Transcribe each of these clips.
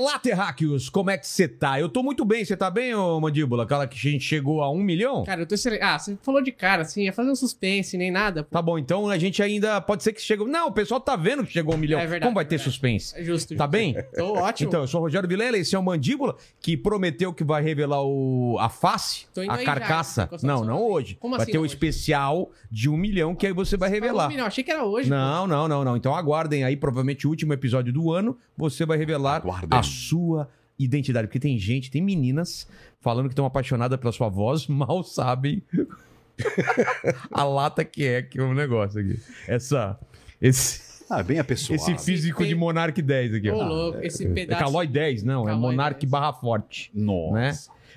Olá, Terráqueos, como é que você tá? Eu tô muito bem, você tá bem, ô Mandíbula? Aquela que a gente chegou a um milhão? Cara, eu tô excelente. Ah, você falou de cara, assim, ia fazer um suspense, nem nada. Tá bom, então a gente ainda pode ser que chegue. Não, o pessoal tá vendo que chegou a um milhão. É verdade, Como vai ter verdade. suspense? É justo. Tá justo. bem? Tô ótimo. Então, eu sou o Rogério Vilela, esse é o Mandíbula, que prometeu que vai revelar o, a face, Tô indo a aí já, carcaça. encostado não, não hoje. Como vai assim ter um hoje? especial de um milhão que aí você vai revelar. Não, achei que era hoje. Não, não, não, não. Então aguardem aí, provavelmente o último episódio do ano, você vai revelar Aguardem. a sua identidade. Porque tem gente, tem meninas falando que estão apaixonadas pela sua voz, mal sabem a lata que é que é o negócio aqui. Essa. Esse, Ah, bem apessoado. esse físico Esse de Monark 10 aqui. Ô, ó. louco, esse É pedaço. Calói 10, não, é Calói Monark 10. barra forte. Nossa. Né?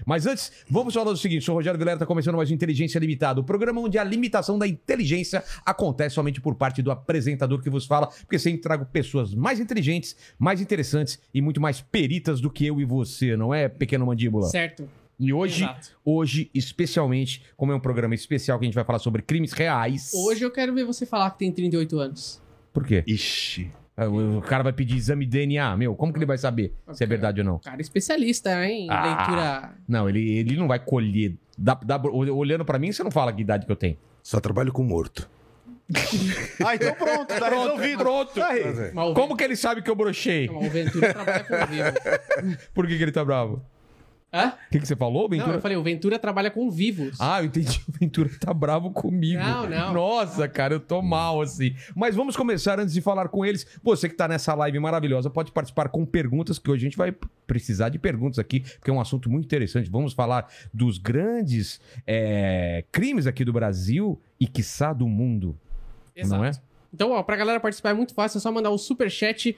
Mas antes, vamos falar do seguinte: sou o Rogério Vilera, está começando mais um Inteligência Limitada, o programa onde a limitação da inteligência acontece somente por parte do apresentador que vos fala, porque sempre trago pessoas mais inteligentes, mais interessantes e muito mais peritas do que eu e você, não é, pequeno mandíbula? Certo. E hoje, Exato. hoje, especialmente, como é um programa especial que a gente vai falar sobre crimes reais. Hoje eu quero ver você falar que tem 38 anos. Por quê? Ixi. O o cara vai pedir exame de DNA, meu, como que ele vai saber se é verdade ou não? Cara, especialista em Ah. leitura. Não, ele, ele não vai colher. Dá- dá- olhando pra mim, você não fala que idade que eu tenho. Só trabalho com morto. Ah, então pronto, tá resolvido. Pronto. Tá o Como que ele sabe que eu brochei? Não, o Ventura trabalha com vivo. Por que, que ele tá bravo? Hã? O que, que você falou, Não, Ventura? eu falei, o Ventura trabalha com vivos. Ah, eu entendi. O Ventura tá bravo comigo. Não, não. Nossa, cara, eu tô mal assim. Mas vamos começar antes de falar com eles. Você que tá nessa live maravilhosa pode participar com perguntas, que hoje a gente vai precisar de perguntas aqui, porque é um assunto muito interessante. Vamos falar dos grandes é, crimes aqui do Brasil e, quiçá, do mundo. Não é? Então, ó, pra galera participar é muito fácil, é só mandar o superchat.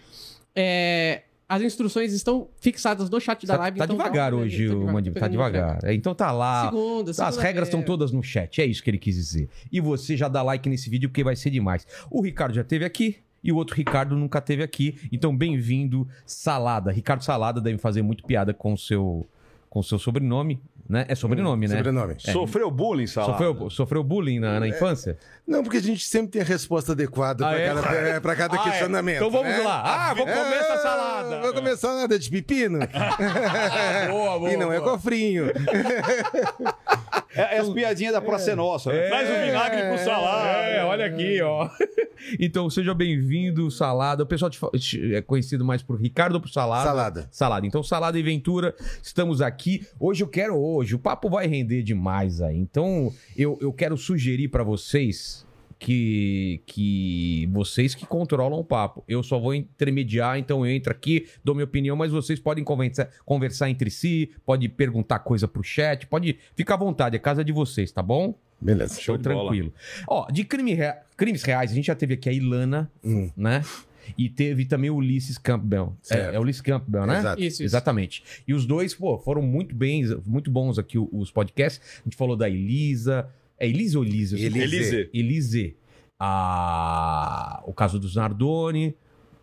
É, as instruções estão fixadas no chat da Tá, live. tá então devagar uma hoje, o Mandíbula. Tá devagar. É, Então tá lá. Segunda, As segunda regras estão feira. todas no chat, é isso que ele quis dizer. E você já dá like nesse vídeo porque vai ser demais. O Ricardo já teve aqui e o outro Ricardo nunca teve aqui. Então bem-vindo, Salada. Ricardo Salada deve fazer muito piada com o seu com o seu sobrenome, né? É sobrenome, né? Sobrenome. Sofreu bullying, Salada? Sofreu, sofreu bullying na, na infância? Não, porque a gente sempre tem a resposta adequada Ah, pra, é? cada, é, cada Ah, é. questionamento. Então vamos né? lá. Ah, vou comer essa salada. É, Vou começar nada de pepino. boa, boa, e não é boa. cofrinho. É, é as piadinhas da Praça é Nossa. né? Traz o vinagre com salada. É, olha aqui, ó. Então, seja bem-vindo, Salada. O pessoal te fa- te- é conhecido mais por Ricardo ou por Salada? Salada. Salada. Então, Salada e Ventura, estamos aqui. Hoje eu quero, hoje, o papo vai render demais aí. Então, eu, eu quero sugerir pra vocês que, que vocês que controlam o papo. Eu só vou intermediar, então eu entro aqui, dou minha opinião, mas vocês podem conversar, conversar entre si, pode perguntar coisa pro chat, pode ficar à vontade, é casa de vocês, tá bom? Beleza. Show Tô de bola. tranquilo. Ó, de crime rea- crimes reais, a gente já teve aqui a Ilana, Hum. né? E teve também o Ulisses Campbell. É, é o Ulisses Campbell, né? Exato. Isso, isso. Exatamente. E os dois, pô, foram muito bem, muito bons aqui os podcasts. A gente falou da Elisa. É Elisa ou Elisa? Elise. Elise. Elise. A... O caso dos Nardoni.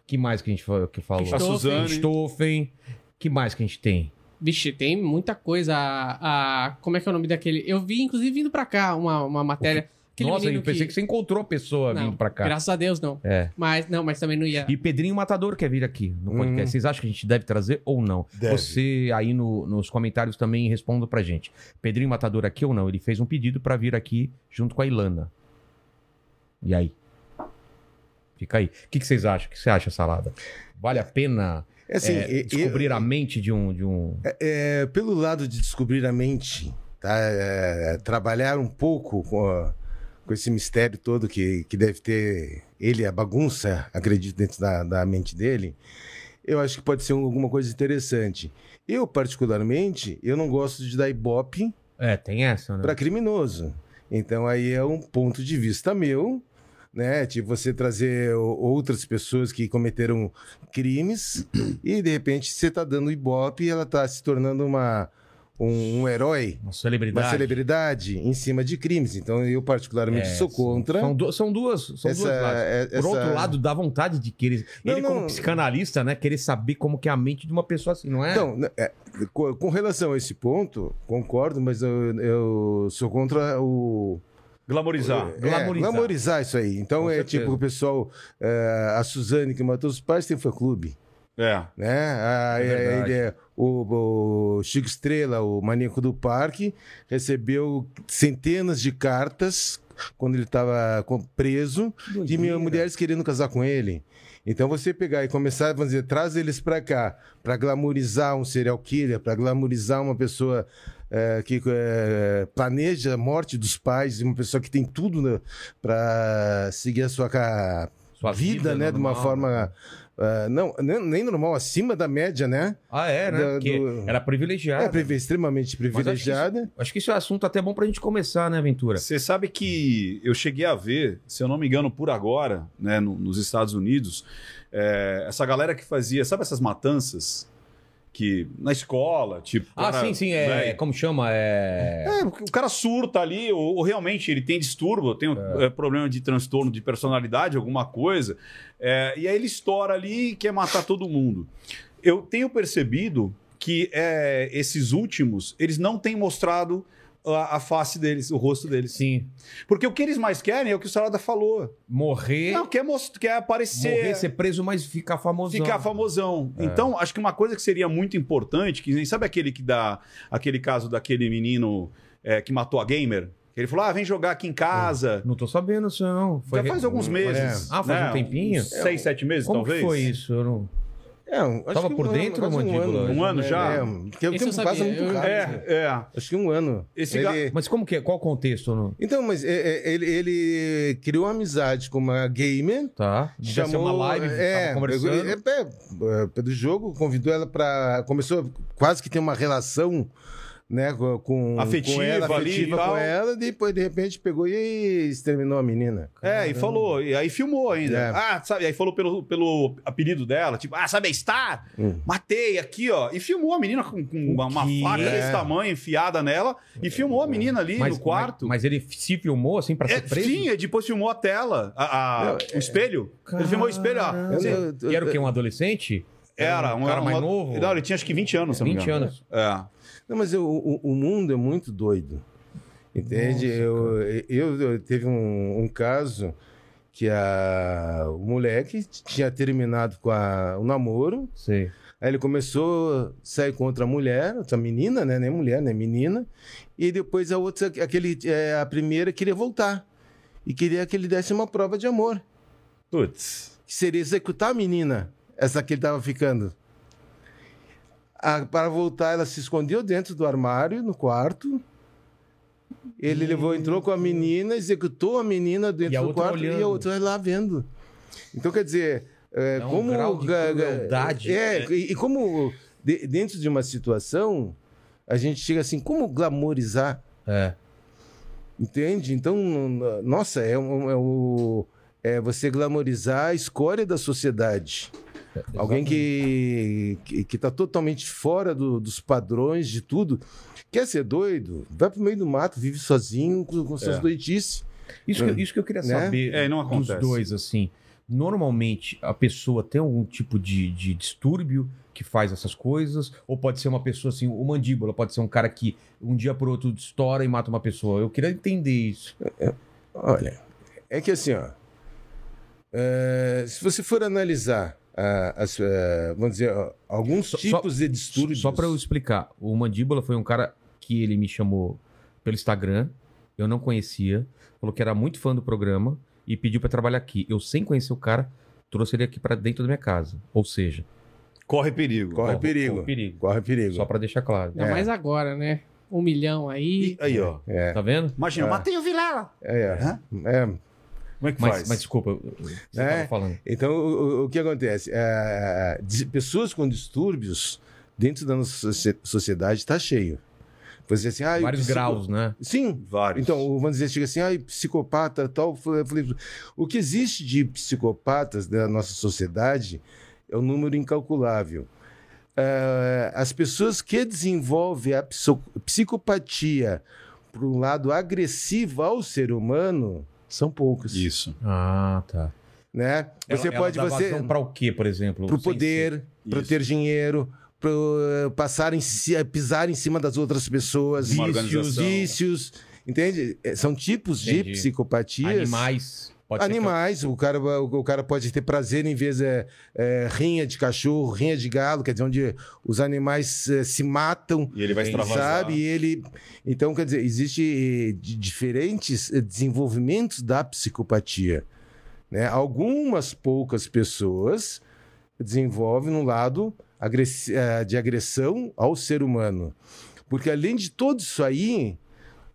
que mais que a gente que falou? A Suzane. Stoffen. que mais que a gente tem? Vixe, tem muita coisa. A, a- como é que é o nome daquele? Eu vi, inclusive, vindo pra cá uma, uma matéria. Aquele Nossa, menino eu pensei que... você encontrou a pessoa Não, vindo pra cá. Graças a Deus, não. É. Mas, não, mas também não ia. E Pedrinho Matador quer vir aqui no podcast. Hum. Vocês acham que a gente deve trazer ou não? Deve. Você aí no- nos comentários também responda pra gente. Pedrinho Matador aqui ou não? Ele fez um pedido pra vir aqui junto com a Ilana. E aí? Fica aí. O que, que vocês acham? O que você acha, Salada? Vale a pena É assim, é, descobrir eu- a mente de um... De um... é, pelo lado de descobrir a mente, tá? É, trabalhar um pouco com, a- com esse mistério todo que, que deve ter ele, a bagunça, acredito, dentro da, da mente dele, eu acho que pode ser um- alguma coisa interessante. Eu, particularmente, eu não gosto de dar ibope É, tem essa, né? para criminoso. Então aí é um ponto de vista meu, né? Tipo, você trazer outras pessoas que cometeram crimes e de repente você tá dando ibope e ela tá se tornando uma um, um herói, Uma celebridade. uma celebridade em cima de crimes. Então eu particularmente É, sou contra. São, du- são duas. São Essa- duas é- Por essa- outro lado, dá vontade de querer. Não, ele, como não. psicanalista, né? Querer saber como que é a mente de uma pessoa assim, não é? Então, é, co- com relação a esse ponto, concordo, mas eu, eu sou contra o. Glamorizar. é, Glamorizar. glamorizar isso aí. Então Com é certeza. tipo o pessoal. é, a Suzane que matou os pais tem fã-clube. É. Né? A- É ele é- o, o Chico Estrela, o maníaco do parque, recebeu centenas de cartas quando ele estava preso de doideira. mulheres querendo casar com ele. Então você pegar e começar, vamos dizer, traz eles para cá, para glamorizar um serial killer, para glamorizar uma pessoa é, que é, planeja a morte dos pais, uma pessoa que tem tudo para seguir a sua, Sua vida, né, de uma normal. forma ah, não nem, nem normal, acima da média, né? Ah, é, né? Porque do- era privilegiada. É, extremamente Mas acho que isso- privilegiada. Acho que isso é assunto até bom pra gente começar, né, Ventura? Você sabe que eu cheguei a ver, se eu não me engano, por agora, né, no- nos Estados Unidos, é, essa galera que fazia, sabe essas matanças que na escola, tipo. Ah, cara, sim, sim. É, velho, como chama? É. É, o cara surta ali, ou, ou realmente ele tem distúrbio, tem um, é, problema de transtorno de personalidade, alguma coisa, é, e aí ele estoura ali e quer matar todo mundo. Eu tenho percebido que é, esses últimos, eles não têm mostrado a, a face deles, o rosto deles. Sim. Porque o que eles mais querem é o que o Salada falou. Morrer. Não, quer, quer aparecer. Morrer, ser preso, mas ficar famosão. Ficar famosão. Então, acho que uma coisa que seria muito importante, que nem sabe aquele que dá aquele caso daquele menino é, que matou a gamer? Ele falou: ah, vem jogar aqui em casa. Não tô sabendo isso, não. Já faz alguns meses. Ah, faz um tempinho? Seis, sete meses, Como talvez. foi isso? Eu não... É, um- acho Tava que por um dentro, ano, quase Mandíbula? ano, Um ano né? já? É, porque o Esse eu tempo passa muito rápido. É, é. Acho que um ano. Esse Ele- ga- Mas como que é? Qual o contexto? Não? Então, mas é, é, ele, ele criou uma amizade com uma gamer. Tá. Devia ser uma live, é, tava conversando. é, é, é, pelo jogo, convidou ela para começou quase que ter uma relação né, com, Afetiva com ela, ali afetiva e tal. com ela, depois de repente pegou e exterminou a menina. É, e falou, e aí filmou ainda. É. Ah, sabe, aí falou pelo, pelo apelido dela, tipo, ah, sabe a Star? Hum. Matei aqui, ó. E filmou a menina com, com uma, uma faca É. desse tamanho enfiada nela, e filmou a menina ali Mas, no quarto. Mas, mas ele se filmou assim pra É, ser preso? sim, e depois filmou a tela, a- a- o espelho. Ele filmou o espelho, ó. Caramba. Eu- eu- E era o quê? Um adolescente? Era um um cara um- mais novo? Não, ele tinha acho que 20 anos, se eu não me 20 engano. anos. É. Não, mas eu- o, o mundo é muito doido. Entende? Nossa, eu, eu, eu teve um, um caso que a, o moleque tinha terminado com a- o namoro. Sei. Aí ele começou a sair com outra mulher, outra menina, né? Nem mulher, né? Menina. E depois a outra, aquele, é, a primeira queria voltar. E queria que ele desse uma prova de amor. Putz. Que seria executar a menina, essa que ele estava ficando. Ah, para voltar, ela se escondeu dentro do armário, no quarto. Ele levou, entrou com a menina, executou a menina dentro E a do quarto e a olhando. outra lá vendo. Então, quer dizer, é, É um como. grau de crueldade. É, e, e como de- dentro de uma situação, a gente chega assim, como glamorizar É. Entende? Então, nossa, é, é o, é você glamorizar a escória da sociedade. Alguém que, que, que tá totalmente fora do- dos padrões de tudo. Quer ser doido? Vai pro meio do mato, vive sozinho com, com suas É. doidices. Isso, que, isso que eu queria Né? saber É, não dos acontece. dois, assim. Normalmente, a pessoa tem algum tipo de, de distúrbio que faz essas coisas? Ou pode ser uma pessoa assim, o mandíbula pode ser um cara que um dia por outro estoura e mata uma pessoa. Eu queria entender isso. Olha, é que assim, ó. é, se você for analisar, as, vamos dizer, alguns Só- tipos de distúrbios. Só pra eu explicar, o mandíbula foi um cara que ele me chamou pelo Instagram, eu não conhecia, falou que era muito fã do programa e pediu pra trabalhar aqui. Eu, sem conhecer o cara, trouxe ele aqui pra dentro da minha casa. Ou seja, Corre perigo. Corre Corre- perigo. corre perigo. Corre perigo. só pra deixar claro. Ainda É. mais agora, né? Um milhão aí. E aí, ó. É, Tá vendo? Imagina, É. matei o Vilela. é, é. Como é que Mas, faz? mas desculpa, você É. falando. Então, o, o- que acontece? É, pessoas com distúrbios dentro da nossa socie- sociedade está cheio. Você assim, ah, Vários psico- graus, né? Sim. Vários. Então, o- vamos dizer, chega assim, ah, psicopata tal. Falei, o que existe de psicopatas na nossa sociedade é um número incalculável. eh, as pessoas que desenvolvem a psicopatia para um lado agressivo ao ser humano são poucos. Isso. Ah, tá. Né? Você Ela- pode. ela dá você pra o quê, por exemplo? para o poder, para ter dinheiro, para passar em ci- pisar em cima das outras pessoas, Uma vícios, vícios, entende? É, São tipos Entendi. de psicopatias. Animais. Pode que- Animais, o cara, o cara pode ter prazer em vez é, é, rinha de cachorro, rinha de galo, quer dizer, onde os animais é, se matam, E ele vai extravasar. sabe? E ele, então, quer dizer, existe eh, di- diferentes eh, desenvolvimentos da psicopatia, né? Algumas poucas pessoas desenvolvem no lado agressi- eh, de agressão ao ser humano, porque além de tudo isso aí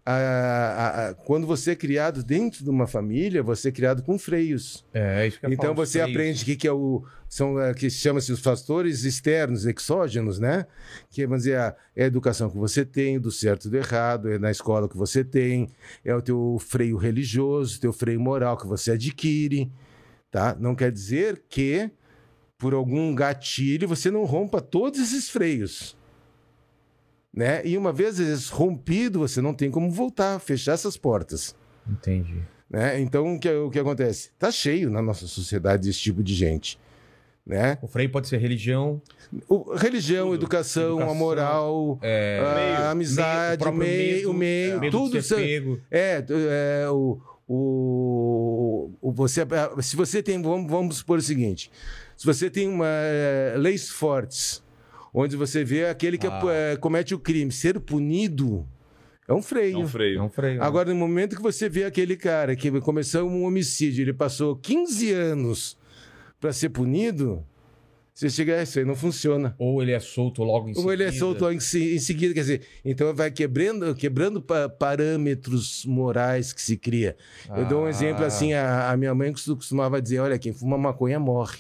a- a- a- quando você é criado dentro de uma família, você é criado com freios. É, isso que eu Então você aprende o que, que é o são é, que chama-se os fatores externos, exógenos, né? Que vamos dizer, a, é a educação que você tem, do certo e do errado, é na escola que você tem, é o teu freio religioso, teu freio moral que você adquire, tá? Não quer dizer que por algum gatilho você não rompa todos esses freios. Né? E uma vez rompido, você não tem como voltar, fechar essas portas. Entendi. Né? Então, o que, o que acontece? Tá cheio na nossa sociedade esse tipo de gente. Né? O freio pode ser religião. O- religião, Tudo. educação, a Educação, moral, É, a meio, amizade, meio- o meio, o meio, medo tudo. isso-. É, tu- é, o, o, o- você, se você tem, vamos, vamos supor o seguinte: se você tem uma, é, leis fortes, onde você vê aquele que Ah. é, comete o crime ser punido, é um freio. É um freio. É um freio. né? Agora, no momento que você vê aquele cara que começou um homicídio, ele passou 15 anos para ser punido, você chega, "Ah, isso aí não funciona. Ou ele é solto logo em Ou ele é seguida. solto em, se- em seguida, quer dizer, então vai quebrando, quebrando pa- parâmetros morais que se cria. Eu dou um Ah. exemplo assim, a, a minha mãe costu- costumava dizer, olha, quem fuma maconha morre.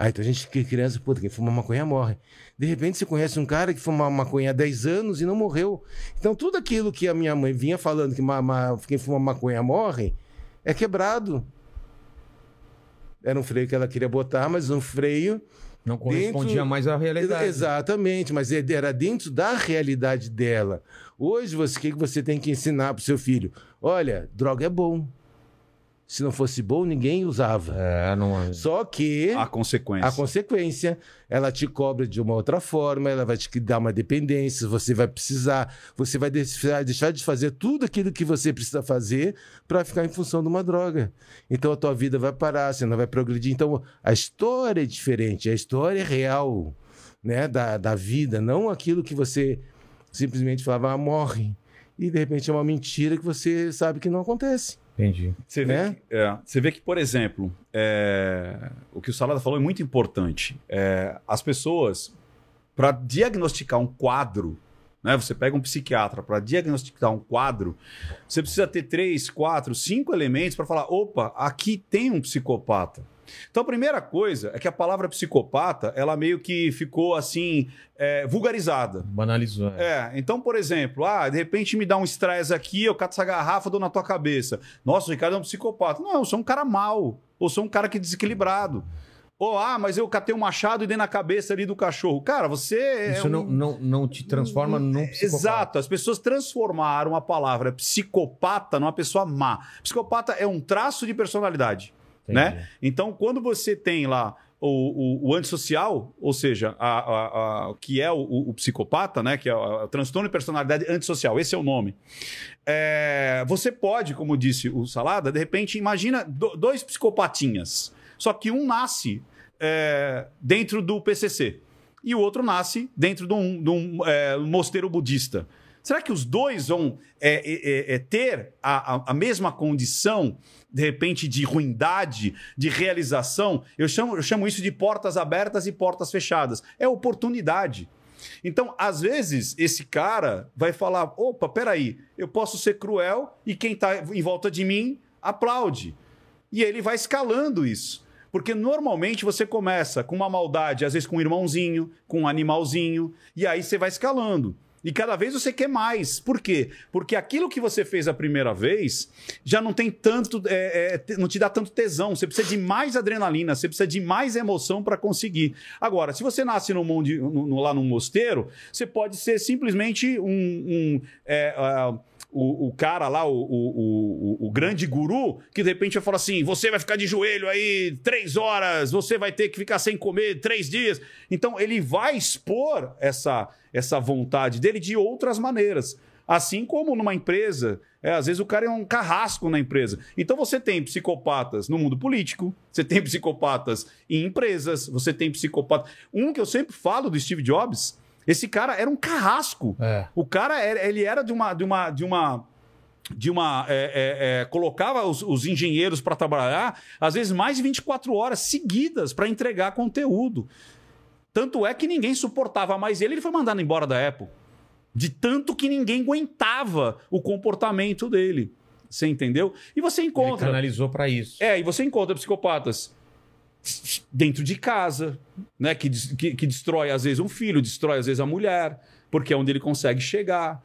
Aí então a gente que criança, puta, quem fuma maconha morre. De repente você conhece um cara que fuma maconha há 10 anos e não morreu. Então tudo aquilo que a minha mãe vinha falando que ma- ma- quem fuma maconha morre, é quebrado. Era um freio que ela queria botar, mas um freio Não correspondia Dentro- mais à realidade. Exatamente, mas era dentro da realidade dela. Hoje, você- o que que você tem que ensinar para o seu filho? Olha, droga é bom. Se não fosse bom, ninguém usava. É, não... Só que A consequência. a consequência, ela te cobra de uma outra forma, ela vai te dar uma dependência, você vai precisar, você vai deixar deixar de fazer tudo aquilo que você precisa fazer para ficar em função de uma droga. Então a tua vida vai parar, você não vai progredir. Então a história é diferente, a história é real, né, da, da vida, não aquilo que você simplesmente falava, ah, morre. E de repente é uma mentira que você sabe que não acontece. Entendi. Você vê, né? que, é, você vê que, por exemplo, é, o que o Salada falou é muito importante. É, as pessoas, para diagnosticar um quadro, né, você pega um psiquiatra para diagnosticar um quadro, você precisa ter três, quatro, cinco elementos para falar: opa, aqui tem um psicopata. Então, a primeira coisa é que a palavra psicopata, ela meio que ficou assim, é, vulgarizada. Banalizou. É. É, então, por exemplo, ah, de repente me dá um estresse aqui, eu cato essa garrafa, dou na tua cabeça. Nossa, o Ricardo é um psicopata. Não, eu sou um cara mau. Ou sou um cara que é desequilibrado. Ou, ah, mas eu catei um machado e dei na cabeça ali do cachorro. Cara, você é Isso um- não, não, não te transforma num psicopata. Exato, as pessoas transformaram a palavra psicopata numa pessoa má. Psicopata é um traço de personalidade. Entendi. né? Então, quando você tem lá o, o, o antissocial, ou seja, a, a, a- que é o, o- o psicopata, né? Que é o, o transtorno de personalidade antissocial, esse é o nome. É, você pode, como disse o Salada, de repente, imagina do- dois psicopatinhas. Só que um nasce é, dentro do PCC e o outro nasce dentro de um, de um, é, mosteiro budista. Será que os dois vão é, é, é, ter a, a- a mesma condição, de repente, de ruindade, de realização? Eu chamo, eu chamo isso de portas abertas e portas fechadas. É oportunidade. Então, às vezes, esse cara vai falar: opa, peraí, eu posso ser cruel e quem está em volta de mim aplaude. E ele vai escalando isso. Porque normalmente você começa com uma maldade, às vezes com um irmãozinho, com um animalzinho, e aí você vai escalando. E cada vez você quer mais. Por quê? Porque aquilo que você fez a primeira vez já não tem tanto. é, é, não te dá tanto tesão. Você precisa de mais adrenalina, você precisa de mais emoção para conseguir. Agora, se você nasce monte, no- no- lá num mosteiro, você pode ser simplesmente um. um, é, ah, o, o cara lá, o, o, o grande guru, que de repente vai falar assim: você vai ficar de joelho aí três horas, você vai ter que ficar sem comer três dias. Então ele vai expor essa, essa vontade dele de outras maneiras. Assim como numa empresa, é, às vezes o cara é um carrasco na empresa. Então você tem psicopatas no mundo político, você tem psicopatas em empresas, você tem psicopata. Um que eu sempre falo do Steve Jobs, esse cara era um carrasco. É. O cara, era- ele era de uma. De uma, de uma de uma é, é, é, colocava os, os engenheiros para trabalhar às vezes mais de 24 horas seguidas para entregar conteúdo tanto é que ninguém suportava mais ele ele foi mandado embora da Apple de tanto que ninguém aguentava o comportamento dele você entendeu e você Ele encontra canalizou pra isso. é, e você encontra psicopatas dentro de casa, né? Que, que, que destrói, às vezes, um filho, destrói, às vezes, a mulher, porque é onde ele consegue chegar.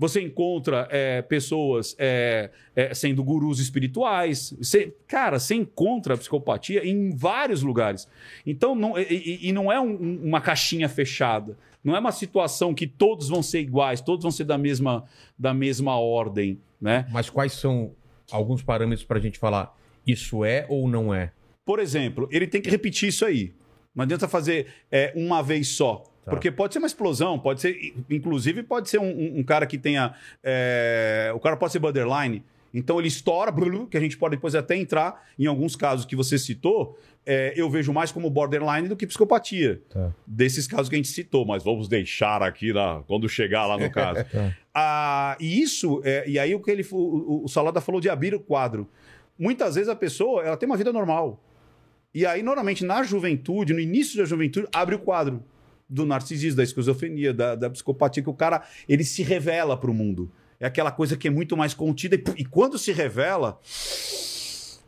Você encontra é, pessoas é, é, sendo gurus espirituais. Você, cara, você encontra a psicopatia em vários lugares. Então, não, e, e- não é um- um- uma caixinha fechada. Não é uma situação que todos vão ser iguais, todos vão ser da mesma, da mesma ordem, né? Mas quais são alguns parâmetros pra gente falar isso é ou não é? Por exemplo, ele tem que repetir isso aí. Não adianta fazer é, uma vez só. Tá. Porque pode ser uma explosão, pode ser. Inclusive, pode ser um, um- um cara que tenha. é, o cara pode ser borderline. Então ele estoura, que a gente pode depois até entrar em alguns casos que você citou. é, eu vejo mais como borderline do que psicopatia. Tá. Desses casos que a gente citou, mas vamos deixar aqui na, quando chegar lá no caso. Tá. Ah, e isso, é, e aí o que ele, o- o Salada falou de abrir o quadro. Muitas vezes a pessoa ela tem uma vida normal. E aí, normalmente, na juventude, no início da juventude, abre o quadro do narcisismo, da esquizofrenia, da, da psicopatia, que o cara ele se revela para o mundo. É aquela coisa que é muito mais contida. E, e quando se revela,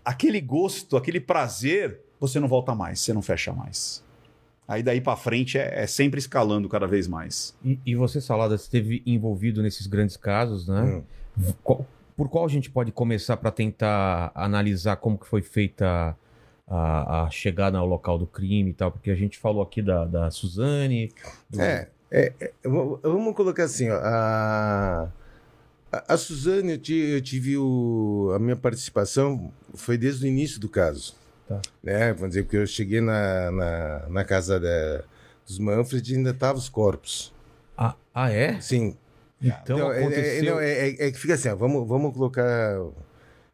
aquele gosto, aquele prazer, você não volta mais, você não fecha mais. Aí daí para frente é, é sempre escalando cada vez mais. E, e você, Salada, esteve envolvido nesses grandes casos, né? Hum. Qual- por qual a gente pode começar para tentar analisar como que foi feita a, a chegada ao local do crime e tal? Porque a gente falou aqui da, da Suzane. do- É, é, é, vamos colocar assim, ó, a, a, Suzane, eu, ti- eu tive o, a minha participação foi desde o início do caso. Tá. Né? Vamos dizer, porque eu cheguei na, na, na casa da- dos Manfred e ainda estavam os corpos. Ah, ah, é? Sim. Então Não, é- é, aconteceu. é, é- é que fica assim, ó, vamos, vamos colocar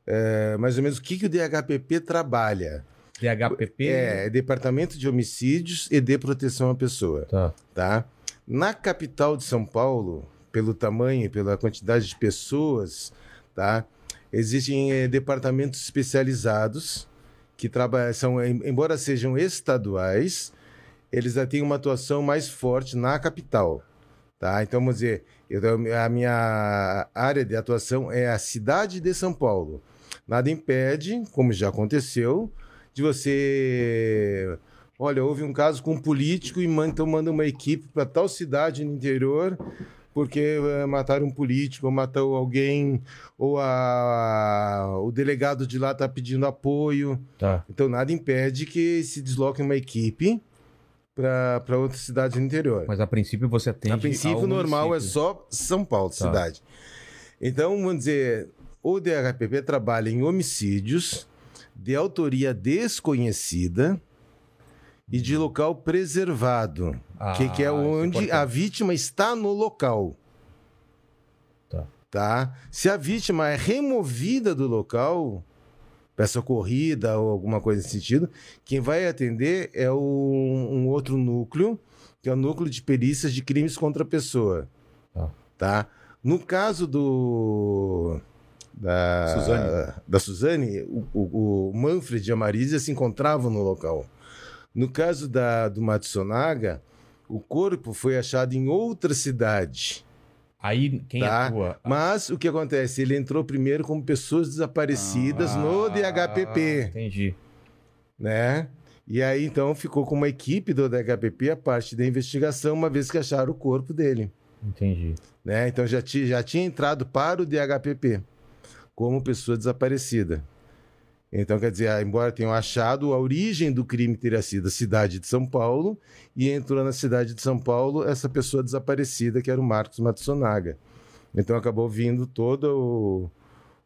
é, mais ou menos o que, que o DHPP trabalha. DHPP. É, é Departamento de Homicídios e de Proteção à Pessoa. Tá. tá? Na capital de São Paulo, pelo tamanho e pela quantidade de pessoas, tá? Existem eh, departamentos especializados que trabalham, são, em- embora sejam estaduais, eles já têm uma atuação mais forte na capital, tá? Então, vamos dizer, eu- a minha área de atuação é a cidade de São Paulo. Nada impede, como já aconteceu, de você Olha, houve um caso com um político e então manda uma equipe para tal cidade no interior porque eh, mataram um político, ou matou alguém, ou a- o delegado de lá está pedindo apoio. Tá. Então nada impede que se desloque uma equipe para outra cidade no interior. Mas a princípio você atende. A princípio, normal é município. só São Paulo, Tá. cidade. Então, vamos dizer, o DHPP trabalha em homicídios de autoria desconhecida e de local preservado, Ah, que, que é isso onde importante. a vítima está no local. Tá. Tá? Se a vítima é removida do local, peça corrida ou alguma coisa nesse sentido, quem vai atender é o- um outro núcleo, que é o núcleo de perícias de crimes contra a pessoa. Tá. Tá? No caso do da Suzane. da Suzane, o, o, o Manfred e a Marisa se encontravam no local. No caso da, do Matsunaga, o corpo foi achado em outra cidade. Aí quem Tá. atua? Mas o que acontece? Ele entrou primeiro como pessoas desaparecidas no Ah, DHPP, Entendi. né? E aí então ficou com uma equipe do DHPP a parte da investigação, uma vez que acharam o corpo dele. Entendi. né? Então já, já tinha entrado para o DHPP como pessoa desaparecida. Então, quer dizer, ah, embora tenham achado, a origem do crime teria sido a cidade de São Paulo, e entrou na cidade de São Paulo essa pessoa desaparecida, que era o Marcos Matsunaga. Então, acabou vindo todo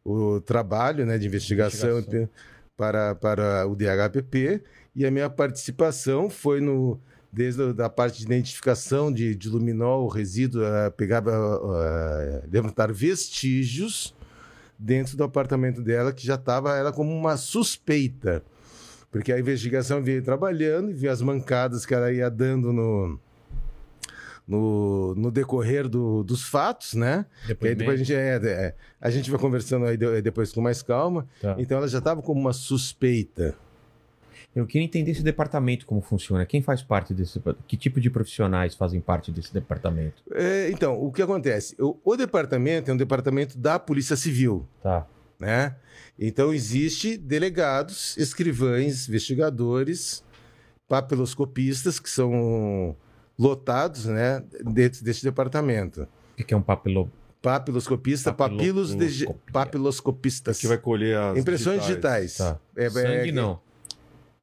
o, o trabalho né, de investigação, Investigação. Para, para o DHPP, e a minha participação foi no desde a da parte de identificação de, de luminol, resíduo, eh, pegava, eh, levantar vestígios dentro do apartamento dela, que já estava ela como uma suspeita. Porque a investigação veio trabalhando e viu as mancadas que ela ia dando no, no, no decorrer do- dos fatos, né? E aí depois a gente, é, é, a gente vai conversando aí de- depois com mais calma. Tá. Então ela já estava como uma suspeita. Eu queria entender esse departamento como funciona. Quem faz parte desse Que tipo de profissionais fazem parte desse departamento? É, então, o que acontece? O, o departamento é um departamento da Polícia Civil, Tá. né? Então, existe delegados, escrivães, investigadores, papiloscopistas, que são lotados, né, dentro desse departamento. O que é um papilo... Papiloscopista, papilos digi- Papiloscopia. papiloscopistas. Que vai colher as Impressões digitais. Tá. É, Sangue é- não.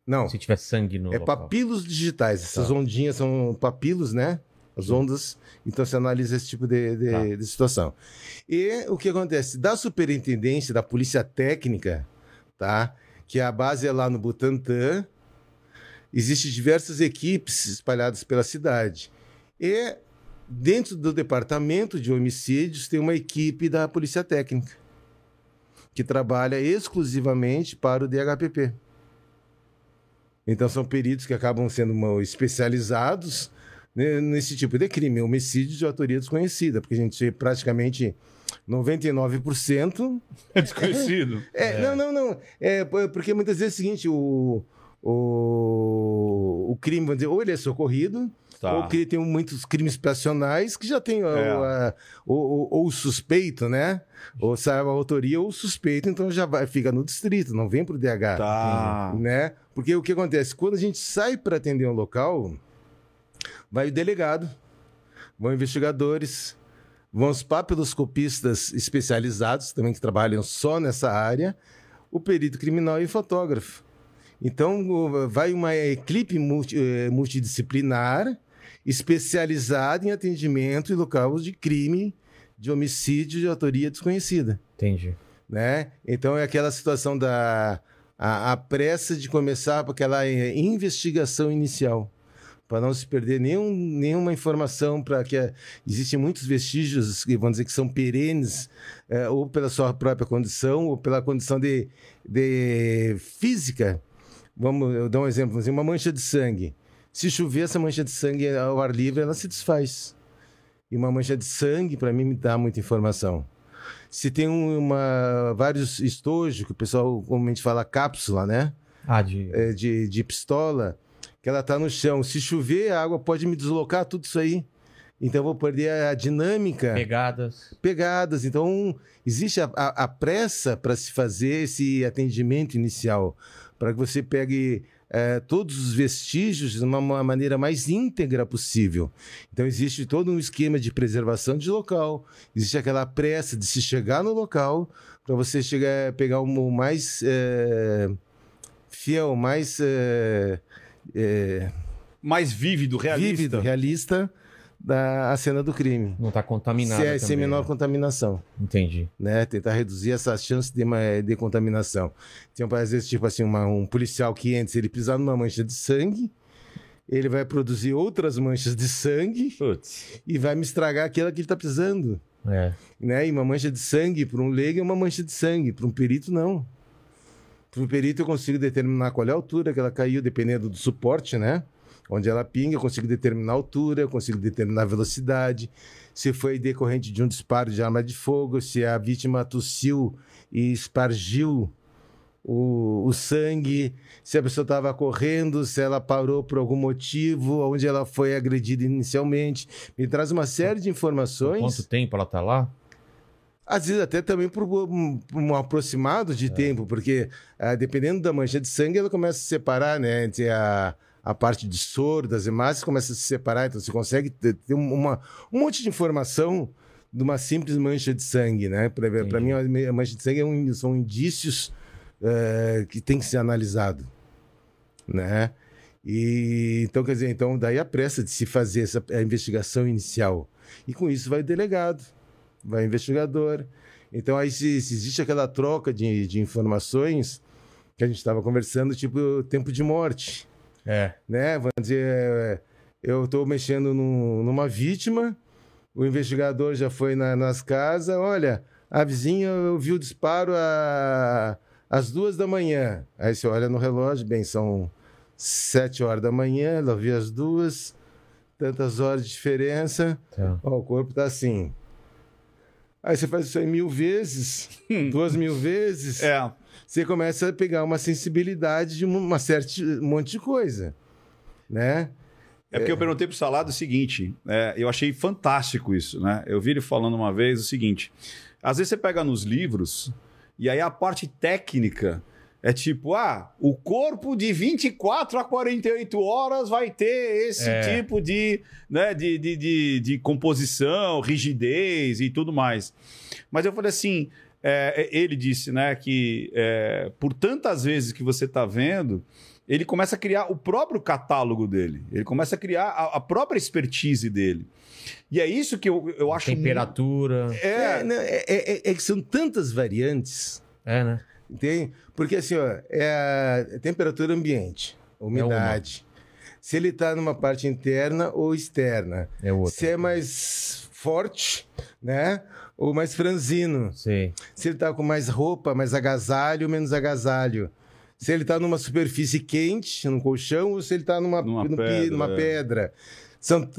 Não, Se tiver sangue no é local. papilos digitais. Essas Tá. ondinhas são papilos, né? As ondas. Então você analisa esse tipo de, de- Tá. de situação. E o que acontece? Da superintendência, da polícia técnica, tá? Que a base é lá no Butantã. Existem diversas equipes espalhadas pela cidade. E dentro do departamento de homicídios tem uma equipe da polícia técnica que trabalha exclusivamente para o DHPP. Então são peritos que acabam sendo especializados né, nesse tipo de crime, homicídio de autoria desconhecida, porque a gente praticamente 99%. É desconhecido. É, Não, não, não. É porque muitas vezes é o seguinte, o, o, o crime, vamos dizer, ou ele é socorrido, Tá. ou que tem muitos crimes passionais que já tem o- É. ou o suspeito, né? Ou sabe a autoria ou o suspeito, então já vai, fica no distrito, não vem pro DH Tá. né? Porque o que acontece? Quando a gente sai para atender um local, vai o delegado, vão investigadores, vão os papiloscopistas especializados, também que trabalham só nessa área, o perito criminal e o fotógrafo. Então, vai uma equipe multi- eh, multidisciplinar especializada em atendimento em locais de crime, de homicídio de autoria desconhecida Entendi. né? Então é aquela situação da a, a pressa de começar com aquela eh, investigação inicial para não se perder nenhum, nenhuma informação para que eh, existem muitos vestígios que vamos dizer que são perenes eh, ou pela sua própria condição ou pela condição de, de física. Vamos eu dar um exemplo dizer, uma mancha de sangue. Se chover essa mancha de sangue ao ar livre ela se desfaz. E uma mancha de sangue para mim me dá muita informação se tem um- uma, vários estojos, que o pessoal comumente fala cápsula, né? Ah, de... É, de, de pistola, que ela tá no chão. Se chover, a água pode me deslocar tudo isso aí. Então eu vou perder a dinâmica, Pegadas. pegadas. Então existe a, a- a pressa para se fazer esse atendimento inicial, para que você pegue é, todos os vestígios de uma, uma maneira mais íntegra possível. Então existe todo um esquema de preservação de local, existe aquela pressa de se chegar no local para você chegar pegar o mais é, fiel, mais é, é, Mais vívido, realista. vívido, realista da a cena do crime. Não tá contaminada Se é sem também, menor né? contaminação, Entendi. né? Tentar reduzir essa chance de, de contaminação. Tem, às vezes, tipo assim, uma- um policial que entra, se ele pisar numa mancha de sangue, ele vai produzir outras manchas de sangue Putz. e vai me estragar aquela que ele está pisando. É. Né? E uma mancha de sangue para um leigo é uma mancha de sangue, para um perito não. Para o perito eu consigo determinar qual é a altura que ela caiu, dependendo do suporte, né? Onde ela pinga, eu consigo determinar a altura, eu consigo determinar a velocidade, se foi decorrente de um disparo de arma de fogo, se a vítima tossiu e espargiu o, o sangue, se a pessoa estava correndo, se ela parou por algum motivo, onde ela foi agredida inicialmente. Me traz uma série de informações. Quanto tempo ela tá lá? Às vezes até também por um, aproximado de tempo, porque ah, dependendo da mancha de sangue, ela começa a separar, né, entre a, a parte de soro das hemácias começa a se separar, então você consegue ter, ter uma, um monte de informação de uma simples mancha de sangue, né? Para mim, a mancha de sangue é um, são indícios é, que tem que ser analisado, né? E então quer dizer, então daí a pressa de se fazer essa a investigação inicial e com isso vai o delegado, vai o investigador. Então aí se, se existe aquela troca de, de informações que a gente estava conversando, tipo tempo de morte, É. né? Vamos dizer, é, eu estou mexendo num- numa vítima, o investigador já foi na- nas casas, olha, a vizinha viu o disparo a- às duas da manhã. Aí você olha no relógio, bem, são sete horas da manhã, ela viu as duas, tantas horas de diferença, Tá. ó, o corpo tá assim. Aí você faz isso aí mil vezes, duas mil vezes, É. você começa a pegar uma sensibilidade de uma certa um monte de coisa, né? É porque eu perguntei pro Salado o seguinte, é, eu achei fantástico isso, né? Eu vi ele falando uma vez o seguinte: às vezes você pega nos livros e aí a parte técnica é tipo, ah, o corpo de 24 a 48 horas vai ter esse É. tipo de, né, de, de, de, de composição, rigidez e tudo mais. Mas eu falei assim, é, ele disse, né, que é, por tantas vezes que você está vendo, ele começa a criar o próprio catálogo dele. Ele começa a criar a, a própria expertise dele. E é isso que eu, eu acho. Temperatura. É, É, não, é, é- é que são tantas variantes, É, né? entende? Porque assim, ó, é a temperatura ambiente, umidade. Se ele está numa parte interna ou externa. É outra. Se é mais forte, né? Ou mais franzino. Sei. Se ele está com mais roupa, mais agasalho, menos agasalho. Se ele está numa superfície quente, num colchão, ou se ele está numa, Numa pi- pedra, numa é. pedra. São,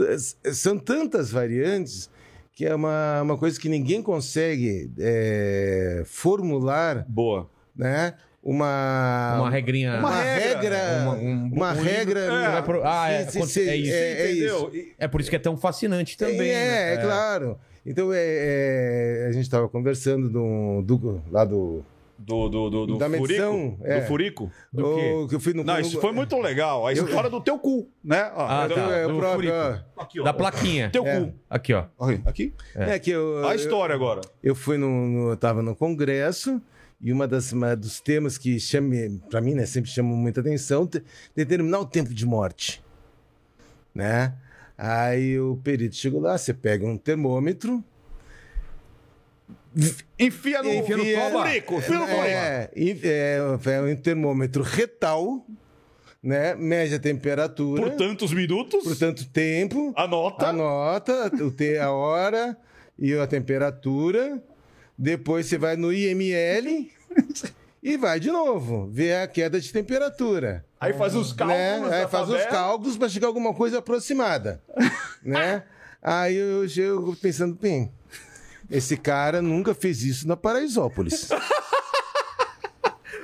são tantas variantes que é uma, uma coisa que ninguém consegue é, formular, boa. né? Uma, Uma regrinha. uma Uma regra, uma, Um- um- um regra. É, ah, é, Sim, sim, sim, é isso. é- é isso. Entendeu? É por isso que é tão fascinante também. é, né? é, claro. Então, é, é, a gente estava conversando do, do- lá do. Do, do, do, do Da furico? medição, é. Do furico? Do o- que eu fui no. Não, no- isso foi muito legal. A história do teu cu, né? Ó, Ah, do- tá. É, o do próprio. furico. ó. Aqui, ó. Da plaquinha. Teu É. cu. Aqui, ó. Aqui? É, que eu, A eu, história agora. eu fui no, no, eu tava no congresso e uma das uma dos temas que chame para mim, né, sempre chamam muita atenção, te- determinar o tempo de morte, né? Aí o perito chegou lá, você pega um termômetro, Enfia no, Enfia no furico. Enfia no furico. é, e- é, é um termômetro retal, né? Mede a temperatura Por tantos minutos. por tanto tempo, Anota. Anota a hora e a temperatura. Depois você vai no IML e vai de novo ver a queda de temperatura. Aí faz os cálculos. né? da Aí faz os tabela. cálculos para chegar a alguma coisa aproximada. né? Aí eu chego pensando, bem, esse cara nunca fez isso na Paraisópolis.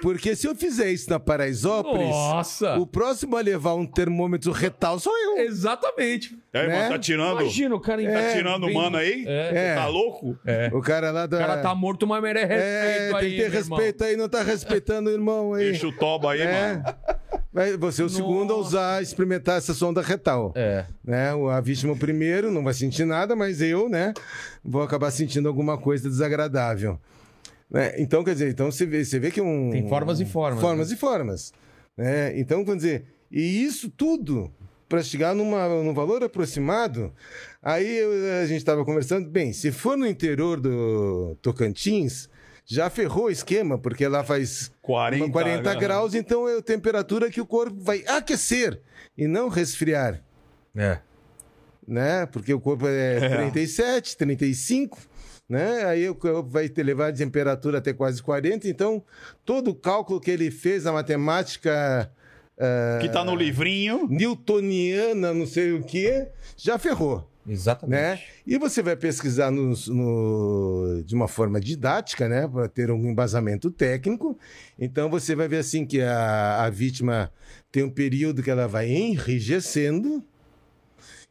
Porque se eu fizer isso na Paraisópolis, Nossa! o próximo a levar um termômetro retal sou eu. Exatamente. Aí, né? mano, tá tirando. Imagina o cara Tá em- tirando o mano aí? É. É. Tá louco? O cara lá da. O cara tá morto, mas merece É, respeito tem aí, que ter meu irmão. respeito aí, não tá respeitando o irmão aí. Deixa o toba aí, É. mano. Vai você é o segundo a usar, experimentar essa sonda retal. É. Né? A vítima o primeiro não vai sentir nada, mas eu, né, vou acabar sentindo alguma coisa desagradável. Né? Então, quer dizer, então você vê, você vê que um. Tem formas e formas, Formas né? e formas. Né? Então, quer dizer, e isso tudo para chegar numa, num valor aproximado. Aí eu- a gente estava conversando, bem, se for no interior do Tocantins, já ferrou o esquema, porque lá faz 40, 40 né? graus, então é a temperatura que o corpo vai aquecer e não resfriar, É. né? Porque o corpo é 37, 35, né? Aí o corpo vai te levar a temperatura até quase 40, então todo o cálculo que ele fez, a matemática ah, Que tá no livrinho. newtoniana, não sei o que, já ferrou Exatamente. né? E você vai pesquisar nos- no- de uma forma didática, né? Para ter um embasamento técnico. Então você vai ver assim que a, a vítima tem um período que ela vai enrijecendo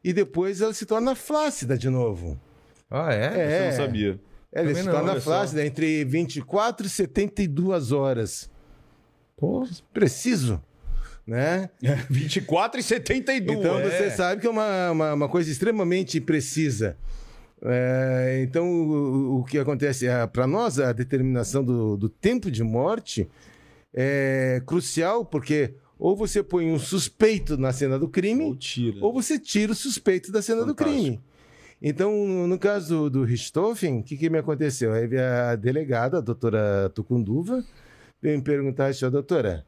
e depois ela se torna flácida de novo. Ah, é? Você É, não sabia. ela Também se não, torna só. flácida entre 24 e 72 horas. Pô, Preciso. Né? 24 e 72. Então é. você sabe que é uma, uma, uma coisa extremamente precisa. É, então, o, o que acontece? Para nós, a determinação do, do tempo de morte é crucial, porque ou você põe um suspeito na cena do crime, Ou tira. ou você tira o suspeito da cena Fantástico. do crime. Então, no caso do Richthofen, o que, que me aconteceu? Aí a delegada, a doutora Tucunduva, veio me perguntar assim, "Ó, doutora,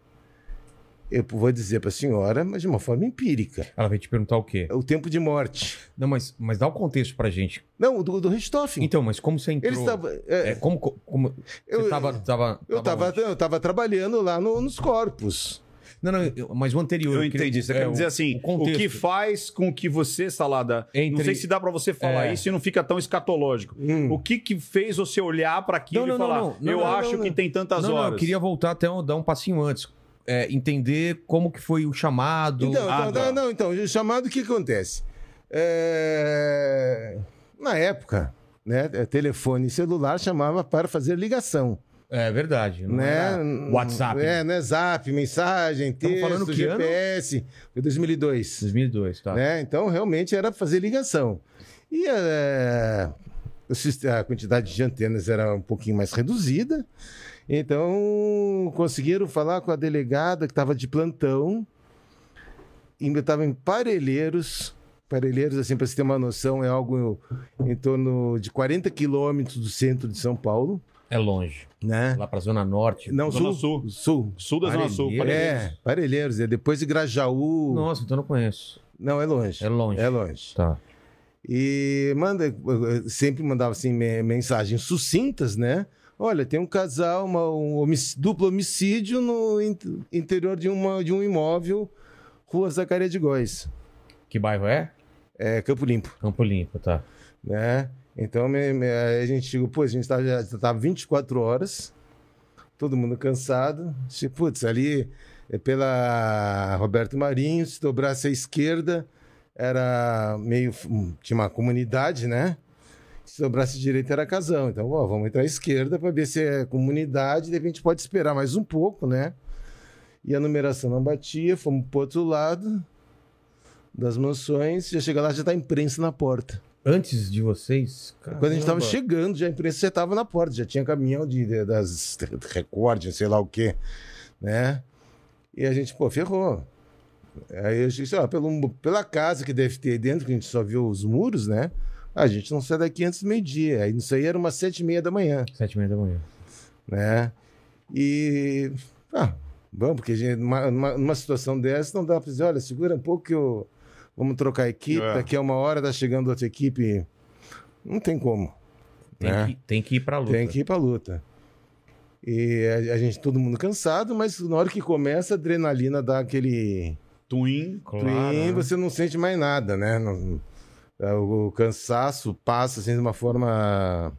eu vou dizer para a senhora, mas de uma forma empírica, Ela vai te perguntar o quê? o tempo de morte. Não, mas, mas dá o contexto pra gente. Não, do, do Richthofen. Então, mas como você entrou? Ele estava... É, é, como, como Eu- você tava, tava, eu estava eu tava trabalhando lá no- nos corpos. Não, não, eu- mas o anterior. Eu queria- entendi. Você é, quer o- dizer assim, o o, que faz com que você, Salada, não Entre- sei se dá pra você falar É. isso e não fica tão escatológico. Hum. O que que fez você olhar pra aquilo Não, não, e falar, não, não, eu não, acho não, que não. tem tantas Não, não, horas? eu queria voltar até um- dar um passinho antes. É, entender como que foi o chamado. Então, Ah, então, tá. não, então, o chamado, o que acontece? É, Na época, né, telefone celular chamava para fazer ligação. É verdade. Né? WhatsApp. É, né? Zap, mensagem, texto, falando que ano? GPS. Foi 2002. 2002, tá. Né? Então, realmente era fazer ligação. E é, a quantidade de antenas era um pouquinho mais reduzida. Então, conseguiram falar com a delegada que estava de plantão. Ainda estava em Parelheiros. Parelheiros, assim, para você ter uma noção, é algo em torno de 40 quilômetros do centro de São Paulo. É longe. Né? Lá pra Zona Norte. Não, Zona sul. Sul. Sul. Sul da Zona Sul. Parelheiros. Parelheiros. É, Parelheiros. É depois de Grajaú. Nossa, então eu não conheço. Não, é longe. É longe. É longe. Tá. E manda, sempre mandava assim me- mensagens sucintas, né? Olha, tem um casal, uma, um homic- duplo homicídio no in- interior de, uma, de um imóvel, Rua Zacaria de Góis, Que bairro é? é, Campo Limpo, Campo Limpo, tá. né? Então me- me- a gente chegou, pô, a gente tava, já tava 24 horas, todo mundo cansado. Disse, Putz, ali é pela Roberto Marinho, se dobrasse à esquerda, era meio. tinha uma comunidade, né? Se dobrasse à direita era casão. Então, ó, vamos entrar à esquerda para ver se é comunidade, de repente pode esperar mais um pouco, né? E a numeração não batia, fomos pro outro lado das mansões, já chega lá, já tá a imprensa na porta. Antes de vocês. Quando a gente tava caramba. chegando, já a imprensa já tava na porta, já tinha caminhão de, de- das Record, sei lá o quê, né? E a gente, pô, ferrou. Aí eu disse, ó, pelo, pela casa que deve ter dentro, que a gente só viu os muros, né? A gente não sai daqui antes do meio-dia. Aí isso aí era umas sete e meia da manhã, Sete e meia da manhã. né? E. Ah, vamos, porque a gente, numa, numa, situação dessa não dá pra dizer, olha, segura um pouco que eu. Vamos trocar a equipe, É. daqui a uma hora tá chegando outra equipe. Não tem como. Tem, É. que, tem que ir pra luta. Tem que ir pra luta. E a, a gente, todo mundo cansado, mas na hora que começa, a adrenalina dá aquele. Twin. Claro. twin, né? você não sente mais nada, né? Não- o, o cansaço passa assim, de uma forma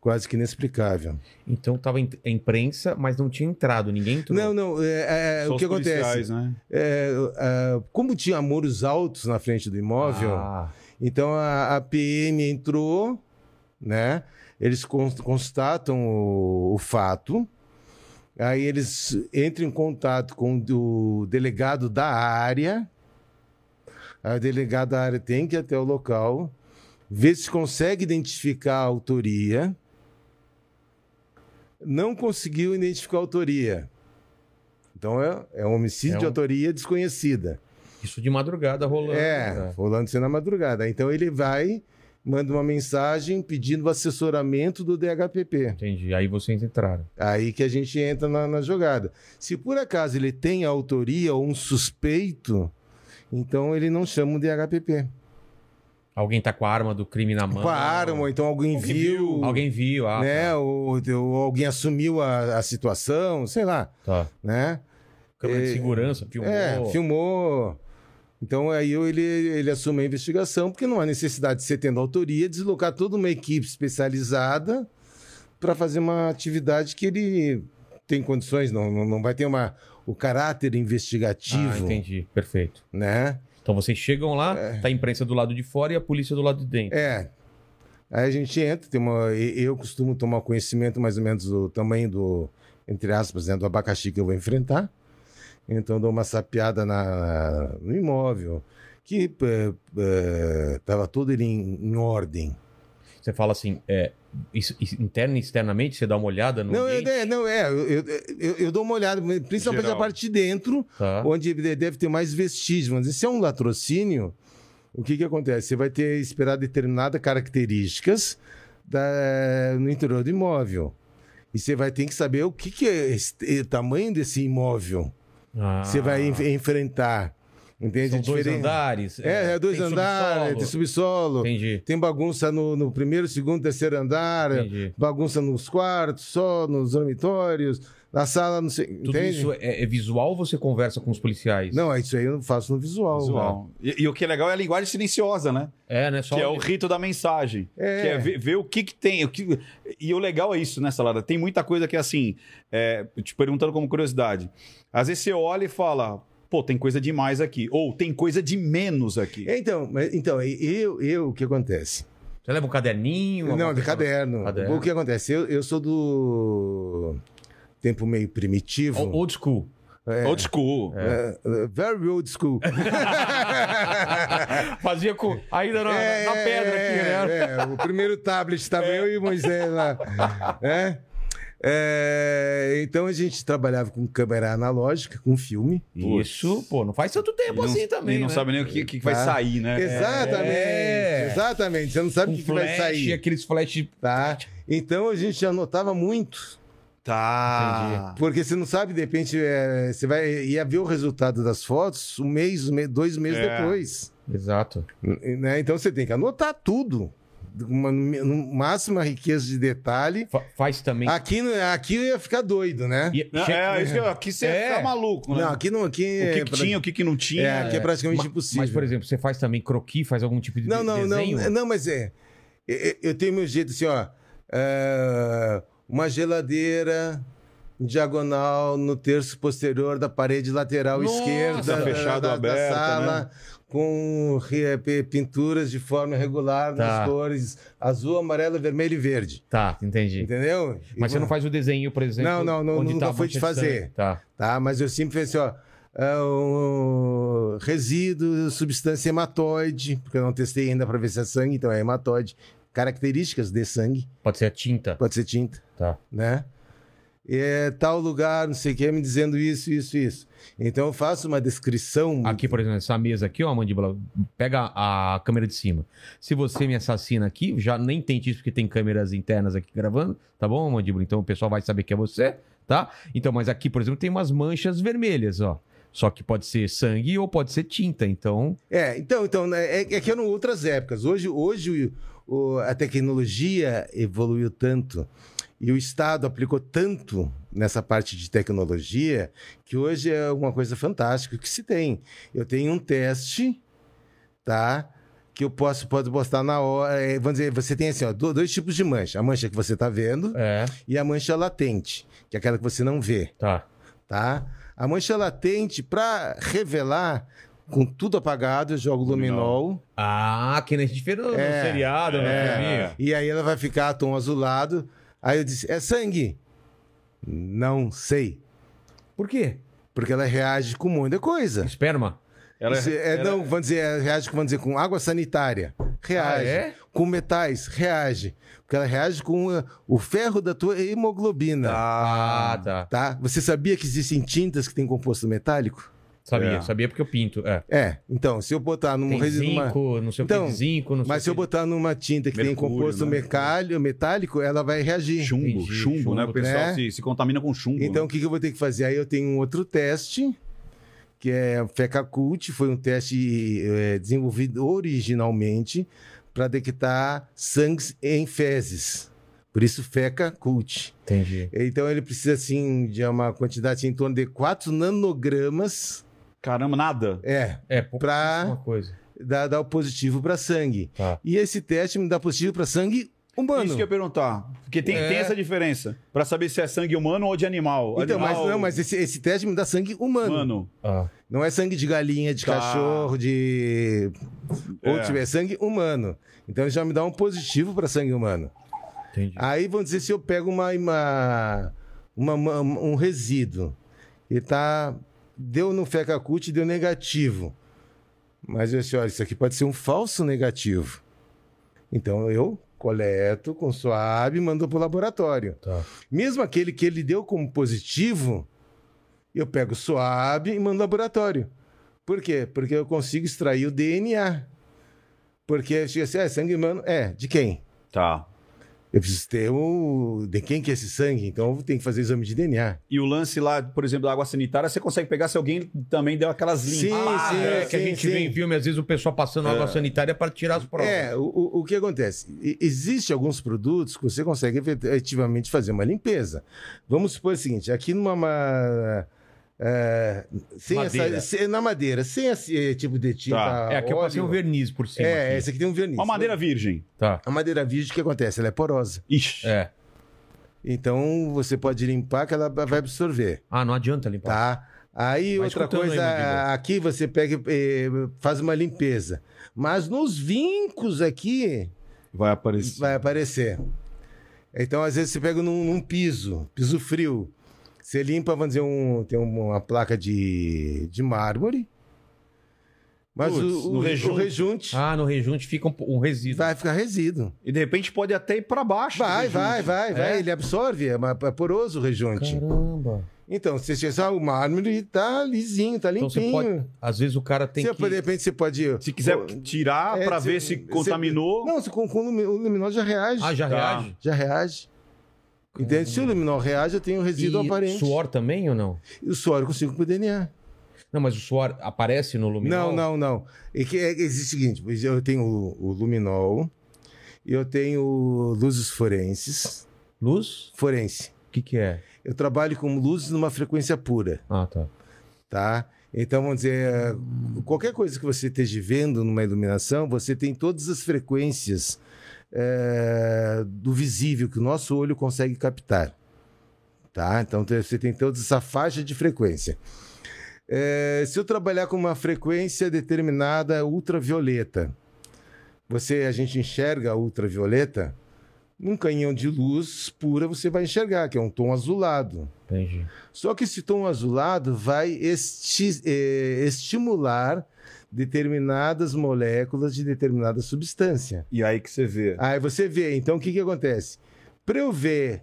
quase que inexplicável. Então tava em- a imprensa, mas não tinha entrado. Ninguém entrou. Não, não, é, é, Só o que os acontece? né? É, é, como tinha muros altos na frente do imóvel, Ah, Então a, a PM entrou, né? Eles cons- constatam o, o fato. Aí eles entram em contato com o delegado da área. Aí o delegado da área tem que ir até o local, ver se consegue identificar a autoria. Não conseguiu identificar a autoria. Então é, é um homicídio É de um- autoria desconhecida. isso de madrugada rolando. É, né? rolando isso na madrugada. Então ele vai, manda uma mensagem pedindo o assessoramento do DHPP. Entendi. Aí vocês entraram. Aí que a gente entra na, na jogada. Se por acaso ele tem autoria ou um suspeito, então ele não chama o DHPP. Alguém tá com a arma do crime na mão. Com a arma, ou então alguém Alguém viu, viu. Alguém viu, ah, né? tá. Ou, ou alguém assumiu a, a situação, sei lá, tá. né? Câmera de É, segurança, filmou. É, filmou. Então aí ele, ele assume a investigação, porque não há necessidade de você tendo autoria, deslocar toda uma equipe especializada para fazer uma atividade que ele tem condições, não, não, não vai ter uma, o caráter Ah, investigativo, entendi. Perfeito. né? Então vocês chegam lá, tá a imprensa do lado de fora e a polícia do lado de dentro. É. Aí a gente entra, tem uma, eu costumo tomar conhecimento mais ou menos do tamanho do, entre aspas, né, do abacaxi que eu vou enfrentar. Então dou uma sapeada na, no imóvel, que estava todo ele em, em ordem. Você fala assim, é, isso- interna e externamente, você dá uma olhada no Não, ambiente? é, não, é, eu, eu, eu- eu dou uma olhada, principalmente Geral. a parte de dentro, Tá. onde deve ter mais vestígios. Mas se é um latrocínio, o que, que acontece? Você vai ter esperar determinadas características da- no interior do imóvel. E você vai ter que saber o que, que é o tamanho desse imóvel. Ah. Você vai enf- enfrentar. Entende? São É dois diferente. andares? É, é dois tem andares, subsolo. tem subsolo. Entendi. Tem bagunça no, no primeiro, segundo, terceiro andar, Entendi. bagunça nos quartos, só nos dormitórios, na sala, não sei. Tudo entende? isso é, é visual ou você conversa com os policiais? Não, é isso aí eu faço no visual. Visual. E, e o que é legal é a linguagem silenciosa, né? É, né? Só que é o rito da mensagem. É. Que é ver, ver o que, que tem. O que... E o legal é isso, né, Salada? Tem muita coisa que é assim, é, te perguntando como curiosidade. Às vezes você olha e fala, pô, tem coisa demais aqui. Ou tem coisa de menos aqui. É, Então, então eu, eu, o que acontece? Você leva um caderninho? Não, de caderno. Caderno. O que acontece? Eu, eu sou do tempo meio primitivo. O- Old school. Old school. É, very old school. Fazia com. Ainda na, na pedra aqui, né? É, o primeiro tablet estava eu e Moisés lá. É? É, então a gente trabalhava com câmera analógica, com filme. Isso, pô, não faz tanto tempo não, assim também. e não né? sabe nem o que, que vai Tá. sair, né? Exatamente, É. exatamente. Você não sabe o que, que vai sair. aqueles flash. Tá? Então a gente anotava muito. Tá. Porque você não sabe, de repente, é, você vai ia ver o resultado das fotos um mês, um mês, dois meses É. depois. Exato. Né? Então você tem que anotar tudo. Uma, no máxima riqueza de detalhe. Fa- faz também. Aqui, aqui eu ia ficar doido, né? E- Não, é, isso que eu- aqui você É. fica maluco, né? Não, aqui não. Aqui o que, é que pra- tinha, o que, que não tinha. É, aqui é praticamente impossível. Mas, por exemplo, você faz também croqui, faz algum tipo de Não, não, desenho? não. Não, mas é. Eu, eu tenho meu jeito assim, ó. é, uma geladeira diagonal no terço posterior da parede lateral Nossa, esquerda fechado da, ou aberta, da sala. né? Com pinturas de forma regular Tá. nas cores azul, amarelo, vermelho e verde. Tá, entendi. Entendeu? Mas você não faz o desenho, por exemplo. Não, não, não, onde nunca tá de mancha fazer. Tá. Tá, mas eu sempre fiz assim, ó. é, resíduo, substância hematóide, porque eu não testei ainda para ver se é sangue, então é hematóide. Características de sangue, Pode ser a tinta. pode ser tinta, Tá. né? É, tal lugar, não sei o que, me dizendo isso, isso, isso. Então eu faço uma descrição. Aqui, por exemplo, essa mesa aqui, ó, a mandíbula, pega a câmera de cima. Se você me assassina aqui, já nem tente isso porque tem câmeras internas aqui gravando, tá bom, mandíbula? Então o pessoal vai saber que é você, tá? Então, mas aqui, por exemplo, tem umas manchas vermelhas, ó. Só que pode ser sangue ou pode ser tinta, então... É, então, então né, é, é que eram outras épocas. Hoje, hoje o- o- a tecnologia evoluiu tanto e o Estado aplicou tanto nessa parte de tecnologia que hoje é uma coisa fantástica que se tem. Eu tenho um teste, tá? Que eu posso pode postar na hora. é, vamos dizer, você tem assim, ó, do- dois tipos de mancha: a mancha que você está vendo É, e a mancha latente, que é aquela que você não vê tá. tá? A mancha latente, para revelar, com tudo apagado, eu jogo Luminol. luminol. Ah, que nem a gente fez no, no É, seriado, no é. filminho. E aí ela vai ficar tom azulado. Aí eu disse, é sangue? Não sei. Por quê? Porque ela reage com muita coisa. Esperma? Ela, Isso é, ela- Não, vamos dizer, ela reage com, vamos dizer, com água sanitária. Reage. Ah, é? Com metais, reage. Porque ela reage com uh, o ferro da tua hemoglobina. Ah, tá. Tá? Você sabia que existem tintas que têm composto metálico? Sabia, É. sabia porque eu pinto. É. É. Então, se eu botar num Tem resíduo. numa- zinco, não sei o Então, que, zinco, não sei Mas se eu botar numa tinta que tem Mercúrio, composto né? mecálio, metálico, ela vai reagir. Chumbo, Entendi, chumbo, chumbo, né? O pessoal né? se, se contamina com chumbo. Então, né? o que, que eu vou ter que fazer? Aí eu tenho um outro teste, que é o FECACULT, foi um teste eh, desenvolvido originalmente para detectar sangues em fezes. Por isso, FECACULT. Entendi. Então, ele precisa, assim, de uma quantidade em torno de 4 nanogramas Caramba, nada. é, É, Pra- pouquíssima coisa. dar, dar o positivo para sangue. Tá. E esse teste me dá positivo para sangue humano. Isso que eu ia perguntar. Porque tem, É. tem essa diferença. Pra saber se é sangue humano ou de animal. Então, mas, Animal, não, mas esse, esse teste me dá sangue humano. Humano. Ah, Não é sangue de galinha, de Tá. cachorro, de. Ou É. tiver sangue humano. Então já me dá um positivo para sangue humano. entendi. Aí vamos dizer se eu pego uma, uma, uma- uma- um resíduo e tá deu no FECACUT, deu negativo. Mas eu disse, olha, isso aqui pode ser um falso negativo. Então eu coleto com suave e mando para o laboratório. Tá. Mesmo aquele que ele deu como positivo, eu pego o suave e mando laboratório. Por quê? Porque eu consigo extrair o DNA. Porque chega assim, é sangue humano? É, de quem? Tá. Eu preciso ter o. De quem que é esse sangue? Então tem que fazer exame de DNA. E o lance lá, por exemplo, da água sanitária, você consegue pegar se alguém também deu aquelas Sim, limpadas. sim, é, que a sim, gente sim. vê em filme, às vezes o pessoal passando água sanitária para tirar as provas. É, o, o, que acontece? E- Existe alguns produtos que você consegue efetivamente fazer uma limpeza. Vamos supor o seguinte: aqui numa. uma, é, sem Madeira. essa, sem- na madeira, sem esse tipo de tinta. Tá. É, aqui eu passei um óleo. verniz por cima. É, aqui. esse aqui tem um verniz. Uma madeira virgem. Tá. A madeira virgem, o que acontece? Ela é porosa. Ixi. É. Então você pode limpar que ela vai absorver. Ah, não adianta limpar. Tá? Aí Vai outra aí, coisa, Mandiba. aqui você pega e faz uma limpeza. Mas nos vincos aqui Vai aparecer. vai aparecer. Então, às vezes, você pega num, num piso, piso frio. Você limpa, vamos dizer, um, tem uma placa de, de mármore. Mas Putz, o, no o, rejunte. o rejunte Ah, no rejunte fica um, um resíduo. vai ficar resíduo. E de repente pode até ir pra baixo. Vai, do vai, vai, vai. É? Ele absorve, é, é poroso o rejunte. Caramba. Então, você chega, ah, o mármore tá lisinho, tá Então limpinho. você pode. Às vezes o cara tem Você, que. De repente você pode. Se quiser Pô, tirar é, pra você- ver se você- contaminou. Não, você, com, com o lumi- o luminol já reage. Ah, já Tá. reage? Já reage. Entende? Se o luminol reage, eu tenho resíduo E aparente. suor também ou não? E o suor eu consigo com o DNA. Não, mas o suor aparece no luminol? Não, não, não. É que é, existe o seguinte: eu tenho o, o luminol, eu tenho luzes forenses. Luz? Forense. O que, que é? Eu trabalho com luzes numa frequência pura, Ah, tá. tá? Então, vamos dizer, qualquer coisa que você esteja vendo numa iluminação, você tem todas as frequências é, do visível que o nosso olho consegue captar. Tá? Então, você tem toda essa faixa de frequência. É, se eu trabalhar com uma frequência determinada ultravioleta, você, a gente enxerga a ultravioleta, num canhão de luz pura você vai enxergar, que é um tom azulado. Entendi. Só que esse tom azulado vai esti- eh, estimular determinadas moléculas de determinada substância. E aí que você vê. Aí você vê, então o que, que acontece? Para eu ver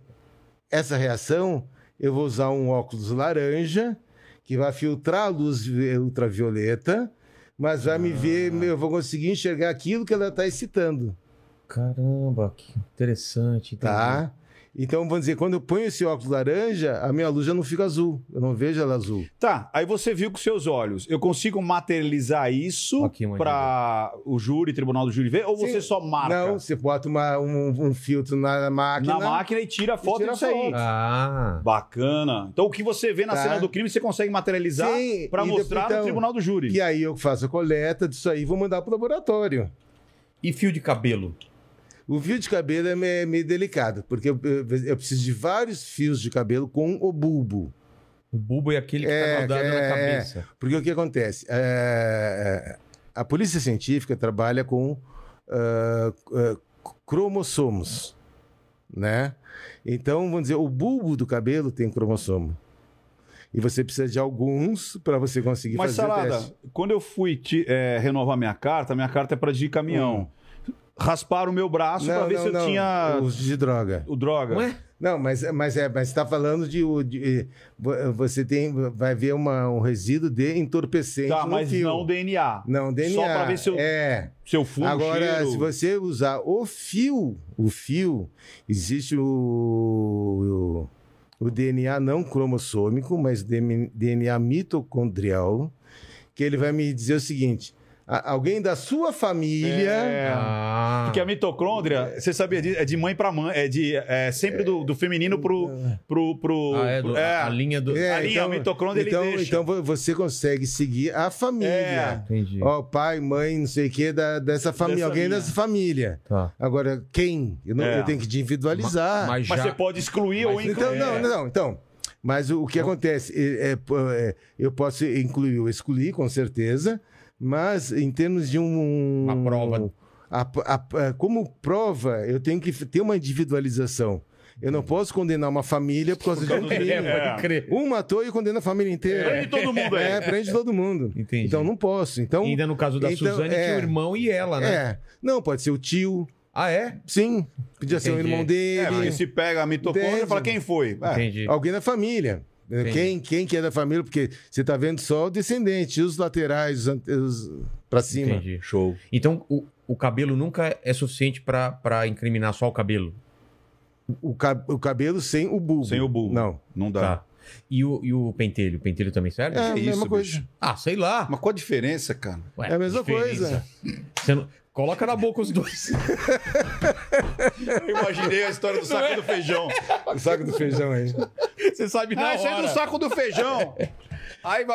essa reação, eu vou usar um óculos laranja, que vai filtrar a luz vi- ultravioleta, mas vai me ver, eu vou conseguir enxergar aquilo que ela está excitando. Caramba, que interessante. entendi. Tá? Então, vamos dizer, quando eu ponho esse óculos laranja, a minha luz já não fica azul. Eu não vejo ela azul. Tá, aí você viu com seus olhos. Eu consigo materializar isso pra o júri, tribunal do júri ver? Ou você Sim. só marca Não, você bota uma- um, um filtro na máquina. na máquina e tira a foto tira a disso aí? Ah, Bacana. Então o que você vê na Tá. cena do crime, você consegue materializar e mostrar depois, então, no tribunal do júri. E aí eu faço a coleta disso aí e vou mandar pro laboratório. e fio de cabelo? O fio de cabelo é meio, meio delicado, porque eu, eu- eu preciso de vários fios de cabelo com o bulbo. O bulbo é aquele que É, tá grudado na é, cabeça. Porque o que acontece? É, a polícia científica trabalha com ah, ah, cromossomos, né? Então, vamos dizer, o bulbo do cabelo tem cromossomo. E você precisa de alguns para você conseguir Mas, fazer o Salada, quando eu fui é, renovar minha carta, minha carta é pra dirigir caminhão. Rasparam o meu braço pra ver se eu tinha Uso de droga. o droga. Não é? Não, mas, mas é, mas está falando de, de- vo- você tem, vai ver uma, um resíduo de entorpecente Tá, no mas fio. não DNA. Não, DNA. Só pra ver se eu, É. se eu fumo, Agora, cheiro. se você usar o fio, o fio, existe o, o, o DNA não cromossômico, mas DNA mitocondrial, que ele vai me dizer o seguinte: a- alguém da sua família. É. Ah. Porque a mitocôndria, você sabia disso? É de mãe pra mãe. É de é sempre do, do feminino pro. pro, pro Ah, é, do- é. a linha do. É, a linha mitocôndria, ele então, deixa. então vo- você consegue seguir a família. Entendi. Ó, pai, mãe, não sei o que, da, dessa família, Dessa alguém linha. dessa família. Tá. Agora, quem? Eu, não- É. eu tenho que individualizar. Mas Mas já. você pode excluir ou Mas incluir. Então, não, É. não, não, então. Mas o, o que acontece? É, é, pô, é, eu posso incluir ou excluir, com certeza, mas em termos de um. Uma prova. a- a- a- como prova, eu tenho que ter uma individualização. Eu não posso condenar uma família por causa de um crime. É, pode crer. Um matou e condena a família inteira. Prende todo mundo aí. É, prende todo mundo. Entendi. Então não posso. Então, E ainda no caso da então, Suzane, é. tinha o irmão e ela, né? é. Não, pode ser o tio. Ah, é? Sim. Podia ser o Entendi. irmão É, dele. porque se pega a mitocôndria e fala quem foi. É. Entendi. Alguém da família. Entendi. Quem, quem que é da família? Porque você tá vendo só o descendente, os laterais, os, os pra cima. Entendi. Show. Então, o, o cabelo nunca é suficiente pra, pra incriminar só o cabelo. O, ca- o cabelo sem o bulbo. Sem o bulbo. Não. Não dá. Tá. E o, e o pentelho? O pentelho também serve? É a Que mesma isso, coisa. bicho? Ah, sei lá. Mas qual a diferença, cara? Ué, É a mesma diferença. Você não- Coloca na boca os dois. Eu imaginei a história do saco do feijão. O saco do feijão aí. Você sabe na Ah, aí é hora. do saco do feijão. Aí,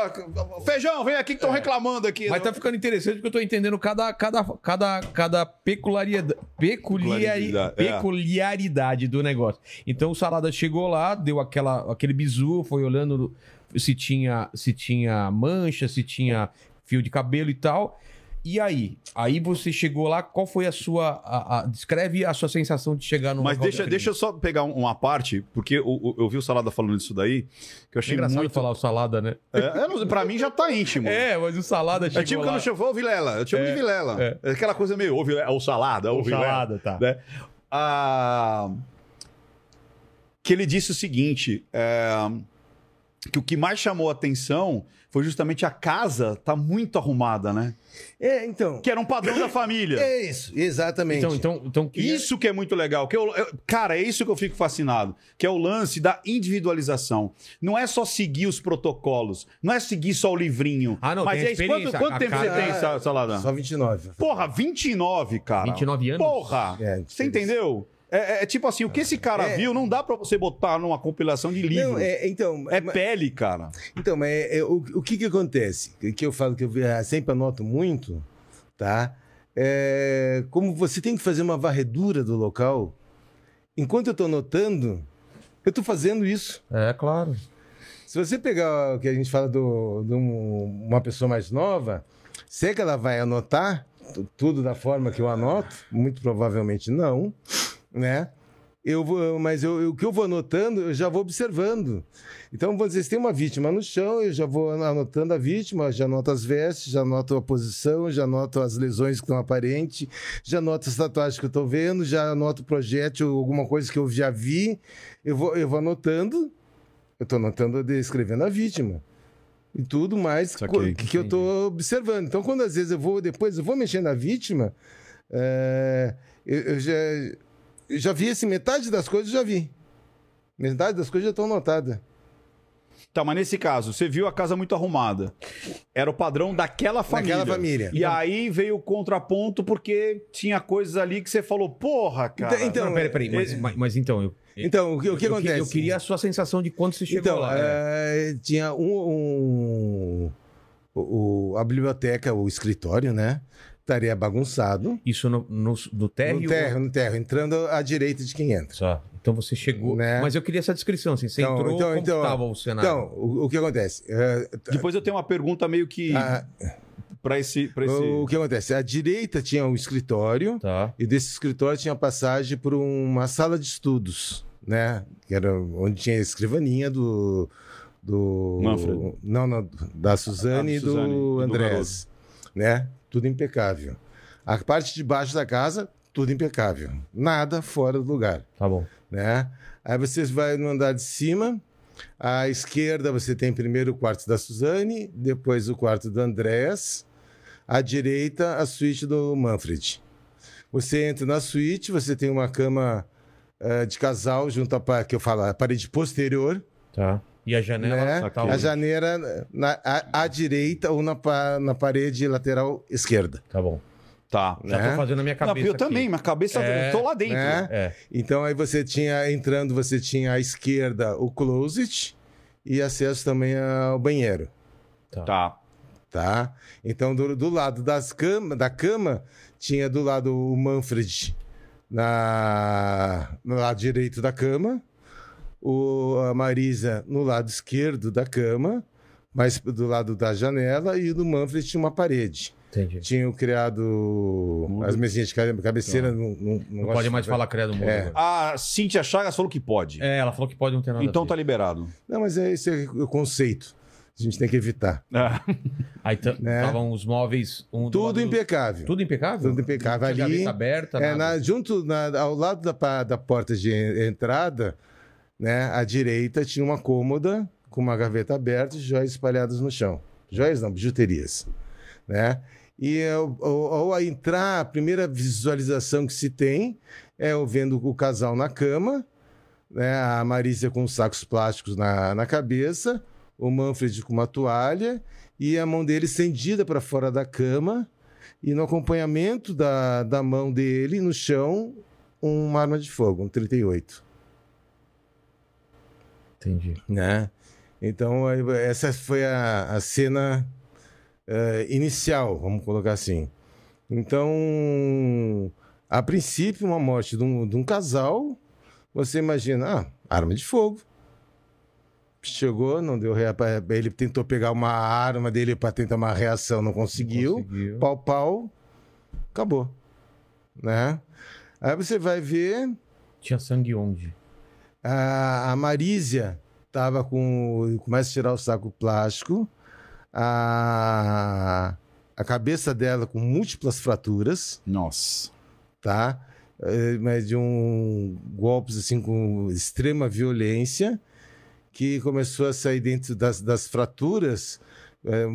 feijão, vem aqui que estão reclamando aqui. Mas tá ficando interessante porque eu tô entendendo cada, cada, cada, cada peculiaridade, peculiari, Peculiaridade, é. peculiaridade do negócio. Então o Salada chegou lá, deu aquela, aquele bizu, foi olhando se tinha, se tinha mancha, se tinha fio de cabelo e tal. E aí? Aí você chegou lá, qual foi a sua. a- a- descreve a sua sensação de chegar no Mas deixa, deixa eu só pegar um- uma parte, porque o- o- eu vi o Salada falando disso daí, que eu É achei engraçado muito... falar o Salada, né? É, é, pra mim já tá íntimo. É, mas o Salada chegou É tipo lá. quando eu chamo ô Vilela, eu chamo de Vilela. É. Aquela coisa meio, ô Vilela, ou salada, ou O Vilela. Salada, tá. né? Ah, que ele disse o seguinte: é, que o que mais chamou a atenção foi justamente a casa tá muito arrumada, né? É, então. Que era um padrão da família. É isso, exatamente. Então, então, então queria- Isso que é muito legal. Que eu, eu- cara, é isso que eu fico fascinado. Que é o lance da individualização. Não é só seguir os protocolos. Não é seguir só o livrinho. Ah, não, Mas é isso. Quanto, quanto a tempo casa- você tem, Sa- Salada? Só 29. Porra, 29, cara. 29 anos? Porra! É, você entendeu? É, é tipo assim, o que esse cara É. viu não dá pra você botar numa compilação de livro. Não, é é, então, mas- pele, cara. então, mas é, é, o, o que que acontece? Que- Que eu falo que eu eh, sempre anoto muito, tá? É, como você tem que fazer uma varredura do local, enquanto eu tô anotando, eu tô fazendo isso. É, claro. Se você pegar o que a gente fala do, de um- uma pessoa mais nova, será que ela vai anotar tu- tudo da forma que eu anoto? Muito provavelmente não, né? Eu vou, mas eu, o que eu vou anotando, eu já vou observando. Então, vou dizer, se tem uma vítima no chão, eu já vou anotando a vítima, já anoto as vestes, já anoto a posição, já anoto as lesões que estão aparentes, já anoto as tatuagens que eu estou vendo, já anoto o projétil, alguma coisa que eu já vi. Eu vou, eu vou anotando, eu estou anotando, descrevendo a vítima. E tudo mais que, que eu estou observando. Então, quando às vezes eu vou, depois eu vou mexer na vítima, é, eu, eu já, eu já vi assim, metade das coisas eu já vi. Metade das coisas já estão anotadas. Tá, mas nesse caso, você viu a casa muito arrumada. Era o padrão daquela família. Daquela família. E aí veio o contraponto porque tinha coisas ali que você falou, porra, cara. Então- então, Não, peraí, peraí. Mas, mas, mas então, eu, Então, o que, o que eu, acontece? Eu queria a sua sensação de quando você chegou Então, lá. é. é, tinha um, um- o- a biblioteca, o escritório, né? Estaria bagunçado. Isso no, no, no térreo? No terra, no terra, entrando à direita de quem entra. Só. Então você chegou. Né? Mas eu queria essa descrição, assim. Você Então, entrou, então, como então, estava o cenário? Então, o, o que acontece? É, Depois eu tenho uma pergunta meio que a- pra esse. Pra esse... o que acontece? À direita tinha o escritório, Tá. e desse escritório tinha passagem por uma sala de estudos, né? Que era onde tinha a escrivaninha do. do Manfred. Não, não, da Suzane Ah, e Suzane e do do Andrés. Né? Tudo impecável. A parte de baixo da casa, tudo impecável. Nada fora do lugar. Tá bom. né? Aí você vai no andar de cima, à esquerda você tem primeiro o quarto da Suzane, depois o quarto do Andrés, à direita a suíte do Manfred. Você entra na suíte, você tem uma cama eh, de casal junto à que eu falo, a parede posterior, Tá. E a janela né? tá a janela na, à, à direita ou na, na parede lateral esquerda. Tá bom. Tá. Já Né? tô fazendo a minha Não, cabeça. eu aqui. também, minha cabeça. É, eu tô lá dentro. né? É. Então aí você tinha, entrando, você tinha à esquerda o closet e acesso também ao banheiro. Tá. tá? Então, do, do lado das cama, da cama, tinha do lado o Manfred na, no lado direito da cama, o, a Marisa no lado esquerdo da cama, mas do lado da janela, e o do Manfred tinha uma parede. Entendi. tinham criado as mesinhas de cabe- cabeceira. Não, não, Não pode mais falar credo mudo. É. A Cíntia Chagas falou que pode. É, ela falou que pode não ter nada então a tá liberado. Não, mas é, esse é o conceito. A gente tem que evitar. Ah, Aí né? estavam os móveis... Um do Tudo lado do- impecável. Tudo impecável? Tudo impecável. Não tinha Ali, aberta, É, na- junto, na- ao lado da, da porta de en- entrada, né, à direita tinha uma cômoda com uma gaveta aberta e joias espalhadas no chão. Joias não, bijuterias. Né? E ao, entrar, a primeira visualização que se tem é eu vendo o casal na cama, né, a Marícia com os sacos plásticos na, na cabeça, o Manfred com uma toalha e a mão dele estendida para fora da cama e no acompanhamento da, da mão dele no chão, uma arma de fogo, um 38. Entendi. Né? Então, essa foi a, a cena eh, inicial, vamos colocar assim. Então, a princípio, uma morte de um, de um casal, você imagina, ah, arma de fogo. Chegou, não deu rea... Ele tentou pegar uma arma dele para tentar uma reação, não conseguiu. Conseguiu. pau, pau, acabou. Né? Aí você vai ver Tinha sangue onde? A, a Marísia tava com. Começa a tirar o saco plástico, a, a cabeça dela com múltiplas fraturas, nossa. tá? Eh, Mas de um golpes assim com extrema violência, que começou a sair dentro das, das fraturas. eh,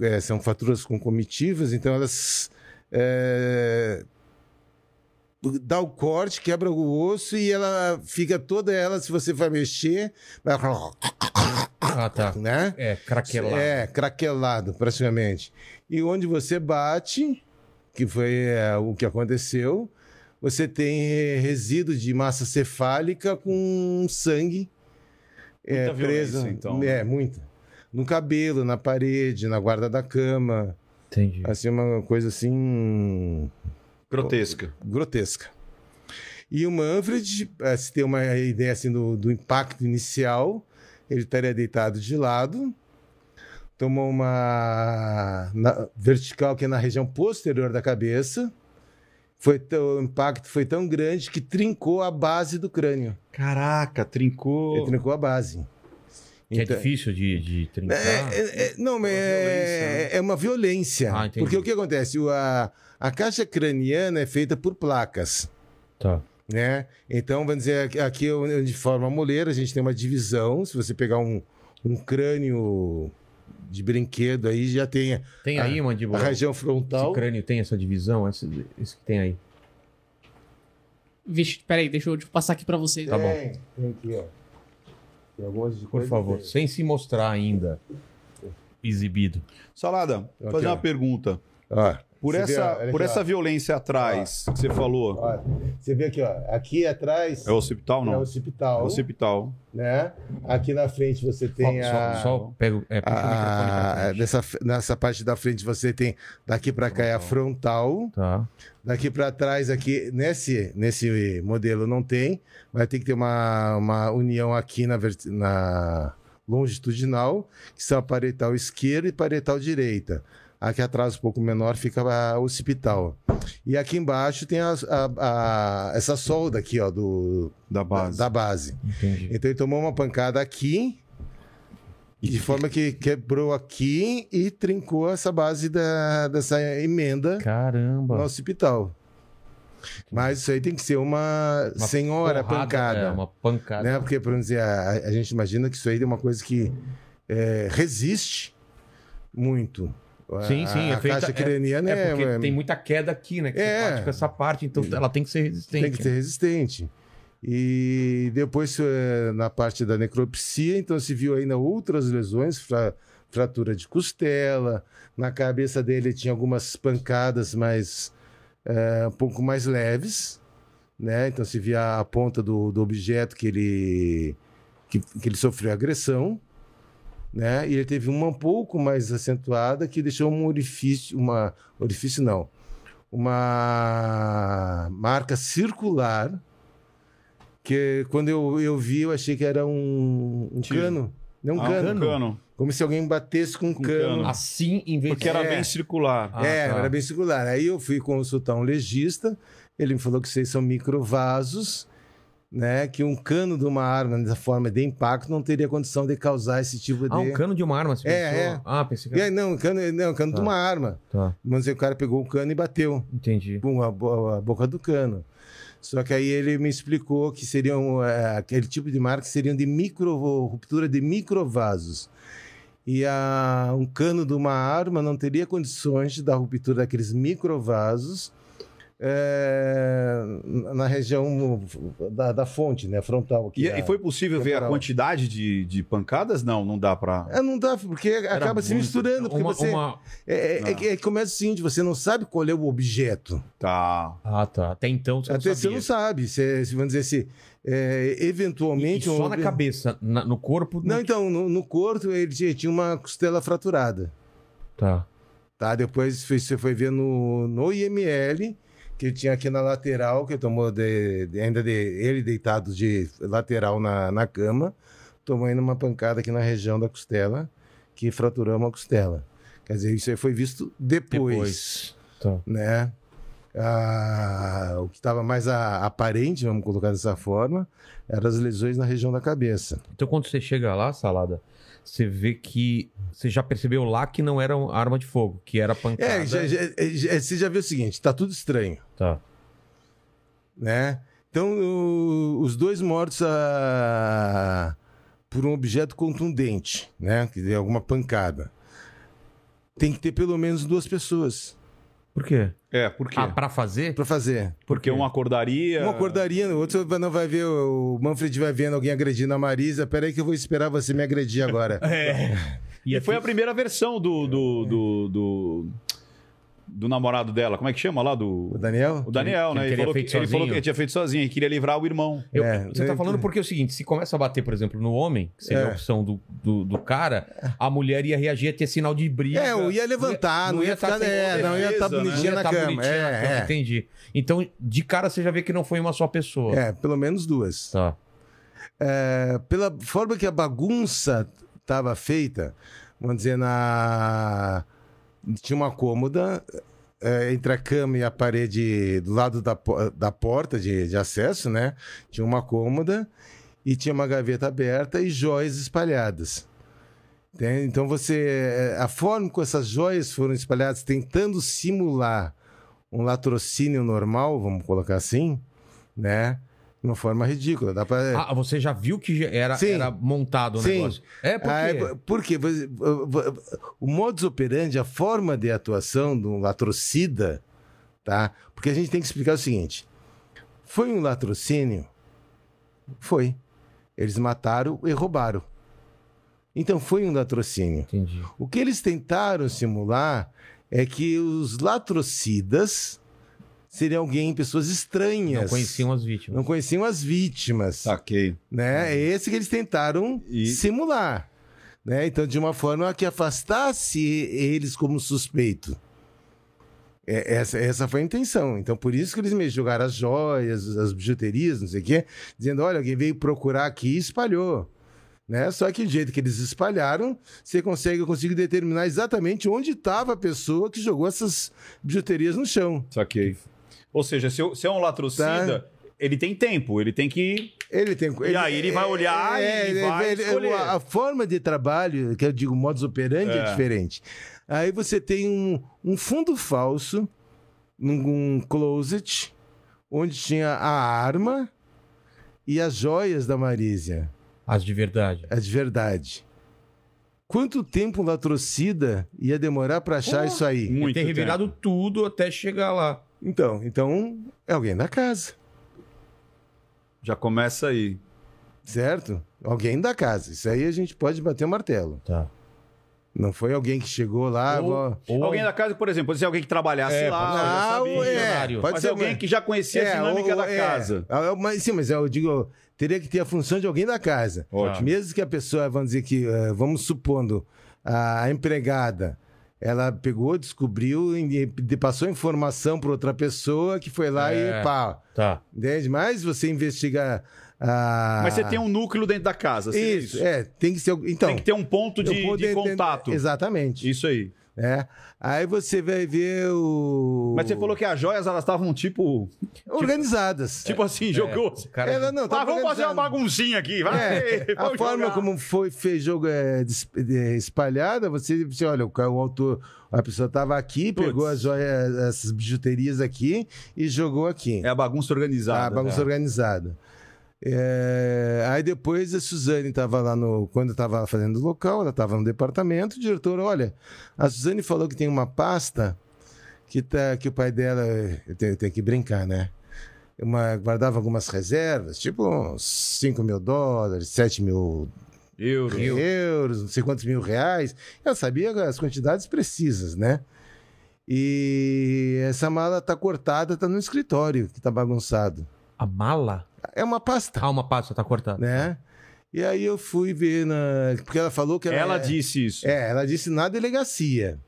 eh, são fraturas concomitivas, então elas eh, dá o corte, quebra o osso e ela fica toda ela, se você vai mexer, vai, Ah, tá. né? É, craquelado. É, craquelado, praticamente. E onde você bate, que foi é, o que aconteceu, você tem resíduo de massa cefálica com sangue é, preso. então, né? É, muita. No cabelo, na parede, na guarda da cama. Entendi. Assim, uma coisa assim Grotesca. grotesca. E o Manfred, eh, se tem uma ideia assim do, do impacto inicial, ele estaria deitado de lado, tomou uma na- vertical que é na região posterior da cabeça. Foi tão- o impacto foi tão grande que trincou a base do crânio. Caraca, trincou. Ele trincou a base. Que é Então- difícil de, de trincar. é, é- é- não, mas é, é uma violência. Ah, porque o que acontece? O- a, a caixa craniana é feita por placas. Tá. né? Então, vamos dizer, aqui- onde forma a moleira, a gente tem uma divisão. Se você pegar um, um crânio de brinquedo aí, já tem Tem a- aí, a mandíbula? região Esse frontal. crânio tem essa divisão? Esse, esse que tem aí. Vixe, peraí, deixa eu passar aqui pra vocês. Tá bom. Tem aqui, ó. Tem Por favor, que- sem se mostrar ainda exibido. Salada, vou fazer uma pergunta. Ó, Por você vê, essa, ó, olha por aqui, essa ó. violência atrás que você falou, Ó, você vê aqui, ó. Aqui atrás é o hospital, é o não? É hospital, o hospital. né? Aqui na frente você tem só, a... só pego, é, a- nessa, nessa parte da frente você tem daqui para cá é a frontal, Tá. Daqui para trás, aqui, nesse, nesse modelo não tem. Vai ter que ter uma, uma união aqui na, na longitudinal, que são a parietal esquerda e parietal direita. Aqui atrás, um pouco menor, fica a occipital. E aqui embaixo tem a- a- a- essa solda aqui, ó, do, Da da, base. da base. Entendi. Então ele tomou uma pancada aqui, de forma que quebrou aqui e trincou essa base da, dessa emenda no Caramba. hospital. Mas isso aí tem que ser uma, Uma senhora porrada, pancada. É, uma pancada. né? Porque, por dizer, a, a gente imagina que isso aí é uma coisa que é, resiste muito. Sim, A- sim. A, é feita, caixa é- craniana é, porque é- tem muita queda aqui, né? Que É. com essa parte, então ela tem que ser resistente. tem que ser resistente. E depois, eh, na parte da necropsia, então se viu ainda outras lesões, fra- fratura de costela, na cabeça dele tinha algumas pancadas, mas eh, um pouco mais leves, né? Então se via a ponta do, do objeto que ele, que, que ele sofreu agressão, né? E ele teve uma um pouco mais acentuada que deixou um orifício, uma orifício não, uma marca circular que quando eu, eu vi eu achei que era um, um cano, não um Ah, cano, um cano. Como se alguém batesse com um cano. cano. Assim, em vez Porque era É. bem circular. Ah, é, tá. era bem circular. Aí eu fui consultar um legista, ele me falou que vocês são microvasos, né? Que um cano de uma arma dessa forma de impacto não teria condição de causar esse tipo de. Ah, um cano de uma arma, você É, pensou? é. Ah, pensei que era... aí, não, um cano, não, um cano Tá. de uma arma. Tá, Mas o cara pegou o cano e bateu entendi. com a, a boca do cano. Só que aí ele me explicou que seriam é, aquele tipo de marca seriam de micro ruptura de microvasos. E a, um cano de uma arma não teria condições de dar ruptura daqueles microvasos é, na região da, da fonte, né, frontal. Aqui, E, a- e foi possível ver a temporal. quantidade de, de pancadas? Não, não dá pra. É, não dá, porque acaba se muito. misturando. Porque Uma, você. uma- É, é, Não. é, que- é começa o seguinte: você não sabe qual é o objeto. Tá. Ah, tá. Até então você não Até você sabia. não sabe. Você, se vamos dizer assim, é, E, eventualmente. e só um- na cabeça, na- no corpo... Não, então, no, no corpo ele tinha, tinha uma costela fraturada. Tá. Tá? Depois você foi ver no, no IML, que tinha aqui na lateral, que tomou de, de- ainda de, ele deitado de lateral na, na cama, tomou ainda uma pancada aqui na região da costela, que fraturou uma costela. Quer dizer, isso aí foi visto depois. Depois. Tá. né? Ah, o que estava mais a- aparente, vamos colocar dessa forma, eram as lesões na região da cabeça. Então quando você chega lá, Salada, você vê que... Você já percebeu lá que não era uma arma de fogo, que era pancada. É, já- já- já- você já viu o seguinte, tá tudo estranho, Tá. né? Então, o- os dois mortos ah, por um objeto contundente, né? Que deu alguma pancada. Tem que ter pelo menos duas pessoas Por quê? É, por quê? Ah, pra fazer? para fazer. Porque um acordaria. Um acordaria, o outro não vai ver, o Manfred vai vendo alguém agredindo a Marisa. Peraí que eu vou esperar você me agredir agora. É. E foi a primeira versão do. do, do, do, do namorado dela. Como é que chama lá? Do. O Daniel? O Daniel, Que ele né? Ele teria falou, que, ele falou que ele tinha feito sozinho e queria livrar o irmão. Eu- É, você tá né, falando que- porque é o seguinte, se começa a bater, por exemplo, no homem, que seria É. a opção do, do, do cara, a mulher ia reagir a ter sinal de briga. É, eu ia levantar, não ia tá ficar- é, não ia estar bonitinha Não ia na tá cama. bonitinha na cama, É, é. Entendi. Então, de cara, você já vê que não foi uma só pessoa. É, pelo menos duas. Tá. É, pela forma que a bagunça estava feita, vamos dizer, na. Tinha uma cômoda é, entre a cama e a parede do lado da, da porta de, de acesso, né? Tinha uma cômoda e tinha uma gaveta aberta e joias espalhadas. Então você. A forma como essas joias foram espalhadas, tentando simular um latrocínio normal, vamos colocar assim, né? De uma forma ridícula. Dá pra, Ah, você já viu que era, era montado o Sim. negócio? É, porque... ah, é, porque você- o modus operandi, a forma de atuação de um latrocida, tá? Porque a gente tem que explicar o seguinte: foi um latrocínio? Foi. Eles mataram e roubaram. Então foi um latrocínio. Entendi. O que eles tentaram simular é que os latrocidas seriam alguém, pessoas estranhas. Não conheciam as vítimas. Não conheciam as vítimas Saquei. né? É esse que eles tentaram E- simular, né? Então, de uma forma que afastasse eles como suspeito. É, essa, essa foi a intenção. Então, por isso que eles me jogaram as joias, as bijuterias, não sei o quê, dizendo: olha, alguém veio procurar aqui e espalhou. Né? Só que do jeito que eles espalharam, você consegue, eu consigo determinar exatamente onde estava a pessoa que jogou essas bijuterias no chão. Saquei. Ou seja, se, eu- se é um latrocida, Tá. ele tem tempo, ele tem que. Ele tem, E aí ele vai olhar e vai escolher. A, a forma de trabalho, que eu digo modus operandi, é, É. diferente. Aí você tem um, um fundo falso, num um closet, onde tinha a arma e as joias da Marísia, As de verdade. as de verdade. Quanto tempo um latrocida ia demorar para achar Porra. isso aí? Muito ter revirado tudo até chegar lá. Então, então é alguém da casa, Já começa aí. certo? Alguém da casa. Isso aí a gente pode bater o martelo. Tá. Não foi alguém que chegou lá. Ou- ó, Ou Alguém da casa, por exemplo, pode ser alguém que trabalhasse É, lá, pode sabia. é, pode ser alguém que já conhecia a dinâmica ou- da é. casa. Ah, Mas, sim, mas eu digo, teria que ter a função de alguém da casa. Ótimo. Mesmo que a pessoa, vamos dizer que, eh, vamos supondo, a empregada, ela pegou, descobriu, passou informação para outra pessoa que foi lá É. e pá. Tá. Entende? Mas você investiga a- Mas você tem um núcleo dentro da casa. seria Isso, é, tem que ser. Então, Tem que ter um ponto de de- contato. Exatamente. Isso aí. É. Aí você vai ver o. Mas você falou que as joias elas estavam tipo. Organizadas. Tipo assim, jogou. O cara Ela não, Ah, tá vamos fazer uma baguncinha aqui, vai. É, a vamos forma jogar. como foi fez jogo é, é, espalhada, você, você olha, o, autor, a pessoa estava aqui, Puts. pegou as joias, essas bijuterias aqui e jogou aqui. É a bagunça organizada. a bagunça organizada. É, aí depois a Suzane estava lá no. Quando eu estava fazendo o local, ela estava no departamento, o diretor, olha, a Suzane falou que tem uma pasta que, tá, que o pai dela. Eu tenho, eu tenho que brincar, né? Uma, guardava algumas reservas, tipo uns 5 mil dólares, 7 mil Euro. euros, não sei quantos mil reais. Ela sabia as quantidades precisas, né? E essa mala tá cortada, tá no escritório, que tá bagunçado. A mala? É uma pasta, Ah, uma pasta tá cortada. né? E aí eu fui ver na. Porque ela falou que ela. Ela é... disse isso. É, ela disse na delegacia.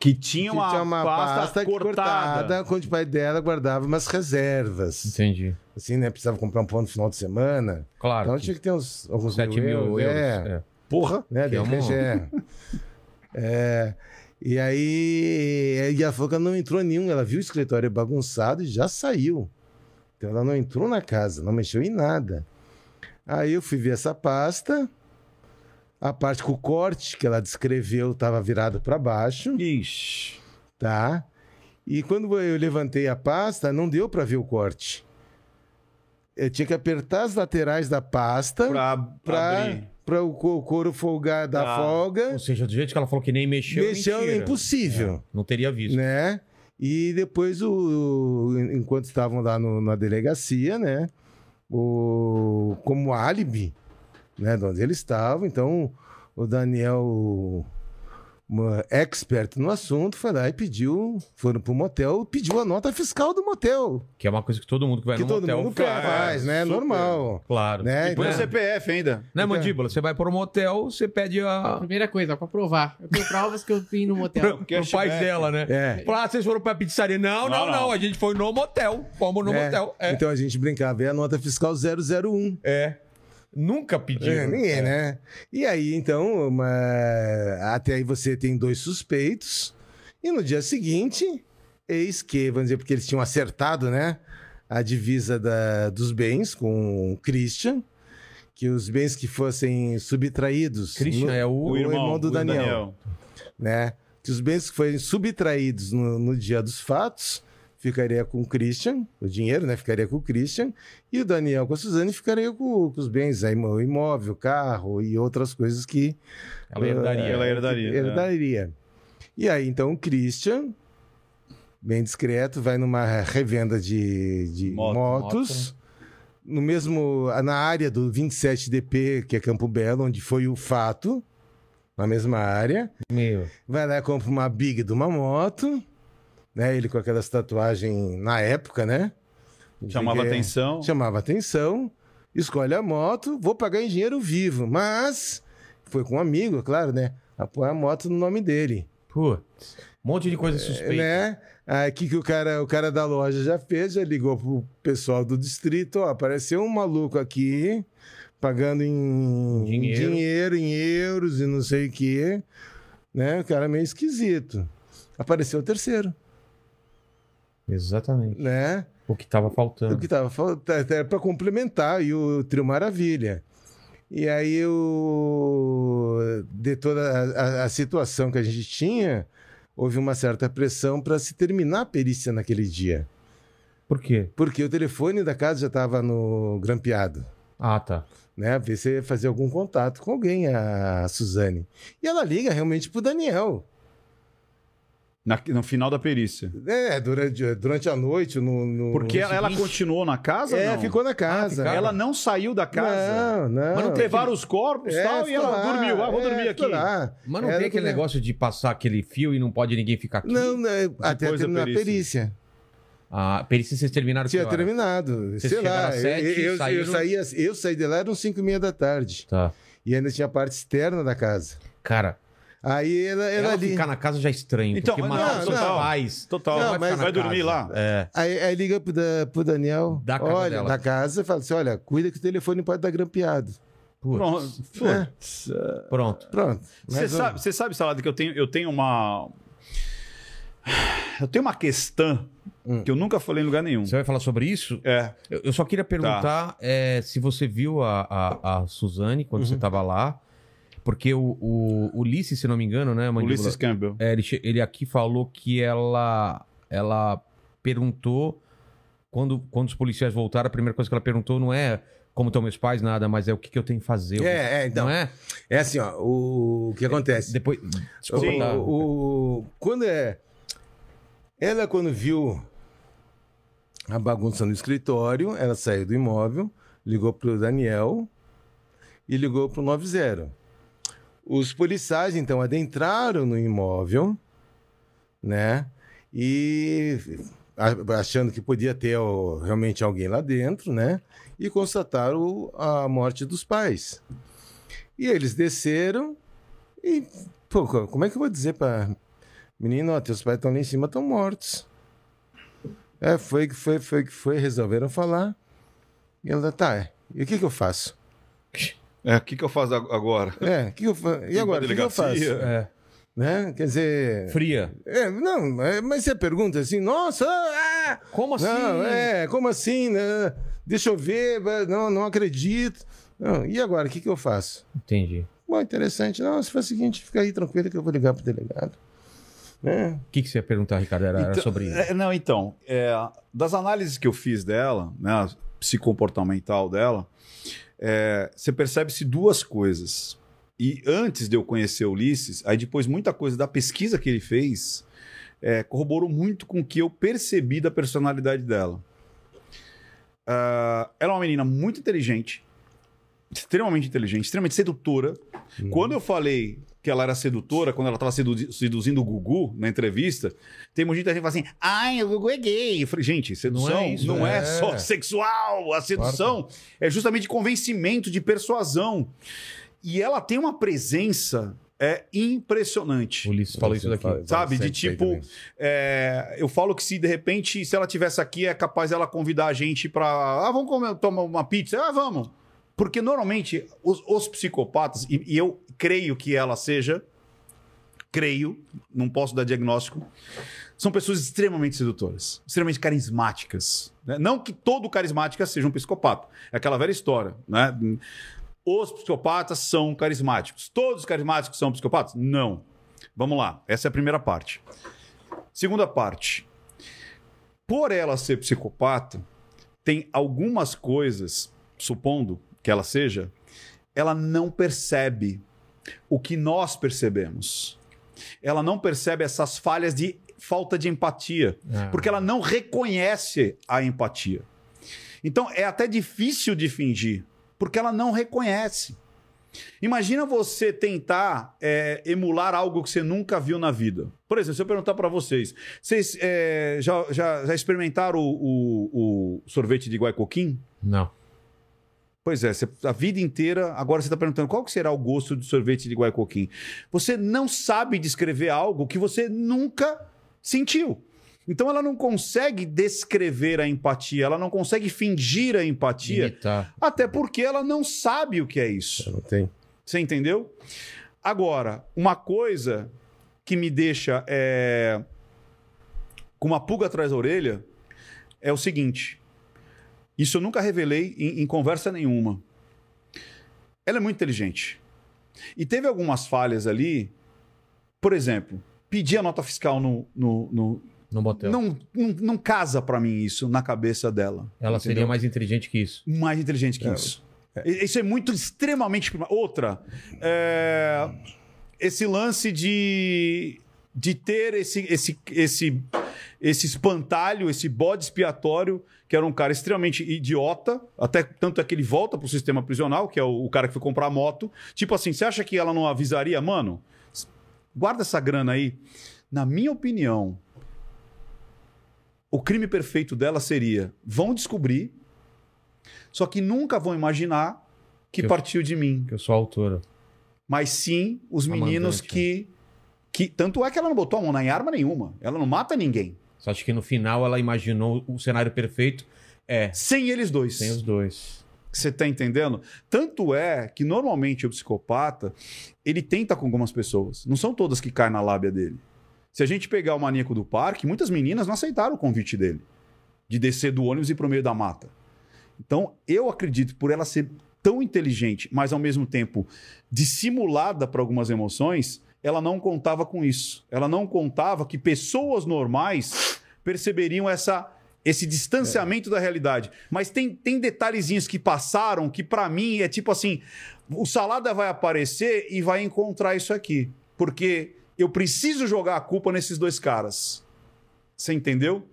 Que tinha que uma, tinha uma pasta, pasta, cortada. cortada, onde o pai dela guardava umas reservas. Entendi. Assim, né? Precisava comprar um pão no final de semana. Claro. Então que tinha que ter uns alguns 7 mil euros. É. é. Porra. né? Que é de um- é. É, E aí, e ela falou que ela não entrou nenhum, ela viu o escritório bagunçado e já saiu. Então ela não entrou na casa, não mexeu em nada. Aí eu fui ver essa pasta, a parte com o corte que ela descreveu estava virado para baixo, Ixi. tá? E quando eu levantei a pasta, não deu para ver o corte. Eu tinha que apertar as laterais da pasta Pra, para abrir. para o co- couro folgar da Tá. folga. Ou seja, do jeito que ela falou que nem mexeu, Mexeu é mentira. impossível, Não teria visto. né? E depois, o, enquanto estavam lá no- na delegacia, né? O, como álibi, né? De onde eles estavam. Então, o Daniel, uma expert no assunto, foi lá e pediu, foram pro motel, pediu a nota fiscal do motel. Que é uma coisa que todo mundo que vai que no todo motel mundo faz. faz, né? super. Normal. Claro. Né? E põe o Então- CPF ainda. Né, Mandíbula? Você vai para um motel, você pede a... Primeira coisa, pra provar. Eu tenho provas que eu vim no motel. pro, pro pai dela, né? É. Fala, ah, vocês foram pra pizzaria. Não, não, Não, não, não. A gente foi no motel. Fomos no É. motel. É. Então a gente brincava, é a nota fiscal 001. É. Nunca pediu. É, ninguém, né? E aí, então, uma... até aí você tem dois suspeitos. E no dia seguinte, eis que, vamos dizer, porque eles tinham acertado, né? A divisa da- dos bens com o Christian, que os bens que fossem subtraídos. Christian no- é o... o irmão do Daniel. né? Que os bens que forem subtraídos no, no dia dos fatos ficaria com o Christian, o dinheiro, né? Ficaria com o Christian, e o Daniel com a Suzane ficaria com, com os bens, aí, o imóvel, carro e outras coisas que Ela herdaria. eh, Ela herdaria, que herdaria. E aí, então, o Christian, bem discreto, vai numa revenda de, de Moto, motos. No mesmo, na área do 27DP, que é Campo Belo, onde foi o fato, na mesma área. Meu. Vai lá, compra uma big de uma moto, né? Ele com aquelas tatuagens na época, né? Chamava Que- atenção. Chamava atenção. Escolhe a moto, vou pagar em dinheiro vivo. Mas foi com um amigo, claro, né? Apoia a moto no nome dele. Putz. Um monte de coisa suspeita. Né? Aí o que, o, cara, o cara da loja já fez? Já ligou pro pessoal do distrito, ó, apareceu um maluco aqui pagando em Dinheiro. dinheiro, em euros e não sei o quê. Né? O cara é meio esquisito. Apareceu o terceiro, Exatamente. né? O que tava faltando. O que tava faltando até para complementar e o Trio Maravilha. E aí o de toda a, a- a situação que a gente tinha, houve uma certa pressão para se terminar a perícia naquele dia. Por quê? Porque o telefone da casa já estava no grampeado, Ah, tá. né? Ver se ia fazer algum contato com alguém, a Suzane. E ela liga realmente pro Daniel. Na- no final da perícia. É, durante, durante a noite, no. no- Porque no ela, continuou na casa? É, não? ficou na casa. ficaram? Ela não saiu da casa. Não, não. Mas não Levaram os corpos e É, tal, e ela lá, dormiu. Ah, vou é, dormir aqui. lá. Mas não Ela tem aquele ficou- negócio de passar aquele fio e não pode ninguém ficar aqui? Não, não, até Depois da terminar a perícia. perícia. A perícia vocês terminaram Tinha terminado. Vocês Sei lá. sete, eu, eu, eu, saía, eu saí de lá, eram 5 e meia da tarde. Tá. E ainda tinha a parte externa da casa. Cara, Aí ela, ela, Ela ali. ficar na casa já é estranho. Então, porque matar não, não. pais. Total. Não, vai, mas- vai dormir lá. É. Aí, aí liga pro, da, pro Daniel, Da casa olha, dela. da casa, e fala assim: olha, cuida que o telefone pode estar grampeado. Putz, Pronto. É, Pronto. pronto. Você sabe, você sabe, Salada, que eu tenho, eu tenho uma. Eu tenho uma questão Hum. que eu nunca falei em lugar nenhum. Você vai falar sobre isso? É. Eu, eu só queria perguntar Tá. é, se você viu a, a, a Suzane quando Uhum. você estava lá. Porque o, o Ulisses, se não me engano, né, Mandíbula? Ulisses Campbell. É, ele, ele aqui falou que ela, ela perguntou, quando, quando os policiais voltaram, a primeira coisa que ela perguntou não é como estão meus pais, nada, mas é o que, que eu tenho que fazer. É, é, então. Não é? É assim, ó, o, o que acontece? Depois. Desculpa, Sim. tá? O, o- quando é. Ela, quando viu a bagunça no escritório, ela saiu do imóvel, ligou pro Daniel e ligou pro 90. Os policiais, então, adentraram no imóvel, né? E achando que podia ter realmente alguém lá dentro, né? E constataram a morte dos pais. E eles desceram e, pô, co- como é que eu vou dizer pra menino, ó, teus pais estão lá em cima, estão mortos. É, foi que foi, foi que foi, resolveram falar. E ela, tá, e o que que eu faço? É, o que, que eu faço ag- agora? É, o que eu fa... e agora, o que que eu faço? É. Né? Quer dizer... Fria. É, não, é, mas você pergunta assim, nossa, ah, Como assim? não, é, como assim, né? Deixa eu ver, não, não acredito. Não, e agora, o que que eu faço? Entendi. Bom, interessante. Não, se for o seguinte, fica aí tranquilo que eu vou ligar pro delegado. Né? O que, que você ia perguntar, Ricardo? Era, era Então, sobre isso. é, não, então, é, das análises que eu fiz dela, né, a psicomportamental dela, é, você percebe-se duas coisas. E antes de eu conhecer Ulisses, aí depois muita coisa da pesquisa que ele fez é, corroborou muito com o que eu percebi da personalidade dela. Ah, ela é uma menina muito inteligente, extremamente inteligente, extremamente sedutora. Quando eu falei que ela era sedutora, quando ela estava seduzindo o Gugu na entrevista, tem muita gente que fala assim: ai, o Gugu é gay. Eu falei, gente, sedução Não não é é, isso, é. só sexual. A sedução é justamente convencimento, de persuasão. E ela tem uma presença é, impressionante. O Ulisses falou isso daqui. Sabe, de tipo. É, eu falo que se de repente, se ela tivesse aqui, é capaz ela convidar a gente pra. Ah, vamos comer, tomar uma pizza? Ah, vamos. Porque normalmente os, os psicopatas, e, e eu creio que ela seja, creio, não posso dar diagnóstico, são pessoas extremamente sedutoras, extremamente carismáticas. né? Não que todo carismática seja um psicopata. É aquela velha história, né? Os psicopatas são carismáticos. Todos os carismáticos são psicopatas? Não. Vamos lá. Essa é a primeira parte. Segunda parte. Por ela ser psicopata, tem algumas coisas, supondo que ela seja, ela não percebe o que nós percebemos. Ela não percebe essas falhas de falta de empatia, Ah. porque ela não reconhece a empatia. Então é até difícil de fingir, porque ela não reconhece. Imagina você tentar é, emular algo que você nunca viu na vida. Por exemplo, se eu perguntar para vocês, vocês é, já, já, já experimentaram o, o- o sorvete de guaicoquim? Não. Pois é, você- a vida inteira, agora você está perguntando qual que será o gosto de sorvete de guaicoquim. Você não sabe descrever algo que você nunca sentiu. Então ela não consegue descrever a empatia, ela não consegue fingir a empatia, Imitar. até porque ela não sabe o que é isso. Não tem. Você entendeu? Agora, uma coisa que me deixa é, com uma pulga atrás da orelha é o seguinte: isso eu nunca revelei em, em conversa nenhuma. Ela é muito inteligente. E teve algumas falhas ali. Por exemplo, pedir a nota fiscal no. no, no- No motel. não, não, não casa pra mim isso na cabeça dela. Ela entendeu? seria mais inteligente que isso. mais inteligente que isso. E- Isso é muito extremamente. Outra, é, esse lance de, de ter esse, esse, esse, esse espantalho, esse bode expiatório, que era um cara extremamente idiota, até tanto é que ele volta pro sistema prisional, que é o, o cara que foi comprar a moto. Tipo assim, você acha que ela não avisaria, mano? Guarda essa grana aí. Na minha opinião, o crime perfeito dela seria: vão descobrir, só que nunca vão imaginar que Que partiu de mim. Que eu sou a autora. Mas sim os A meninos mandante, que Que, tanto é que ela não botou a mão em arma nenhuma. Ela não mata ninguém. Só acho que no final ela imaginou o cenário perfeito. É, Sem eles dois. tem os dois. Você tá entendendo? Tanto é que normalmente o psicopata, ele tenta com algumas pessoas. Não são todas que caem na lábia dele. Se a gente pegar o maníaco do parque, muitas meninas não aceitaram o convite dele. De descer do ônibus e ir pro meio da mata. Então, eu acredito, por ela ser tão inteligente, mas ao mesmo tempo dissimulada para algumas emoções, ela não contava com isso. Ela não contava que pessoas normais perceberiam essa esse distanciamento da realidade. Mas tem, tem detalhezinhos que passaram que para mim é tipo assim, o Salada vai aparecer e vai encontrar isso aqui, porque eu preciso jogar a culpa nesses dois caras. Você entendeu?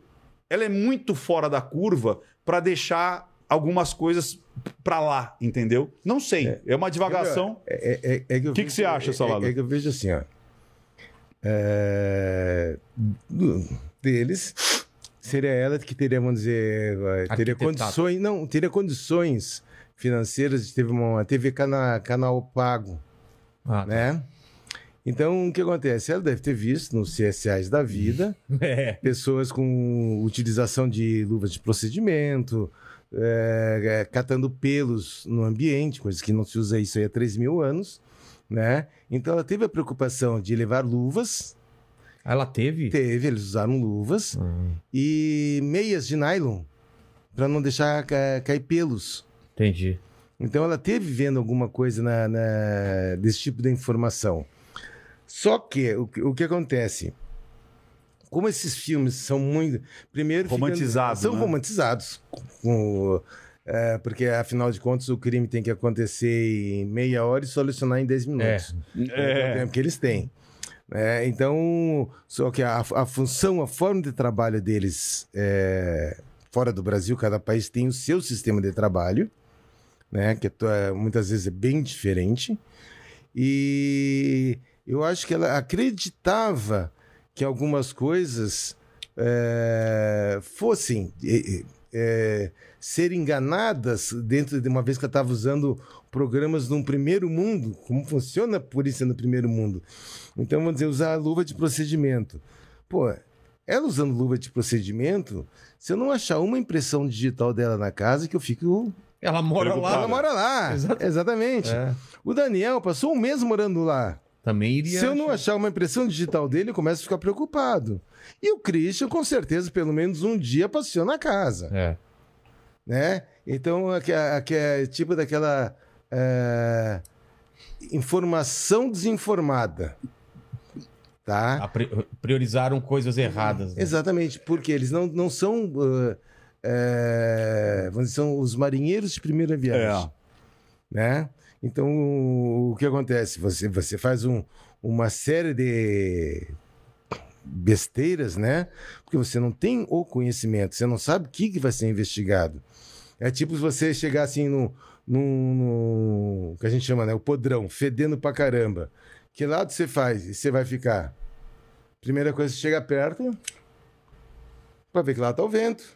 Ela é muito fora da curva para deixar algumas coisas para lá, entendeu? Não sei, é, uma divagação. É, é- é- é que Que você acha, é- Salada? É, que eu vejo assim, ó. É, deles seria ela que teria, vamos dizer, teria condições, não, teria condições financeiras de ter uma TV cana, canal pago, Ah, tá. né? Então, o que acontece? Ela deve ter visto nos CSAs da vida É. pessoas com utilização de luvas de procedimento, é, é, catando pelos no ambiente, coisa que não se usa isso aí há 3 mil anos, né? Então ela teve a preocupação de levar luvas, Ela teve? teve, eles usaram luvas, Hum, e meias de nylon, para não deixar ca- cair pelos. entendi. Então ela teve vendo alguma coisa na, na- desse tipo de informação. Só que o, que- o que acontece? Como esses filmes são muito. Primeiro, fica- Romantizados, são né? romantizados. com- é, porque, afinal de contas, o crime tem que acontecer em meia hora e solucionar em 10 minutos. É o É. tempo que eles têm. É, então, só que a, a função, a forma de trabalho deles é, fora do Brasil, cada país tem o seu sistema de trabalho, né? Que é é, muitas vezes é bem diferente. E eu acho que ela acreditava que algumas coisas é, fossem é, ser enganadas dentro de uma vez que ela estava usando programas num primeiro mundo, como funciona a polícia no primeiro mundo. Então, vamos dizer, usar a luva de procedimento. Pô, ela usando luva de procedimento, se eu não achar uma impressão digital dela na casa, que eu fico. Ela mora Preocupada. Ela lá. mora lá. Exatamente. É. O Daniel passou um mês morando lá. Também iria. Se eu não achar uma impressão digital dele, eu começo a ficar preocupado. E o Christian, com certeza, pelo menos um dia passeou na casa, É. né? Então, é, é tipo daquela é, informação desinformada, tá? Priorizaram coisas erradas. né? Exatamente, porque eles não, não são, uh, é, são os marinheiros de primeira viagem, né? Então, o que acontece? Você, você faz um- uma série de besteiras, né? Porque você não tem o conhecimento, você não sabe o que, que vai ser investigado. É tipo você chegar assim no, no, no- que a gente chama, né? O podrão, fedendo pra caramba. Que lado você faz? E você vai ficar? Primeira coisa, você chega perto pra ver que lá tá o vento.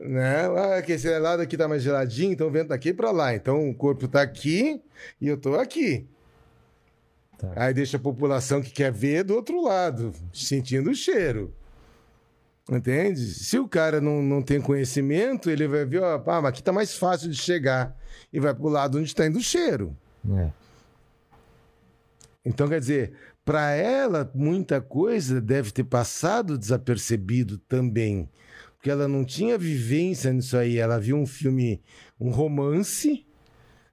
Né? Ah, que esse lado aqui tá mais geladinho, então o vento tá aqui pra lá. Então o corpo tá aqui e eu tô aqui. Tá. Aí deixa a população que quer ver do outro lado, sentindo o cheiro. Entende? Se o cara não, não tem conhecimento, ele vai ver, ó, ah, mas aqui tá mais fácil de chegar. E vai pro lado onde tá indo o cheiro. É. Então, quer dizer, para ela, muita coisa deve ter passado desapercebido também. Porque ela não tinha vivência nisso aí. Ela viu um filme, um romance,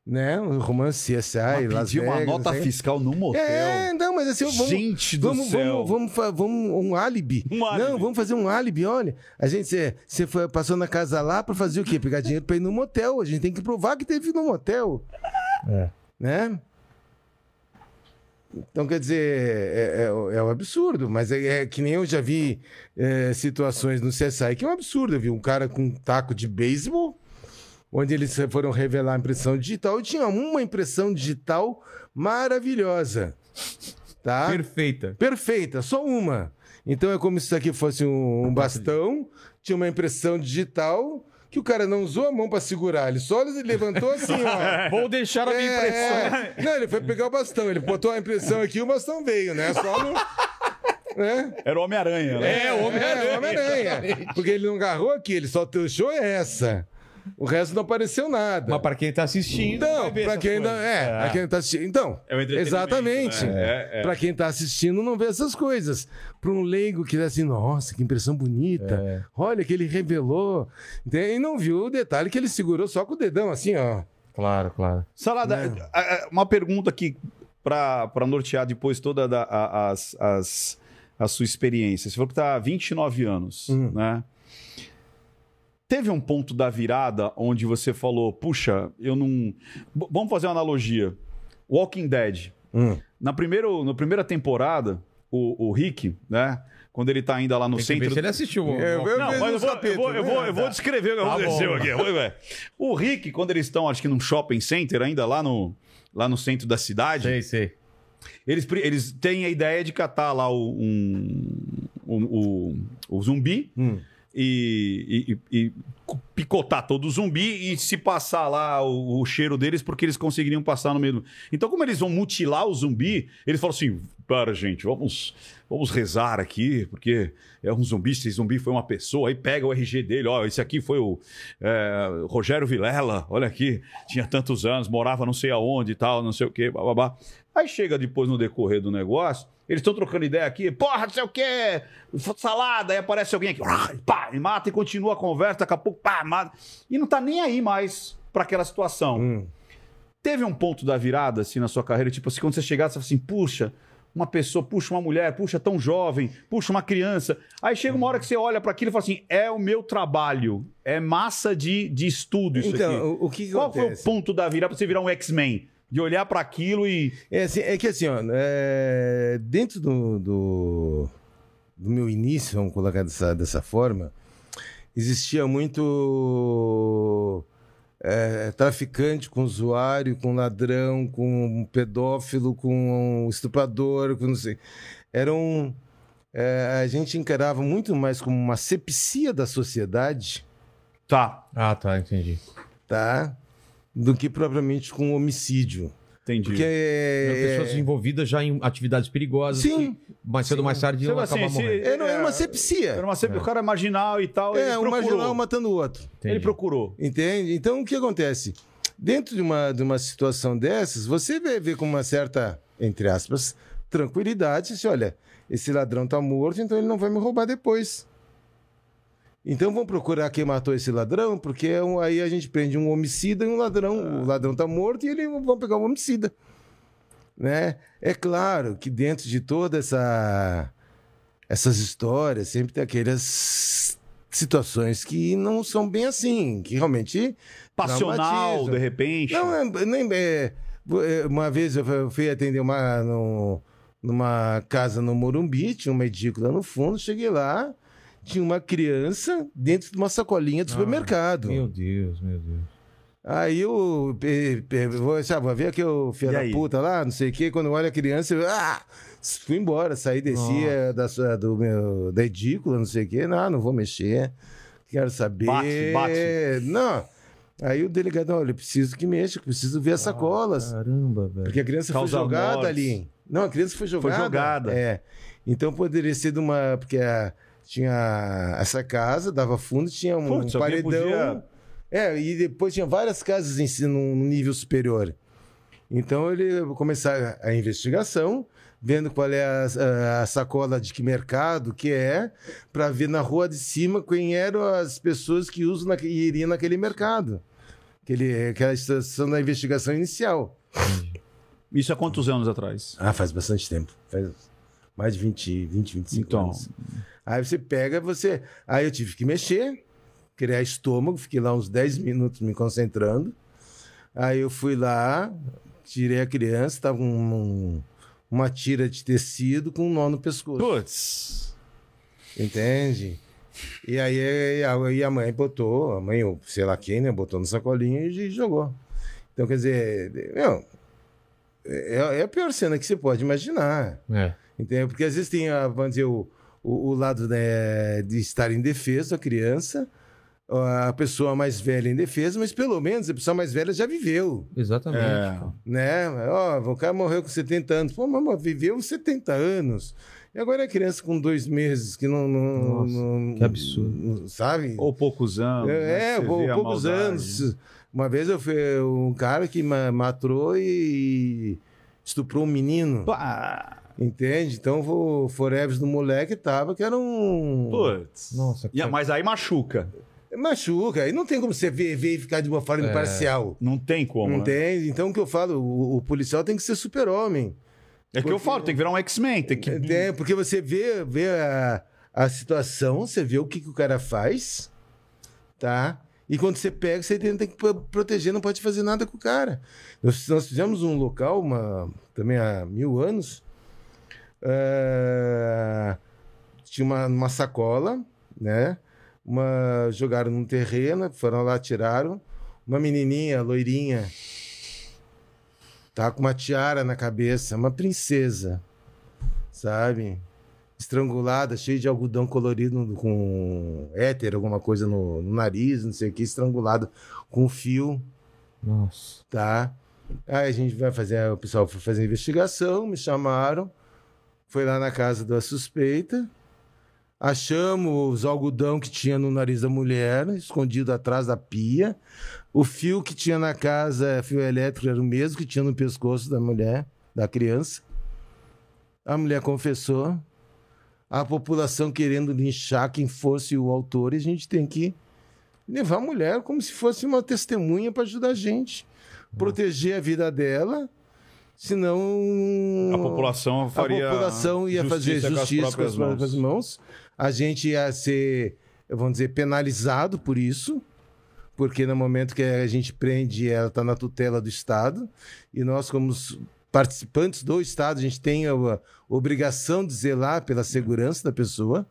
né? Um romance CSI, Mas Las uma Vegas, nota né? fiscal no motel. É, não, mas assim, vamos, Gente do vamos, céu. vamos, vamos, vamos um álibi. Um álibi. Não, vamos fazer um álibi, olha. A gente, você- você foi- passou na casa lá para fazer o quê? Pegar dinheiro para ir no motel. A gente tem que provar que teve no motel. É. Né? Então, quer dizer, é, é- é um absurdo, mas é, é que nem eu já vi é, situações no CSI que é um absurdo. Eu vi um cara com um taco de beisebol, onde eles foram revelar a impressão digital e tinha uma impressão digital maravilhosa. Tá? Perfeita. Perfeita, só uma. Então é como se isso aqui fosse um, um bastão, tinha uma impressão digital que o cara não usou a mão pra segurar, ele só levantou assim, ó. Vou deixar a minha É, impressão. é. Não, ele foi pegar o bastão, ele botou a impressão aqui e o bastão veio, né? Só no. Né? Era o Homem-Aranha, né? É, o Homem-Aranha. É, Homem-Aranha. Porque ele não agarrou aqui, ele só deixou essa. O resto não apareceu nada. Mas pra quem tá assistindo. Então, essas quem, não, coisas. é, pra quem tá assistindo. Então, É o entretenimento, exatamente. né? É, é. Pra quem tá assistindo, não vê essas coisas. Pra um leigo que tá assim, nossa, que impressão bonita. É. Olha que ele revelou. E não viu o detalhe que ele segurou só com o dedão, assim, ó. Claro, claro. Salada, a- a- uma pergunta aqui pra pra nortear depois toda da- a, as, as- a sua experiência. Você falou que tá há 29 anos, Hum. né? Teve um ponto da virada onde você falou, puxa, eu não. B- Vamos fazer uma analogia. Walking Dead. Hum. Na, primeiro, na primeira temporada, o, o Rick, né? Quando ele tá ainda lá no Tem que ver centro. se ele assistiu. o- É, eu- eu- Não, mas eu vou, eu, vou, eu, vou, eu vou descrever o que Tá aconteceu aqui. O Rick, quando eles estão, acho que num shopping center, ainda lá no, lá no centro da cidade, Sei, sei. eles, eles têm a ideia de catar lá o, um, o, o, o zumbi Hum. E, e- e picotar todo o zumbi e se passar lá o, o cheiro deles, porque eles conseguiriam passar no meio. Então, como eles vão mutilar o zumbi, eles falam assim: para, gente, vamos, vamos rezar aqui, porque é um zumbi, esse zumbi foi uma pessoa, aí pega o RG dele, ó, esse aqui foi o é, Rogério Vilela, olha aqui, tinha tantos anos, morava não sei aonde e tal, não sei o quê, babá. Aí chega depois no decorrer do negócio, eles estão trocando ideia aqui, porra, não sei o quê, salada, aí aparece alguém aqui, pá, e mata e continua a conversa, daqui a pouco, pá, mata. E não tá nem aí mais pra aquela situação. Hum. Teve um ponto da virada, assim, na sua carreira, tipo assim, quando você chegasse, você fala assim, puxa, uma pessoa, puxa, uma mulher, puxa, tão jovem, puxa, uma criança. Aí chega uma hora que você olha pra aquilo e fala assim, é o meu trabalho, é massa de, de estudo isso Então, aqui. o, o que, Qual foi o acontece? ponto da virada pra você virar um X-Men? De olhar pra aquilo e... É, assim, é que assim, ó, é, dentro do, do, do meu início, vamos colocar dessa, dessa forma, existia muito é, traficante com usuário, com ladrão, com pedófilo, com estuprador, com não sei. Era um. é, a gente encarava muito mais como uma sepsia da sociedade, Tá, Ah, tá, entendi. tá? Do que propriamente com homicídio. entendi. Porque. Eram pessoas envolvidas já em atividades perigosas. Sim. que mais cedo ou mais tarde iam Você, acabar assim, se- morrendo. Era, era uma É, sepsia. Era uma sempre o cara é marginal e tal. É, ele um marginal matando o outro. Entendi. Ele procurou. Entende? Então, o que acontece? Dentro de uma, de uma situação dessas, você vê, vê com uma certa, entre aspas, tranquilidade. Assim, olha, esse ladrão tá morto, então ele não vai me roubar depois. Então vamos procurar quem matou esse ladrão, porque é um- aí a gente prende um homicida e um ladrão. O ladrão tá morto e eles vão pegar o homicida. Né? É claro que dentro de toda essa essas histórias sempre tem aquelas situações que não são bem assim, que realmente Passional, de repente. não, é, nem, é, é, uma vez eu fui- fui atender uma, no- numa casa no Morumbi, tinha uma edícula no fundo, cheguei lá, tinha uma criança dentro de uma sacolinha do Ah, supermercado. Meu Deus, meu Deus. Aí eu vou, sabe, ver aqui o filho da puta lá, não sei o quê, quando eu olho a criança, eu ah, fui embora, saí, desci eh, da, do meu, da edícula, não sei o quê, não, não vou mexer, quero saber. Bate, bate. Não. Aí o delegado, olha, preciso que mexa, preciso ver as sacolas. Caramba, velho. Porque a criança Causa foi jogada mortes. ali. Não, a criança foi jogada. jogada. É. Então poderia ser de uma. Porque a- tinha essa casa, dava fundo, tinha um Putz, alguém paredão. podia- É, e depois tinha várias casas em si, num nível superior. Então ele começou a investigação, vendo qual é a, a- sacola de que mercado que é, para ver na rua de cima quem eram as pessoas que usam naque- iriam naquele mercado. Aquele, aquela situação da investigação inicial. Isso há quantos anos atrás? Ah, faz bastante tempo. Faz mais de 20, 20 25 Então. anos. Aí você pega, você. Aí eu tive que mexer, criar estômago, fiquei lá uns 10 minutos me concentrando. Aí eu fui lá, tirei a criança, tava um- um- uma tira de tecido com um nó no pescoço. Putz. Entende? E aí a, e a mãe botou, a mãe, ou sei lá quem, né? Botou no sacolinho e jogou. Então, quer dizer, meu, é, é a pior cena que você pode imaginar. É. Entendeu? Porque às vezes tem, a, vamos dizer, o, o, o lado né, de estar indefeso da criança, a pessoa mais velha em defesa, mas pelo menos a pessoa mais velha já viveu, Exatamente. É. né? Ó, o cara morreu com 70 anos. Pô, mas viveu 70 anos. E agora é criança com dois meses, que não... não Nossa, não- que absurdo. não- sabe? Ou poucos anos. né? É, vê a poucos maldade. anos. Uma vez eu fui um cara que ma- matou e estuprou um menino, Pá, entende? Então o forever do moleque tava que era um... Putz. Nossa, E- Mas aí machuca. Machuca, aí não tem como você ver, ver e ficar de uma forma imparcial. Não tem como. né? Entende? Então o que eu falo, o, o policial tem que ser super-homem. É que eu falo, tem que virar um X-Men. Tem que. É, porque você vê, vê a, a situação, você vê o que, que o cara faz, tá? E quando você pega, você tem, tem que pro- proteger, não pode fazer nada com o cara. Nós, nós fizemos um local, uma, também há mil anos, é, tinha uma, uma sacola, né? Uma, jogaram num terreno, foram lá, tiraram. Uma menininha, loirinha, tá com uma tiara na cabeça, uma princesa, sabe? Estrangulada, cheia de algodão colorido com éter, alguma coisa no, no nariz, não sei o que, estrangulado com fio, Nossa. tá? Aí a gente vai fazer, o pessoal foi fazer a investigação, me chamaram, foi lá na casa da suspeita, achamos os algodão que tinha no nariz da mulher, escondido atrás da pia, o fio que tinha na casa, fio elétrico, era o mesmo que tinha no pescoço da mulher, da criança. A mulher confessou. A população querendo linchar quem fosse o autor, e a gente tem que levar a mulher como se fosse uma testemunha para ajudar a gente. Proteger a vida dela, senão. A população faria. A população ia fazer justiça com as próprias mãos. A gente ia ser, vamos dizer, penalizado por isso, porque no momento que a gente prende, ela está na tutela do Estado, e nós, como participantes do Estado, a gente tem a, a obrigação de zelar pela segurança da pessoa,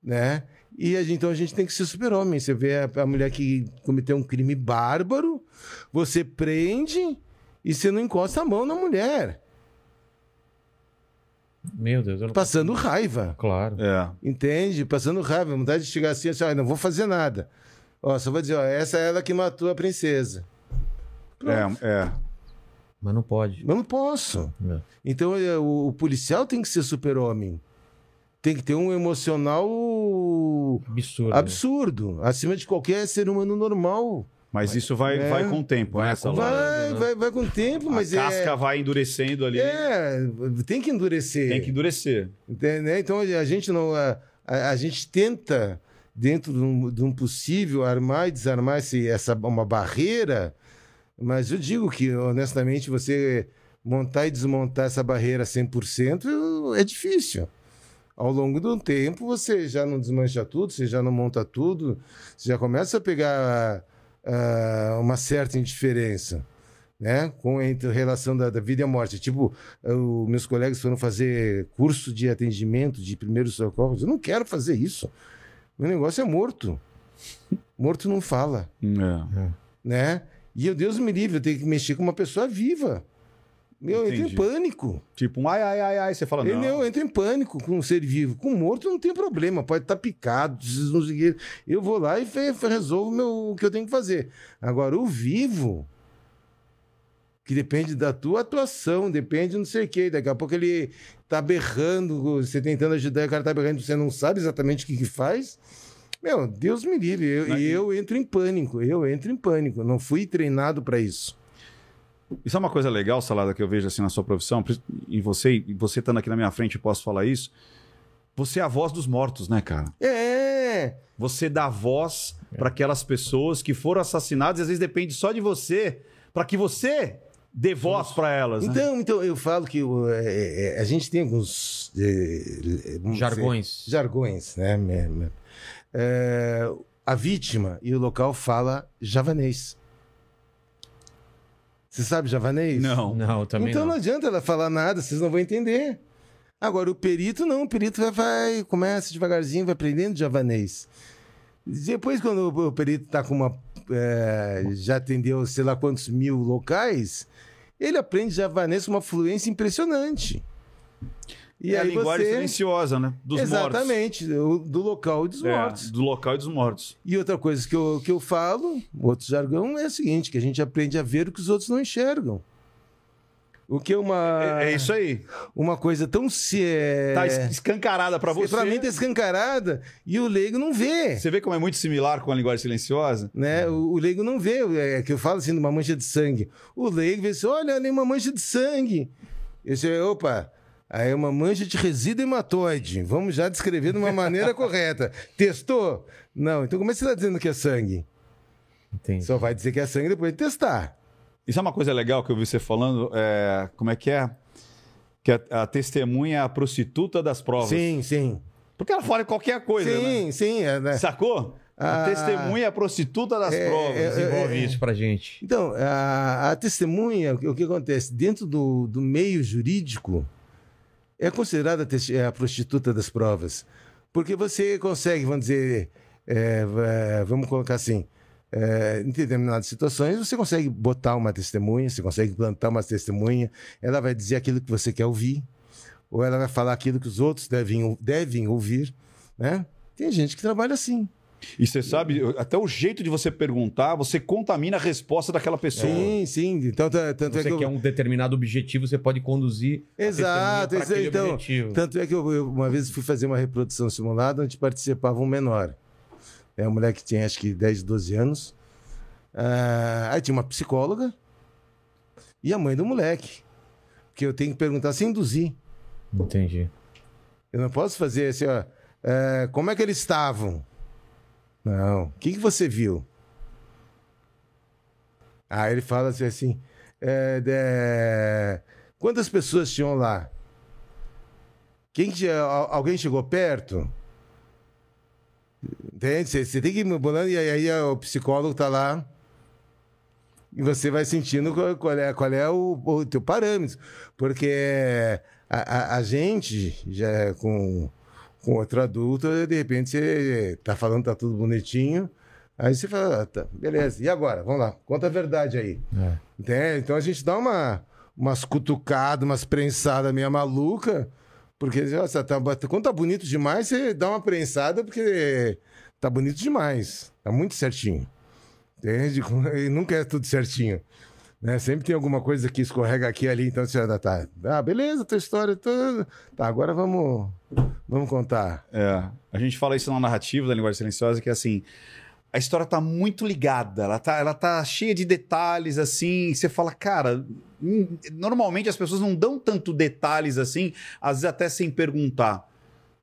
né? E a gente- então a gente tem que ser super-homem. Você vê a, a mulher que cometeu um crime bárbaro, você prende e você não encosta a mão na mulher, Meu Deus, eu não passando raiva. Claro. É. Entende? Passando raiva, vontade de chegar assim, assim, ó, não vou fazer nada. Ó, só vou dizer, ó, essa é ela que matou a princesa. É, é. Mas não pode. Mas não posso. É. Então é, o, o policial tem que ser super-homem. Tem que ter um emocional Absurdo. né? absurdo, acima de qualquer ser humano normal. Mas isso vai, É. vai com o tempo, né? Essa Vai, lá. Vai, vai, vai com o tempo, mas a é. casca vai endurecendo ali. É, tem que endurecer. Tem que endurecer. Entende? Então a gente não. A, a, a gente tenta, dentro de um, de um possível, armar e desarmar esse, essa, uma barreira, mas eu digo que, honestamente, você montar e desmontar essa barreira 100% é difícil. Ao longo do tempo, você já não desmancha tudo, você já não monta tudo, você já começa a pegar ah, uma certa indiferença né? Com entre a relação da, da vida e a morte. Tipo, os meus colegas foram fazer curso de atendimento de primeiros socorros. Eu não quero fazer isso. Meu negócio é morto. Morto não fala, É. né? E eu, Deus me livre, eu tenho que mexer com uma pessoa viva. Meu, eu entro em pânico. Tipo, um ai, ai, ai, ai. Você fala, não. eu entro em pânico com um ser vivo. Com morto não tem problema, pode estar picado, não sei. Eu vou lá e resolvo meu, o que eu tenho que fazer. Agora, o vivo, que depende da tua atuação, depende de não sei o quê. Daqui a pouco ele tá berrando, você tentando ajudar, o cara tá berrando, você não sabe exatamente o que, que faz. Meu, Deus me livre, eu, Mas- eu entro em pânico, eu entro em pânico. Não fui treinado para isso. Isso é uma coisa legal, Salada, que eu vejo assim na sua profissão, e você, e você estando aqui na minha frente, eu posso falar isso. Você é a voz dos mortos, né, cara? É, Você dá voz para aquelas pessoas que foram assassinadas e às vezes depende só de você para que você dê voz para elas. né? Então, então eu falo que o, é, é, a gente tem alguns é, Jargões. dizer, jargões, né? É, a vítima e o local fala javanês. Você sabe javanês? Não. Não, também então não. não. adianta ela falar nada, vocês não vão entender. Agora, o perito não, o perito vai, vai começa devagarzinho, vai aprendendo javanês. Depois, quando o, o perito está com uma. é, já atendeu sei lá quantos mil locais, ele aprende javanês com uma fluência impressionante. E é a linguagem você... silenciosa, né? Dos Exatamente, do, do local e dos mortos. mortos. É, do local e dos mortos. E outra coisa que eu, que eu falo, outro jargão, é o seguinte: que a gente aprende a ver o que os outros não enxergam. O que é uma, É, é isso aí. uma coisa tão se. É... Tá es- escancarada pra você. Pra mim tá escancarada e o leigo não vê. Você vê como é muito similar com a linguagem silenciosa? Né? O, o leigo não vê. É que eu falo assim, de uma mancha de sangue. O leigo vê assim: olha, ali uma mancha de sangue. Eu sei, opa, aí é uma mancha de resíduo hematóide. Vamos já descrever de uma maneira correta. Testou? Não. Então como é que você está dizendo que é sangue? Entendi. Só vai dizer que é sangue depois de testar. Isso é uma coisa legal que eu vi você falando. é, como é que é? Que a, a testemunha é a prostituta das provas. Sim, sim. Porque ela fala qualquer coisa, né? sim, sim. É, né? Sacou? A Ah. testemunha é a prostituta das É, provas. é, Desenvolve isso pra gente. Então, a, a testemunha, o que, o que acontece? Dentro do, do meio jurídico, é considerada a, prostituta das provas. Porque você consegue, vamos dizer, é, va- vamos colocar assim, é, em determinadas situações, você consegue botar uma testemunha, você consegue plantar uma testemunha, ela vai dizer aquilo que você quer ouvir, ou ela vai falar aquilo que os outros devem, devem ouvir, né? Tem gente que trabalha assim. E você sabe, até o jeito de você perguntar, você contamina a resposta daquela pessoa. Sim, sim. Então, tá- tanto é Você que eu... quer um determinado objetivo, você pode conduzir Exato, aquele então, objetivo. tanto é que eu, eu uma vez fui fazer uma reprodução simulada onde participava um menor. É uma mulher que tinha acho que 10, 12 anos. Ah, aí tinha uma psicóloga e a mãe do moleque. Que eu tenho que perguntar sem induzir. Entendi. Eu não posso fazer assim, ó. é, como é que eles estavam? Não. O que, que você viu? Aí ele fala assim, assim é, de- quantas pessoas tinham lá? Quem que, al- alguém chegou perto? Entende? Você, tem que ir bolando e aí, aí o psicólogo tá lá e você vai sentindo qual, qual é, qual é o, o teu parâmetro. Porque a, a- a gente, já é com, com outro adulto, de repente você tá falando, tá tudo bonitinho. Aí você fala, ah, tá, beleza. E agora? Vamos lá, conta a verdade aí. É. Entende? Então a gente dá uma, umas cutucadas, umas prensadas meio maluca, porque nossa, tá, quando tá bonito demais, você dá uma prensada porque tá bonito demais. Tá muito certinho. Entende? E nunca é tudo certinho. Né? Sempre tem alguma coisa que escorrega aqui e ali, então você já tá. Ah, beleza, tua história toda. Tá, agora vamos, vamos contar. É, a gente fala isso na narrativa da linguagem silenciosa, que é assim, a história tá muito ligada, ela tá, ela tá cheia de detalhes, assim, você fala, cara, hum, normalmente as pessoas não dão tanto detalhes assim, às vezes até sem perguntar.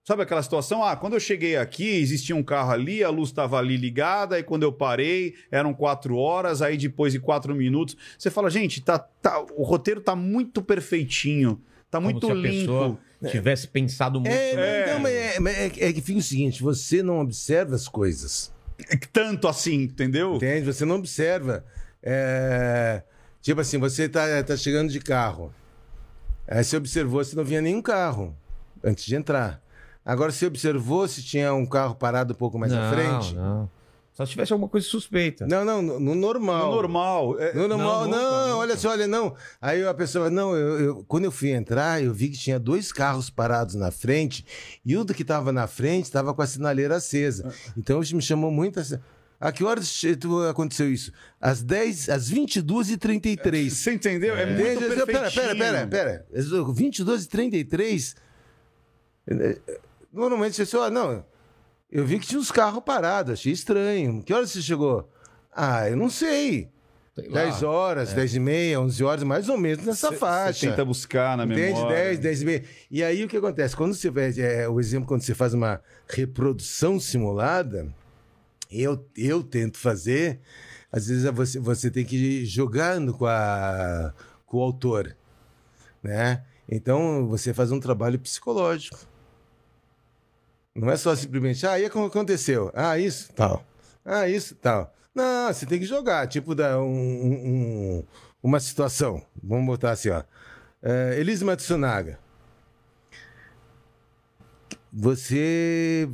Sabe aquela situação? Ah, quando eu cheguei aqui, existia um carro ali, a luz estava ali ligada, e quando eu parei, eram quatro horas, aí depois de quatro minutos. Você fala, gente, tá, tá, o roteiro tá muito perfeitinho, tá muito Como se a limpo. pessoa tivesse pensado muito. É, É. então, mas é, mas é, é que fica o seguinte: você não observa as coisas. Tanto assim, entendeu? Entende? Você não observa. É, Tipo assim, você tá, tá chegando de carro. Aí você observou se não vinha nenhum carro antes de entrar. Agora você observou se tinha um carro parado um pouco mais não, à frente. Não. Só se tivesse alguma coisa suspeita. Não, não, no, no normal. No normal. é- No normal, Não, não, nunca, nunca. olha só, olha, não. Aí a pessoa, não, eu, eu- quando eu fui entrar, eu vi que tinha dois carros parados na frente e o do que estava na frente estava com a sinaleira acesa. Então isso me chamou muito a... A que horas aconteceu isso? Às 10, às 22h33. Você entendeu? É, muito Entende? perfeitinho. Pera, pera, pera, pera. 22 e 33. eh, Normalmente você fala, não, eu vi que tinha uns carros parados, achei estranho. Que horas você chegou? Ah, eu não sei. Sei lá. 10 horas, 10 e meia, 11 horas, mais ou menos nessa Cê- faixa. Você tenta buscar na Entende? memória. 10, 10 e meia. E aí o que acontece? Quando você vai, é, o exemplo, quando você faz uma reprodução simulada, eu, eu tento fazer, às vezes é você, você tem que ir jogando com, a, com o autor, né? Então você faz um trabalho psicológico. Não é só simplesmente, ah, e como aconteceu? Ah, isso, tal. Ah, isso, tal. Não, você tem que jogar, tipo, dar um, um- um- uma situação. Vamos botar assim, ó. É, Elise Matsunaga. Você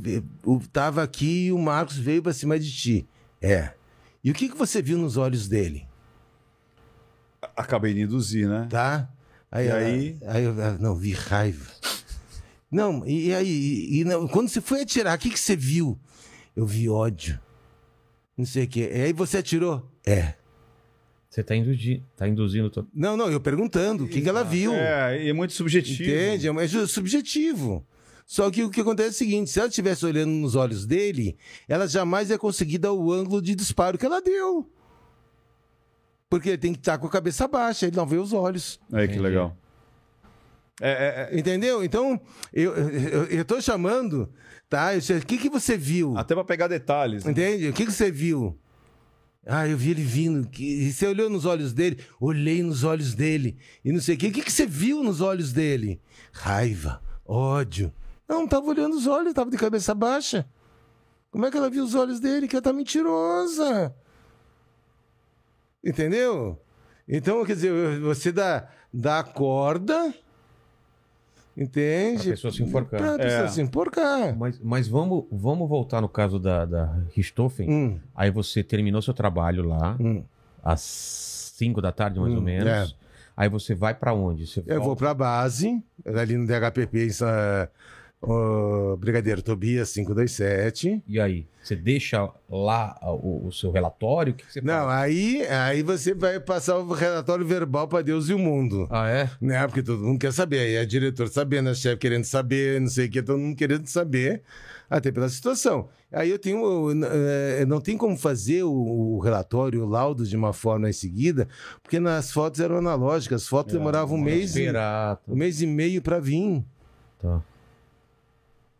estava aqui e o Marcos veio para cima de ti. É. E o que, que você viu nos olhos dele? Acabei de induzir, né? Tá? Aí, E aí? aí eu, ah, não, vi raiva. Não, e, aí, e, e não, quando você foi atirar, o que, que você viu? Eu vi ódio. Não sei o quê. E aí você atirou? É. Você tá, induzi... tá induzindo. To... Não, não, eu perguntando o que, que ela viu. É, e é muito subjetivo. Entende? É subjetivo. Só que o que acontece é o seguinte: se ela estivesse olhando nos olhos dele, ela jamais ia conseguir dar o ângulo de disparo que ela deu. Porque ele tem que estar com a cabeça baixa, ele não vê os olhos. É, que legal. É, é, é, Entendeu? Então, eu, tô chamando, tá? O que, que você viu? até pra pegar detalhes. né? Entende? O que, que você viu? Ah, eu vi ele vindo. Que... E você olhou nos olhos dele? Olhei nos olhos dele. E não sei o quê. O que, que você viu nos olhos dele? Raiva, ódio. Não, não tava olhando os olhos, tava de cabeça baixa. Como é que ela viu os olhos dele? Que ela tá mentirosa. Entendeu? Então, quer dizer, você dá, dá corda. Entende? Pra pessoa se enforcar. Pra pessoa É. se enforcar. Mas, mas vamos, vamos voltar no caso da, da Richthofen. Hum, Aí você terminou seu trabalho lá, hum. às 5 da tarde, mais ou Hum, menos. é. Aí você vai pra onde? Você Eu vou volta- pra base, ali no DHPP, em Sa- o Brigadeiro Tobias 527. E aí? Você deixa lá o, o seu relatório? O que, você Não, faz? aí, aí você vai passar o relatório verbal pra Deus e o mundo. Ah, é? Né? Porque todo mundo quer saber. Aí é diretor sabendo, a chefe querendo saber, não sei o que, todo mundo querendo saber, até pela situação. Aí eu tenho. eh, Não tem como fazer o, o relatório, o laudo de uma forma em seguida, porque nas fotos eram analógicas, as fotos demoravam um mês, e, um mês e meio pra vir. Tá.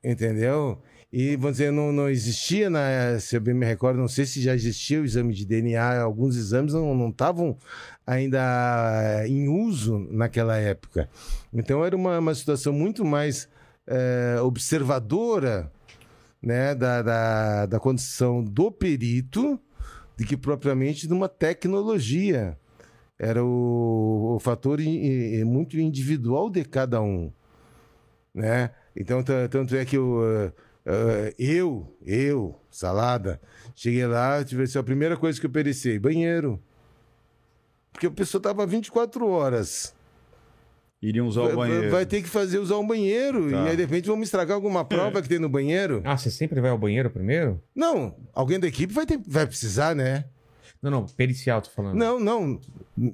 Entendeu? E, dizer, não, não existia, na, se eu bem me recordo, não sei se já existia o exame de DNA, alguns exames não estavam ainda em uso naquela época. Então era uma, uma situação muito mais eh, observadora né, da, da, da condição do perito do que propriamente de uma tecnologia. Era o, o fator i- i- muito individual de cada um. Né? Então, ta- tanto é que eu, eh, eh, eu, eu, salada, cheguei lá, tive assim, a primeira coisa que eu pericei, banheiro. Porque a pessoa estava 24 horas. Iriam usar Vai, o banheiro. vai ter que fazer usar um banheiro. Tá. E aí, de repente, vamos estragar alguma prova que tem no banheiro. Ah, você sempre vai ao banheiro primeiro? Não, alguém da equipe vai, ter, vai precisar, né? Não, não, pericial, tô falando. Não, não,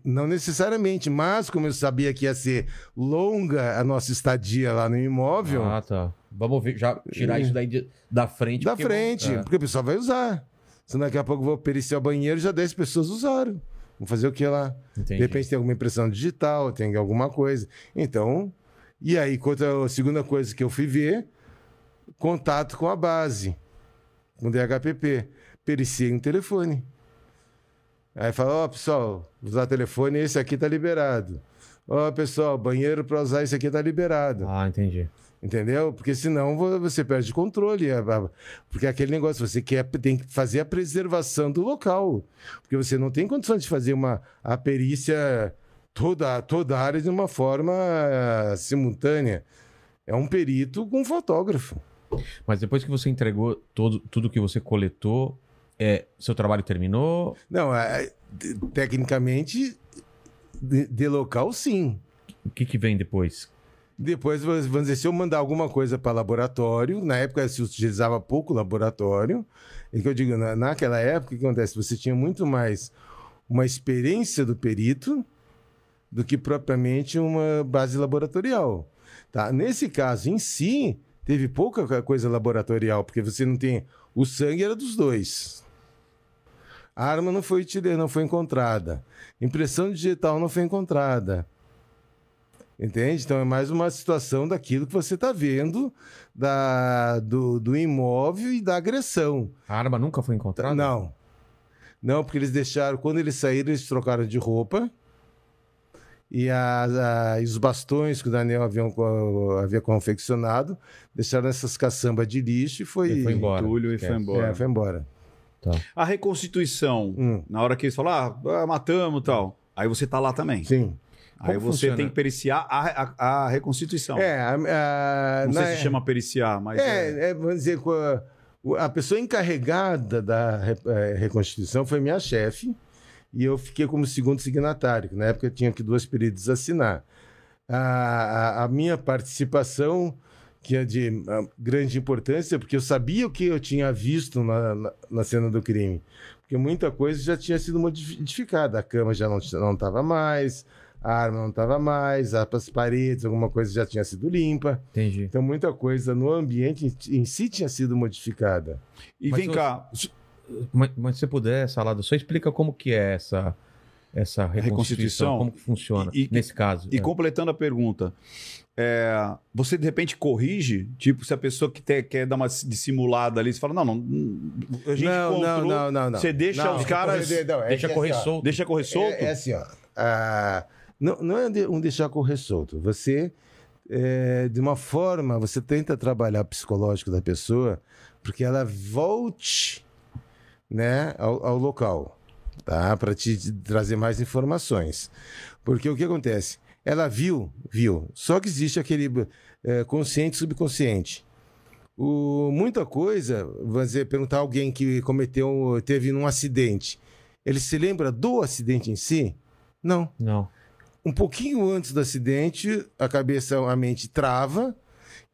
não necessariamente. Mas, como eu sabia que ia ser longa a nossa estadia lá no imóvel, Ah, tá. Vamos ver, já tirar isso daí de- da frente. da porque frente, vamos- é. porque o pessoal vai usar. Senão daqui a pouco eu vou periciar o banheiro já 10 pessoas usaram. Vamos fazer o que lá? Entendi. De repente tem alguma impressão digital, tem alguma coisa. Então, e aí, quanto a segunda coisa que eu fui ver, contato com a base, com o DHPP. Periciei um telefone. Aí fala, ó, pessoal, usar telefone, esse aqui tá liberado. Ó, pessoal, banheiro para usar esse aqui tá liberado. Ah, entendi. Entendeu? Porque senão vo- você perde controle. Porque aquele negócio, você quer, tem que fazer a preservação do local. Porque você não tem condições de fazer uma, a perícia toda, toda a área de uma forma ah, simultânea. É um perito com um fotógrafo. Mas depois que você entregou todo, tudo que você coletou, é, seu trabalho terminou? Não, é, de- tecnicamente, de, de local, sim. O que, que vem depois? Depois, vamos dizer, se eu mandar alguma coisa para laboratório, na época se utilizava pouco laboratório, é que eu digo, na, naquela época, o que acontece? Você tinha muito mais uma experiência do perito do que propriamente uma base laboratorial. Tá? Nesse caso em si, teve pouca coisa laboratorial, porque você não tem. O sangue era dos dois. A arma não foi, utilizada, não foi encontrada. Impressão digital não foi encontrada. Entende? Então é mais uma situação daquilo que você está vendo da, do, do imóvel e da agressão. A arma nunca foi encontrada? Não. Não, porque eles deixaram, quando eles saíram, eles trocaram de roupa. E, a- a- e os bastões que o Daniel havia, havia confeccionado, deixaram essas caçambas de lixo e foi, Ele foi embora. Entulho e Esquece. foi embora. É, foi embora. A reconstituição, Hum, na hora que eles falam, ah, ah, matamos e tal. Aí você tá lá também. sim. Aí Como você funciona? tem que periciar a, a, a reconstituição. É, a, Não sei se chama periciar, mas. é- É, é, vamos dizer, a, pessoa encarregada da eh, reconstituição foi minha chefe, e eu fiquei como segundo signatário, que na época tinha que duas períodos assinar. A, a- a minha participação que é de ah, grande importância, porque eu sabia o que eu tinha visto na, na, na cena do crime. Porque muita coisa já tinha sido modificada. A cama já não estava mais, a arma não estava mais, as paredes, alguma coisa já tinha sido limpa. Entendi. Então, muita coisa no ambiente em, em si tinha sido modificada. E Mas vem eu- cá, Mas, mas se você puder, Salada, só explica como que é essa, essa reconstituição, reconstituição? como que funciona E- e- nesse caso. E É. completando a pergunta, é, você de repente corrige? Tipo, se a pessoa que te- quer dar uma dissimulada ali, você fala, não, não, a gente não, encontrou, não, não, não, não. Você deixa Não, os caras... correr- não, é Deixa correr assim, solto. Deixa correr solto? É, é assim, ó. ah, não, não é um deixar correr solto. Você, é, de uma forma, você tenta trabalhar o psicológico da pessoa porque ela volte né, ao, ao local, tá? Para te trazer mais informações. Porque o que acontece? Ela viu, viu. Só que existe aquele é, consciente e subconsciente. O, muita coisa, vamos dizer, perguntar a alguém que cometeu, teve um acidente. Ele se lembra do acidente em si? Não. Não. Um pouquinho antes do acidente, a cabeça, a mente trava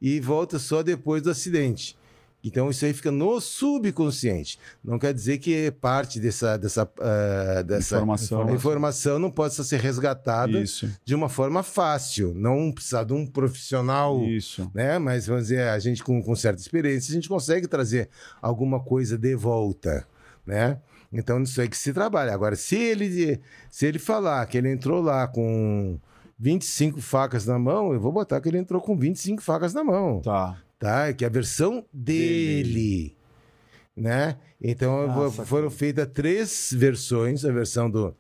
e volta só depois do acidente. Então isso aí fica no subconsciente. Não quer dizer que parte dessa, dessa, ah, dessa Informação. informação não possa ser resgatada Isso, de uma forma fácil. Não precisar de um profissional isso. né? Mas vamos dizer, a gente com, com certa experiência, a gente consegue trazer alguma coisa de volta, né? Então, isso aí que se trabalha. Agora, se ele, se ele falar que ele entrou lá com 25 facas na mão, eu vou botar que ele entrou com 25 facas na mão, Tá. Tá? Que é a versão dele, né? Então, Nossa, foram feitas três versões, a versão do,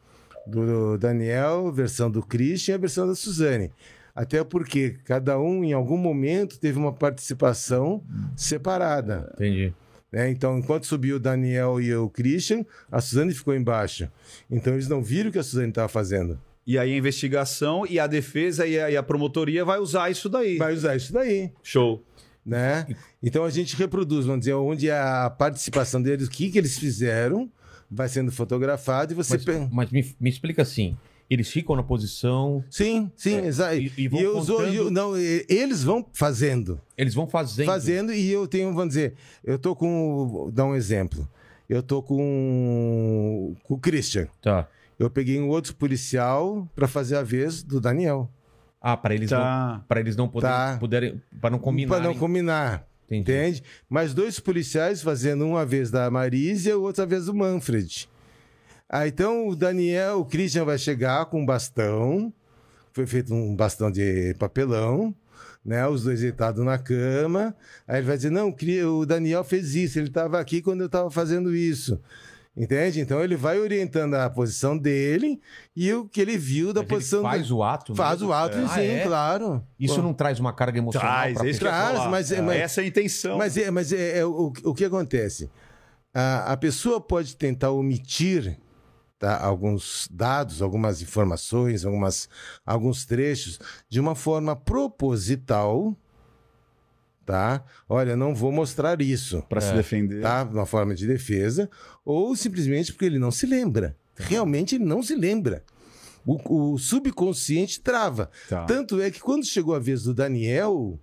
do Daniel, a versão do Christian e a versão da Suzane. Até porque cada um, em algum momento, teve uma participação separada. Entendi. né? Então, enquanto subiu o Daniel e o Christian, a Suzane ficou embaixo. Então, eles não viram o que a Suzane estava fazendo. E aí a investigação e a defesa e a, e a promotoria vai usar isso daí. Vai usar isso daí. Show. Né? Então a gente reproduz, vamos dizer, onde é a participação deles, o que, que eles fizeram, vai sendo fotografado e você. Mas, pe- mas me, me explica assim: eles ficam na posição, Sim, sim, É, exato. e- E, e vão eu uso- contando- eu- não, e- eles vão fazendo, eles vão fazendo. fazendo e eu tenho, vamos dizer, eu tô com, vou dar um exemplo. Eu tô com, com o Christian. Tá. Eu peguei um outro policial para fazer a vez do Daniel. Ah, para eles não, Tá. para eles não poderem, Tá. puderem, para não combinar. Para não combinar. Entendi. Entende? Mas dois policiais fazendo uma vez da Marísia e outra vez do Manfred. Ah, então o Daniel, o Christian vai chegar com um bastão. Foi feito um bastão de papelão, né? Os dois deitados na cama. Aí ele vai dizer: Não, o Daniel fez isso, ele estava aqui quando eu estava fazendo isso. Entende? Então ele vai orientando a posição dele e o que ele viu da Mas posição faz do... o ato. Faz mesmo? o ato, Ah, sim, é? claro. Isso Pô. não traz uma carga emocional Traz, pra é isso Traz, mas- É, mas- Essa é a intenção. Mas, é, mas é, é o, o que acontece? A, a pessoa pode tentar omitir tá, alguns dados, algumas informações, algumas, alguns trechos de uma forma proposital. Tá? Olha, não vou mostrar isso. Pra se defender. Tá? Uma forma de defesa. Ou simplesmente porque ele não se lembra. Realmente ele não se lembra. O, o subconsciente trava. Tá. Tanto é que quando chegou a vez do Daniel,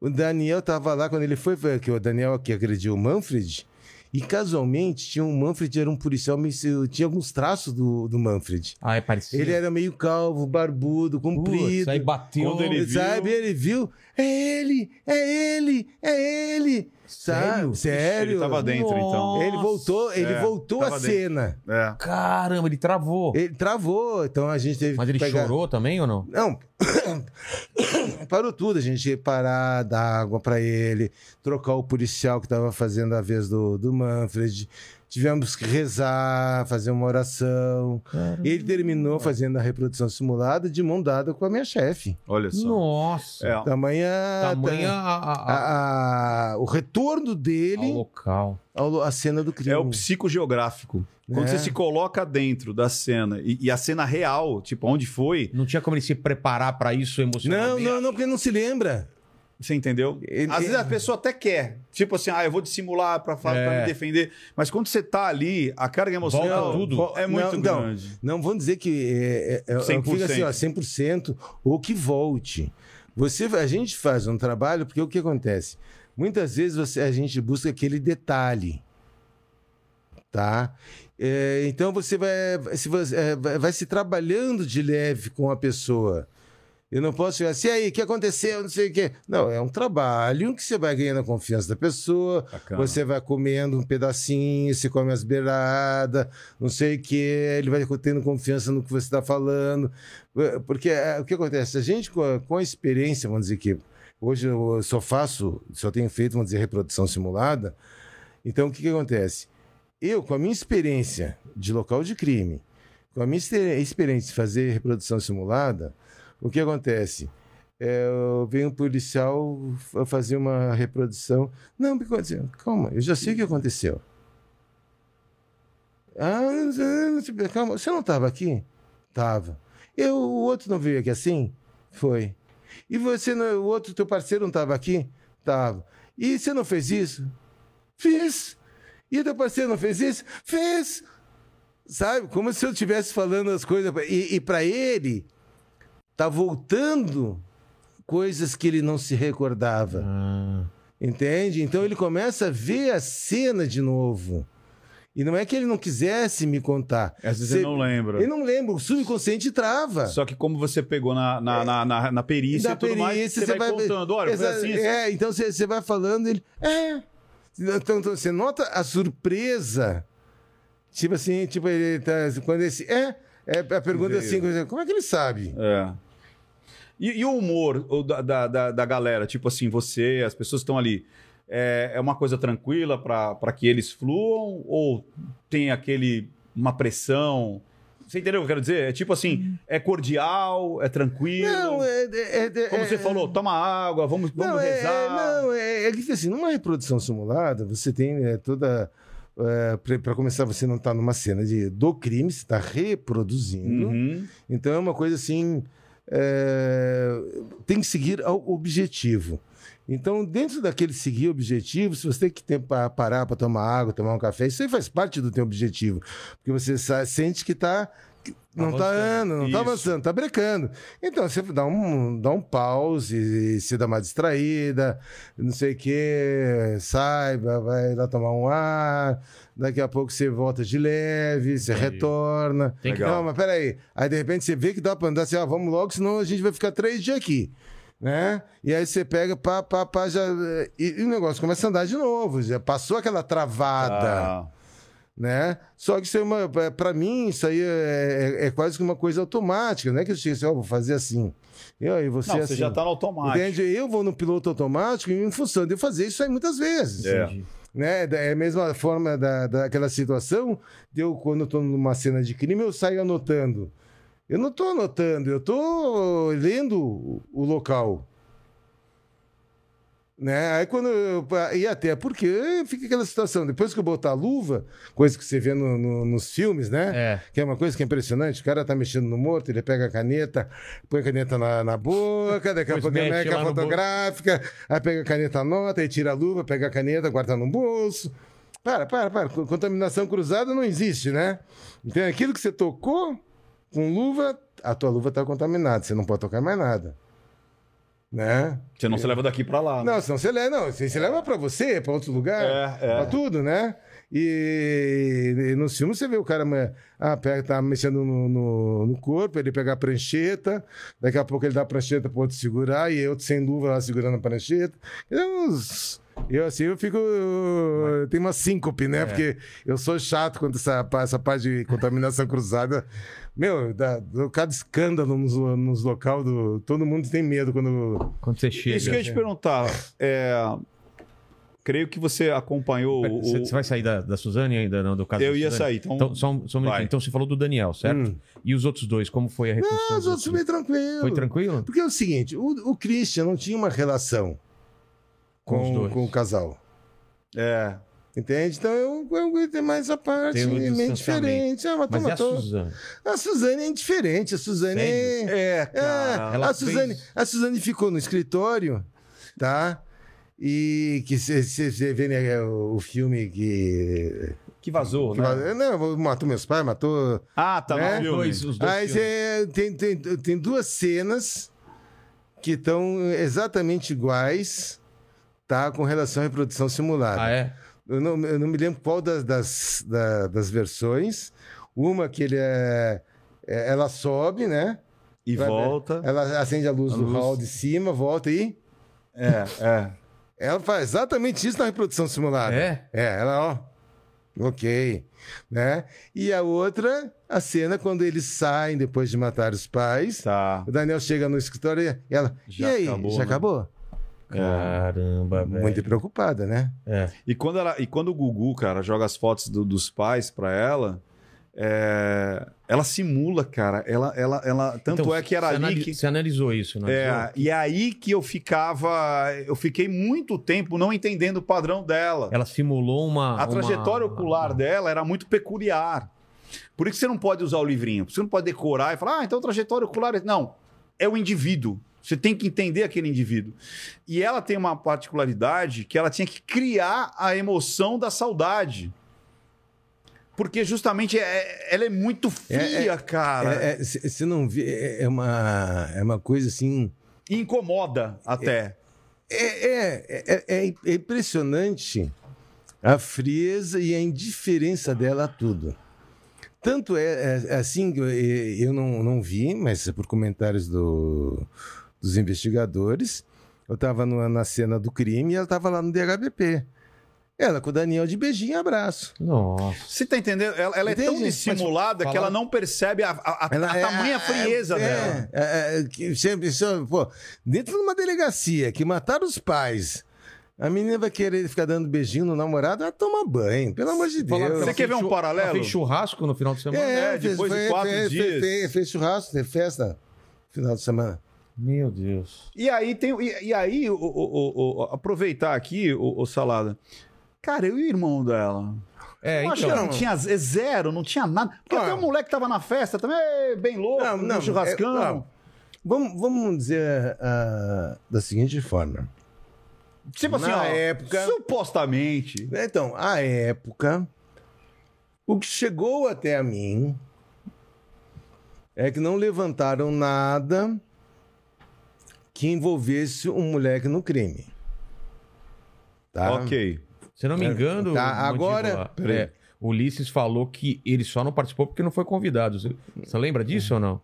o Daniel estava lá quando ele foi, foi que o Daniel que agrediu o Manfred. E casualmente tinha um Manfred, era um policial, meio, tinha alguns traços do, do Manfred. Ah, é parecido. Ele era meio calvo, barbudo, Putz, comprido. aí bateu. Quando ele viu- Sabe, ele viu, é ele, é ele, é ele. Sério? Sério. Ele tava dentro, então. Ele voltou, ele É, voltou tava à dentro. cena. É. Caramba, ele travou. Ele travou, então a gente teve Mas ele pegar... chorou também ou não? Não. Parou tudo, a gente ia parar, dar água para ele, trocar o policial que estava fazendo a vez do, do Manfred. Tivemos que rezar, fazer uma oração. Ele terminou fazendo a reprodução simulada de mão dada com a minha chefe. Olha só. Nossa. É. Tamanha, Tamanha ta- a, a- a- a- a- o retorno ao dele local. ao- à cena do crime. É o psicogeográfico. Quando É. você se coloca dentro da cena e, e a cena real, tipo, onde foi, Não tinha como ele se preparar pra isso Não, emocionalmente. não, não, porque não se lembra. Você entendeu? Às vezes a pessoa até quer. Tipo assim, ah, eu vou dissimular pra, fa- É. me defender. Mas quando você tá ali, a carga emocional Volta tudo. é muito Não, grande. Não vou dizer que é, é, é, 100%. fica assim, ó, 100% ou que volte. Você, a gente faz um trabalho porque o que acontece? Muitas vezes você, a gente busca aquele detalhe, tá? É, então você vai, se você, é, vai se trabalhando de leve com a pessoa. Eu não posso chegar assim, "E aí, o que aconteceu? Não sei o quê. Não, é um trabalho que você vai ganhando a confiança da pessoa, Bacana. você vai comendo um pedacinho, você come as beiradas, não sei o quê, ele vai tendo confiança no que você está falando. Porque é, o que acontece? A gente, com a, com a experiência, vamos dizer que hoje eu só faço, só tenho feito, vamos dizer, reprodução simulada. Então, o que, que acontece? Eu, com a minha experiência de local de crime, com a minha exper- experiência de fazer reprodução simulada, o que acontece? É, venho um policial fa- fazer uma reprodução. Não, o que aconteceu? Calma, eu já sei o que aconteceu. Ah, calma, você não estava aqui? Tava. Eu, o outro não veio aqui assim? Foi. E você, não- o outro teu parceiro não estava aqui? Tava. E você não fez isso? Fiz. E teu parceiro não fez isso? Fez. Sabe? Como se eu estivesse falando as coisas. E, e para ele, tá voltando coisas que ele não se recordava. Ah, Entende? Então ele começa a ver a cena de novo. E não é que ele não quisesse me contar. Às vezes Você- não lembra. Ele não lembra, o subconsciente trava. Só que como você pegou na, na, na, na, na perícia Da e tudo mais, você, vai, contando. Olha, Exa- assim, É, então você, você vai falando, ele. É. Então, então você nota a surpresa. Tipo assim, tipo, ele tá. Quando esse. É. É a pergunta assim, como é que ele sabe? É. E, e o humor da, da, da, galera? Tipo assim, você, as pessoas estão ali. É, é uma coisa tranquila para que eles fluam? Ou tem aquele. uma pressão? Você entendeu o que eu quero dizer? É tipo assim, é cordial, é tranquilo. Não, é. é, é Como é- você falou, toma água, vamos, vamos não, é- rezar. É, não, é, é que assim, numa reprodução simulada, você tem é, toda. para começar, você não está numa cena de, do crime, você está reproduzindo. Uhum. Então é uma coisa assim. É, tem que seguir ao objetivo. Então, dentro daquele seguir objetivo, se você tem que para parar para tomar água, tomar um café, isso aí faz parte do teu objetivo. Porque você sente que está. Não está andando, não Isso. avançando, está brecando. Então, você dá um, dá um pause, se dá uma distraída, não sei o quê, sai, vai- lá tomar um ar, daqui a pouco você volta de leve, você retorna. Tem que-. Não, mas peraí. Aí de repente você vê que dá pra andar assim, ó, vamos logo, senão a gente vai ficar três dias aqui. Né? E aí você pega, pá, pá, pá, já. E, e o negócio começa a andar de novo, já passou aquela travada, Ah, né? Só que isso é uma. Pra mim, isso aí é, é- é quase que uma coisa automática, não é que eu chego assim, ó, vou fazer assim. E aí você não, assim. você já tá no automático. Entende? Eu vou no piloto automático em função de eu fazer isso aí muitas vezes É. né? É a mesma forma da, daquela situação de eu, quando eu tô numa cena de crime, eu saio anotando. Eu não tô anotando, eu tô lendo o local. Né? Aí quando eu, e até porque fica aquela situação, depois que eu botar a luva, coisa que você vê no- no- nos filmes, né? É. Que é uma coisa que é impressionante, o cara tá mexendo no morto, ele pega a caneta, põe a caneta na, na boca, daqui a pouco ele mexe a fotográfica, aí pega a caneta, anota, aí tira a luva, pega a caneta, guarda no bolso. Para, para, para. Co- Contaminação cruzada não existe, né? Então aquilo que você tocou com luva, a tua luva tá contaminada, você não pode tocar mais nada. Né? Você não se leva daqui pra lá. né? Não, senão você leva, não, você, você leva pra você, pra outro lugar, É, é. pra tudo, né? E, e nos filmes você vê o cara ah, pega, tá mexendo no, no, no corpo, ele pega a prancheta, daqui a pouco ele dá a prancheta pro outro segurar, e outro sem luva lá segurando a prancheta. Eu, eu assim, eu fico. Eu tenho uma síncope, né? Porque eu sou chato quando essa, essa parte de contaminação cruzada. Meu, dá, dá cada escândalo nos, nos local do. Todo mundo tem medo quando. Quando você chega. Isso que eu ia te perguntar. É, creio que você acompanhou o. Você você vai sair da, da Suzane ainda, não? Do caso Eu da ia sair, então- Então, só um, só um. Então você falou do Daniel, certo? Hum. E os outros dois, como foi a reconstrução? Ah, os outros bem tranquilo. Foi tranquilo? Porque é o seguinte, o, o Christian não tinha uma relação Com com, com o casal. É. Entende? Então eu, eu aguentei mais a parte o meio diferente. Ah, matou, Mas e a matou. Suzane? A Suzane é indiferente. A Suzane Sério? é. É, cara. É, ela a, Suzane, fez- a Suzane ficou no escritório, tá? E que você vê né, o, filme que. Que vazou, que né? Não, matou meus pais, matou. Ah, tá É? filme. Dois, os dois Aí filmes. cê, tem, tem, tem duas cenas que estão exatamente iguais, tá? Com relação à reprodução simulada. Ah, é? Eu não, eu não me lembro qual das, das, da- das versões. Uma que ele é, é- Ela sobe, né? E Vai- volta. Ela acende a luz A do luz. hall de cima, volta e. É, é. Ela faz exatamente isso na reprodução simulada. É? É, ela, ó. Ok. Né? E a outra, a cena quando eles saem depois de matar os pais. Tá. O Daniel chega no escritório e ela. Já e aí? acabou, já né?" acabou? Caramba, velho. Muito preocupada, né? É. E quando, ela, e quando o Gugu, cara, joga as fotos do- dos pais pra ela, é, ela simula, cara. Ela, ela, ela, tanto Então, é que era você ali que. Você analisou isso, não É, e é aí que eu ficava. Eu fiquei muito tempo não entendendo o padrão dela. Ela simulou uma. A trajetória uma- ocular dela era muito peculiar. Por isso que você não pode usar o livrinho. Você não pode decorar e falar, ah, então trajetória ocular. é-" Não. É o indivíduo. Você tem que entender aquele indivíduo. E ela tem uma particularidade que ela tinha que criar a emoção da saudade. Porque justamente é- ela é muito fria, cara. Você não vê. É, é uma, é uma coisa assim. Incomoda até. É, é, é, é- é impressionante a frieza e a indiferença dela a tudo. Tanto é, é assim que eu, eu não, não vi, mas é por comentários do- dos investigadores. Eu estava na cena do crime e ela estava lá no DHBP. Ela com o Daniel de beijinho e abraço. Nossa. Você tá entendendo? Ela, ela é tão dissimulada que ela não percebe a, a- a- a é- tamanha frieza é, dela. É, é, que sempre, pô, dentro de uma delegacia que mataram os pais, a menina vai querer ficar dando beijinho no namorado, ela toma banho, pelo amor de Deus. Fala- Você quer ver fez um paralelo? Ela fez churrasco no final de semana? É, depois de quatro fez, dias. Fez, fez, fez churrasco, teve festa final de semana. Meu Deus. E aí tem. E, e aí, o, o- o- aproveitar aqui, o, Salada. Cara, eu e o irmão dela. É, eu acho que então. não tinha zero, não tinha nada. Porque Ah. até o moleque tava na festa também, bem louco, Não, não, churrascão. é, não. Vamos, vamos dizer ah, da seguinte forma. Tipo assim, Na ó, época- supostamente. Então, à época, o que chegou até a mim é que não levantaram nada que envolvesse um moleque no crime. Tá? Ok. Se não me engano, Tá, agora- é, o Ulisses falou que ele só não participou porque não foi convidado. Você, você lembra disso ou não?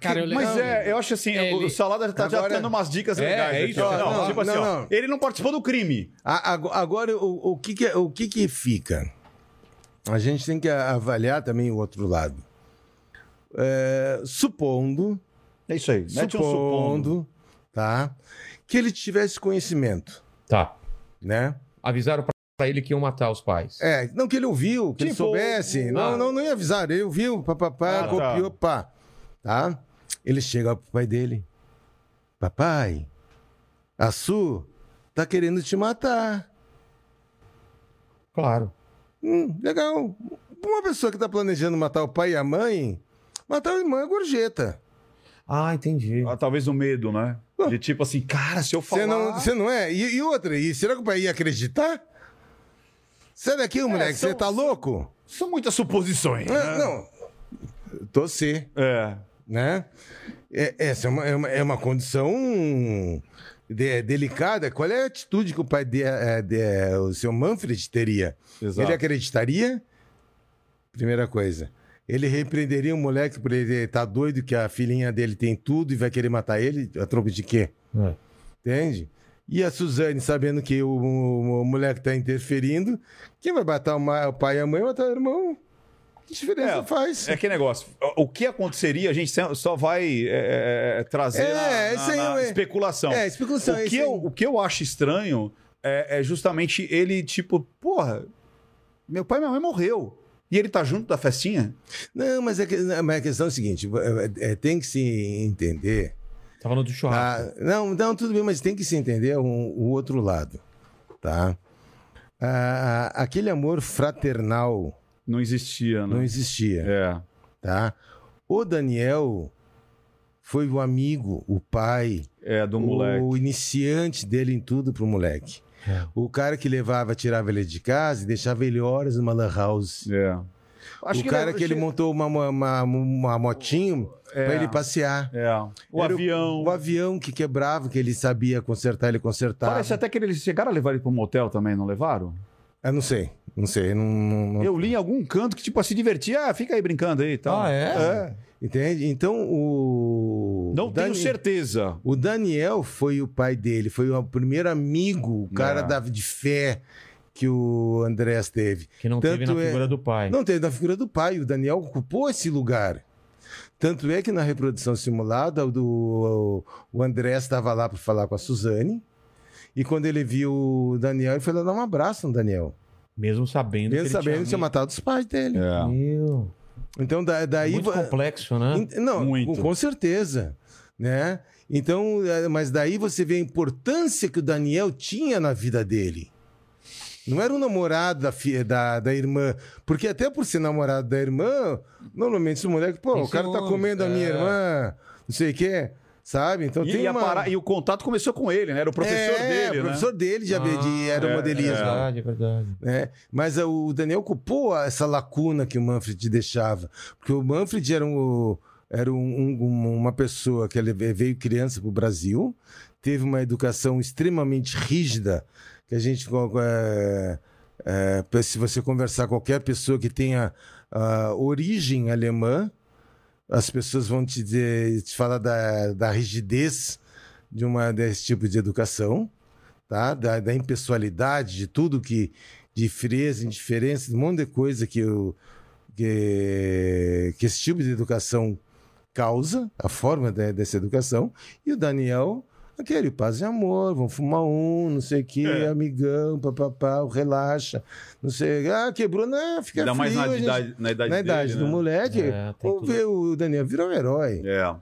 Cara, eu Mas é, eu acho assim, É, o ele- Salada já tá já Agora- dando umas dicas É, legais. é isso, não, Não, tipo assim, não, ó, ele não participou do crime. A- ago- Agora, o, o, que, que, o que, que fica? A gente tem que avaliar também o outro lado. É, supondo, É isso aí. Mete um supondo. supondo, tá? Que ele tivesse conhecimento, Tá. né? Avisaram pra, pra ele que iam matar os pais. É, não que ele ouviu, que ele Tipo, soubesse. ah. Não, não, não ia avisar. Ele ouviu, papapá, Ah, tá. copiou, pá. Tá? Ele chega pro pai dele. Papai, a Su tá querendo te matar. Claro. Hum, legal. Uma pessoa que tá planejando matar o pai e a mãe, matar o irmão é gorjeta. Ah, entendi. Ah, talvez o medo, né? De tipo assim, cara, se eu falar... Você não, você não é? E, e outra, e será que o pai ia acreditar? Sai daqui, moleque, você tá louco? São muitas suposições. Não, né? não. É. né? É- essa é uma, é uma, é uma condição de- delicada. Qual é a atitude que o pai de, é, de- o seu Manfred teria? Exato. Ele acreditaria? Primeira coisa. Ele repreenderia o moleque por ele estar doido que a filhinha dele tem tudo e vai querer matar ele? A troco de quê? É. Entende? E a Suzane, sabendo que o, o- o moleque está interferindo, quem vai matar o, pai e a mãe vai matar o irmão? Que diferença É, faz? É que negócio. O o que aconteceria, a gente só vai é, é, trazer É, na, na- na especulação. É, especulação. o, é que isso eu, o que eu acho estranho é, é justamente ele, tipo, porra, meu pai e minha mãe morreu. E ele tá junto da festinha? Não, mas, é que, mas a questão é a seguinte: é, é, tem que se entender. Tava no do churrasco. Tá? Não, não, tudo bem, mas tem que se entender o, o outro lado. Tá? Ah, aquele amor fraternal Não existia, né? não existia. É. Tá? O Daniel foi o amigo, o pai, É, do moleque. o iniciante dele em tudo pro moleque. É. O cara que levava, tirava ele de casa e deixava ele horas numa lan house. É. Acho o cara ele- que ele montou uma, uma, uma motinho pra ele passear. É. O Era avião. O, avião que quebrava, que ele sabia consertar, ele consertava. Parece até que eles chegaram a levar ele para um motel também, não levaram? Eu não sei, não sei. Não, não- não- Eu li em algum canto que, tipo, se divertia, ah, fica aí brincando aí e tal. Ah, é? Entende? Então o. Não o tenho Dani- certeza. O Daniel foi o pai dele, foi o primeiro amigo, o cara É. da, de fé que o Andrés teve. Que não teve Tanto na é- figura do pai. Não teve na figura do pai, o Daniel ocupou esse lugar. Tanto é que na reprodução simulada, o, do, o Andrés estava lá para falar com a Suzane. E quando ele viu o Daniel, ele foi lá dar um abraço no Daniel. Mesmo sabendo Mesmo que sabendo que ele tinha matado os pais dele. É. Meu, Então, da- daí. muito complexo, né? Não, Muito. com- certeza, né? Então, é, mas daí você vê a importância que o Daniel tinha na vida dele. Não era um namorado da, da, da irmã. Porque até por ser namorado da irmã, normalmente esse moleque, pô, Tem o cara tá ciúmes, comendo a minha é. irmã, não sei o quê, sabe? Então E, tem e uma... para- e o contato começou com ele, né? Era o professor é, dele, o né? professor dele já veio de Ah, aeromodelismo. É verdade, é verdade. né? Mas ah, o Daniel ocupou essa lacuna que o Manfred deixava. Porque o Manfred era, um, era um- um- uma pessoa que ele veio criança para o Brasil, teve uma educação extremamente rígida, que a gente. é, é, se você conversar com qualquer pessoa que tenha ah, origem alemã, as pessoas vão te, dizer, te falar da, da rigidez de uma desse tipo de educação, tá? Da, da impessoalidade, de tudo que de frieza, indiferença, um monte de coisa que, o, que, que esse tipo de educação causa, a forma de- dessa educação, e o Daniel, aquele paz e amor, vamos fumar um, não sei o que, É. amigão, papapá, relaxa, não sei, ah, quebrou, não, fica Ainda mais frio, na a gente- idade, na idade, na idade dele, do né? moleque, É, ver, o Daniel virou um herói. É.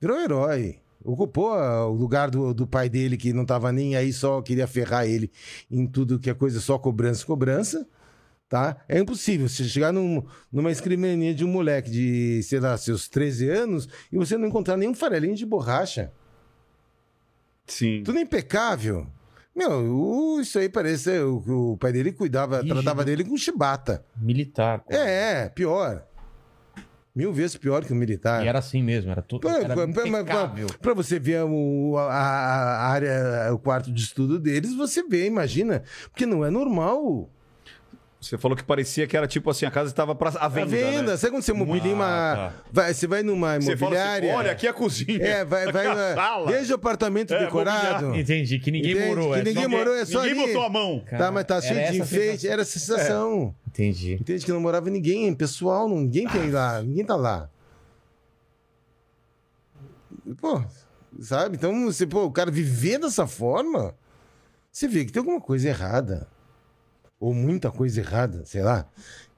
Virou um herói. Ocupou ah, o lugar do, do pai dele, que não tava nem aí, só queria ferrar ele em tudo que é coisa, só cobrança, cobrança. Tá? É impossível você chegar num, numa escrivaninha de um moleque de, sei lá, seus 13 anos e você não encontrar nenhum farelinho de borracha. Sim. Tudo impecável. Meu, isso aí parece o, o pai dele cuidava, Rígido. tratava dele com chibata. Militar. pô. É, pior. Mil vezes pior que o militar. E era assim mesmo, era tudo. Pra você ver o- a- a área, o quarto de estudo deles, você vê, imagina. Porque não é normal. Você falou que parecia que era tipo assim, a casa estava pra, à A venda. venda, né? sabe quando você mobilia uma. Ah, tá. vai- você vai numa Você fala assim, imobiliária. olha, aqui é a cozinha. É, vai, vai aqui é a na- sala. Veja o apartamento É, decorado. Entendi, que ninguém Entende? morou. Que é ninguém só- morou, é só Ninguém ali. botou a mão. Tá, mas tá cheio de a enfeite. sensação. Era essa sensação. Entendi. Entende que não morava ninguém, pessoal, ninguém tem lá, ninguém tá lá. Pô, sabe? Então, você, pô, o cara viver dessa forma, você vê que tem alguma coisa errada. Ou muita coisa errada, sei lá.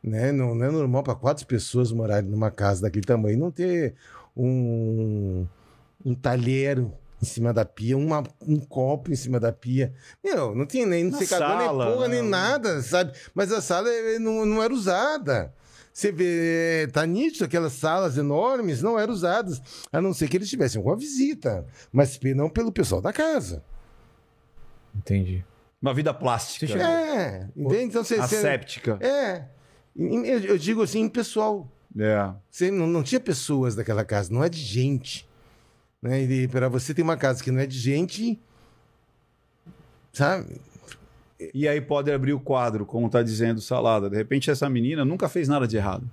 Né? Não, não é normal para quatro pessoas morarem numa casa daquele tamanho não ter um, um talheiro em cima da pia, uma- um copo em cima da pia. Meu, não tinha nem Na secador, nem sala, porra, nem né? nada, sabe? Mas a sala eh, não, não era usada. Você vê, tá nítido, aquelas salas enormes não eram usadas, a não ser que eles tivessem alguma visita, mas não pelo pessoal da casa. Entendi. Uma vida plástica. Você chegou- É, entende? Então você. você- Asséptica. É. Eu, digo assim, pessoal. É. Você não, não tinha pessoas daquela casa, não é de gente. Né? E para você ter uma casa que não é de gente, sabe? E aí pode abrir o quadro, como tá dizendo Salada. De repente essa menina nunca fez nada de errado.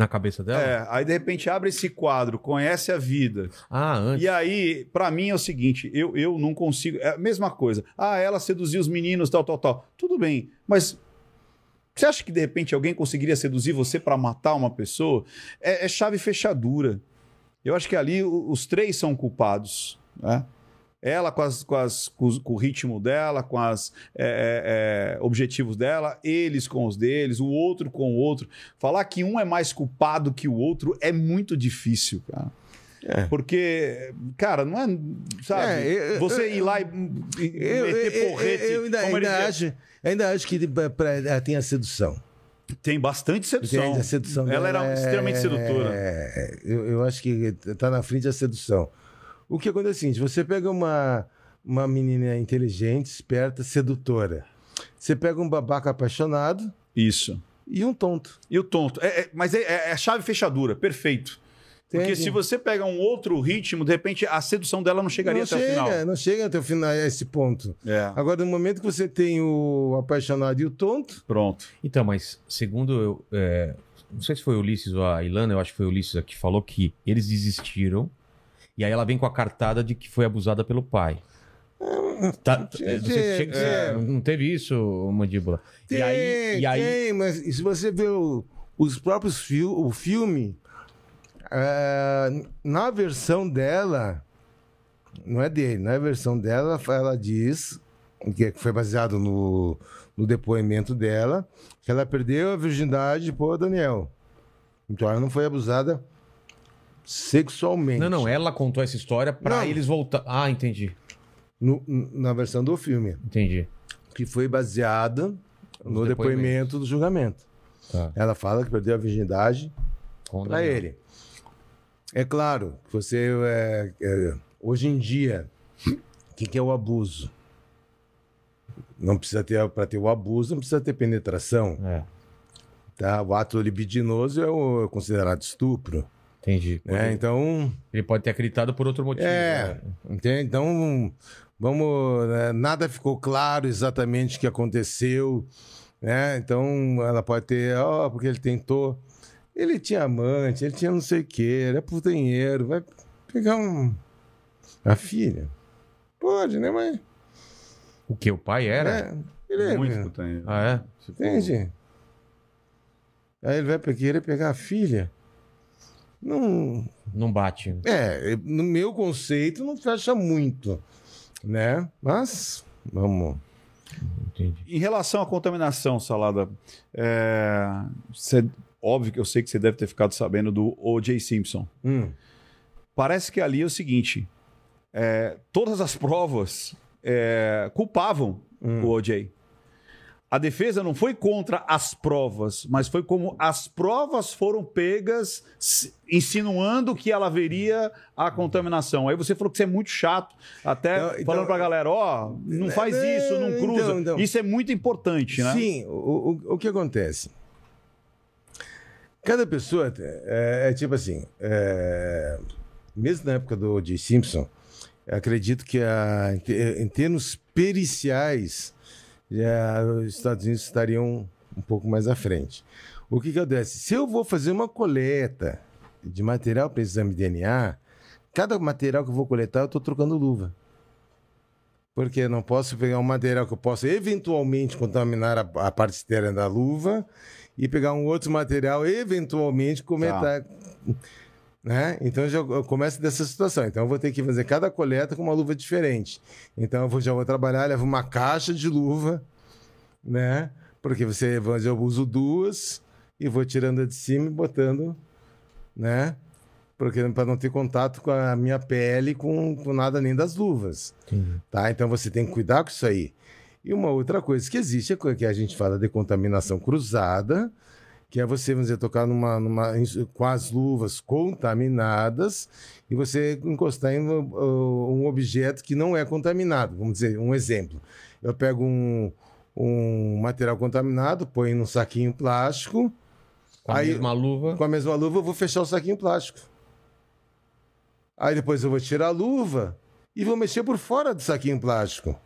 Na cabeça dela? É, aí de repente abre esse quadro, conhece a vida. Ah, antes. E aí, pra mim é o seguinte, eu, eu não consigo. É a mesma coisa. Ah, ela seduziu os meninos, tal, tal, tal. Tudo bem, mas você acha que de repente alguém conseguiria seduzir você pra matar uma pessoa? É, é chave fechadura. Eu acho que ali os três são culpados. Né? Ela com, as, com, as- com o ritmo dela, com os objetivos dela, eles com os deles, o outro com o outro. Falar que um é mais culpado que o outro é muito difícil, cara. É. Porque, cara, não é. Sabe? É, eu- você eu- ir lá e, e Eu, eu- meter eu- porrete. eu ainda, ainda acho, ainda acho que pra- pra- ela tem a sedução. Tem bastante sedução. A sedução Ela dela era é- extremamente sedutora. É, eu, eu acho que tá na frente a sedução. O que acontece é o seguinte: você pega uma, uma menina inteligente, esperta, sedutora. Você pega um babaca apaixonado, Isso. e um tonto. E o tonto. É, é- mas é, é- é chave fechadura, perfeito. Porque Entende? se você pega um outro ritmo, de repente a sedução dela não chegaria não até chega, o final. não chega até o final a esse ponto. É. Agora, no momento que você tem o apaixonado e o tonto, Pronto. Então, mas segundo eu. é, não sei se foi o Ulisses ou a Ilana, eu acho que foi o Ulisses que falou que eles desistiram. E aí ela vem com a cartada de que foi abusada pelo pai. Tá, é, você chega- é. Não teve isso, mandíbula? tem, e aí, e aí tem, mas se você vê o- os próprios fil o filme, é, na versão dela, não é dele, na versão dela, ela diz, que foi baseado no, no depoimento dela, que ela perdeu a virgindade por Daniel. Então ela não foi abusada sexualmente. Não, não, ela contou essa história pra Não. eles voltar. Ah, entendi. No- na versão do filme, Entendi. que foi baseada no depoimento do julgamento. Tá. Ela fala que perdeu a virgindade para ele. É claro, que você é, é, hoje em dia, o que, que é o abuso? Não precisa ter para ter o abuso, não precisa ter penetração, É, tá? O ato libidinoso é, o, é considerado estupro, entendi. né? Então, Ele pode ter acreditado por outro motivo. É, né? entende? Então, vamos. né, Nada ficou claro exatamente o que aconteceu, né? Então, ela pode ter, ó, porque ele tentou. Ele tinha amante, ele tinha não sei o quê, era putanheiro, vai pegar um. A filha. Pode, né, mas. O que? O pai era? É, ele é. Muito putanheiro. Ah, é? Entende? Aí ele vai querer pegar a filha. Não. Não bate. É, no meu conceito não fecha muito, né? Mas vamos. Entendi. Em relação à contaminação, Salada, é, cê- óbvio que eu sei que você deve ter ficado sabendo do O.J. Simpson. Hum. Parece que ali é o seguinte: é, todas as provas é, culpavam Hum. o O.J. A defesa não foi contra as provas, mas foi como as provas foram pegas, insinuando que ela haveria a contaminação. Aí você falou que isso é muito chato, até Então- então- falando pra galera: ó, não faz É, isso, não cruza. então, então. Isso é muito importante, né? Sim, o, o, o que acontece? Cada pessoa é, é tipo assim, é, mesmo na época do O.J. Simpson, acredito que a, em termos periciais, já os Estados Unidos estariam um pouco mais à frente. O que, que acontece? Se eu vou fazer uma coleta de material para exame de DNA, cada material que eu vou coletar, eu estou trocando luva. Porque eu não posso pegar um material que eu possa eventualmente contaminar a, a parte externa da luva e pegar um outro material eventualmente comentar. Né? Então já eu começo dessa situação. Então eu vou ter que fazer cada coleta com uma luva diferente. Então eu vou- já vou trabalhar, levo uma caixa de luva, né? Porque você eu uso duas e vou tirando a de cima e botando, né? Porque para não ter contato com a minha pele com, com nada nem das luvas. Tá? Então você tem que cuidar com isso aí. E uma outra coisa que existe é que a gente fala de contaminação cruzada, que é você, vamos dizer, tocar numa, numa, com as luvas contaminadas e você encostar em um, objeto que não é contaminado. Vamos dizer, um exemplo. Eu pego um, um material contaminado, põe num saquinho plástico, Com a Aí- mesma luva. com a mesma luva, eu vou fechar o saquinho plástico. Aí depois eu vou tirar a luva e vou mexer por fora do saquinho plástico.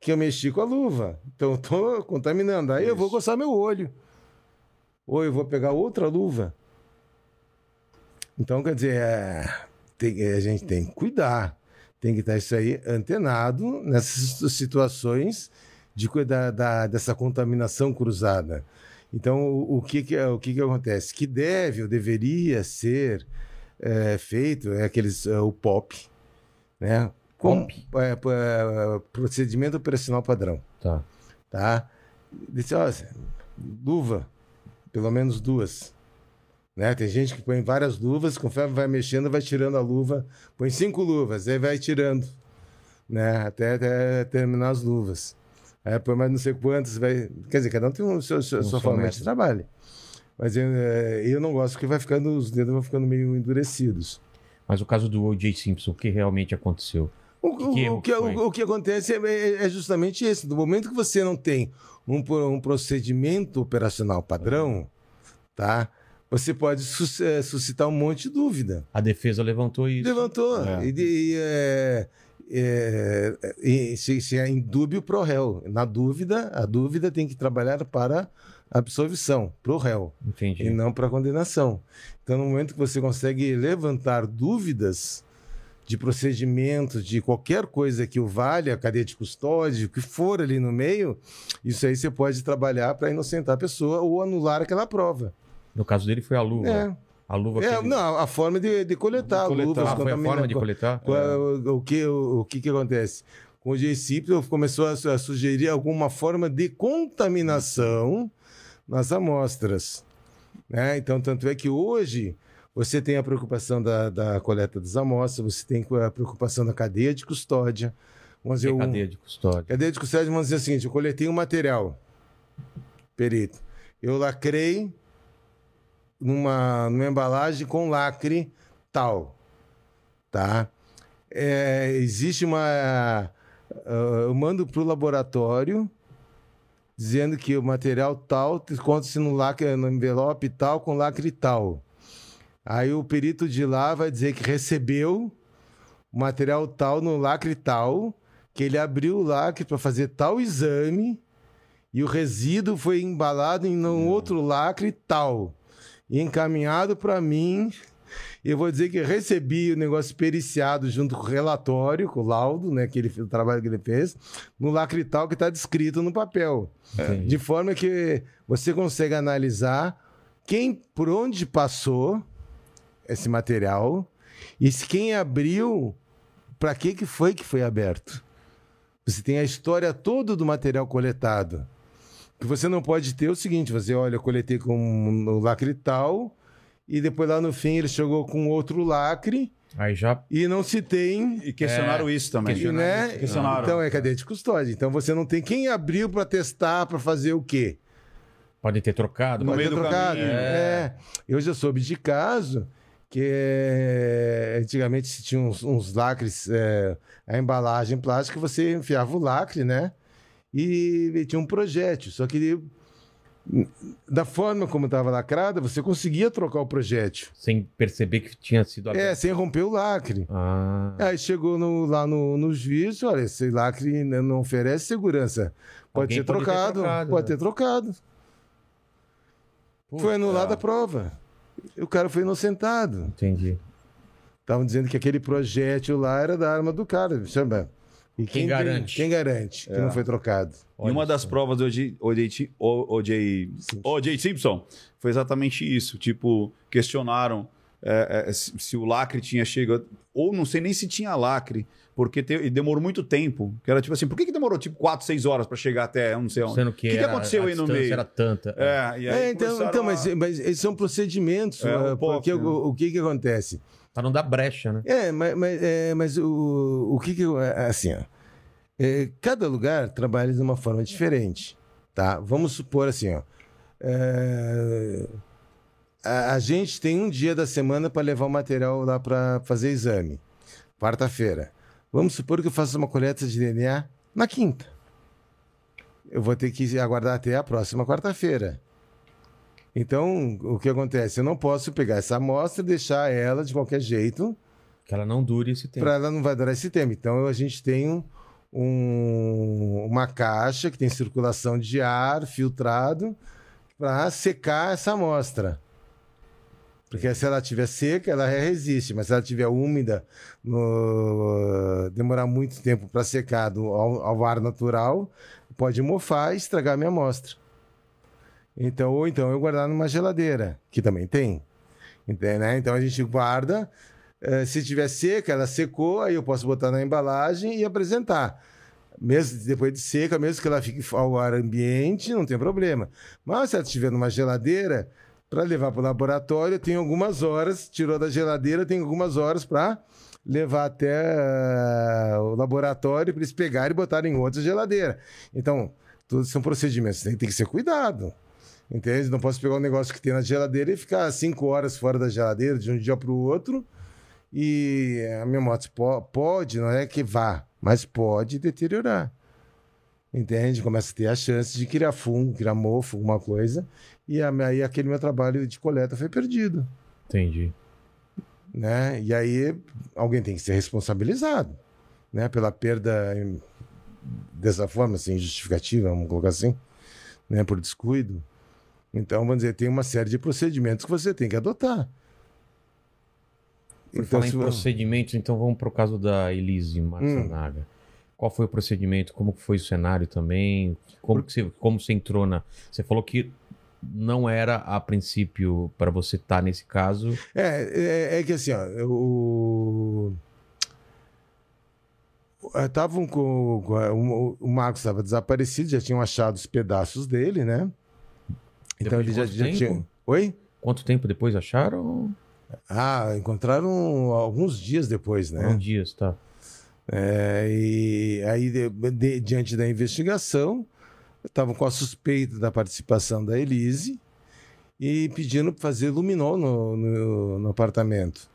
Que eu mexi com a luva. Então eu tô contaminando. Aí eu vou coçar meu olho. Ou eu vou pegar outra luva. Então, quer dizer, é, tem- a gente tem que cuidar. Tem que estar isso aí antenado nessas situações de cuidar da, dessa contaminação cruzada. Então, o, o que, que, é- o que, que acontece? Que deve ou deveria ser é, feito é aqueles, é, o POP, né? Com- POP? é, é, procedimento operacional padrão, Tá. tá? Disse, ó, luva, pelo menos duas. Né? Tem gente que põe várias luvas, conforme vai mexendo, vai tirando a luva, põe cinco luvas, aí vai tirando, né? Até, até terminar as luvas. Aí põe mais não sei quantas, vai. Quer dizer, cada um tem um seu, seu, Um sua forma de trabalho. Mas eu, eh, eu não gosto que vai ficando, os dedos vão ficando meio endurecidos. Mas o caso do O.J. Simpson, o que realmente aconteceu? O, Que- o- que, o que acontece é, é- é justamente esse. Do momento que você não tem um, um procedimento operacional padrão, tá? Você pode sus- eh, suscitar um monte de dúvida. A defesa levantou isso. Levantou. É. E, e, é, é, e se, se é indúbio pro réu. Na dúvida, a dúvida tem que trabalhar para absolvição, pro réu, Entendi. e não para condenação. Então, no momento que você consegue levantar dúvidas de procedimentos, de qualquer coisa que o valha, a cadeia de custódia, o que for ali no meio, isso aí você pode trabalhar para inocentar a pessoa ou anular aquela prova. No caso dele foi a luva. É. A luva É, que... não, a forma de, de coletar, De coletar. luvas, Ah, foi a forma de coletar? Qual é o, o que, o, o que que acontece? Com o G-Cipro começou a, a sugerir alguma forma de contaminação nas amostras. né? Então, tanto é que hoje você tem a preocupação da, da coleta das amostras, você tem a preocupação da cadeia de custódia. Vamos dizer, um- cadeia de custódia. Cadeia de custódia, vamos dizer o seguinte: eu coletei um material, perito. Eu lacrei numa, numa embalagem com lacre tal, tá? É, existe uma. ah, eu mando para o laboratório dizendo que o material tal conta-se no lacre, no envelope tal com lacre tal. Aí o perito de lá vai dizer que recebeu o material tal no lacre tal, que ele abriu o lacre para fazer tal exame e o resíduo foi embalado em um outro lacre tal e encaminhado para mim. Eu vou dizer que recebi o negócio periciado junto com o relatório, com o laudo, né, que ele, o trabalho que ele fez, no lacre tal que está descrito no papel. Entendi. De forma que você consegue analisar quem, por onde passou esse material e se quem abriu, para que, que foi que foi aberto. Você tem a história toda do material coletado. O que você não pode ter é o seguinte: você olha, eu coletei com o lacre tal, e depois lá no fim ele chegou com outro lacre, Aí já... e não se tem E questionaram isso também. e, né? Questionaram. Então é cadeia de custódia. Então você não tem quem abriu para testar, para fazer o quê? Podem ter trocado. No Pode meio ter do trocado. caminho. É. Eu já soube de caso que é, antigamente se tinha uns, uns lacres, é, a embalagem plástica, você enfiava o lacre, né? E, tinha um projétil. Só que ele- da forma como estava lacrada, você conseguia trocar o projétil. Sem perceber que tinha sido É, aberto. sem romper o lacre. Ah, Aí chegou no- lá no, no juiz, olha, esse lacre n- não oferece segurança. Pode Alguém ser pode ter trocado, trocado, pode né? ter trocado. Puta. Foi anulada a prova. O cara foi inocentado. entendi. Estavam dizendo que aquele projétil lá era da arma do cara. Chama. E Quem tem- garante? quem garante que É. não foi trocado? E uma das provas do OJ Simpson foi exatamente isso. Tipo, questionaram é, é, se, se o lacre tinha chegado. Ou não sei nem se tinha lacre, porque te- e demorou muito tempo. Que era tipo assim, por que, que demorou tipo 4, 6 horas para chegar até não sei onde? Sendo que, O que que aconteceu a aí no meio? era tanta. É, e aí É, então, então a- mas, mas esses são procedimentos. É, um pouco, porque né? o, o que que acontece? Pra não dar brecha, né? É, mas, mas, é, mas o, o que que... eu- é, Assim, ó. É, cada lugar trabalha de uma forma diferente, tá? Vamos supor assim, ó. é, a, a gente tem um dia da semana para levar o material lá para fazer exame. Quarta-feira. Vamos supor que eu faça uma coleta de DNA na quinta. Eu vou ter que aguardar até a próxima quarta-feira. Então, o que acontece? Eu não posso pegar essa amostra e deixar ela de qualquer jeito Que ela não dure esse tempo. para ela não vai durar esse tempo. Então a gente tem um- um- uma caixa que tem circulação de ar filtrado para secar essa amostra. Porque se ela estiver seca, ela resiste, mas se ela estiver úmida, no- demorar muito tempo para secar do- ao, ar natural, pode mofar e estragar a minha amostra. Então, ou então eu guardar numa geladeira, que também tem. Entende, né? Então a gente guarda, eh, se tiver seca, ela secou, aí eu posso botar na embalagem e apresentar. Mesmo depois de seca, mesmo que ela fique ao ar ambiente, não tem problema. Mas se ela estiver numa geladeira, para levar para o laboratório, tem algumas horas, tirou da geladeira, tem algumas horas para levar até eh, o laboratório para eles pegarem e botarem em outra geladeira. Então, todos são procedimentos, tem, tem que ser cuidado. Entende? Não posso pegar um negócio que tem na geladeira e ficar cinco horas fora da geladeira de um dia para o outro. E a minha moto po- pode, não é que vá, mas pode deteriorar. Entende? Começa a ter a chance de criar fungo, criar mofo, alguma coisa. E aí aquele meu trabalho de coleta foi perdido, Entendi. né? E aí alguém tem que ser responsabilizado, né? Pela perda dessa forma, assim, justificativa, vamos colocar assim, né? Por descuido. Então, vamos dizer, tem uma série de procedimentos que você tem que adotar. Por falar em se- procedimentos, então vamos pro caso da Elise Matsunaga. Qual foi o procedimento? Como foi o cenário também? Como, que você, como você entrou na... Você falou que não era, a princípio, para você estar nesse caso... É, é, é que assim, ó, o. Estavam com. com a- o, Marcos estava desaparecido, já tinham achado os pedaços dele, né? Então Depois de ele já, já tempo? tinha. Oi? Quanto tempo depois acharam? Ah, encontraram alguns dias depois, Um né? dias, tá. É, e aí, de- de- diante da investigação, estavam com a suspeita da participação da Elise e pedindo para fazer luminol no, no, no apartamento.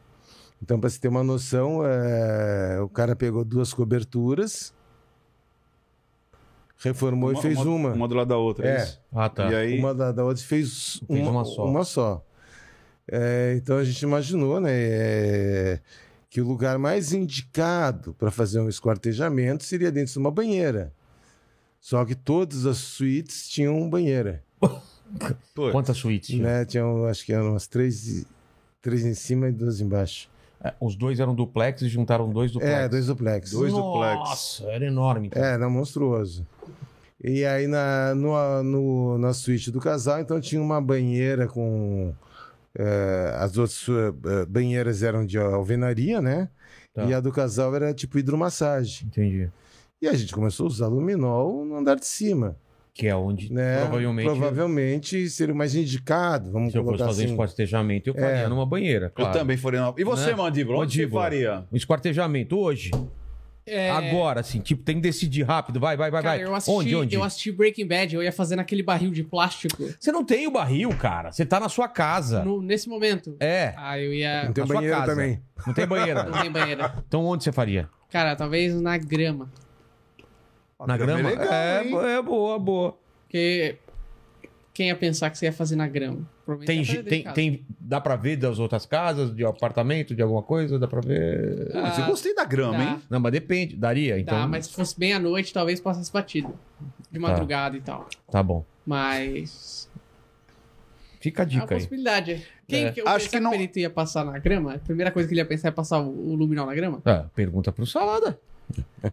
Então, para você ter uma noção, é, o cara pegou duas coberturas, reformou e fez uma. Uma do lado da outra, é, É. isso? Ah, tá. E aí, Uma da, da outra fez, Fez uma, uma só. uma só. É, então a gente imaginou né, é, que o lugar mais indicado para fazer um esquartejamento seria dentro de uma banheira. Só que todas as suítes tinham banheira. Quantas suítes? tinha? Né? Tinham, acho que eram umas três, três em cima e duas embaixo. É, Os dois eram duplex e juntaram dois duplex. É, dois duplex. Dois duplex. Nossa, era enorme. então. É, não, monstruoso. E aí na, no, no- na suíte do casal, então tinha uma banheira com. Eh, as outras eh, banheiras eram de alvenaria, né? Tá. E a do casal era tipo hidromassagem. Entendi. E a gente começou a usar luminol no andar de cima. Que é onde Né? provavelmente... Provavelmente seria o mais indicado. Vamos Se eu fosse fazer um assim. esquartejamento, eu faria É. numa banheira. eu Claro. também faria. uma- E você, Né? Mandíbula? Onde você Mandíbula. faria? Um esquartejamento hoje, É, agora, assim, tipo, tem que decidir rápido. Vai, vai, vai, Cara, vai. eu assisti, onde, onde? eu assisti Breaking Bad, eu ia fazer naquele barril de plástico Você não tem o barril, cara. Você tá na sua casa. no- nesse momento. É. Ah, eu ia. Não tem na sua banheiro casa. também. Não tem banheira. Não tem banheira. então onde você faria? Cara, talvez na grama. Na grama? legal, é, é boa, boa. Porque quem ia pensar que você ia fazer na grama? Tem, tem, tem, dá pra ver das outras casas, de apartamento, de alguma coisa? Dá pra ver? Pô, eu gostei da grama, Dá. hein? Não, mas depende. Daria, então. Tá, mas se fosse bem à noite, talvez passasse batido. De madrugada e tal. Tá bom. Mas. Fica a É uma dica aí. possibilidade. Quem É. que eu Acho que não- o perito ia passar na grama? A primeira coisa que ele ia pensar é passar o, o luminol na grama? É, pergunta pro Salada.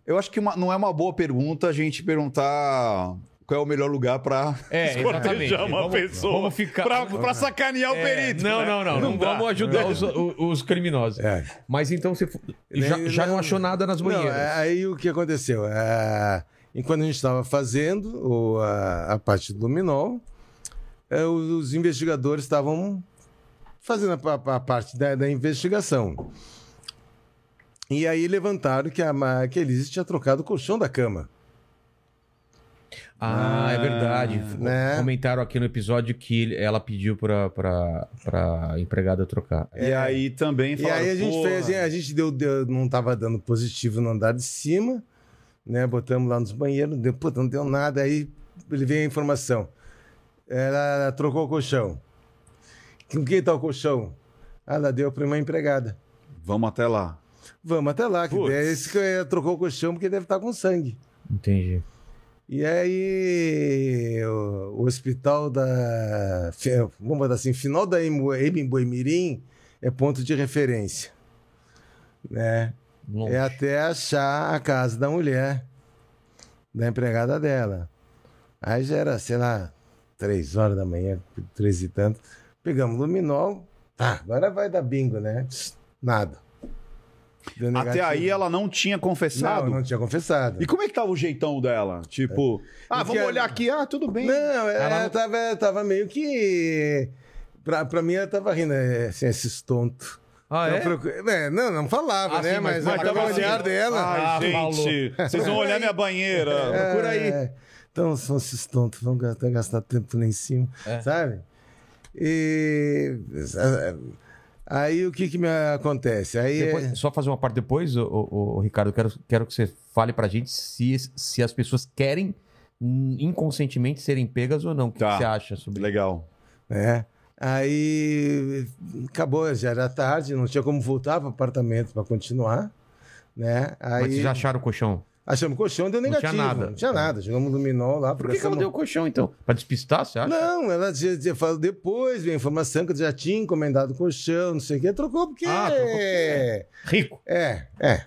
Eu acho que uma- não é uma boa pergunta a gente perguntar qual é o melhor lugar pra É, exatamente. esquartejar uma Vamos- pessoa. vamos ficar- Pra, pra sacanear o É, perito. não, né? não, não, não. dá. vamos ajudar os, o- os criminosos. É. Mas então você já, Nem- já não não- achou nada nas Não, banheiras. é- aí o que aconteceu? É, enquanto a gente estava fazendo o- a, a parte do luminol, é, os, os investigadores estavam fazendo a, a parte da, da investigação. E aí levantaram que a, que a Elise tinha trocado o colchão da cama. Ah, é verdade. né? Comentaram aqui no episódio que ela pediu pra, pra, pra empregada trocar. E aí também E falaram, aí a gente "Porra, fez, a gente deu, deu- não estava dando positivo no andar de cima, né? Botamos lá nos banheiros, deu, puta, não deu nada. Aí ele veio a informação. Ela trocou o colchão. Com quem tá o colchão? Ah, Ela deu para uma empregada. Vamos até lá. Vamos até lá, que é esse que ela trocou o colchão porque deve estar com sangue. Entendi. E aí, o, o hospital da. Vamos botar assim, final da Emboimirim é ponto de referência. Né? Longe. É até achar a casa da mulher, da empregada dela. Aí já era, sei lá, três horas da manhã, três e tanto. Pegamos luminol, tá, agora vai dar bingo, né? Nada. Até aí ela não tinha confessado. Não, não tinha confessado. E como é que tava o jeitão dela? Tipo, ah, Porque- vamos olhar aqui, ah, tudo bem. Não, ela, Ela não- Tava, tava meio que. Pra, pra mim, ela tava rindo, é, assim, esses tontos. Ah, Não, é? procu- é, não, não falava, Ah, né? sim, mas- mas mas tava o olhar assim, dela. Ai, Ah, gente, vocês vão olhar minha banheira. Procura aí. É, então, são esses tontos, vão gastar, gastar tempo lá em cima, É. sabe? E. Aí o que que me acontece? Aí. Depois- é- Só fazer uma parte depois, ô, ô, ô, Ricardo, quero, quero que você fale pra gente se, se as pessoas querem hum, inconscientemente serem pegas ou não. O que Tá. que você acha sobre Legal. né? Aí acabou, já era tarde, não tinha como voltar para o apartamento para continuar, né? Aí Mas vocês já acharam o colchão? Achamos colchão, deu Não tinha negativo. nada. Não tinha nada. Jogamos dominó lá. Por que, que ela deu o colchão, então? Pra despistar, você acha? Não, ela já, já falou depois, veio a informação que eu já tinha encomendado o colchão, não sei o quê. Trocou porque. Ah, trocou porque- é, Rico. é, é,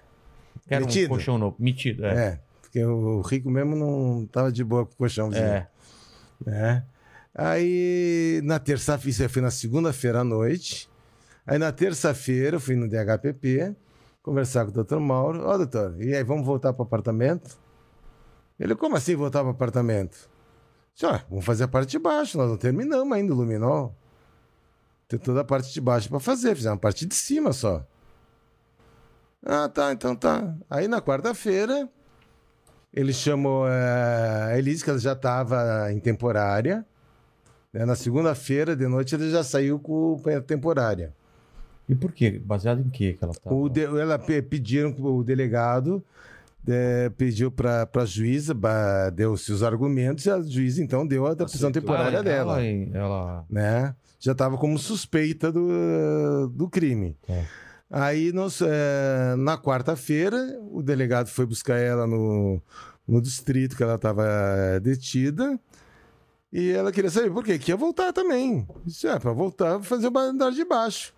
Quero um Metido. colchão novo. Metido, é. é. Porque o rico mesmo não tava de boa com o colchãozinho. É. né? Aí na terça-feira, isso foi na segunda-feira à noite. Aí na terça-feira eu fui no DHPP conversar com o doutor Mauro. Ó, doutor, e aí, vamos voltar para o apartamento? Ele, como assim voltar para o apartamento? Ó, vamos fazer a parte de baixo, nós não terminamos ainda o luminol. Tem toda a parte de baixo para fazer, fizemos a parte de cima só. Ah, tá, então tá. Aí na quarta-feira, ele chamou eh, a Elise, que ela já estava em temporária. né? Na segunda-feira, de noite, ele já saiu com temporária. E por quê? Baseado em quê que ela tá? O de- ela pe- pediram, o delegado eh, pediu para a juíza, deu-se os argumentos, e a juíza então deu a prisão temporária Ah, dela. Ela, ela... né? Já estava como suspeita do, do crime. É. Aí, nós, eh, na quarta-feira, o delegado foi buscar ela no, no distrito que ela estava detida. E ela queria saber por quê? Que ia voltar também. Isso é, para voltar, fazer o andar de baixo.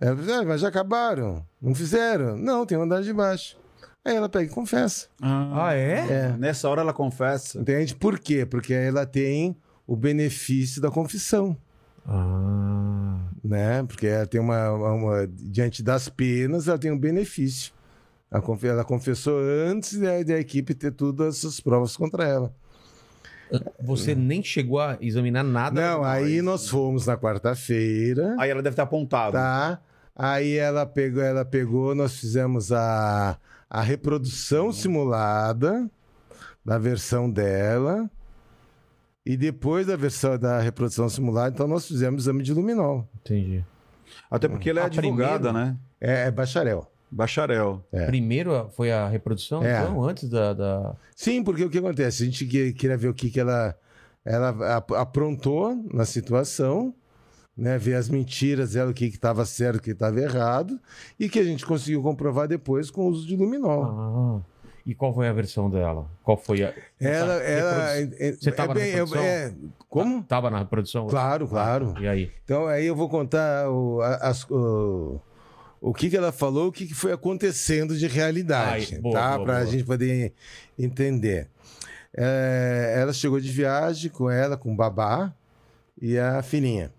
Ela disse, ah, mas já acabaram? Não fizeram? Não, tem o andar de baixo. Aí ela pega e confessa. Ah, é? É. Nessa hora ela confessa. Entende? Por quê? Porque ela tem o benefício da confissão. Ah. né? Porque ela tem uma, uma- diante das penas, ela tem um benefício. Ela, confe- ela confessou antes da, da equipe ter todas essas provas contra ela. Você nem chegou a examinar nada? Não, aí nós fomos na quarta-feira, Aí ela deve ter apontado. tá? Aí ela pegou, ela pegou, nós fizemos a, a reprodução simulada da versão dela. E depois da versão da reprodução simulada, então nós fizemos exame de luminol. Entendi. Até porque ela é Ah, advogada, primeiro? né? É, é bacharel. Bacharel. É. Primeiro foi a reprodução, É. então, antes da... da... Sim, porque o que acontece? A gente que- queria ver o que, que ela, ela ap- aprontou na situação, né? ver as mentiras dela, o que estava certo, o que estava errado, e que a gente conseguiu comprovar depois com o uso de luminol. Ah. E qual foi a versão dela? Qual foi a... ela, ela, é- é- Você tava é na é- reprodução? é- como? Tava na reprodução? Claro, claro. E aí? Então aí eu vou contar o, as- o, o que, que ela falou, o que, que foi acontecendo de realidade, Ai, boa, tá? Para a gente poder entender. Ela chegou de viagem com ela, com o babá e a filhinha.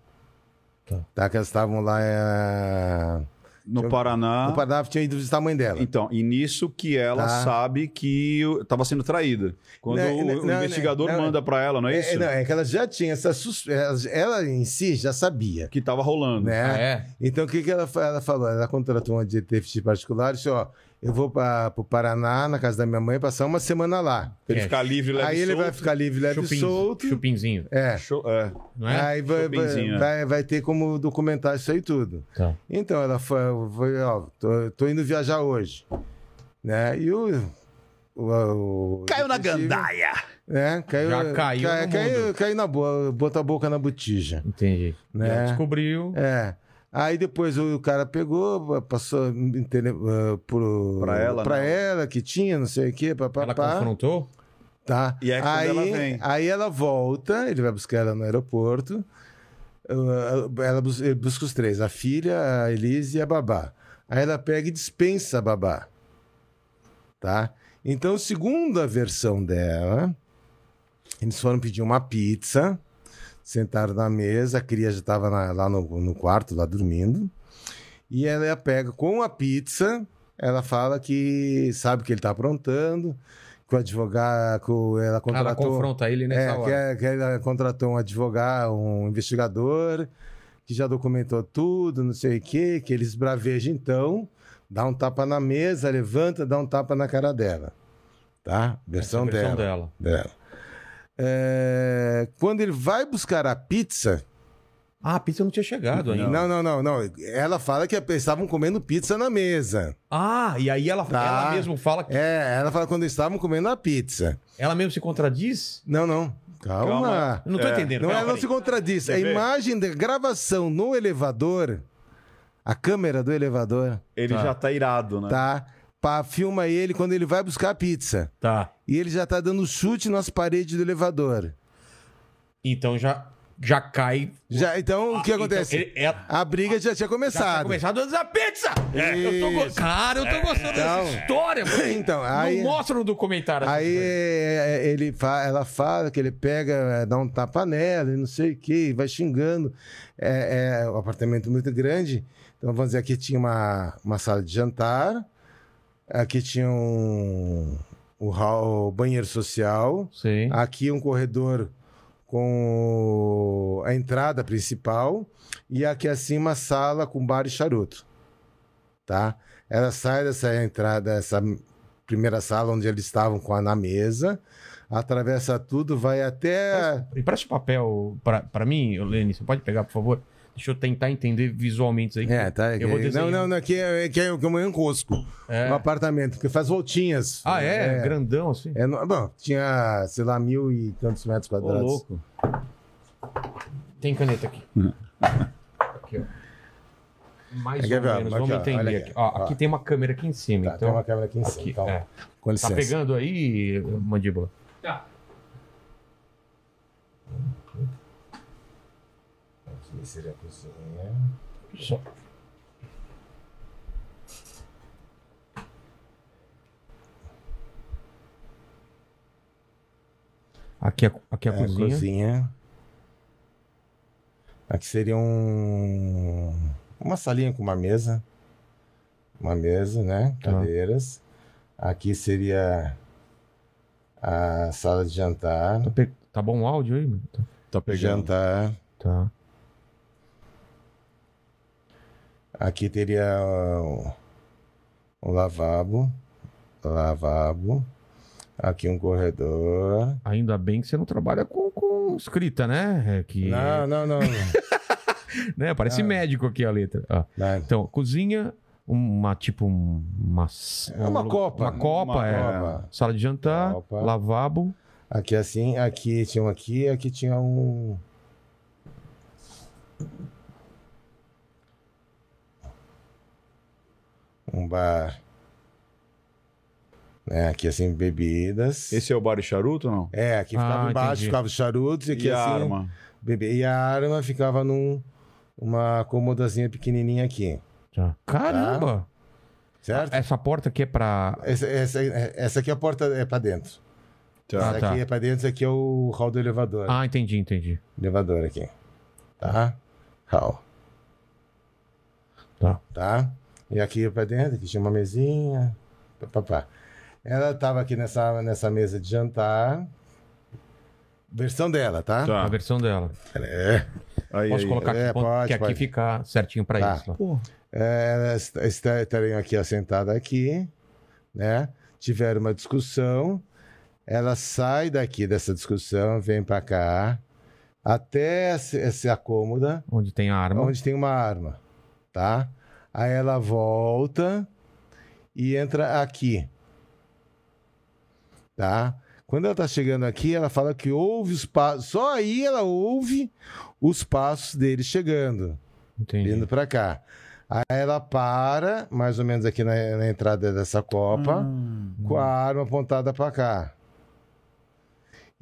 Tá. Tá, que elas estavam lá é, No Eu- Paraná. no Paraná, tinha ido visitar a mãe dela. Então, e nisso que ela Tá. sabe que estava sendo traída. Quando Não, o, não, o não, investigador não, não. manda para ela, não é É, isso? é, não, é que ela já tinha essa sus... ela- em si já sabia, Que estava rolando. né? Ah, é? Então, o que, que ela, ela falou? Ela contratou uma detetive particular e disse: Ó, eu vou para o Paraná, na casa da minha mãe, passar uma semana lá. Ele É. ficar livre, leve Aí ele solto. vai ficar livre, leve e Chupin- solto. Chupinzinho, É. Show- é. não é? Aí vai, vai, Chupinzinho, é. vai, vai ter como documentar isso aí tudo. Tá. Então, ela foi, foi ó, tô, tô indo viajar hoje. Né? E o. o, o Caiu na gandaia. Né? Caiu, Já caiu cai- no caiu, caiu na boa, botou a boca na botija. Entendi. Né? Já descobriu. É. Aí depois o cara pegou, passou uh, por, Pra ela, pra não. ela que tinha, não sei o quê, Ela papapá. confrontou? Tá. E é aí, ela vem. aí ela volta, ele vai buscar ela no aeroporto. uh, Ela bus- ele busca os três, a filha, a Elise e a babá. Aí ela pega e dispensa a babá. Tá? Então, segundo a versão dela, eles foram pedir uma pizza, sentaram na mesa, a cria já estava lá no, no quarto, lá dormindo. E ela pega com a pizza, ela fala que sabe que ele está aprontando, que o advogado, ela Ela contratou... confronta ele nessa É, hora. que, é- que ela contratou um advogado, um investigador, que já documentou tudo, não sei o quê, que eles bravejam então, dá um tapa na mesa, levanta, dá um tapa na cara dela. Tá? Versão, é versão dela. dela. dela. É, quando ele vai buscar a pizza, Ah, a pizza não tinha chegado ainda. Não, não, não, não. Ela fala que estavam comendo pizza na mesa. Ah, e aí ela, Tá. ela mesmo fala que. É, ela fala quando estavam comendo a pizza. Ela mesmo se contradiz? Não, não. Calma. Calma. Não tô É. entendendo. Não, Calma, ela não se contradiz. A imagem da gravação no elevador, a câmera do elevador, Ele Tá. já tá irado, né? tá? Pra, filma ele quando ele vai buscar a pizza. Tá. E ele já tá dando chute nas paredes do elevador. Então já, já cai. Já, então, o que Então, acontece? ele- é- A briga já tinha Já tinha começado. começado antes da pizza! Eu tô go-. Cara, eu tô gostando Então- dessa história. mano. Então, aí- Não mostra no documentário. Aí coisa. é, ele fa- ela fala que ele pega, é, dá um tapa nela e não sei o que, vai xingando. É, é um apartamento muito grande. Então vamos dizer, aqui tinha uma, uma sala de jantar, aqui tinha um, o hall- o banheiro social, Sim. aqui um corredor com a entrada principal e aqui acima a sala com bar e charuto. Tá? Ela sai dessa entrada, essa primeira sala onde eles estavam com a na mesa, atravessa tudo, vai até presta papel pra mim, Lene. Você pode pegar, por favor? Deixa eu tentar entender visualmente isso aí. É, tá. Eu vou não, desenhar. não, não, aqui é, aqui é, aqui é um enrosco. É. No apartamento, porque faz voltinhas. Ah, é? Grandão assim? É, no- bom, tinha, sei lá, mil e tantos metros Ô, quadrados. louco. Tem caneta aqui. aqui, ó. Mais Quer ou ver? menos, Aqui, vamos entender olha aqui. aqui. Ó, Ó. aqui tem uma câmera aqui em cima, Tá, então. tem uma câmera aqui em cima. aqui, calma. é. Com Tá pegando aí, mandíbula? Tá. Aqui seria a cozinha. Só. Aqui é, aqui é a É, cozinha. cozinha. Aqui seria um... uma salinha com uma mesa. Uma mesa, né? Tá. Cadeiras. Aqui seria a sala de jantar. Tá, pe- tá bom o áudio aí? Tá. Tá pegando. Jantar. tá. Aqui teria o, o lavabo. Lavabo. Aqui um corredor. Ainda bem que você não trabalha com, com escrita, né? É que, Não, não, não. né? Parece Ah. médico aqui a letra. Não. Então, cozinha, uma tipo um- uma É uma um- copa. uma copa, Uma é. copa. Sala de jantar, Copa. lavabo. Aqui assim, aqui tinha um aqui, aqui tinha um. Um bar. Né, aqui assim, bebidas. Esse é o bar e charuto ou não? É, aqui ficava Ah, embaixo, entendi. ficava os charutos e aqui e a assim. arma? Bebê. E a arma ficava num uma comodazinha pequenininha aqui. Tá. Caramba! Certo? Essa porta aqui é pra. Essa, essa, essa aqui a porta é pra dentro. Ah, essa tá. aqui é pra dentro, esse aqui é o hall do elevador. Ah, entendi, entendi. Elevador aqui. Tá? Hall. Tá. Tá? E aqui pra dentro, aqui tinha uma mesinha. Pá, pá, pá. Ela tava aqui nessa, nessa mesa de jantar. Versão dela, tá? Tá. A versão dela. É. Aí, Posso aí. colocar É, aqui, ponto, pode, que aqui pode. fica certinho pra Tá. isso. ó. É, estariam aqui assentadas aqui, né? Tiveram uma discussão. Ela sai daqui dessa discussão, vem pra cá, até essa, essa cômoda, Onde tem a arma. onde tem uma arma, tá? Aí ela volta e entra aqui, tá? Quando ela tá chegando aqui, ela fala que ouve os passos. Só aí ela ouve os passos dele chegando Entendi. vindo pra cá. Aí ela para, mais ou menos aqui na, na entrada dessa copa, com a arma apontada pra cá.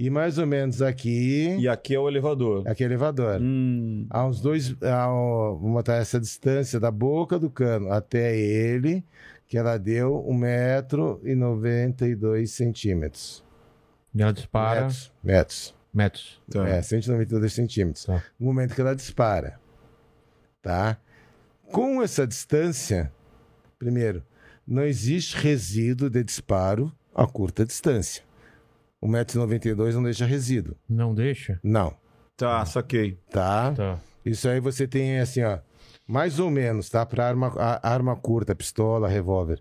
E mais ou menos aqui, E aqui é o elevador. aqui é o elevador. Hum, Há uns dois. Há um- vamos botar essa distância da boca do cano até ele, que ela deu 1,92m centímetros. E ela dispara Metros. Metros. metros. tá. É, 192 centímetros. Tá. No momento que ela dispara. Tá? Com essa distância, primeiro, não existe resíduo de disparo a curta distância. 1,92m não deixa resíduo. Não deixa? Não. Tá, saquei. Tá? Tá. Isso aí você tem assim, ó. Mais ou menos, tá? Para arma, a- arma curta, pistola, revólver.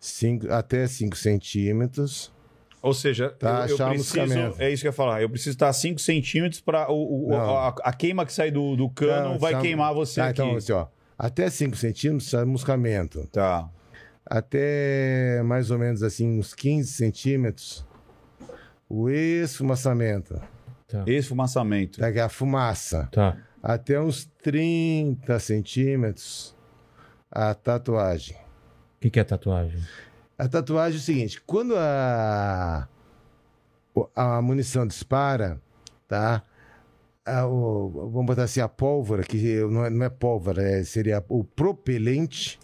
Cinco, até 5 centímetros. Ou seja, Tá, eu, eu preciso. É isso que eu ia falar. Eu preciso estar a 5 centímetros para o, o- a, a queima que sai do, do cano Não, vai chama- queimar você Tá, aqui. então, assim, ó, até 5 centímetros, chamuscamento. Tá. Até mais ou menos assim, uns 15 centímetros, o esfumaçamento. Esfumaçamento. Tá, que é a fumaça. Tá. Até uns 30 centímetros, a tatuagem. O que, que é tatuagem? A tatuagem é o seguinte: quando a, a munição dispara, tá? A- o- vamos botar assim, a pólvora, que não é, não é pólvora, é- seria o propelente,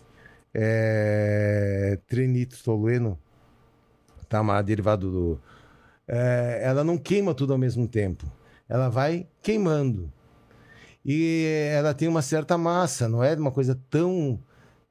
é, trinitrotolueno, tá? Uma derivado do. É, ela não queima tudo ao mesmo tempo. Ela vai queimando. E ela tem uma certa massa, não é uma coisa tão.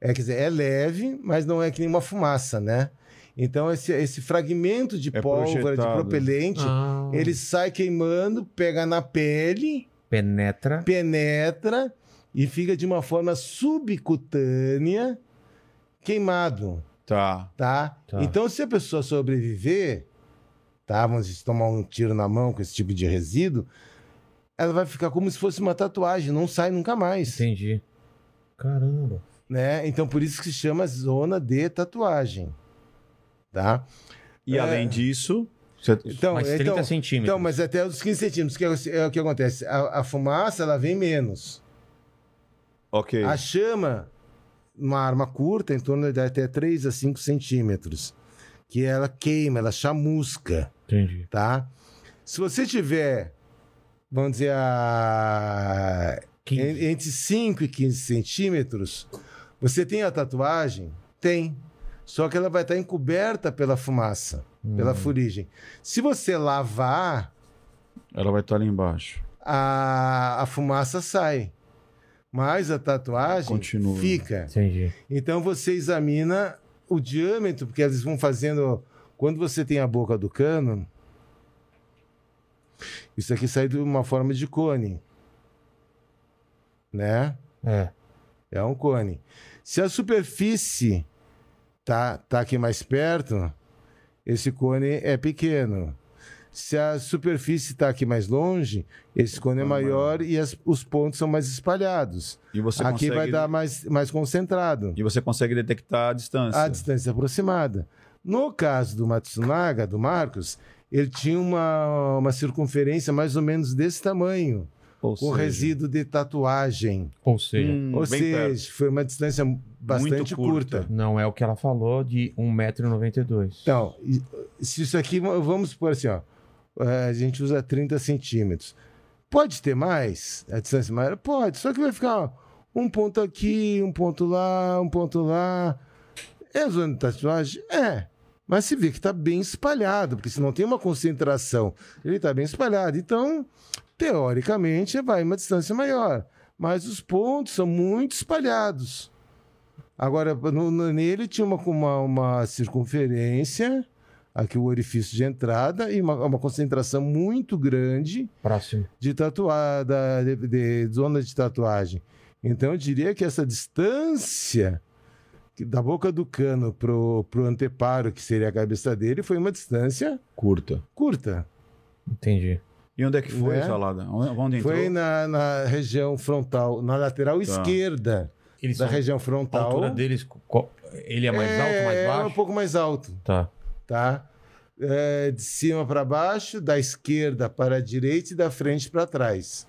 É, quer dizer, é leve, mas não é que nem uma fumaça, né? Então, esse, esse fragmento de É pólvora, de projetado. propelente, Ah. ele sai queimando, pega na pele, Penetra. penetra e fica de uma forma subcutânea queimado, Tá. tá? Tá. Então, se a pessoa sobreviver, Vamos dizer, tomar um tiro na mão com esse tipo de resíduo, ela vai ficar como se fosse uma tatuagem, não sai nunca mais. Entendi. Caramba. né? Então por isso que se chama zona de tatuagem, tá? E É. além disso. Então, Mais 30 então, centímetros. então, mas até os 15 centímetros, que é, o- é o que acontece? A, a fumaça ela vem menos. Ok. A chama, uma arma curta, em torno de até 3 a 5 centímetros, que ela queima, ela chamusca, Entendi. tá? Se você tiver, vamos dizer, a... 15. en- entre 5 e 15 centímetros, você tem a tatuagem? Tem. Só que ela vai estar encoberta pela fumaça, pela fuligem. Se você lavar, Ela vai estar ali embaixo. a, a fumaça sai. Mas a tatuagem Continua. fica. Entendi. Então você examina o diâmetro, porque eles vão fazendo. Quando você tem a boca do cano, isso aqui sai de uma forma de cone. Né? É. É um cone. Se a superfície tá, tá aqui mais perto, esse cone é pequeno. Se a superfície está aqui mais longe, esse cone é maior e as- os pontos são mais espalhados. E você aqui consegue. vai dar mais, mais concentrado. E você consegue detectar a distância. A distância aproximada. No caso do Matsunaga, do Marcos, ele tinha uma, uma circunferência mais ou menos desse tamanho, Ou com seja, resíduo de tatuagem. Ou seja, hum, Ou seja, perto. foi uma distância bastante curta. curta. não é o que ela falou de 1,92m. Então, e- se isso aqui, vamos supor assim, ó, eh, a gente usa 30 centímetros. Pode ter mais? A distância maior? Pode, só que vai ficar ó, um ponto aqui, um ponto lá, um ponto lá. É zona de tatuagem? É. Mas se vê que está bem espalhado, porque se não tem uma concentração, ele está bem espalhado. Então, teoricamente, vai uma distância maior. Mas os pontos são muito espalhados. Agora, no- no- nele tinha uma, uma, uma circunferência, aqui o orifício de entrada, e uma, uma concentração muito grande Próximo. de tatuada, de, de zona de tatuagem. Então, eu diria que essa distância da boca do cano pro, pro anteparo, que seria a cabeça dele, foi uma distância Curta. curta. Entendi. E onde é que foi, Né? Salada? Onde entrou? Foi na, na região frontal, na lateral esquerda Eles da são- região a frontal. altura deles, qual- ele é mais alto, mais É, baixo? um pouco mais alto. Tá. tá? É, de cima para baixo, da esquerda para a direita e da frente para trás.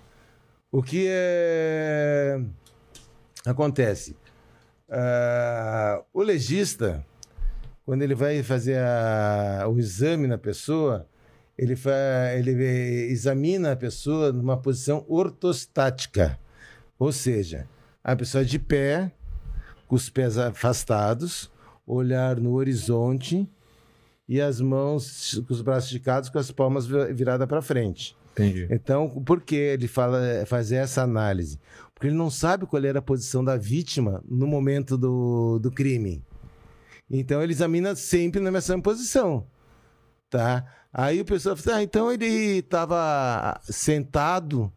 O que é... acontece? Ah, o legista, quando ele vai fazer a- o exame na pessoa, ele, fa... ele examina a pessoa numa posição ortostática, ou seja, a pessoa de pé, com os pés afastados, olhar no horizonte e as mãos com os braços esticados com as palmas vi- viradas para frente. Entendi. Então, por que ele fala fazer essa análise? Porque ele não sabe qual era a posição da vítima no momento do, do crime. Então, ele examina sempre na mesma posição, tá? Aí o pessoal fala, ah, então ele estava sentado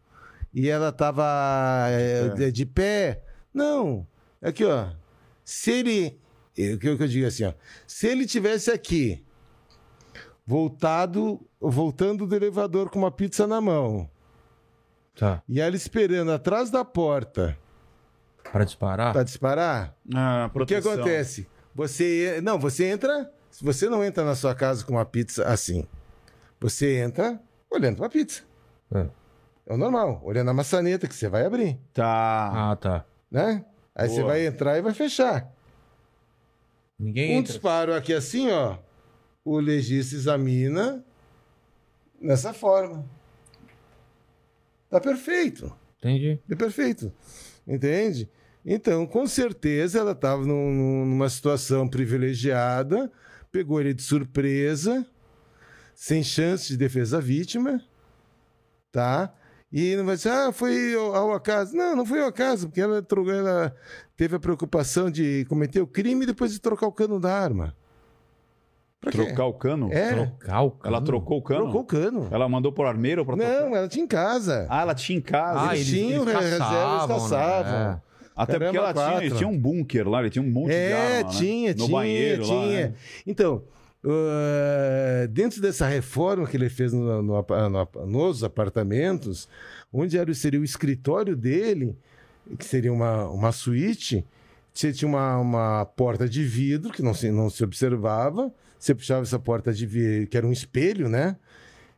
e ela estava de, de pé. Não, aqui ó, se ele, o que eu digo assim ó, se ele tivesse aqui voltado, voltando do elevador com uma pizza na mão. Tá. E ela esperando atrás da porta Pra disparar? para disparar. Ah, O que proteção. acontece? Você. Não, você entra. Você não entra na sua casa com uma pizza assim. Você entra olhando pra pizza. É. É o normal, olhando a maçaneta que você vai abrir, Tá. Ah, tá. né? Aí você Boa. vai entrar e vai fechar. Ninguém Um entra. disparo aqui assim, ó. O legista examina nessa forma. Tá perfeito. Entendi. É perfeito. Entende? Então, com certeza, ela estava numa situação privilegiada, pegou ele de surpresa, sem chance de defesa vítima, tá? E não vai dizer, ah, foi ao, acaso. Não, não foi ao acaso, porque ela, ela teve a preocupação de cometer o crime e depois de trocar o cano da arma. Pra quê? Trocar o cano? É, Trocar o cano? Ela trocou o cano? trocou o cano. Ela mandou por armeiro ou pra trocar? Não, ela tinha em casa. Ah, ela tinha em casa. Ah, eles, eles- tinham eles reservas, caçavam, caçavam. né? Até porque Caramba, ela tinha, quatro. tinha um bunker lá, ele tinha um monte de É, arma, né? tinha, No tinha, banheiro tinha. lá, né? Então, uh, dentro dessa reforma que ele fez no- no no- nos apartamentos, onde era, seria o escritório dele, que seria uma, uma suíte, você tinha uma, uma porta de vidro que não se, não se observava, você puxava essa porta de que era um espelho, né?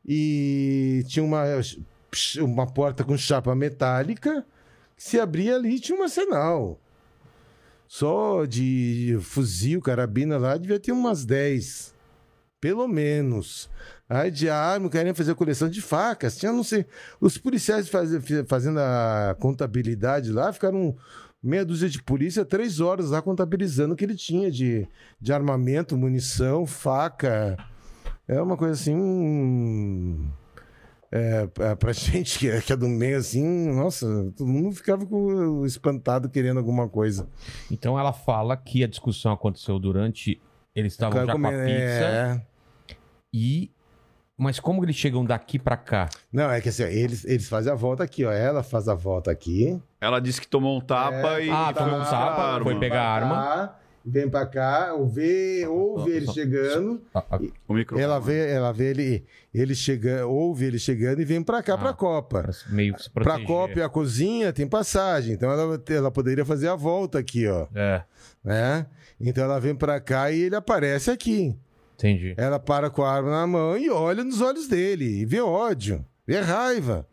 E tinha uma, uma porta com chapa metálica, que se abria ali tinha um arsenal. Só de fuzil, carabina lá, devia ter umas 10. Pelo menos. Aí de arma, querem fazer coleção de facas. Tinha, não sei. Os policiais faz, fazendo a contabilidade lá ficaram meia dúzia de polícia, três horas lá contabilizando o que ele tinha de, de armamento, munição, faca. É uma coisa assim. hum, É, é, pra gente que é, que é do meio assim, nossa, todo mundo ficava com, espantado querendo alguma coisa. Então ela fala que a discussão aconteceu durante. Eles estavam já com a Como pizza. é- E. Mas como eles chegam daqui pra cá? Não, é que assim, ó, eles, eles fazem a volta aqui, ó. Ela faz a volta aqui. Ela disse que tomou um tapa É, e Ah, foi tomou um tapa, foi pegar a arma. Cá, Vem pra cá, ou vê, ouve ele chegando. O microfone. Ela vê, ela vê ele, ele chegando, ouve ele chegando e vem pra cá, Ah. pra Copa. pra meio que se Pra. Copa e a cozinha tem passagem. Então ela, ela poderia fazer a volta aqui, ó. É, Né? Então ela vem pra cá e ele aparece aqui. entendi. Ela para com a arma na mão e olha nos olhos dele. E vê ódio, vê raiva.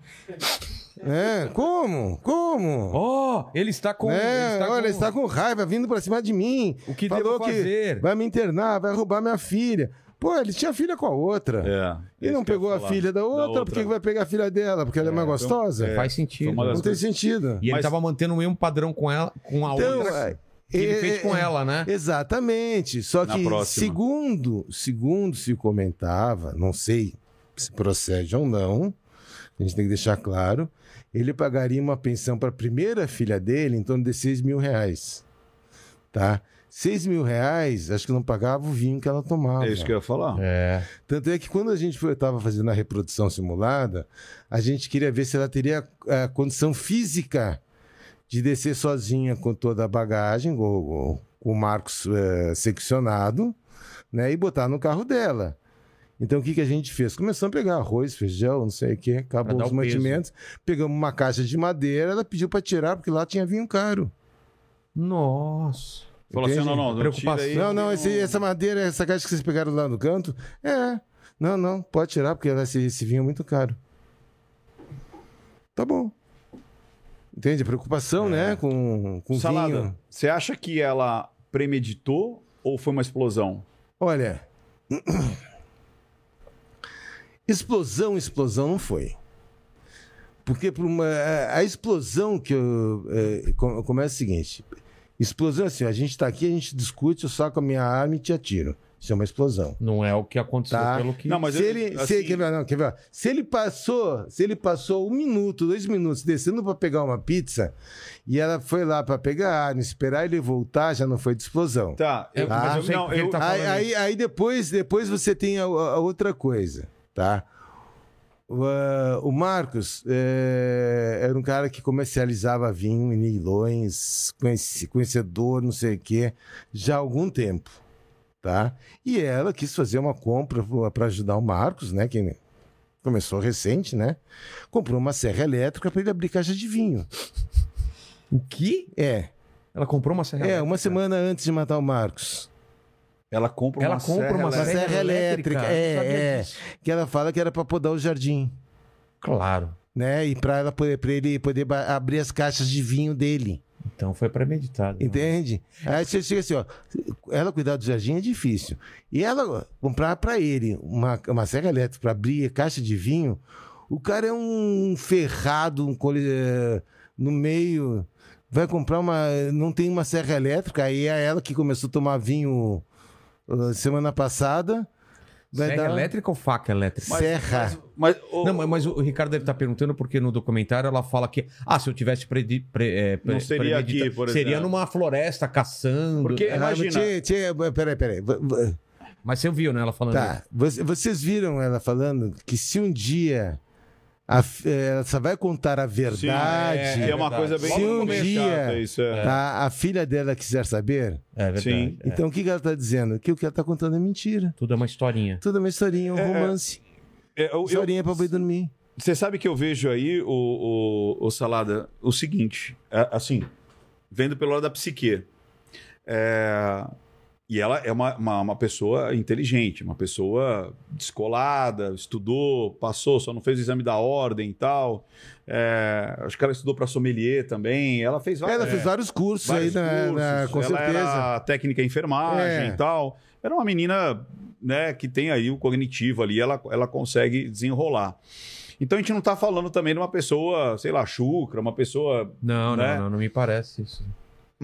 É, como? Como? Oh, ele está com. É, ele está olha, com- ele está com raiva vindo pra cima de mim. O que Falou devo que fazer? vai me internar, vai roubar minha filha. Pô, ele tinha filha com a outra. É. E não que pegou a filha da outra, por que que vai pegar a filha dela? Porque ela é, mais foi um- gostosa? é. Faz sentido. Não tem coisas- sentido. E ele Mas- tava mantendo o mesmo padrão com ela, com a Então, outra é, que ele é, fez com é, ela, né? Exatamente. Só Na que, próxima. segundo, segundo se comentava, não sei se procede ou não, a gente tem que deixar claro, ele pagaria uma pensão para a primeira filha dele em torno de 6 mil reais. Tá? 6 mil reais, acho que não pagava o vinho que ela tomava. É isso que eu ia falar. É. Tanto é que quando a gente estava fazendo a reprodução simulada, a gente queria ver se ela teria a condição física de descer sozinha com toda a bagagem, com, com o Marcos eh, seccionado, né, e botar no carro dela. Então o que, que a gente fez? Começamos a pegar arroz, feijão, não sei o que, acabou os o peso. mantimentos, pegamos uma caixa de madeira, ela pediu para tirar, porque lá tinha vinho caro. Nossa. Falou assim, não, não, não Preocupação. tira aí. Não, não, esse- essa madeira, essa caixa que vocês pegaram lá no canto, é. Não, não, pode tirar, porque esse, esse vinho é muito caro. Tá bom. Entende? Preocupação, né? Com, com Salada, vinho. você acha que ela premeditou ou foi uma explosão? Olha. Explosão, explosão não foi. Porque por uma, a a explosão que eu. É, com- começa o seguinte: explosão é assim, a gente tá aqui, a gente discute, eu saco a minha arma e te atiro. Isso é uma explosão. Não é o que aconteceu Tá. pelo que. Não, mas se eu- ele, se, assim- quer ver, não, quer ver? se ele passou, se ele passou um minuto, dois minutos descendo para pegar uma pizza e ela foi lá para pegar a arma, esperar ele voltar, já não foi de explosão. Tá, eu, Ah, mas eu, sei não, tá aí, falando aí, aí depois, depois você tem a, a outra coisa, tá? O, ah, o Marcos é, era um cara que comercializava vinho em leilões, conhecedor, não sei o quê, já há algum tempo. tá? E ela quis fazer uma compra para ajudar o Marcos, né? Que começou recente, né? Comprou uma serra elétrica para ele abrir caixa de vinho. O que? É, Ela comprou uma serra é, elétrica? uma semana antes de matar o Marcos. Ela compra Ela uma compra serra uma elétrica. serra elétrica, sabia é, é. Que ela fala que era para podar o jardim, Claro. né? E para ela poder, pra ele poder abrir as caixas de vinho dele. Então foi premeditado. Entende? Aí você chega assim, ó. Ela cuidar do jardim é difícil. E ela comprar para ele uma, uma serra elétrica para abrir a caixa de vinho, o cara é um ferrado um cole- eh, no meio. Vai comprar uma. Não tem uma serra elétrica, aí é ela que começou a tomar vinho semana passada. Vai Serra dar elétrica ou faca elétrica? serra. Mas, ô, Não, mas, mas o Ricardo deve estar perguntando porque no documentário ela fala que, ah, se eu tivesse predi, pre, é, pre- Não seria aqui, por Seria exemplo. numa floresta caçando. Porque- Ah, Imagina. tchê, tchê, peraí, peraí. Mas você viu, né? Ela falando. Tá. Você- Vocês viram ela falando que se um dia a ela só vai contar a sim, verdade, é, é uma verdade. coisa bem Se um dia- isso, é. tá? a filha dela quiser saber, É verdade. Sim. é. então o que, ela tá dizendo? Que o que ela tá contando é mentira. Tudo é uma historinha. Tudo é uma historinha, um É, romance. É, eu- eu- Historinha pra boi dormir. Você sabe que eu vejo aí, o, o, o Salada, o seguinte, é, assim, vendo pelo lado da psique. É, e ela é uma, uma, uma pessoa inteligente, uma pessoa descolada, estudou, passou, só não fez o exame da ordem e tal. É, acho que ela estudou para sommelier também. Ela fez vários, Ela fez vários cursos vários aí, na, na- cursos. com ela certeza. era técnica em enfermagem É. e tal. Era uma menina né, que tem aí o cognitivo ali, ela, ela consegue desenrolar. Então a gente não está falando também de uma pessoa, sei lá, chucra, uma pessoa Não, Né? não, não, não me parece isso.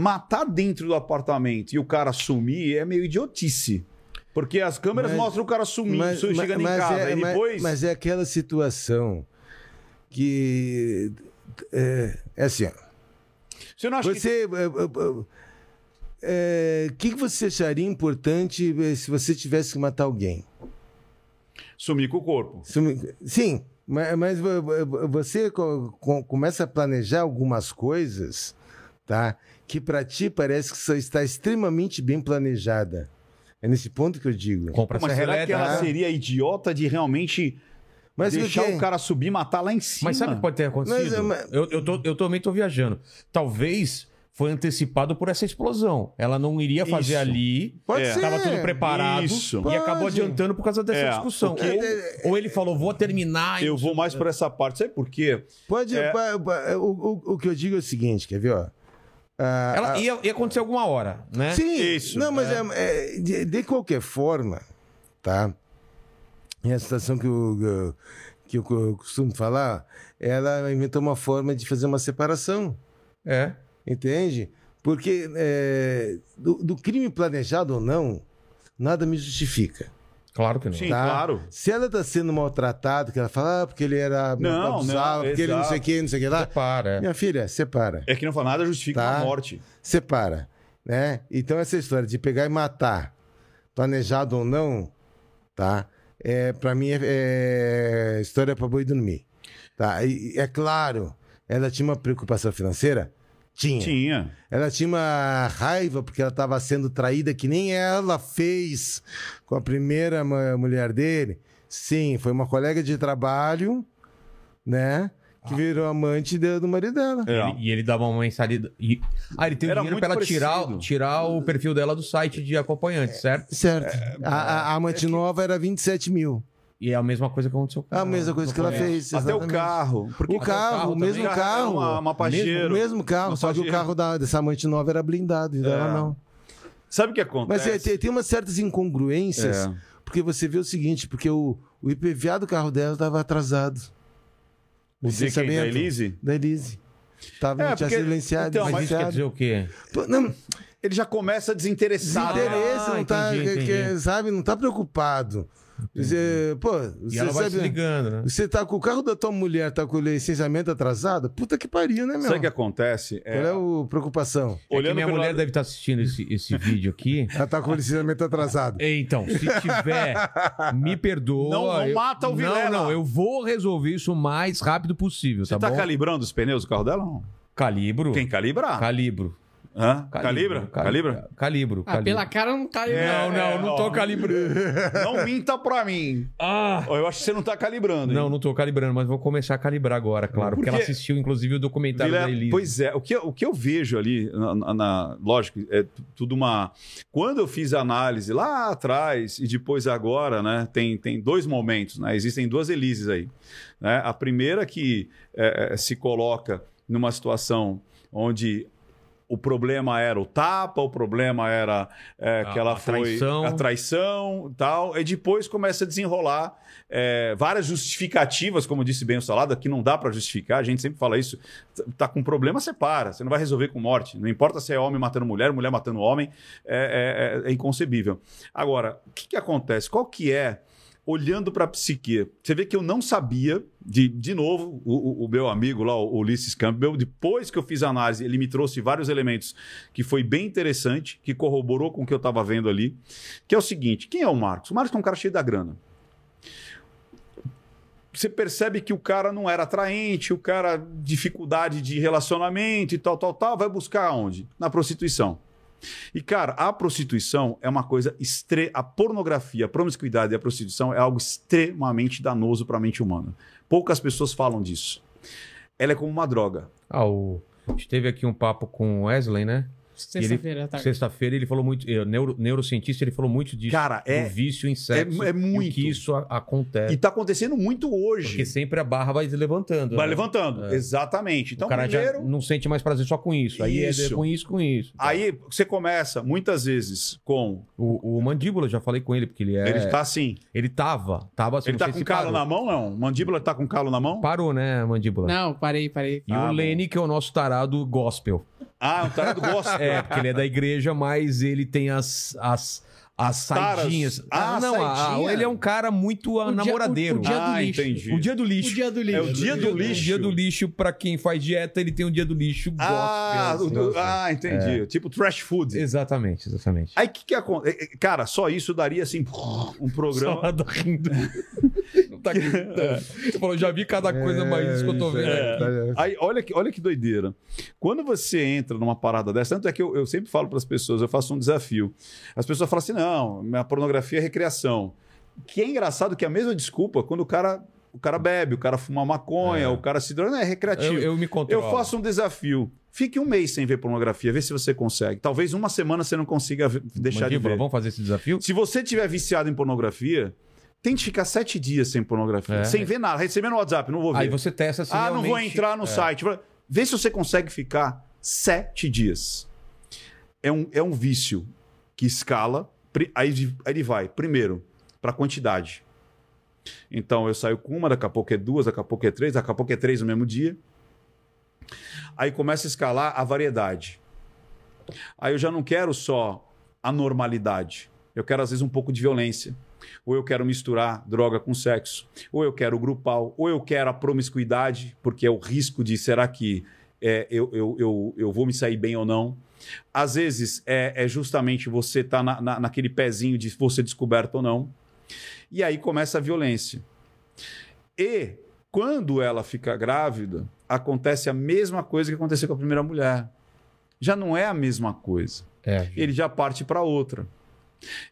Matar dentro do apartamento e o cara sumir é meio idiotice. Porque as câmeras Mas- mostram o cara sumindo, Mas- chegando mas- em mas casa. é, e mas- depois. mas é aquela situação que é, é assim, ó. Você não acha que. Você. O que, que você acharia importante se você tivesse que matar alguém? Sumir com o corpo. Sumi- Sim, ma- mas vo- você co- co- começa a planejar algumas coisas, tá? Que para ti parece que só está extremamente bem planejada. É nesse ponto que eu digo. Compra Mas será que ela né? seria idiota de realmente Mas deixar o cara subir e matar lá em cima? Mas sabe o que pode ter acontecido? Mas, mas- Eu, eu, tô, eu também tô viajando. Talvez foi antecipado por essa explosão. Ela não iria fazer Isso. ali. Pode É. ser. Tava tudo preparado Isso. e acabou Pode. adiantando por causa dessa É, discussão. porque- Ou, ou ele falou, vou terminar. e Eu vou mais por essa parte. Sabe por quê? Pode. É. o, o- o que eu digo é o seguinte, quer ver? Ó? Ah, Ela ah, ia, ia acontecer alguma hora, né? Sim, Isso, Não, mas é- é, de, de qualquer forma, tá? E a situação que eu, que eu costumo falar, ela inventou uma forma de fazer uma separação, É. entende? Porque é, do, do crime planejado ou não, nada me justifica. Claro que não. Sim, Tá. claro. Se ela está sendo maltratada, que ela fala, ah, porque ele era Não, abusava, não, porque ele não sei o exato. que, não sei o que lá. Para. é. Minha filha, separa. É que não fala nada justifica Tá. uma morte. separa, né? Então essa história de pegar e matar, planejado ou não, tá? É para mim é, é história para boi dormir, tá? E, é claro, ela tinha uma preocupação financeira, tinha. Tinha. Ela tinha uma raiva porque ela estava sendo traída que nem ela fez com a primeira mu- mulher dele. Sim, foi uma colega de trabalho, né? Que virou amante de- do marido dela. É. E ele dava uma mensalidade. e- Ah, ele tem Era dinheiro pra ela tirar, parecido. tirar o perfil dela do site de acompanhante, certo? Certo. a, a- a amante nova era 27 mil. E é a mesma coisa que aconteceu com A mesma coisa que ela fez. Até o exatamente. carro. Porque O carro, o mesmo Carro uma- uma Pajero. o mesmo carro, Uma só que o carro da, dessa amante nova era blindado, e dela É. não. Sabe o que Mas acontece? é, tem, tem umas certas incongruências, É. porque você vê o seguinte, porque o, o IPVA do carro dela estava atrasado. O de quem? Da Elise? Da Elise. Tava, É, tinha porque- silenciado. então, Mas isso quer silenciado. dizer o quê? Pô, Não, Ele já começa desinteressado. desinteresse, Ah, não tá, entendi, que- entendi. que, sabe, não tá preocupado. Você, pô, E você ela vai sabe, se ligando, né? Você tá com o carro da tua mulher, tá com o licenciamento atrasado? Puta que pariu, né, meu? Sabe o que acontece? Qual é a preocupação? É que Olhando minha mulher lado- deve estar assistindo esse, esse vídeo aqui. Ela tá com o licenciamento atrasado. Então, se tiver, me perdoa. Não- não eu- mata o Vilela. Não, não, eu vou resolver isso o mais rápido possível, Você tá, tá bom? calibrando os pneus do carro dela? Não. Calibro. Tem que calibrar. Calibro. Hã? Calibra? Calibra? Calibro. Ah, pela cara não tá É, Não, não, não tô calibrando. Não minta pra mim. Ah! Ó, Eu acho que você não tá calibrando. hein? Não, não tô calibrando, mas vou começar a calibrar agora, claro. Porque, Porque- ela assistiu, inclusive, o documentário Vilela, da Elise. Pois é, o que, eu- o que eu vejo ali, na, na- na- lógico, é tu- tudo uma. Quando eu fiz a análise lá atrás e depois agora, né, tem, tem dois momentos, né? Existem duas Elises aí. Né? A primeira que é, é, se coloca numa situação onde o problema era o tapa, o problema era é, que A- ela a foi traição. a traição tal, e depois começa a desenrolar é, várias justificativas, como disse bem o Salada, que não dá para justificar, a gente sempre fala isso, T- tá com problema, separa, você não vai resolver com morte, não importa se é homem matando mulher, mulher matando homem, é, é- é inconcebível. Agora, o que, que acontece? Qual que é olhando para a psique. Você vê que eu não sabia, de, de novo, o, o- meu amigo lá, o Ulisses Campbell, depois que eu fiz a análise, ele me trouxe vários elementos que foi bem interessante, que corroborou com o que eu estava vendo ali, que é o seguinte, quem é o Marcos? O Marcos é um cara cheio da grana. Você percebe que o cara não era atraente, o cara dificuldade de relacionamento e tal, tal, tal, vai buscar onde? Na prostituição. E, cara, a prostituição é uma coisa extre... A pornografia, a promiscuidade e a prostituição é algo extremamente danoso para a mente humana. Poucas pessoas falam disso. Ela é como uma droga. Ah, o... A gente teve aqui um papo com o Wesley, né? Sexta-feira tarde. Sexta-feira ele falou muito, eh, neuro, neurocientista, ele falou muito disso. Cara, é- do vício em sexo. é o muito. que isso a- acontece. E tá acontecendo muito hoje. Porque sempre a barra vai se levantando. Vai né? levantando. Exatamente. Então, o cara primeiro. já não sente mais prazer só com isso. Aí é Isso. com isso, com isso. Aí você começa muitas vezes com. O, o Mandíbula, já falei com ele, porque ele é. Ele tá assim. Ele tava. Tava assim, Ele não tá sei com se calo parou. na mão, não? Mandíbula tá com calo na mão? Parou, né, Mandíbula? Não, parei, parei. E Ah, o. Lene, que é o nosso tarado gospel. Ah, o tarado gosta. É, porque ele é da igreja, mas ele tem as. as as taras. saidinhas. Ah, não, a- ele é um cara muito ah, O dia- namoradeiro. o dia- ah, do lixo. entendi. O dia do lixo. O dia do lixo. É o dia do O lixo. dia do lixo, pra quem faz dieta, ele tem um dia do lixo Ah, gospel. o do- assim. ah, entendi. Tipo trash food. Exatamente, exatamente. Aí o que, que acontece? Cara, só isso daria assim um programa. Só rindo. Não tá acreditando. Você falou, já vi cada coisa mais isso que eu tô vendo aqui. Aí, olha que, olha que doideira. Quando você entra numa parada dessa, tanto é que eu, eu sempre falo para as pessoas, eu faço um desafio. As pessoas falam assim: não, minha pornografia é recreação. Que é engraçado que é a mesma desculpa quando o cara, o cara bebe, o cara fuma maconha, É. o cara se droga, não é recreativo. Eu, eu me Eu controlo. faço um desafio. Fique um mês sem ver pornografia, vê se você consegue. Talvez uma semana você não consiga deixar Mandíbula, de ver. vamos fazer esse desafio? Se você tiver viciado em pornografia, tente ficar sete dias sem pornografia, É. sem ver nada, recebendo no WhatsApp, não vou ver. Aí você testa se ah, não vou realmente- entrar no é. site. Vê se você consegue ficar sete dias. É um, é um vício que escala. aí ele vai, primeiro, para quantidade. Então eu saio com uma, daqui a pouco é duas, daqui a pouco é três, daqui a pouco é três no mesmo dia. Aí começa a escalar a variedade. Aí eu já não quero só a normalidade. Eu quero, às vezes, um pouco de violência. Ou eu quero misturar droga com sexo. Ou eu quero grupal. Ou eu quero a promiscuidade, porque é o risco de será que é, eu, eu, eu, eu vou me sair bem ou não. Às vezes é, é justamente você estar na, na, naquele pezinho de você descoberto ou não. E aí começa a violência. E quando ela fica grávida, acontece a mesma coisa que aconteceu com a primeira mulher. Já não é a mesma coisa É. ele já parte para outra.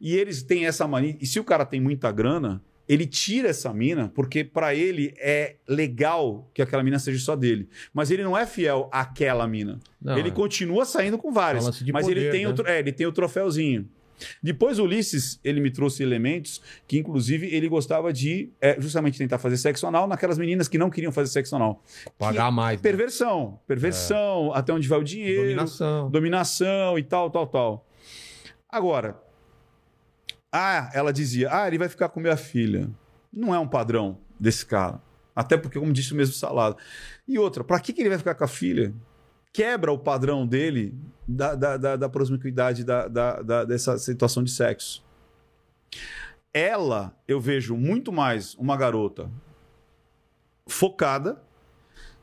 E eles têm essa mania. E se o cara tem muita grana, ele tira essa mina porque para ele é legal que aquela mina seja só dele. Mas ele não é fiel àquela mina. Não, ele é. continua saindo com várias. É Mas ele poder, tem, né? o, é, ele tem o troféuzinho. Depois o Ulisses, ele me trouxe elementos que, inclusive, ele gostava de é, justamente tentar fazer sexo anal naquelas meninas que não queriam fazer sexo anal. Pagar mais. né? Perversão. Perversão, até onde vai o dinheiro Dominação. dominação e tal, tal, tal. Agora, ah, ela dizia, ah, ele vai ficar com minha filha. Não é um padrão desse cara. Até porque, como disse o mesmo Salado. E outra, para que, que ele vai ficar com a filha? Quebra o padrão dele da, da, da, da da, da, da- dessa situação de sexo. Ela, eu vejo muito mais uma garota focada,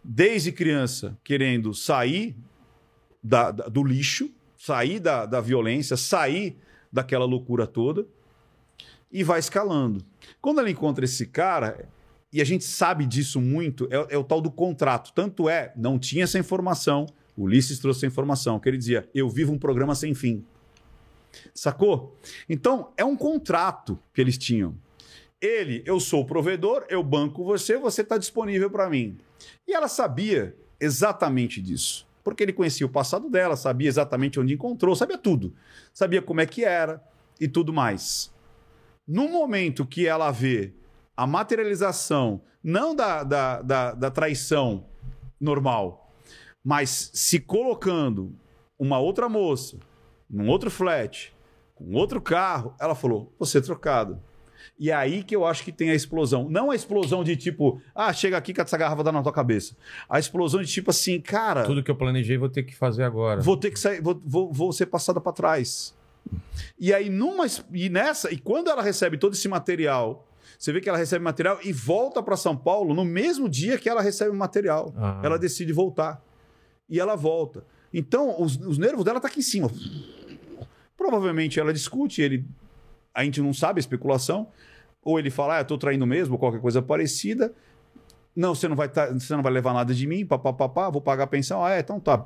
desde criança, querendo sair da- da- do lixo, sair da, da violência, sair daquela loucura toda e vai escalando. Quando ela encontra esse cara, e a gente sabe disso muito, é, é o tal do contrato. Tanto é, não tinha essa informação, O Ulisses trouxe a informação, que ele dizia: Eu vivo um programa sem fim. Sacou? Então, é um contrato que eles tinham. Ele, eu sou o provedor, eu banco você, você está disponível para mim. E ela sabia exatamente disso. Porque ele conhecia o passado dela, sabia exatamente onde encontrou, sabia tudo. Sabia como é que era e tudo mais. No momento que ela vê a materialização, não da, da, da, da traição normal, mas se colocando uma outra moça, num outro flat, com outro carro, ela falou: você trocado. E é aí que eu acho que tem a explosão. Não a explosão de tipo, ah, chega aqui que essa garrafa dá na tua cabeça. A explosão de tipo assim, cara, Tudo que eu planejei vou ter que fazer agora. vou ter que sair, vou, vou, vou ser passada para trás. E aí, numa, e nessa, e quando ela recebe todo esse material, você vê que ela recebe material e volta para São Paulo no mesmo dia que ela recebe o material. Ah. Ela decide voltar. E ela volta. Então, os, os nervos dela tá aqui em cima. Provavelmente ela discute, ele. A gente não sabe a especulação. Ou ele fala, ah, eu tô traindo mesmo, ou qualquer coisa parecida. Não, você não vai, tá, você não vai levar nada de mim, papapá, vou pagar a pensão. Ah, é, então tá.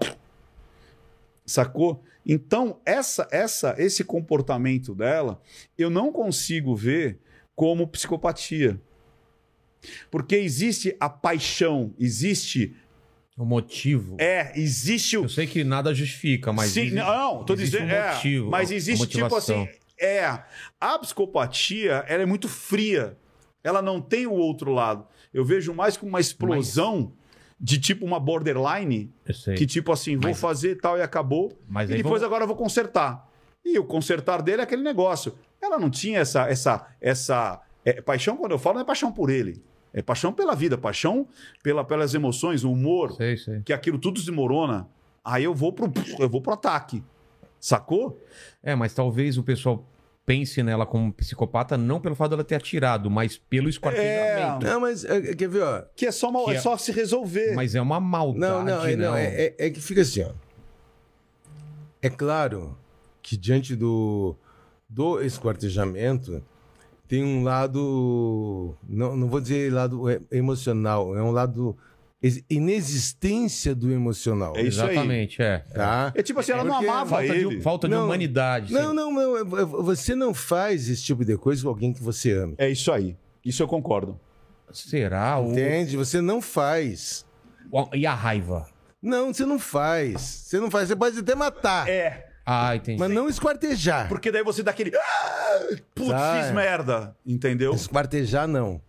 Sacou? Então, essa, essa, esse comportamento dela, eu não consigo ver como psicopatia. Porque existe a paixão, existe. O motivo. É, existe o. Eu sei que nada justifica, mas. Sim, existe- não, tô existe dizendo. um é, motivo, mas a existe tipo assim. É. A psicopatia, ela é muito fria. Ela não tem o outro lado. Eu vejo mais como uma explosão de tipo uma borderline, que tipo assim, vou Mas- fazer tal e acabou. Mas e depois vamos- agora eu vou consertar. E o consertar dele é aquele negócio. Ela não tinha essa essa essa é, paixão quando eu falo não é paixão por ele, é paixão pela vida, paixão pela, pelas emoções, o humor, Sei, sei. que aquilo tudo desmorona. Aí eu vou pro eu vou pro ataque. Sacou? É, mas talvez o pessoal pense nela como psicopata não pelo fato dela ter atirado, mas pelo esquartejamento. Não, mas é, quer ver, ó? Que é só uma- Que é é- só se resolver. Mas é uma maldade, Não, não, é, não, é, é- é que fica assim, ó. É claro que diante do, do esquartejamento tem um lado, não, não vou dizer lado é, emocional, é um lado inexistência do emocional. É isso aí. Exatamente, é. Tá? É tipo assim, ela não Porque amava Falta ele. de, falta de Não, humanidade. Não, sim. não, não. é- é- Você não faz esse tipo de coisa com alguém que você ama. É isso aí. Isso eu concordo. Será? O- Entende? Você não faz. o- E a raiva? Não, você não faz. Você não faz. Você pode até matar, É. Ah, entendi. mas não esquartejar. Porque daí você dá aquele. "Ah, Putz, Tá. fiz merda. Entendeu? Esquartejar, não.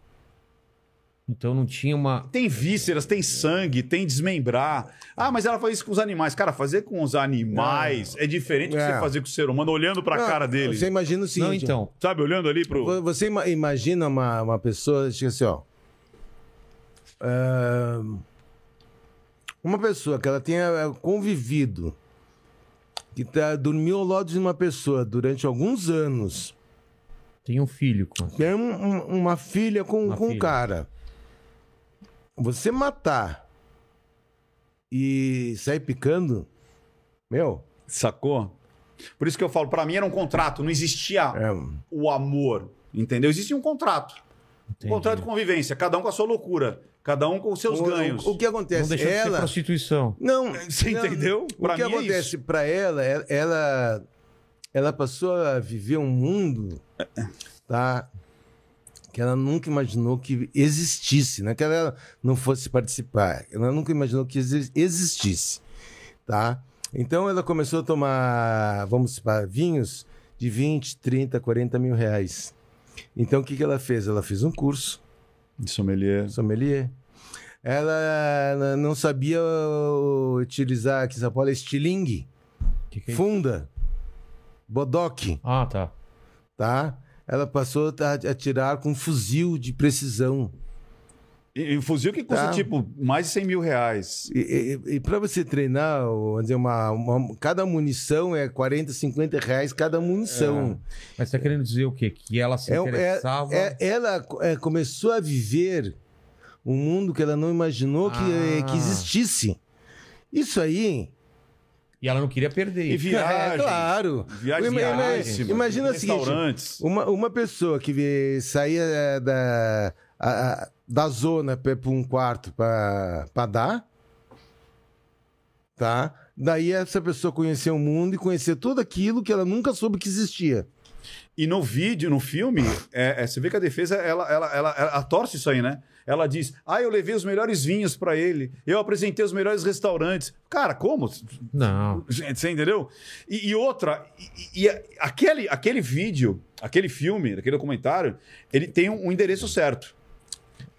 Então não tinha uma. Tem vísceras, tem sangue, tem desmembrar. Ah, mas ela faz isso com os animais. Cara, fazer com os animais é diferente do que É. você fazer com o ser humano, olhando pra Não, cara dele. Você imagina o seguinte. Não, então. Sabe, olhando ali pro. vo- Você ima- imagina uma, uma pessoa, tipo assim, ó. ahn, uma pessoa que ela tenha eh, convivido, que tá, dormiu ao lado de uma pessoa durante alguns anos, Tem um filho. com- tem um- um- uma filha com, Uma com um filha. cara. Você matar e sair picando, meu, Sacou? Por isso que eu falo, pra mim era um contrato, não existia é, o amor. Entendeu? Existia um contrato. Um contrato de convivência, cada um com a sua loucura, cada um com os seus o, ganhos. o, o que Não acontece? deixou de ser Ela, prostituição. Não, Você não, entendeu? O Pra que mim é acontece isso. pra ela, ela, ela, ela passou a viver um mundo, tá? Que ela nunca imaginou que existisse, não é que ela não fosse participar, ela nunca imaginou que exi- existisse, tá? Então ela começou a tomar, vamos para vinhos de 20, 30, 40 mil reais. Então o que, que ela fez? Ela fez um curso Sommelier. sommelier. Ela não sabia utilizar aqui em São Paulo estilingue, Que que é funda, bodoque, Ah, tá. tá? Ela passou a atirar com fuzil de precisão. E, e um fuzil que custa, Tá. tipo, mais de 100 mil reais. E, e, para você treinar, vamos dizer, uma, uma- cada munição é 40, 50 reais cada munição. Mas você tá querendo dizer o quê? Que ela se É- é- interessava. É, ela é, começou a viver um mundo que ela não imaginou que, Ah. que existisse. Isso aí E ela não queria perder. E viagem. É, claro. Ima- caríssimas, Imagina seguinte: restaurantes. uma, uma pessoa que saía eh, da, a- da zona para um quarto para dar, tá? Daí essa pessoa conhecer o mundo e conhecer tudo aquilo que ela nunca soube que existia. E no vídeo, no filme, é, é, você vê que a defesa, ela, ela, ela, ela torce isso aí, né? Ela diz: Ah, eu levei os melhores vinhos pra ele, eu apresentei os melhores restaurantes. Cara, como? Não. Gente, você entendeu? E, e outra, e, e aquele, aquele vídeo, aquele filme, aquele documentário, ele tem um, um endereço certo.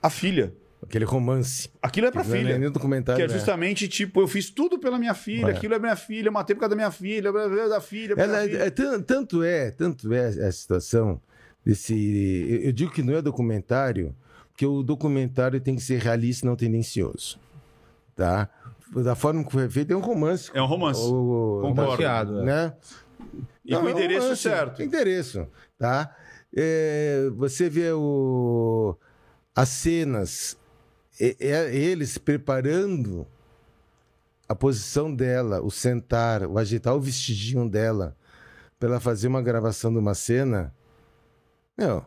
A filha. Aquele romance. Aquilo é pra Não é filha. nem documentário, Que é né? justamente, tipo, eu fiz tudo pela minha filha, É. aquilo é minha filha, eu matei por causa da minha filha, blá, blá, da filha, Ela, da é, filha. é tan- tanto é, tanto é a situação desse. Eu, eu digo que não é documentário, porque o documentário tem que ser realista e não tendencioso. Tá? Da forma que foi feito, é um romance. É um romance. O, Concordo. Baseado, é. né? E com o é um endereço romance, certo. Endereço, tá? É, você vê o, as cenas, é, é eles preparando a posição dela, o sentar, o agitar o vestidinho dela, para ela fazer uma gravação de uma cena. Meu,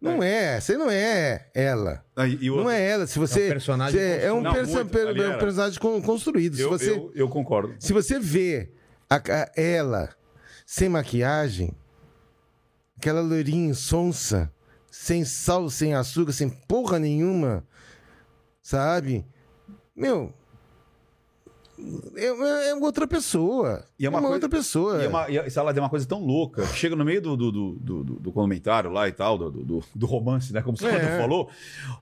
não é, você não é ela. Aí, e Não é ela. Se você. É um personagem você- é um, Não, perso- muito. per- Ali é um era. personagem con- construído. Se eu, você, eu, eu concordo. se você vê a- a- ela sem maquiagem, aquela loirinha sonsa, sem sal, sem açúcar, sem porra nenhuma, sabe? Meu. É, é outra pessoa. E é uma coisa- outra pessoa. E, é uma, e a- ela é uma coisa tão louca chega no meio do, do, do, do, do comentário lá e tal, do, do, do romance, né? Como você É. falou.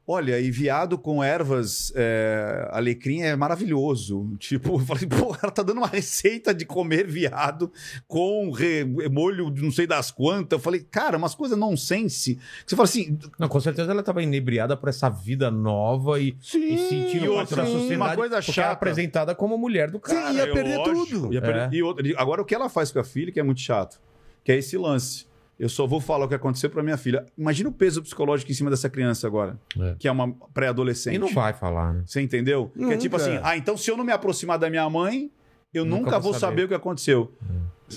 Olha, e viado com ervas é, alecrim é maravilhoso. Tipo, eu falei, pô, ela tá dando uma receita de comer viado com re- molho de não sei das quantas. Eu falei, cara, umas coisas nonsense. Você fala assim, Não, com certeza ela estava inebriada por essa vida nova e, Sim, e sentindo e parte da outra, sociedade. uma coisa porque chata. era apresentada como mulher do cara. Sim, ia é perder lógico, tudo. ia perder- É. E outra, agora o que ela faz com a filha, que é muito chato, que é esse lance. Eu só vou falar o que aconteceu pra minha filha. Imagina o peso psicológico em cima dessa criança agora, É. que é uma pré-adolescente. E não vai falar, né? Você entendeu? Que é tipo Nunca. assim, ah, então se eu não me aproximar da minha mãe, eu Nunca nunca, vou saber. saber. o que aconteceu.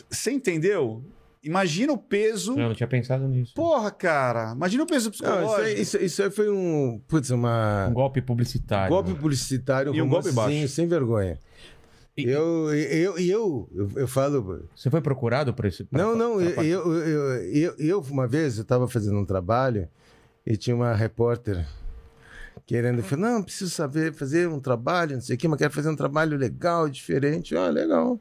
Você entendeu? Imagina o peso. Eu não tinha pensado nisso. Porra, cara. Imagina o peso Não, psicológico. isso, aí, isso, isso aí foi um. Putz, uma. Um golpe publicitário. golpe né? publicitário, E um golpe baixo. sem vergonha. E- Eu, eu, eu, eu, eu falo. Você foi procurado por esse. pra- Não, não, eu, eu, eu, eu, eu, uma vez, eu estava fazendo um trabalho e tinha uma repórter querendo, falar, não, preciso saber fazer um trabalho, não sei o quê, mas quero fazer um trabalho legal, diferente. Ah, legal.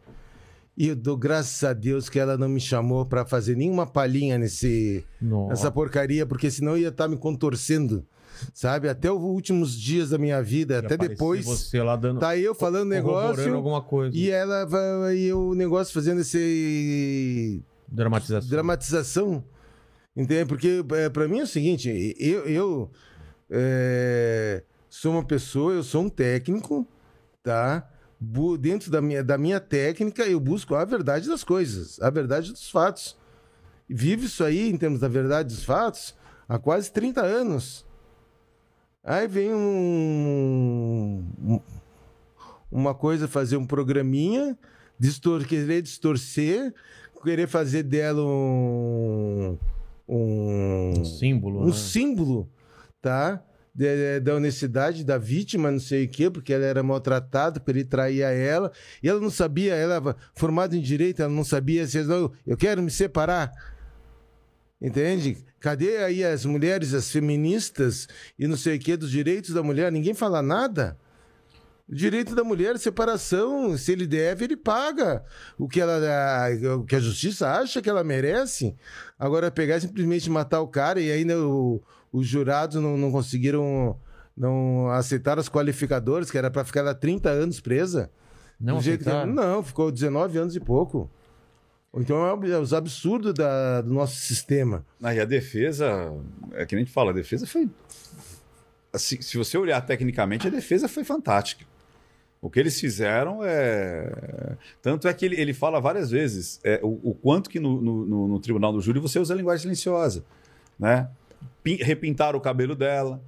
E eu dou graças a Deus que ela não me chamou para fazer nenhuma palhinha nesse, Nossa. nessa porcaria, porque senão eu ia estar me contorcendo, sabe? Até os últimos dias da minha vida, até depois. Você lá dando. Tá eu falando negócio alguma coisa. e ela vai, e o negócio fazendo esse Dramatização. dramatização. Entende? Porque é, para mim é o seguinte, eu, eu é, sou uma pessoa, eu sou um técnico, tá? Dentro da minha, da minha técnica, eu busco a verdade das coisas, a verdade dos fatos. Vivo isso aí, em termos da verdade dos fatos, há quase 30 anos. Aí vem um, um- uma coisa, fazer um programinha, distor, querer distorcer, querer fazer dela um, um, Um símbolo. um né? símbolo, tá? De- da honestidade da vítima, não sei o quê, porque ela era maltratada, porque ele traía ela, e ela não sabia, ela era formada em direito, ela não sabia se não, eu quero me separar. Entende? Cadê aí as mulheres, as feministas e não sei o quê dos direitos da mulher? Ninguém fala nada. Direito da mulher, separação, se ele deve, ele paga o que, ela, o que a justiça acha que ela merece. Agora, pegar simplesmente matar o cara e ainda o- os jurados não, não conseguiram não aceitar os qualificadores, que era para ficar lá 30 anos presa. Não, jeito que- aceitaram? não, ficou 19 anos e pouco. Então é é os absurdos da- do nosso sistema. Ah, e a defesa, é que nem a gente fala, a defesa foi. Assim, se você olhar tecnicamente, a defesa foi fantástica. O que eles fizeram é. Tanto é que ele, ele fala várias vezes é, o, o quanto que no, no- no- no tribunal do júri você usa a linguagem silenciosa. Né? Pin- Repintaram o cabelo dela.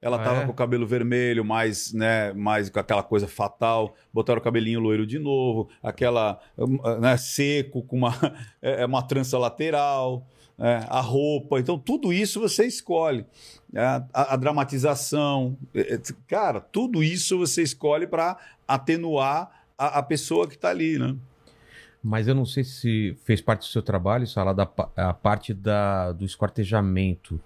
Ela Ah, estava é? com o cabelo vermelho, mais, né, mais com aquela coisa fatal. Botaram o cabelinho loiro de novo, aquela né, seco, com uma, é, uma trança lateral. é, a roupa. Então, tudo isso você escolhe. É, A, a- a dramatização. é, é, Cara, tudo isso você escolhe para atenuar a, a pessoa que está ali, né? Mas eu não sei se fez parte do seu trabalho, Sala, da, a parte da, do esquartejamento.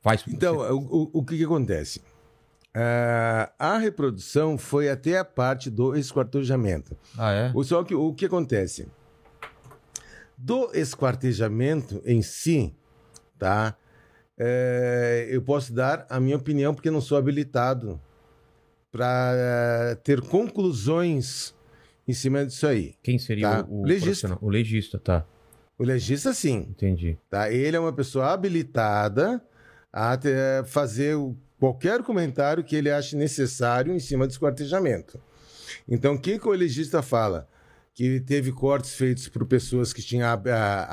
Faz Então, o, o- o que, que acontece? Ah, a reprodução foi até a parte do esquartejamento. Ah, é? O- Só que o que acontece? Do esquartejamento em si, tá? É, eu posso dar a minha opinião porque não sou habilitado para ter conclusões em cima disso aí. Quem seria Tá. o, o Legista. O legista, tá. O legista, sim. Entendi. Tá? Ele é uma pessoa habilitada a ter- fazer qualquer comentário que ele ache necessário em cima do esquartejamento. Então, o que, que o legista fala? Que teve cortes feitos por pessoas que tinham a, a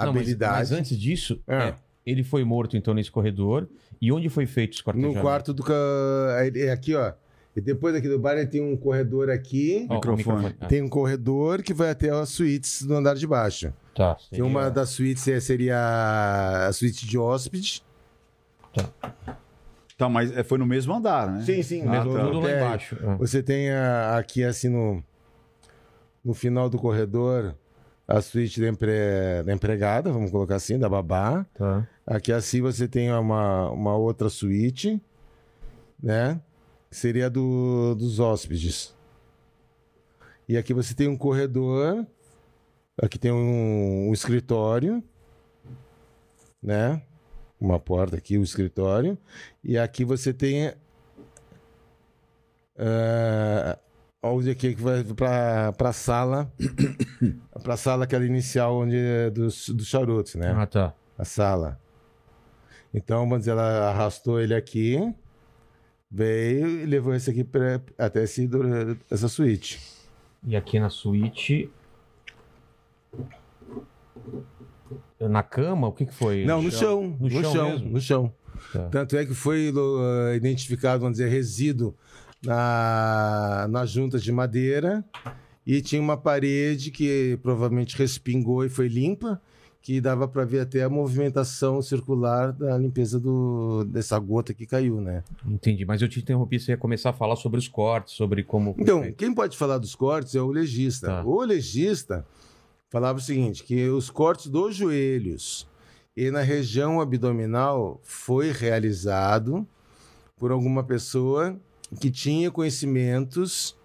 Não, mas- habilidade. Mas, antes disso, Ah. é, ele foi morto então nesse corredor. E onde foi feito o no esquartejamento? quarto do. ca- aí- Aqui, ó. E depois aqui do bar, ele tem um corredor aqui. Ó, o Microfone. Ah, Tem um corredor que vai até as suítes do andar de baixo. Tá. Seria- uma das suítes é- seria a suíte de hóspede. Tá, mas é, foi no mesmo andar, né? Sim, sim. Mesmo no- no tudo lá embaixo. Ah. Você tem a- aqui assim no, no final do corredor a suíte da, empre- da empregada, vamos colocar assim, da babá. Tá. Aqui assim você tem uma, uma outra suíte, né? Seria do, dos hóspedes. E aqui você tem um corredor. Aqui tem um, um escritório, né? Uma porta aqui, o escritório. E aqui você tem ah, onde aqui que vai para para sala, para sala aquela inicial onde é dos, dos charutos, né? Ah, tá. A sala. Então, vamos dizer, ela arrastou ele aqui, veio e levou esse aqui pra, até esse, essa suíte. E aqui na suíte. Na cama, o que, que foi? Não, no chão, No no chão chão, mesmo? no chão. Tá. Tanto é que foi uh, identificado, vamos dizer, resíduo na, nas juntas de madeira e tinha uma parede que provavelmente respingou e foi limpa, que dava para ver até a movimentação circular da limpeza do, dessa gota que caiu, né? Entendi, mas eu te interrompi, você ia começar a falar sobre os cortes, sobre como. Então, quem pode falar dos cortes é o legista. Tá. O legista falava o seguinte, que os cortes dos joelhos e na região abdominal foi realizado por alguma pessoa que tinha conhecimentos,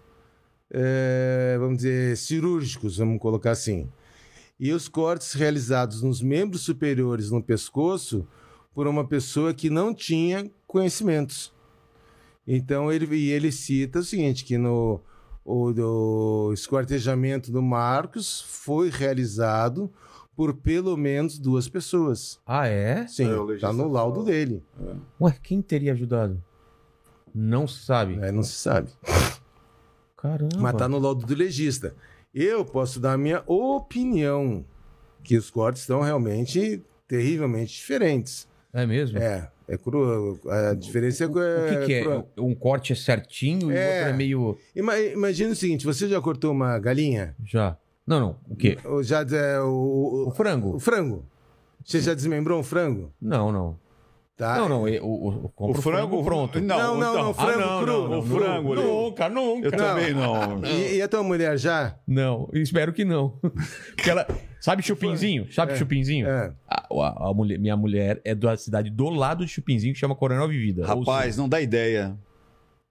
eh, vamos dizer, cirúrgicos, vamos colocar assim. E os cortes realizados nos membros superiores no pescoço por uma pessoa que não tinha conhecimentos. Então ele, e ele cita o seguinte, que no o do esquartejamento do Marcos foi realizado por pelo menos duas pessoas. Ah, é? Sim, É, o tá no laudo dele. Ué, quem teria ajudado? Não se sabe. né? Não se sabe. Caramba. Mas tá no laudo do legista. Eu posso dar a minha opinião, que os cortes estão realmente terrivelmente diferentes. É mesmo? É, é cru. A diferença é. O que, que é? cru- Um corte é certinho e o É. outro é meio. Ima- Imagina o seguinte: você já cortou uma galinha? Já. Não, não. O quê? Ou já é, o, O o, frango? o frango? Você já desmembrou um frango? Não, não. Tá? Não, não. é- O, o, o, o frango pronto. Não, não, não, frango ah, não, cru. não, não, O frango, Nunca, nunca. Eu também não. E, e a tua mulher já? Não, espero que não. Porque ela. Sabe Chupinzinho? Sabe Chupinzinho? É. A, a- a mulher, minha mulher é da cidade do lado de Chupinzinho que chama Coronel Vivida. Rapaz, não dá ideia.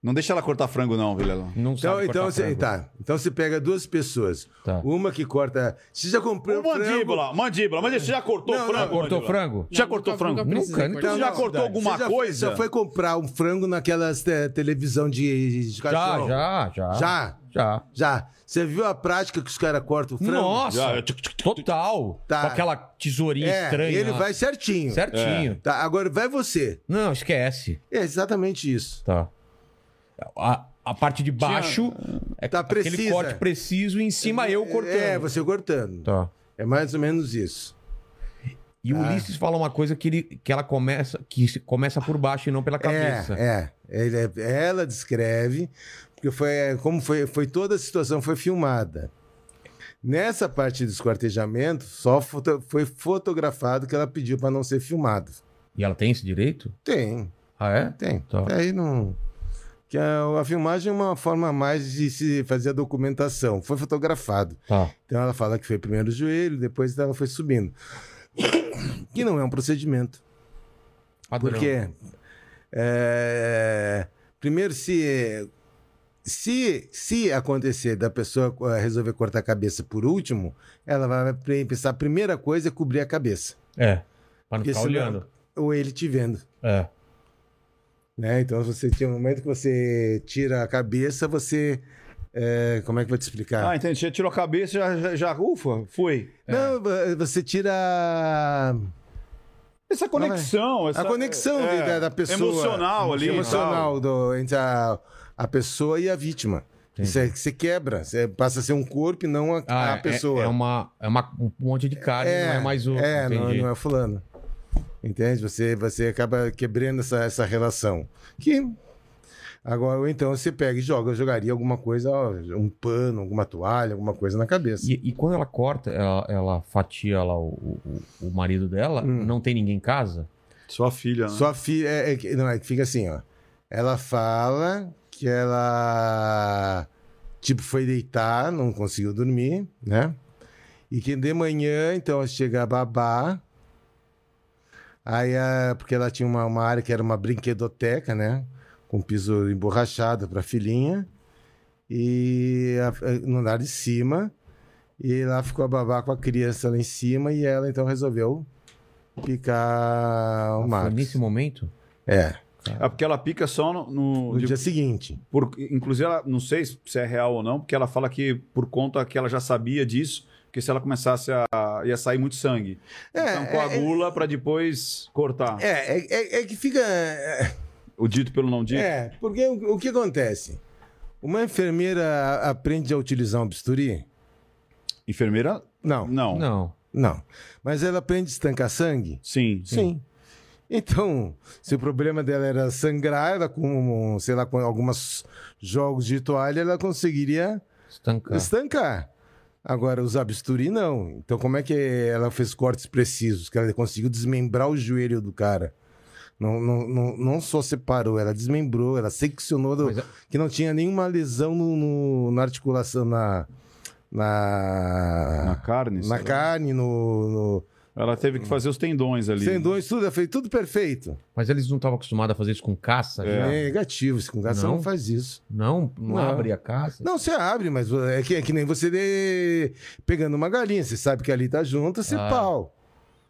Não deixa ela cortar frango, não, Vilela. não Então, sabe então, cortar você, frango. tá. então você pega duas pessoas. Tá. Uma que corta. Você já comprou Ô, mandíbula, mandíbula. Mas você já cortou Não, frango? não, Cortou mandíbula? frango? Já cortou nunca- frango? nunca Nunca, cortar. Você já não, cortou Você alguma já coisa? Já foi comprar um frango naquelas te- televisão de, de Já, cachorro? já, já. Já? Já. Já. Você viu a prática que os caras cortam o frango? Nossa! Já. Total! Tá. Com aquela tesourinha É, estranha. ele lá. vai certinho. Certinho. Tá, agora vai você. Não, esquece. É exatamente isso. Tá. A, a parte de baixo é Tá aquele precisa. corte preciso e em cima eu cortando. É, você cortando. Tá. É mais ou menos isso. E o Ah. Ulisses fala uma coisa que, ele, que ela começa, que começa por baixo e não pela cabeça. É, é. Ele- ela descreve, porque foi como foi, foi toda a situação foi filmada. Nessa parte do esquartejamento, só foto- foi fotografado que ela pediu para não ser filmado. E ela tem esse direito? Tem, Ah, é? tem. Tá. Aí não. Que a, a filmagem é uma forma mais de se fazer a documentação. Foi fotografado. Tá. Então ela fala que foi primeiro o joelho, depois ela foi subindo. Que não é um procedimento. Padrão. Porque é, primeiro se se se acontecer da pessoa eh, resolver cortar a cabeça por último, ela vai pensar a primeira coisa é cobrir a cabeça, É. Pra não Porque ficar olhando. ou ele te vendo, É. né? Então você tinha um momento que você tira a cabeça, você eh, como é que eu vou te explicar? Ah, entendi. Você tirou a cabeça já, já, já ufa, foi. Não, vo- você tira Essa conexão. essa- a conexão é, da, da pessoa. Emocional ali. Emocional do, entre a, a pessoa e a vítima. Entendi. Você, você quebra, você passa a ser um corpo e não a, Ah, a é- pessoa. É, uma, é uma, um monte de carne, não é mais o. É, não, não é fulano. Entende? Você, você acaba quebrando essa, essa relação. Que agora, ou então você pega e joga, eu jogaria alguma coisa, um pano, alguma toalha, alguma coisa na cabeça. E, e quando ela corta, ela, ela fatia lá o, o, o marido dela, Hum. não tem ninguém em casa? Sua filha, né? Sua filha. É, é que- não, é que fica assim, ó. Ela fala que ela. Tipo, foi deitar, não conseguiu dormir, né? E que de manhã, então, chega a babá. Aí, a- porque ela tinha uma, uma área que era uma brinquedoteca, né? Com piso emborrachado para filhinha. E a- no andar de cima. E lá ficou a babá com a criança lá em cima. E ela, então, resolveu picar o Ah, Foi Marcos. nesse momento? É, É porque ela pica só no. no- no de- dia seguinte. por- inclusive, ela, não sei se é real ou não, porque ela fala que por conta que ela já sabia disso, que se ela começasse a. ia sair muito sangue. É, então coagula pra depois cortar. É, é, é- é que fica. É, O dito pelo não dito. é, porque o, o que acontece? Uma enfermeira aprende a utilizar um bisturi? Enfermeira? Não, Não. Não. não. Mas ela aprende a estancar sangue? Sim. Sim. Então, se o problema dela era sangrar, ela com, sei lá, com alguns jogos de toalha, ela conseguiria Estancar. estancar. Agora, usar bisturi, não. Então, como é que ela fez cortes precisos? Que ela conseguiu desmembrar o joelho do cara. Não, não, não, não só separou, ela desmembrou, ela seccionou, do- é- que não tinha nenhuma lesão no, no- na articulação, na, na, Na carne. na será? carne, no, no Ela teve que fazer os tendões ali. tendões, tudo, ela fez tudo perfeito. Mas eles não estavam acostumados a fazer isso com caça? É. já? É negativo, esse congação Não? não faz isso. Não, não, Não. abre a caça? Não, você abre, mas é que, é que nem você dê- pegando uma galinha. Você sabe que ali tá junto, você Ah. pau.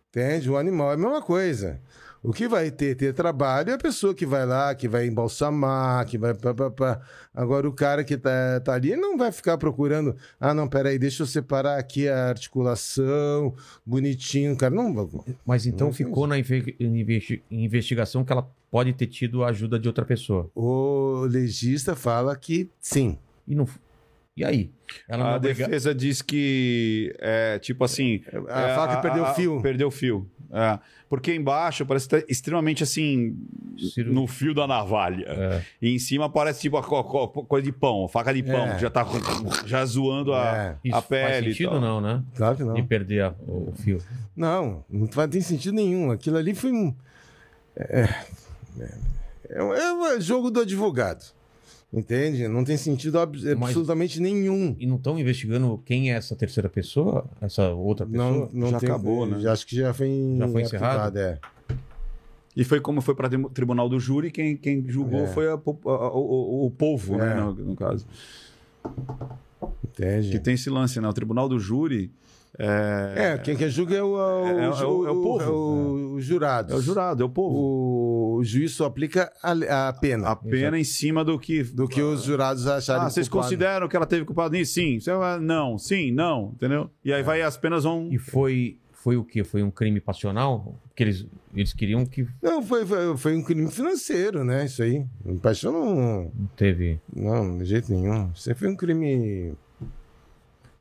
Entende? O animal é a mesma coisa. O que vai ter, ter trabalho é a pessoa que vai lá, que vai embalsamar, que vai. Pá, pá, pá. Agora, o cara que tá, tá ali não vai ficar procurando. Ah, não, peraí, deixa eu separar aqui a articulação, bonitinho. Cara, não. Mas então Não ficou na inve- investi- investigação que ela pode ter tido a ajuda de outra pessoa. O legista fala que sim. E não. E aí? Ela A é defesa diz que é tipo assim. A é, faca perdeu o fio. Perdeu o fio. É. Porque embaixo parece que tá extremamente assim. Ciru- No fio da navalha. É. E em cima parece tipo a co- co- coisa de pão, faca de pão, É. que já tá já zoando a, É. A faz pele. e sentido não, né? Claro que não. De perder a- o fio. Não, não faz- tem sentido nenhum. Aquilo ali foi um. É, é, é um jogo do advogado. Entende? Não tem sentido ab- absolutamente nenhum. E não estão investigando quem é essa terceira pessoa? Essa outra pessoa? Não, não Já tem, acabou, né? Já, acho que já foi, Já foi encerrado? É. E foi como foi para o tribunal do júri, quem, quem julgou É. foi a po- a- a- o, o povo, né, É. no, no caso. Entende? Que tem esse lance, né? O tribunal do júri é, É, quem que julga é o, o, É, é o- ju- é o povo. é o- os jurados. é o jurado, é o povo. O, o juiz só aplica a, a pena A pena em cima do que. do que os jurados acharem Ah, vocês culpado. consideram que ela teve culpado nisso? Sim. Não, sim, não, entendeu? E aí vai as penas vão. E foi, foi o quê? Foi um crime passional? Porque eles, eles queriam que Não, foi, foi, foi um crime financeiro, né? Isso aí. Paixão não, não teve. Não, de jeito nenhum. Isso aí foi um crime.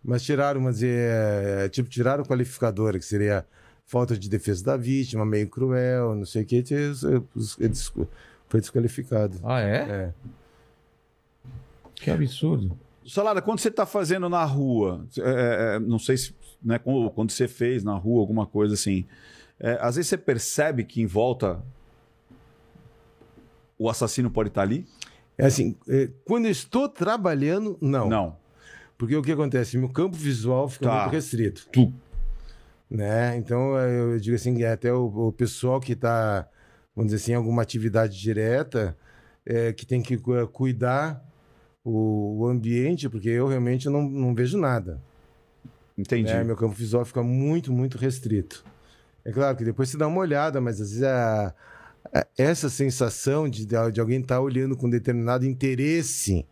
Mas tiraram, mas é, tipo, tiraram o qualificador, que seria falta de defesa da vítima, meio cruel, não sei o que. Eles, foi desqualificado. Ah, é? É. Que absurdo. Salada, quando você está fazendo na rua, é, é, não sei se né, quando, você fez na rua alguma coisa assim, é, às vezes você percebe que em volta o assassino pode estar ali? É assim, é, quando eu estou trabalhando, não. Não. Porque o que acontece? Meu campo visual fica Tá. muito restrito. Tu. Né? Então, é, eu digo assim, é até o, o pessoal que está, vamos dizer assim, em alguma atividade direta, é, que tem que cu- cuidar o, o ambiente, porque eu realmente não, não vejo nada. Entendi. né? Meu campo visual fica muito, muito restrito. É claro que depois você dá uma olhada, mas às vezes a- a- essa sensação de, de alguém estar olhando com determinado interesse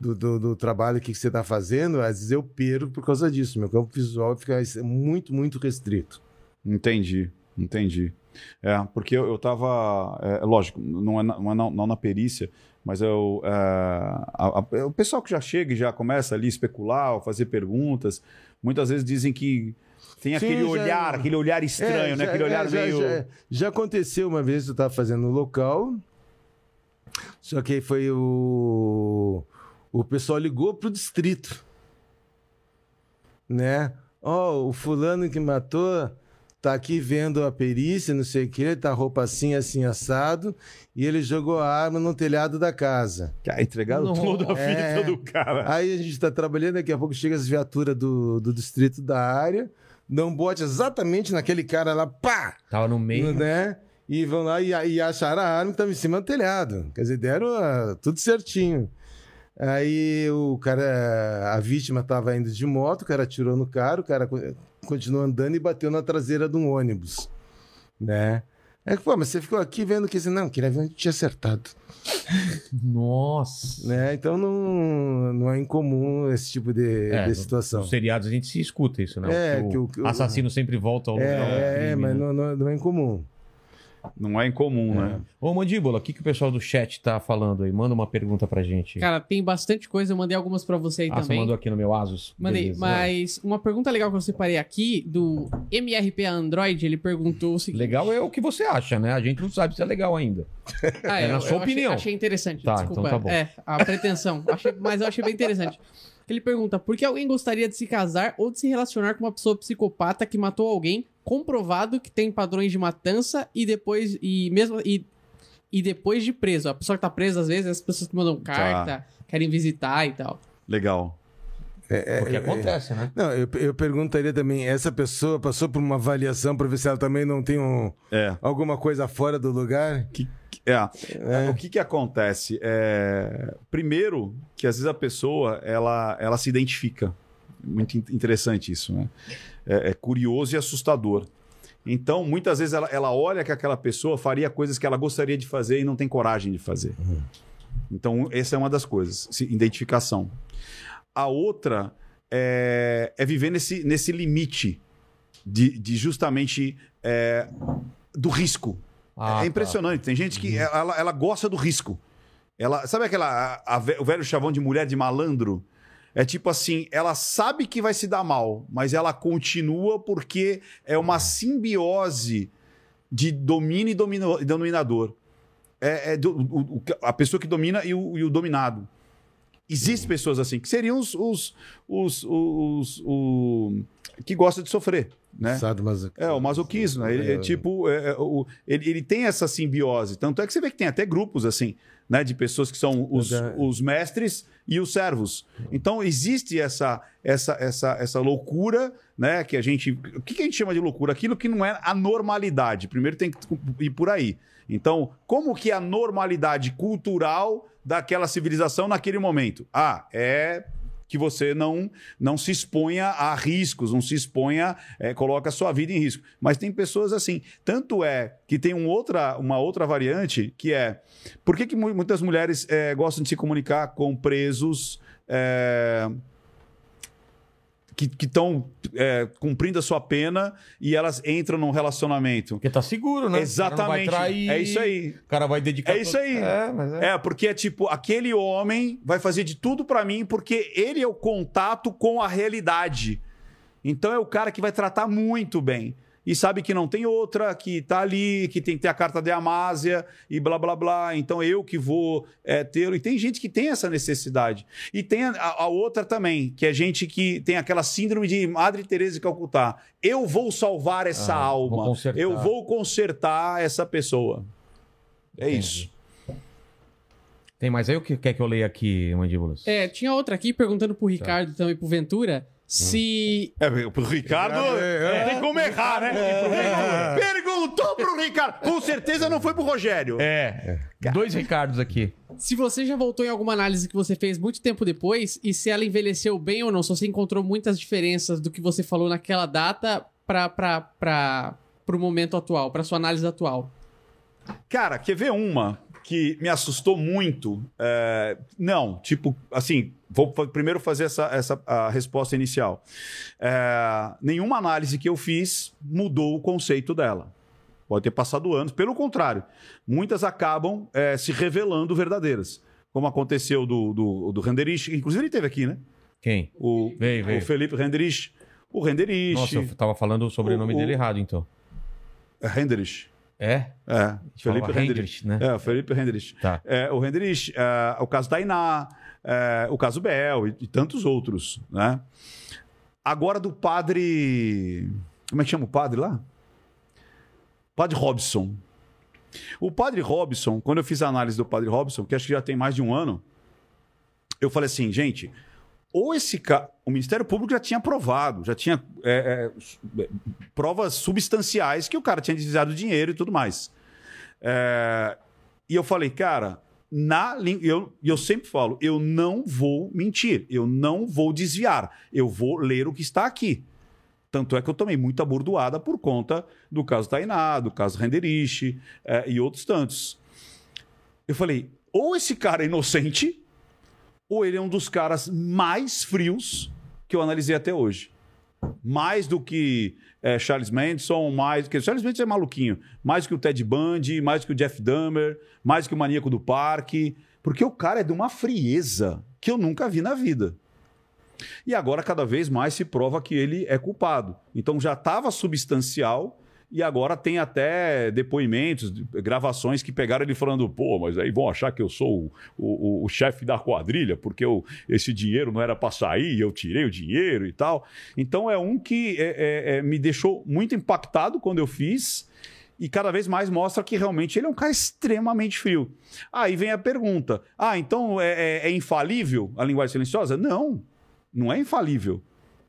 do, do, do trabalho que você está fazendo, às vezes eu perco por causa disso. Meu campo visual fica muito, muito restrito. Entendi, entendi. É, porque eu, eu tava. É, lógico, não é, na, não, é na, não na perícia, mas eu, é, a- a- o pessoal que já chega e já começa ali a especular, fazer perguntas, muitas vezes dizem que tem Sim, aquele já- olhar, aquele olhar estranho, É, né? já- Aquele olhar é, já- meio. Já, já aconteceu uma vez, eu estava fazendo no local, só que foi o. O pessoal ligou pro distrito. Né? Ó, o fulano que matou tá aqui vendo a perícia, não sei o que, tá roupa assim, assim, assado, e ele jogou a arma no telhado da casa. Cara, entregaram Não. toda a vida É. do cara. Aí a gente está trabalhando, daqui a pouco chega as viaturas do, do distrito da área, dão bote exatamente naquele cara lá, pá! Tava no meio. né? E vão lá e, e acharam a arma que estava em cima do telhado. Quer dizer, deram ah, tudo certinho. Aí o cara, a vítima estava indo de moto, o cara atirou no cara, o cara co- continuou andando e bateu na traseira de um ônibus, né? É que, pô, mas você ficou aqui vendo que, assim, não, queria ver onde tinha acertado, Nossa. né? Então não, não é incomum esse tipo de, É, de situação. Nos seriados a gente se escuta isso, né? É, que o, que o- assassino sempre volta ao lugar. É, é, crime, mas né? não, não, não é incomum. Não é incomum, né? Ô, Mandíbula, o que, que o pessoal do chat tá falando aí? Manda uma pergunta pra gente. Cara, tem bastante coisa. Eu mandei algumas pra você aí ah, você também. mandou aqui no meu Asus? Mandei, Beleza. mas uma pergunta legal que eu separei aqui do MRP Android, ele perguntou o seguinte. Legal é o que você acha, né? A gente não sabe se é legal ainda. Ah, É na eu- sua eu achei- opinião. Achei, interessante, Tá, desculpa. então tá bom. É, a pretensão. Achei- mas eu achei bem interessante. Ele pergunta: por que alguém gostaria de se casar ou de se relacionar com uma pessoa psicopata que matou alguém, comprovado que tem padrões de matança e depois. E mesmo. E, e depois de preso. A pessoa que tá presa, às vezes, as pessoas que mandam carta, querem visitar e tal. Legal. Porque acontece, né? Não, eu, eu perguntaria também, essa pessoa passou por uma avaliação para ver se ela também não tem um, É. alguma coisa fora do lugar? Que, que- é. O que que acontece? É, primeiro, que às vezes a pessoa, ela, ela se identifica. Muito in- interessante isso, né? É, é curioso e assustador. Então, muitas vezes ela, ela olha que aquela pessoa faria coisas que ela gostaria de fazer e não tem coragem de fazer. Então, essa é uma das coisas, identificação. A outra é, é viver nesse, nesse limite de, de justamente é, do risco. Ah, é tá. impressionante. Tem gente que ela, ela gosta do risco. Ela, sabe aquela a- a o velho chavão de mulher de malandro? É tipo assim, ela sabe que vai se dar mal, mas ela continua porque é uma simbiose de domínio e domino- dominador. É, é do- o- a pessoa que domina e o, e o dominado. Existem pessoas assim, que seriam os, os, os, os- o- que gostam de sofrer, né? É, o masoquismo, né? Ele, é, tipo, é, é, o- ele, ele tem essa simbiose. Tanto é que você vê que tem até grupos, assim, né? De pessoas que são os, os mestres e os servos. Então, existe essa, essa, essa, essa loucura, né? Que a gente... O que que a gente chama de loucura? Aquilo que não é a normalidade. Primeiro tem que ir por aí. Então, como que é a normalidade cultural daquela civilização naquele momento? Ah, é que você não, não se exponha a riscos, não se exponha, é, coloca a sua vida em risco. Mas tem pessoas assim. Tanto é que tem um outra, uma outra variante que é por que, que mu- muitas mulheres é, gostam de se comunicar com presos é, que estão cumprindo a sua pena e elas entram num relacionamento? Porque tá seguro, né? O cara não Exatamente. vai trair, É isso aí. O cara vai dedicar. É isso aí. É, mas é. É, porque é tipo, aquele homem vai fazer de tudo pra mim porque ele é o contato com a realidade. Então é o cara que vai tratar muito bem. E sabe que não tem outra, que tá ali, que tem que ter a carta de Amásia e blá blá blá. Então eu que vou é, ter. E tem gente que tem essa necessidade. E tem a, a outra também, que é gente que tem aquela síndrome de Madre Teresa de Calcutá. Eu vou salvar essa Ah, vou alma. consertar. Eu vou consertar essa pessoa. É Entendi. isso. Tem mais aí o que quer que eu leia aqui, Mandíbulas? É, tinha outra aqui perguntando pro Ricardo e também pro Ventura se. É, pro Ricardo, É, é. tem como errar, né? É. Perguntou pro Ricardo. Com certeza não foi pro Rogério. É. Dois Ricardos aqui. Se você já voltou em alguma análise que você fez muito tempo depois e se ela envelheceu bem ou não, se você encontrou muitas diferenças do que você falou naquela data para para pro momento atual, para sua análise atual. Cara, quer ver uma que me assustou muito? É, Não, tipo, assim, vou primeiro fazer essa, essa a resposta inicial. É, Nenhuma análise que eu fiz mudou o conceito dela. Pode ter passado anos, pelo contrário, muitas acabam é, se revelando verdadeiras. Como aconteceu do, do, do Renderich, inclusive ele teve aqui, né? Quem? O, Veio, veio. o Felipe Renderich. O Renderich. Nossa, eu tava falando o sobrenome O- o- dele errado, então. É Renderich. É? É, Felipe Renderich. Né? É, o Felipe Renderich. Tá. É, o Renderich, é, o caso Tainá, é, o caso Bel e, e tantos outros, né? Agora do padre... Como é que chama o padre lá? Padre Robson. O padre Robson, quando eu fiz a análise do padre Robson, que acho que já tem mais de um ano, eu falei assim, gente, ou esse ca... o Ministério Público já tinha provado, já tinha é, é, provas substanciais que o cara tinha desviado dinheiro e tudo mais. É, E eu falei, cara, na eu, eu sempre falo, eu não vou mentir, eu não vou desviar, eu vou ler o que está aqui. Tanto é que eu tomei muita burdoada por conta do caso Tainá, do caso Renderich é, e outros tantos. Eu falei, ou esse cara é inocente, ou ele é um dos caras mais frios que eu analisei até hoje. Mais do que é, Charles Manson, mais do que. Charles Manson é maluquinho. Mais que o Ted Bundy, mais que o Jeff Dahmer, mais que o Maníaco do Parque. Porque o cara é de uma frieza que eu nunca vi na vida. E agora, cada vez mais, se prova que ele é culpado. Então já estava substancial e agora tem até depoimentos, gravações que pegaram ele falando: pô, mas aí vão achar que eu sou o, o- o chefe da quadrilha, porque eu- esse dinheiro não era para sair, eu tirei o dinheiro e tal. Então é um que é, é, é, me deixou muito impactado quando eu fiz. E cada vez mais mostra que realmente ele é um cara extremamente frio. Aí vem a pergunta: ah, então é, é- é infalível a linguagem silenciosa? Não, não é infalível.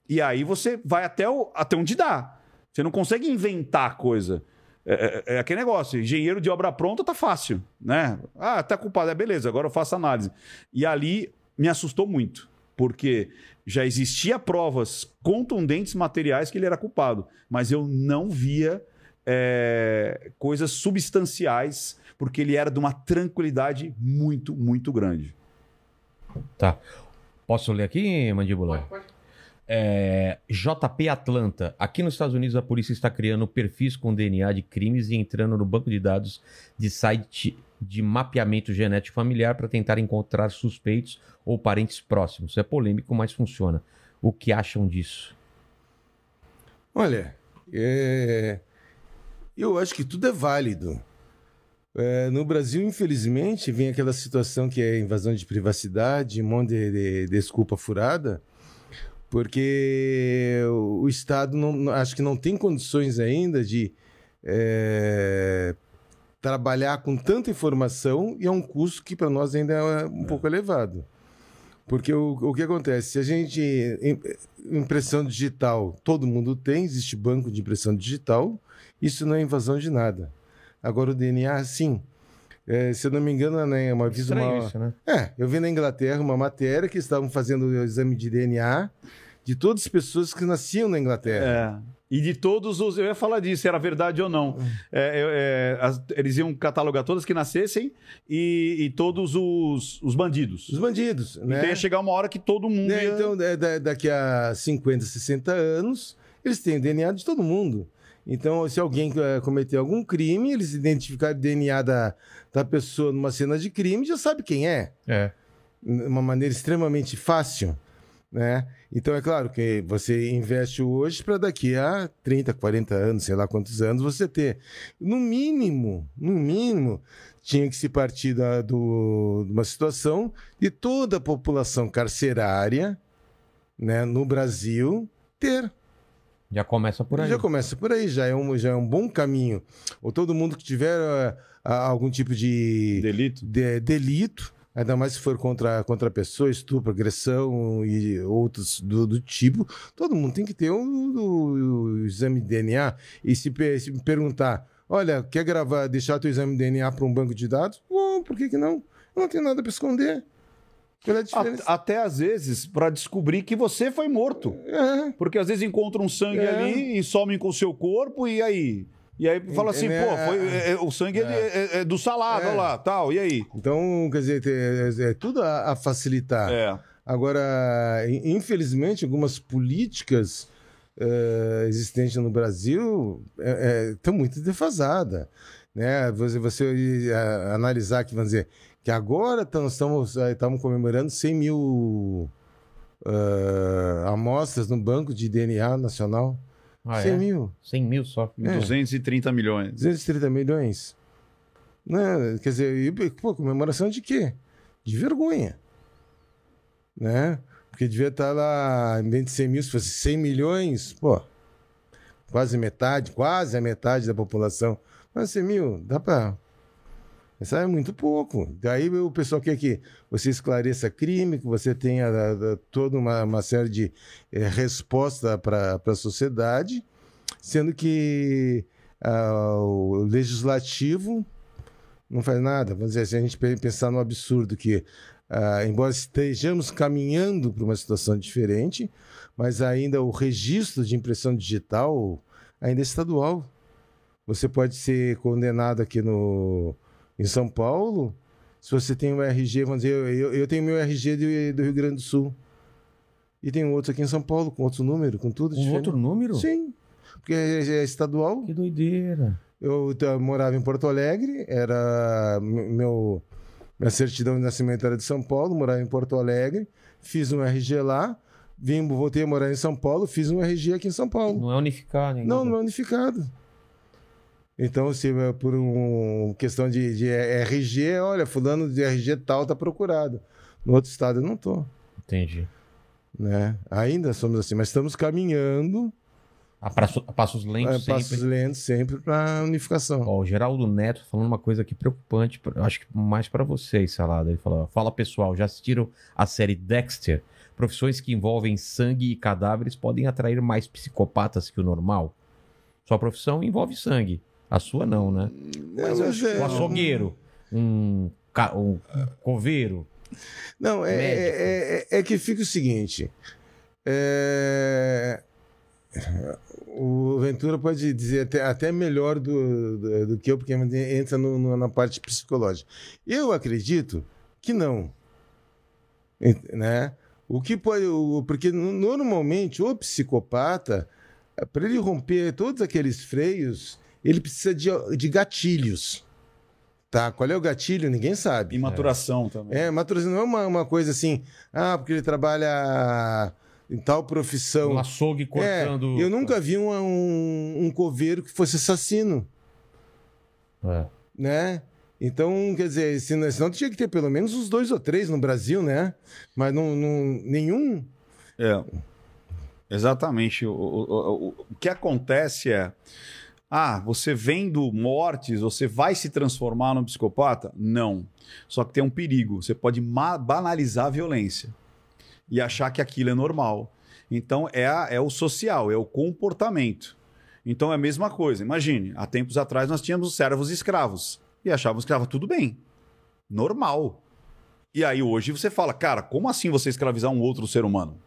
E aí você vai até, o, até onde dá. Você não consegue inventar coisa. É, é- é aquele negócio, engenheiro de obra pronta tá fácil, né? Ah, tá culpado, é beleza, agora eu faço análise. E ali me assustou muito, porque já existia provas contundentes materiais que ele era culpado, mas eu não via é, coisas substanciais, porque ele era de uma tranquilidade muito, muito grande. Tá. Posso ler aqui, Mandíbula? É, JP Atlanta. Aqui nos Estados Unidos, a polícia está criando perfis com DNA de crimes e entrando no banco de dados de site de mapeamento genético familiar para tentar encontrar suspeitos ou parentes próximos. É polêmico, mas funciona. O que acham disso? Olha, é, eu acho que tudo é válido. É, no Brasil, infelizmente, vem aquela situação que é invasão de privacidade, um monte de, de desculpa furada, porque o, Estado não, acho que não tem condições ainda de é, trabalhar com tanta informação e é um custo que para nós ainda é um pouco elevado. Porque o, o que acontece? Se a gente. im- Impressão digital, todo mundo tem, existe banco de impressão digital, isso não é invasão de nada. Agora o DNA, sim. É, se eu não me engano, né, uma vez uma. isso, né? É, eu vi na Inglaterra uma matéria que estavam fazendo o exame de DNA de todas as pessoas que nasciam na Inglaterra. É. E de todos os. Eu ia falar disso, se era verdade ou não. É, eu- é, as- eles iam catalogar todas que nascessem e, e todos os, os bandidos. Os bandidos, né? Então ia chegar uma hora que todo mundo. Né, ia- Então, da- da- daqui a 50, 60 anos, eles têm o DNA de todo mundo. Então, se alguém eh, cometer algum crime, eles identificarem o DNA da, da pessoa numa cena de crime, já sabe quem é. É. De uma maneira extremamente fácil. Né? Então é claro que você investe hoje para daqui a 30, 40 anos, sei lá quantos anos, você ter. No mínimo, no mínimo, tinha que se partir da, do, de uma situação de toda a população carcerária né, no Brasil ter. Já começa por aí. Já começa por aí, já é um, já é um bom caminho. Ou todo mundo que tiver ah, algum tipo de Delito. de- delito, ainda mais se for contra, contra a pessoa, estupro, agressão e outros do, do tipo, todo mundo tem que ter o, o- o exame de DNA. E se, se me perguntar, olha, quer gravar, deixar teu exame de DNA para um banco de dados? Bom, por que, que não? Eu não tenho nada para esconder. É Até às vezes para descobrir que você foi morto. É. Porque às vezes encontra um sangue É. ali e somem com o seu corpo, e aí? E aí fala assim, É, pô, foi- é, é, é, o sangue é, de- é- é do salado, É. olha lá, tal, e aí? Então, quer dizer, é, é tudo a, a facilitar. É. Agora, in- infelizmente, algumas políticas eh, existentes no Brasil estão muito defasadas. Né? Você, você eh, analisar aqui, vamos dizer, que agora tamo- estamos, estamos comemorando 100 mil eh, amostras no banco de DNA nacional. Ah, 100 é? mil, 100 mil só. É. 230 milhões. 230 milhões. Né? Quer dizer, e, pô, comemoração de quê? De vergonha. Né? Porque devia estar lá, em vez de 100 mil, se fosse 100 milhões, pô, quase metade, quase a metade da população. Mas 100 mil, dá pra. Isso é muito pouco. Daí o pessoal quer que você esclareça crime, que você tenha da- da- toda uma, uma série de eh, resposta para a sociedade, sendo que ah, o legislativo não faz nada. Vamos dizer, se a gente pe- pensar no absurdo que, ah, embora estejamos caminhando para uma situação diferente, mas ainda o registro de impressão digital ainda é estadual. Você pode ser condenado aqui no, em São Paulo se você tem um RG, vamos dizer, eu, eu- eu tenho meu RG de- do Rio Grande do Sul. E tem um outro aqui em São Paulo, com outro número, com tudo Um diferente. outro número? Sim. Porque é, é estadual. Que doideira. Eu tá, morava em Porto Alegre, era meu minha certidão de nascimento era de São Paulo, morava em Porto Alegre, fiz um RG lá, vim, voltei a morar em São Paulo, fiz um RG aqui em São Paulo. Não é unificado ainda. Não, não é unificado. Então, se é por uma questão de, de RG, olha, fulano de RG tal tá procurado. No outro estado eu não tô, Entendi. né? Ainda somos assim, mas estamos caminhando A, praço- a passos lentos a sempre. passos lentos sempre para unificação. Ó, o Geraldo Neto falando uma coisa aqui preocupante, acho que mais pra vocês, Salada. Ele falou: Fala pessoal, já assistiram a série Dexter? Profissões que envolvem sangue e cadáveres podem atrair mais psicopatas que o normal? Sua profissão envolve sangue. A sua não, né? Mas eu acho Um açougueiro, um, ca- um coveiro. Não, é, é, é- é que fica o seguinte. é, O Ventura pode dizer até, até melhor do, do, do que eu, porque entra no- no- na parte psicológica. Eu acredito que não. Né? O que pode. o- Porque no- normalmente o psicopata, para ele romper todos aqueles freios, ele precisa de, de gatilhos. Tá? Qual é o gatilho? Ninguém sabe. E maturação também. É, mas não é uma, uma coisa assim, ah, porque ele trabalha em tal profissão. Um açougue É, cortando. eu nunca vi um, um, um coveiro que fosse assassino, É. né? Então, quer dizer, senão, senão tinha que ter pelo menos uns dois ou três no Brasil, né? Mas não, não- nenhum. É. Exatamente. O, o, o, o que acontece é. Ah, você vendo mortes, você vai se transformar num psicopata? Não. Só que tem um perigo. Você pode banalizar a violência e achar que aquilo é normal. Então é, a- é o social, é o comportamento. Então é a mesma coisa. Imagine, há tempos atrás nós tínhamos os servos escravos e achávamos que estava tudo bem, normal. E aí hoje você fala, cara, como assim você escravizar um outro ser humano?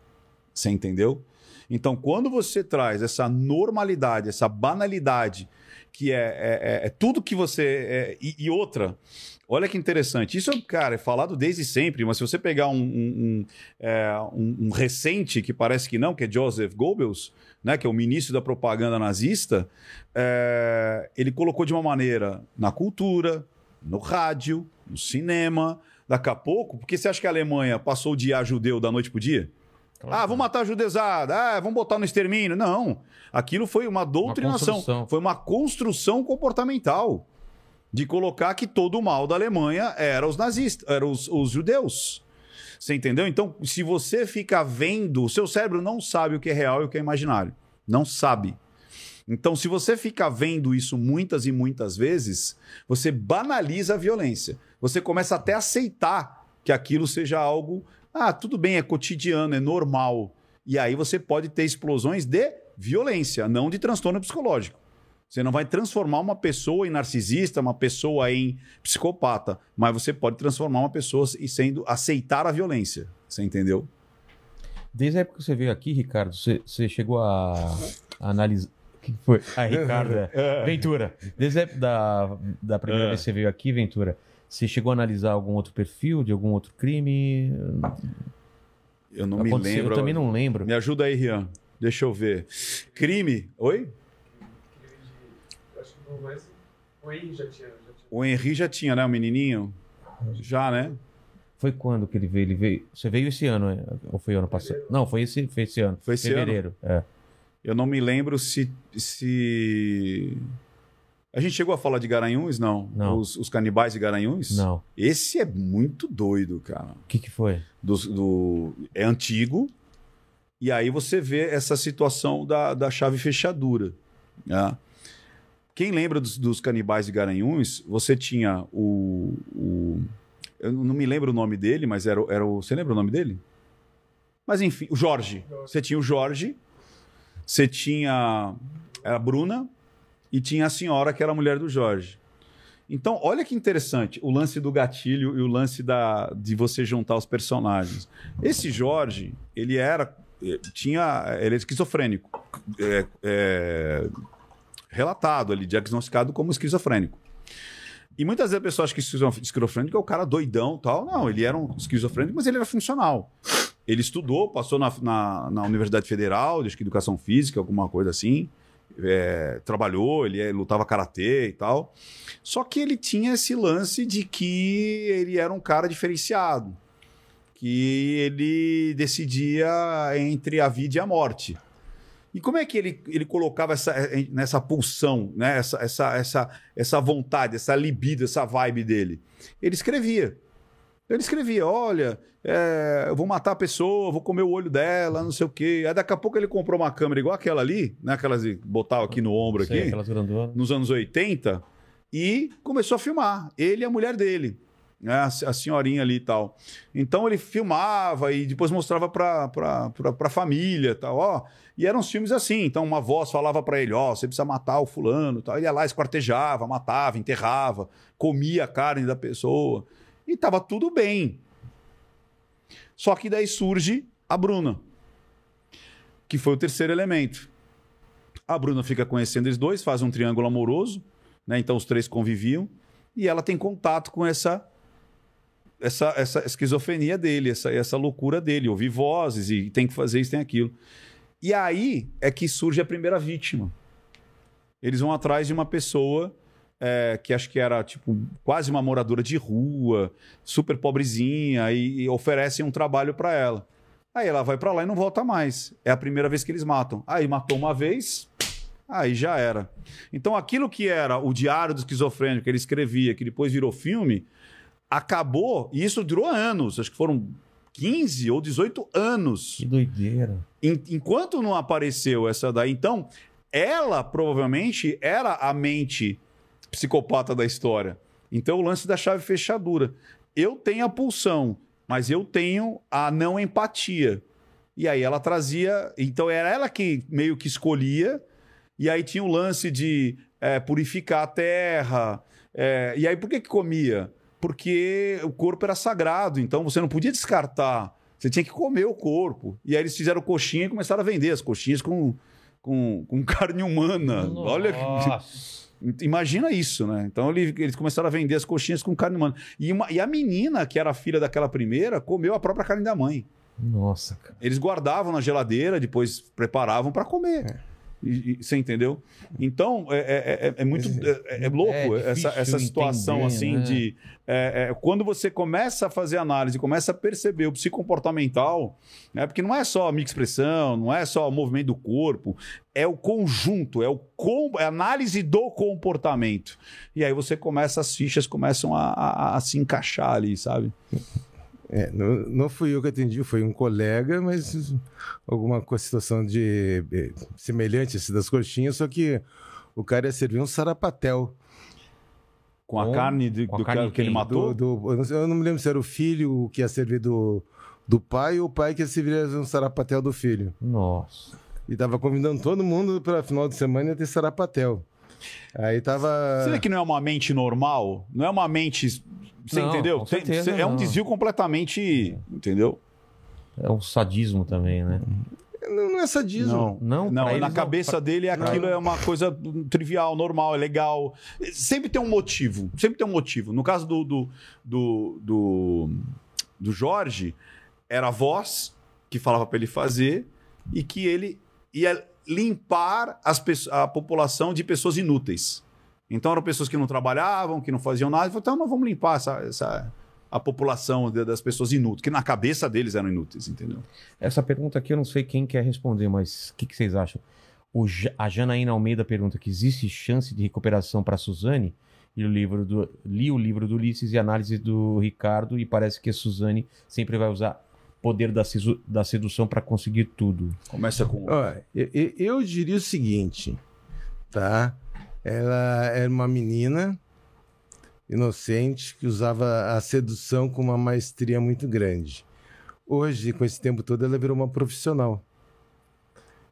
Você entendeu? Então, quando você traz essa normalidade, essa banalidade, que é, é- é- é tudo que você. é- e, e outra, olha que interessante. Isso, cara, é falado desde sempre, mas se você pegar um, um- é, um- um recente, que parece que não, que é Joseph Goebbels, né, que é o ministro da propaganda nazista, é, ele colocou de uma maneira na cultura, no rádio, no cinema. Daqui a pouco, porque você acha que a Alemanha passou o dia judeu da noite pro dia? Ah, vamos matar a judezada. Ah, vamos botar no extermínio. Não. Aquilo foi uma doutrinação. construção. foi uma construção comportamental. De colocar que todo o mal da Alemanha era os nazistas, eram os, os judeus. Você entendeu? Então, se você fica vendo, o seu cérebro não sabe o que é real e o que é imaginário. Não sabe. Então, se você fica vendo isso muitas e muitas vezes, você banaliza a violência. Você começa até a aceitar que aquilo seja algo. Ah, tudo bem, é cotidiano, é normal. E aí você pode ter explosões de violência, não de transtorno psicológico. Você não vai transformar uma pessoa em narcisista, uma pessoa em psicopata, mas você pode transformar uma pessoa e sendo aceitar a violência. Você entendeu? Desde a época que você veio aqui, Ricardo, você, você chegou a, a analisar. O que foi? Ah, Ricardo. é. Ventura. Desde a época da, da primeira É. vez que você veio aqui, Ventura, você chegou a analisar algum outro perfil de algum outro crime? Eu não me Aconteceu? lembro. Eu também não lembro. Me ajuda aí, Rian. Deixa eu ver. Crime. Oi? O Henry já tinha. O Henri já tinha, né? O menininho? Já, né? Foi quando que ele veio? Ele veio. Você veio esse ano, é? ou foi ano passado? Não, foi esse, foi esse ano. Foi esse Fevereiro. É. Eu não me lembro se. se... A gente chegou a falar de Garanhuns? Não. Não. Os, os canibais de Garanhuns? Não. Esse é muito doido, cara. O que que foi? do, do- é antigo, e aí você vê essa situação da, da chave fechadura. né? Quem lembra dos, dos canibais de Garanhuns, você tinha o, o- Eu não me lembro o nome dele, mas era, o- era o. Você lembra o nome dele? Mas enfim, o Jorge. Você tinha o Jorge, você tinha a Bruna e tinha a senhora, que era a mulher do Jorge. Então, olha que interessante o lance do gatilho e o lance da, de você juntar os personagens. Esse Jorge, ele era. eh, Tinha. Ele é esquizofrênico. É, é, relatado ali, diagnosticado como esquizofrênico. E muitas vezes a pessoa acha que esquizo- esquizofrênico é o cara doidão tal. Não, ele era um esquizofrênico, mas ele era funcional. Ele estudou, passou na, na, na Universidade Federal, que Educação Física, alguma coisa assim. É, trabalhou, ele é- lutava karatê e tal. Só que ele tinha esse lance de que ele era um cara diferenciado. Que ele decidia entre a vida e a morte. E como é que ele, ele colocava essa, eh, nessa pulsão, né? essa, essa, essa, essa vontade, essa libido, essa vibe dele? Ele escrevia. Ele escrevia: olha, é, eu vou matar a pessoa, vou comer o olho dela, não sei o quê. Aí daqui a pouco ele comprou uma câmera igual aquela ali, né? Aquelas de botar aqui no ombro aqui nos anos 80 e começou a filmar. Ele e a mulher dele, né, a, a senhorinha ali e tal. Então ele filmava e depois mostrava pra, pra, pra, pra família e tal. Ó, e eram uns filmes assim. Então uma voz falava pra ele: Ó, você precisa matar o fulano. e Tal. Ele ia lá, esquartejava, matava, enterrava, comia a carne da pessoa. E tava tudo bem. Só que daí surge a Bruna, que foi o terceiro elemento. A Bruna fica conhecendo eles dois, faz um triângulo amoroso, né? Então os três conviviam e ela tem contato com essa essa, essa esquizofrenia dele, essa, essa loucura dele, ouvir vozes e tem que fazer isso, tem aquilo. E aí é que surge a primeira vítima. Eles vão atrás de uma pessoa é, que acho que era tipo quase uma moradora de rua, super pobrezinha, e, e oferecem um trabalho para ela. Aí ela vai para lá e não volta mais. É a primeira vez que eles matam. Aí matou uma vez, aí já era. Então aquilo que era o diário do esquizofrênico que ele escrevia, que depois virou filme, acabou, e isso durou anos, acho que foram 15 ou 18 anos. Que doideira. En- enquanto não apareceu essa daí, então, ela provavelmente era a mente psicopata da história. Então, o lance da chave fechadura. Eu tenho a pulsão, mas eu tenho a não empatia. E aí ela trazia. Então, era ela que meio que escolhia. E aí tinha o lance de é, purificar a terra. É, e aí, por que, que comia? Porque o corpo era sagrado, então você não podia descartar. Você tinha que comer o corpo. E aí eles fizeram coxinha e começaram a vender as coxinhas com, com, com carne humana. Olha que. Imagina isso, né? Então ele- eles começaram a vender as coxinhas com carne humana. E, uma- e a menina, que era filha daquela primeira, comeu a própria carne da mãe. Nossa, cara. Eles guardavam na geladeira, depois preparavam para comer. E- e- você entendeu? Então, é, é- é- é muito é, é louco É essa, essa situação entender, assim né? de. é, é, quando você começa a fazer análise, começa a perceber o psicomportamental, né? porque não é só a minha expressão, não é só o movimento do corpo, é o conjunto, é, o com, é a análise do comportamento. E aí você começa, as fichas começam a, a- a se encaixar ali, sabe? É, não, não fui eu que atendi, foi um colega, mas alguma situação de eh, semelhante esse das coxinhas, só que o cara ia servir um sarapatel. Com a Com- carne de- com a do carne cara que ele matou. Do, do- eu, não me lembro se era o filho que ia servir do, do pai ou o pai que ia servir um sarapatel do filho. Nossa. E tava convidando todo mundo para final de semana ia ter sarapatel. Aí tava. Você vê que não é uma mente normal? Não é uma mente. Você Não, entendeu? Tem- certeza é um não. desvio completamente. Entendeu? É um sadismo também, né? Não, não é sadismo. Não, Não, pra na eles cabeça dele aquilo é uma coisa trivial, normal, é legal. Sempre tem um motivo. Sempre tem um motivo. No caso do, do, do, do, do Jorge, era a voz que falava para ele fazer e que ele ia limpar as, a população de pessoas inúteis. Então eram pessoas que não trabalhavam, que não faziam nada. Então nós vamos limpar essa, essa, a população das pessoas inúteis, que na cabeça deles eram inúteis, entendeu? Essa pergunta aqui eu não sei quem quer responder, mas o que, que vocês acham? O a Janaína Almeida pergunta que existe chance de recuperação para Suzane? E o livro do, li o livro do Ulisses e análise do Ricardo e parece que a Suzane sempre vai usar poder da, da sedução para conseguir tudo. Começa com. Eu, eu- eu diria o seguinte, tá? Ela era uma menina inocente que usava a sedução com uma maestria muito grande. Hoje, com esse tempo todo, ela virou uma profissional.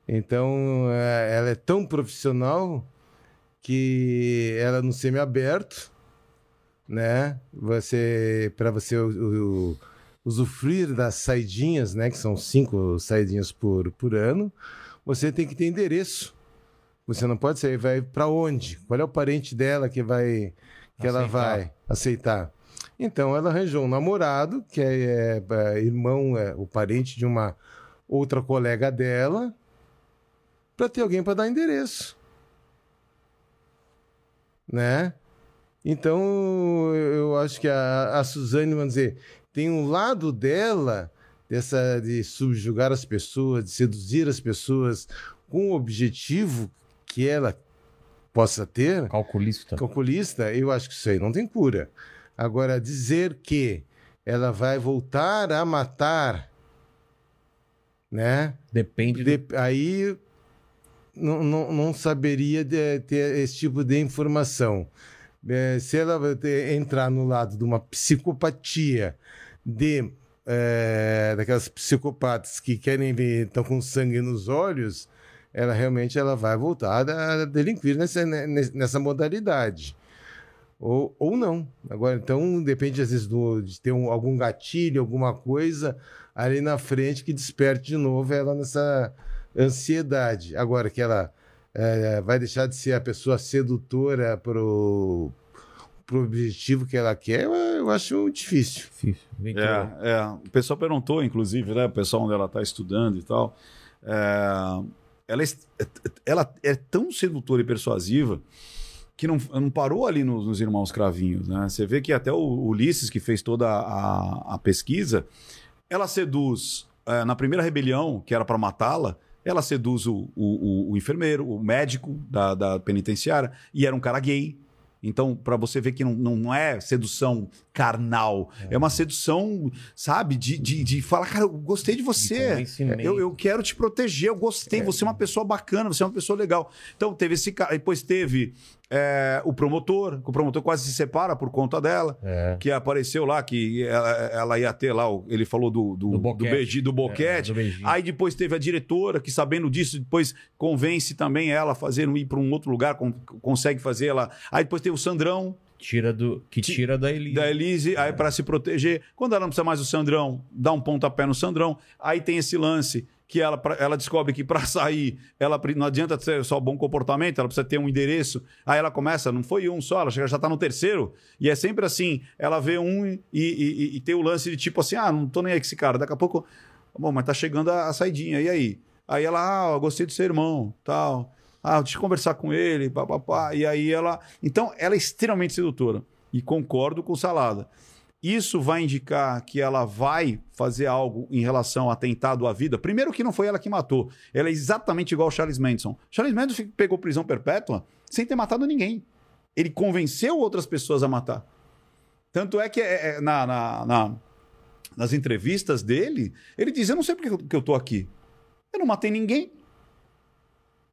Então, é, ela é tão profissional que ela no semiaberto, né? Você para você o- o- usufruir das saidinhas, né? Que são cinco saidinhas por, por ano, você tem que ter endereço. Você não pode sair, vai para onde? Qual é o parente dela que vai que ela Aceitar. vai aceitar? Então ela arranjou um namorado que é, é, irmão, é, o parente de uma outra colega dela, para ter alguém para dar endereço, né? Então eu acho que a, a Suzane, vamos dizer, tem um lado dela dessa de subjugar as pessoas, de seduzir as pessoas com o objetivo que ela possa ter, Calculista. calculista, eu acho que isso aí não tem cura. Agora, dizer que ela vai voltar a matar, né? Depende do... De- aí não, não, não saberia de- ter esse tipo de informação. Eh, se ela entrar no lado de uma psicopatia de eh, daquelas psicopatas que querem ver, estão com sangue nos olhos, ela realmente ela vai voltar a delinquir nessa, ne- nessa modalidade. Ou, ou não. Agora, então, depende às vezes do, de ter um- algum gatilho, alguma coisa ali na frente que desperte de novo ela nessa ansiedade. Agora, que ela eh, vai deixar de ser a pessoa sedutora pro, pro objetivo que ela quer, eu, acho difícil. Difícil. É, é. O pessoal perguntou, inclusive, né? O pessoal onde ela está estudando e tal. É, ela, é- ela é tão sedutora e persuasiva que não, não parou ali nos, nos Irmãos Cravinhos, né? Você vê que até o Ulisses, que fez toda a, a pesquisa, ela seduz é, na primeira rebelião, que era para matá-la, ela seduz o, o, o- enfermeiro, o médico da, da penitenciária, e era um cara gay. Então, para você ver que não, não é sedução carnal, é, uma sedução, sabe, de, de, de falar, cara, eu gostei de De você. convencimento. Eu, eu quero te proteger, eu gostei, você é uma pessoa bacana, você é uma pessoa legal. Então, teve esse cara. Depois teve é, o promotor, que o promotor quase se separa por conta dela, É. que apareceu lá, que ela, ela ia ter lá, ele falou do, do, Do do, boquete. beiji- do É, boquete. do beijinho. Aí depois teve a diretora, que sabendo disso, depois convence também ela a fazer, ir para um outro lugar, con- consegue fazer ela. Aí depois teve o Sandrão, Tira do... Que Ti- tira da Elise. da Elise, aí para se proteger. Quando ela não precisa mais do Sandrão, dá um pontapé no Sandrão. Aí tem esse lance que ela, ela descobre que para sair, ela não adianta ser só bom comportamento, ela precisa ter um endereço. Aí ela começa, não foi um só, ela já tá no terceiro. E é sempre assim, ela vê um e, e, e- e tem o lance de tipo assim, ah, não tô nem aí com esse cara. Daqui a pouco, bom, mas tá chegando a, a saidinha, e aí? Aí ela, ah, eu gostei do seu irmão, tal. Ah, deixa eu conversar com ele, papapá. E aí ela. Então, ela é extremamente sedutora. E concordo com o Salada. Isso vai indicar que ela vai fazer algo em relação a atentado à vida. Primeiro que não foi ela que matou. Ela é exatamente igual ao Charles Manson. Charles Manson pegou prisão perpétua sem ter matado ninguém. Ele convenceu outras pessoas a matar. Tanto é que é, é, na, na- na- nas entrevistas dele, ele diz: Eu não sei porque que eu tô aqui. Eu não matei ninguém.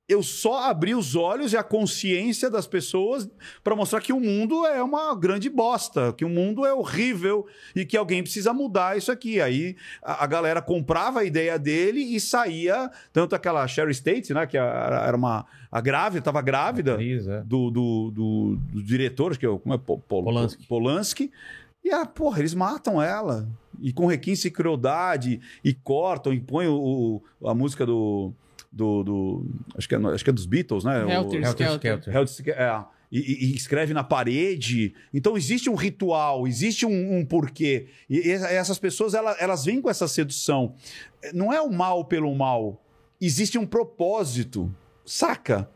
Eu só abri os olhos e a consciência das pessoas para mostrar que o mundo é uma grande bosta, que o mundo é horrível e que alguém precisa mudar isso aqui. Aí a, a galera comprava a ideia dele e saía, tanto aquela Sherry State, né, que era uma a grávida, estava grávida Atriz, é. do, do, do, do diretor, acho que é o como é Po- Pol- Polanski. Polanski. E a porra, eles matam ela. E com requinte e crueldade, e cortam, e põem o- a música do. Do, do- acho, que é, acho que é dos Beatles, né? O- Helter Skelter. Skelter. Helter Skel- é, e, e- e escreve na parede. Então existe um ritual, existe um, um porquê. E, e essas pessoas elas, elas vêm com essa sedução. Não é o mal pelo mal. Existe um propósito. Saca?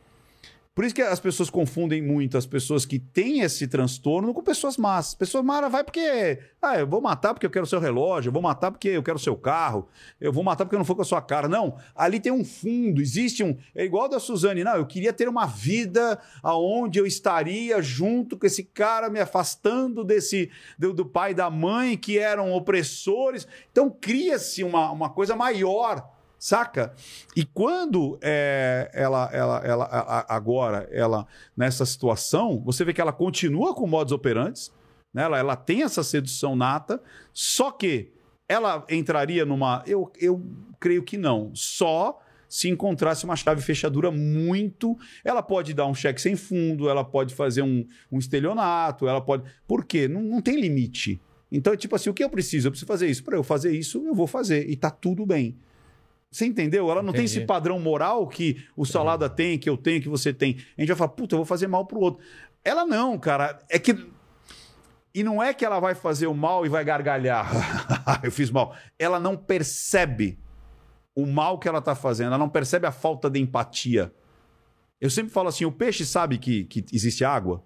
Por isso que as pessoas confundem muito as pessoas que têm esse transtorno com pessoas más. Pessoa má vai porque. Ah, eu vou matar porque eu quero seu relógio, eu vou matar porque eu quero seu carro, eu vou matar porque eu não for com a sua cara. Não, ali tem um fundo, existe um. É igual da Suzane, não, eu queria ter uma vida aonde eu estaria junto com esse cara, me afastando desse. do, do pai e da mãe que eram opressores. Então cria-se uma, uma coisa maior. Saca? E quando é, ela, ela, ela, agora, ela, nessa situação, você vê que ela continua com modus operantes, né? ela, ela tem essa sedução nata, só que ela entraria numa. Eu, eu creio que não. Só se encontrasse uma chave fechadura muito. Ela pode dar um cheque sem fundo, ela pode fazer um, um estelionato, ela pode. Por quê? Não, não tem limite. Então, é tipo assim, o que eu preciso? Eu preciso fazer isso. Para eu fazer isso, eu vou fazer. E tá tudo bem. Você entendeu? Ela não tem Entendi. esse padrão moral que o Salada tem, que eu tenho, que você tem. A gente vai falar, puta, eu vou fazer mal pro outro. Ela não, cara. É que. E não é que ela vai fazer o mal e vai gargalhar. eu fiz mal. Ela não percebe o mal que ela tá fazendo. Ela não percebe a falta de empatia. Eu sempre falo assim: o peixe sabe que, que existe água?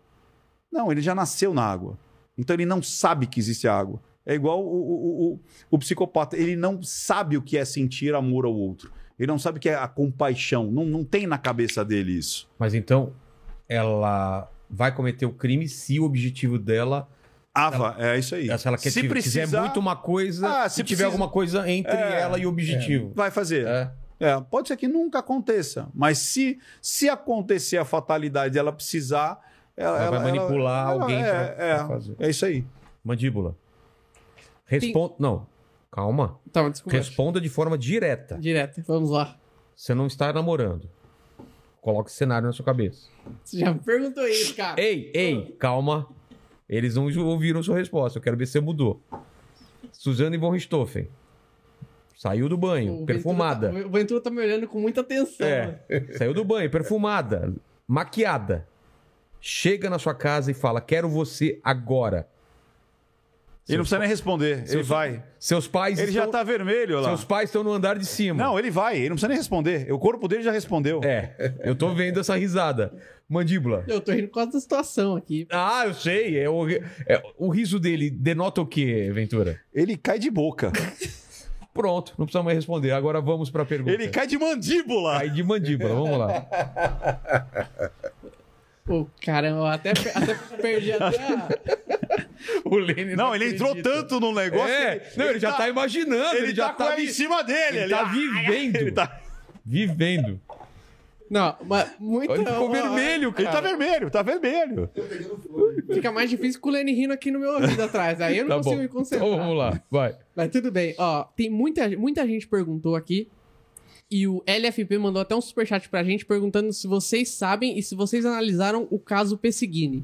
Não, ele já nasceu na água. Então ele não sabe que existe água. É igual o, o, o, o psicopata. Ele não sabe o que é sentir amor ao outro. Ele não sabe o que é a compaixão. Não, não tem na cabeça dele isso. Mas então, ela vai cometer o crime se o objetivo dela. Ava, é isso aí. Se ela quer, se quiser precisar, muito uma coisa, Ah, se, se tiver precisa- alguma coisa entre É. ela e o objetivo. vai fazer. É. É, pode ser que nunca aconteça, mas se, se acontecer a fatalidade dela precisar, ela, Ela vai manipular ela- alguém é, pra, é, pra fazer. é isso aí. Mandíbula. Responda. Não, calma. Tá, desculpa. Responda de forma direta. Direto, vamos lá. Você não está namorando. Coloque esse cenário na sua cabeça. Você já me perguntou isso, cara. Ei, ei, calma. Eles não ouviram sua resposta. Eu quero ver se você mudou. Suzane von Richthofen. Saiu do banho, O perfumada. Ventura tá- o Ventura tá me olhando com muita atenção. É. né? Saiu do banho, perfumada, maquiada. Chega na sua casa e fala: Quero você agora. Ele não precisa nem responder, ele vai. Seus pais. Ele já estão- tá vermelho lá. Seus pais estão no andar de cima. Não, ele vai, ele não precisa nem responder. O corpo dele já respondeu. É, eu tô vendo essa risada. Mandíbula. Eu tô rindo por causa da situação aqui. Ah, eu sei. É o, é- o riso dele denota o quê, Ventura? Ele cai de boca. Pronto, não precisa mais responder. Agora vamos pra pergunta. ele cai de mandíbula. Cai de mandíbula, vamos lá. Pô, caramba, eu até, até perdi até a... O Lene Não, ele entrou acredita. tanto no negócio. É, que não, ele, já tá, imaginando, ele, Ele, já tá, tá, vi- em cima dele. ele tá vivendo. Ele tá, Vivendo. Não, mas muito... Ele ficou vermelho, ele cara. tá vermelho, tá vermelho. Fica mais difícil com o Lenny rindo aqui no meu ouvido atrás. Aí eu não Tá consigo bom. me concentrar. Então vamos lá, vai. Mas tudo bem. Ó, tem muita, muita gente perguntou aqui. E o LFP mandou até um superchat pra gente perguntando se vocês sabem e se vocês analisaram o caso Pessigini.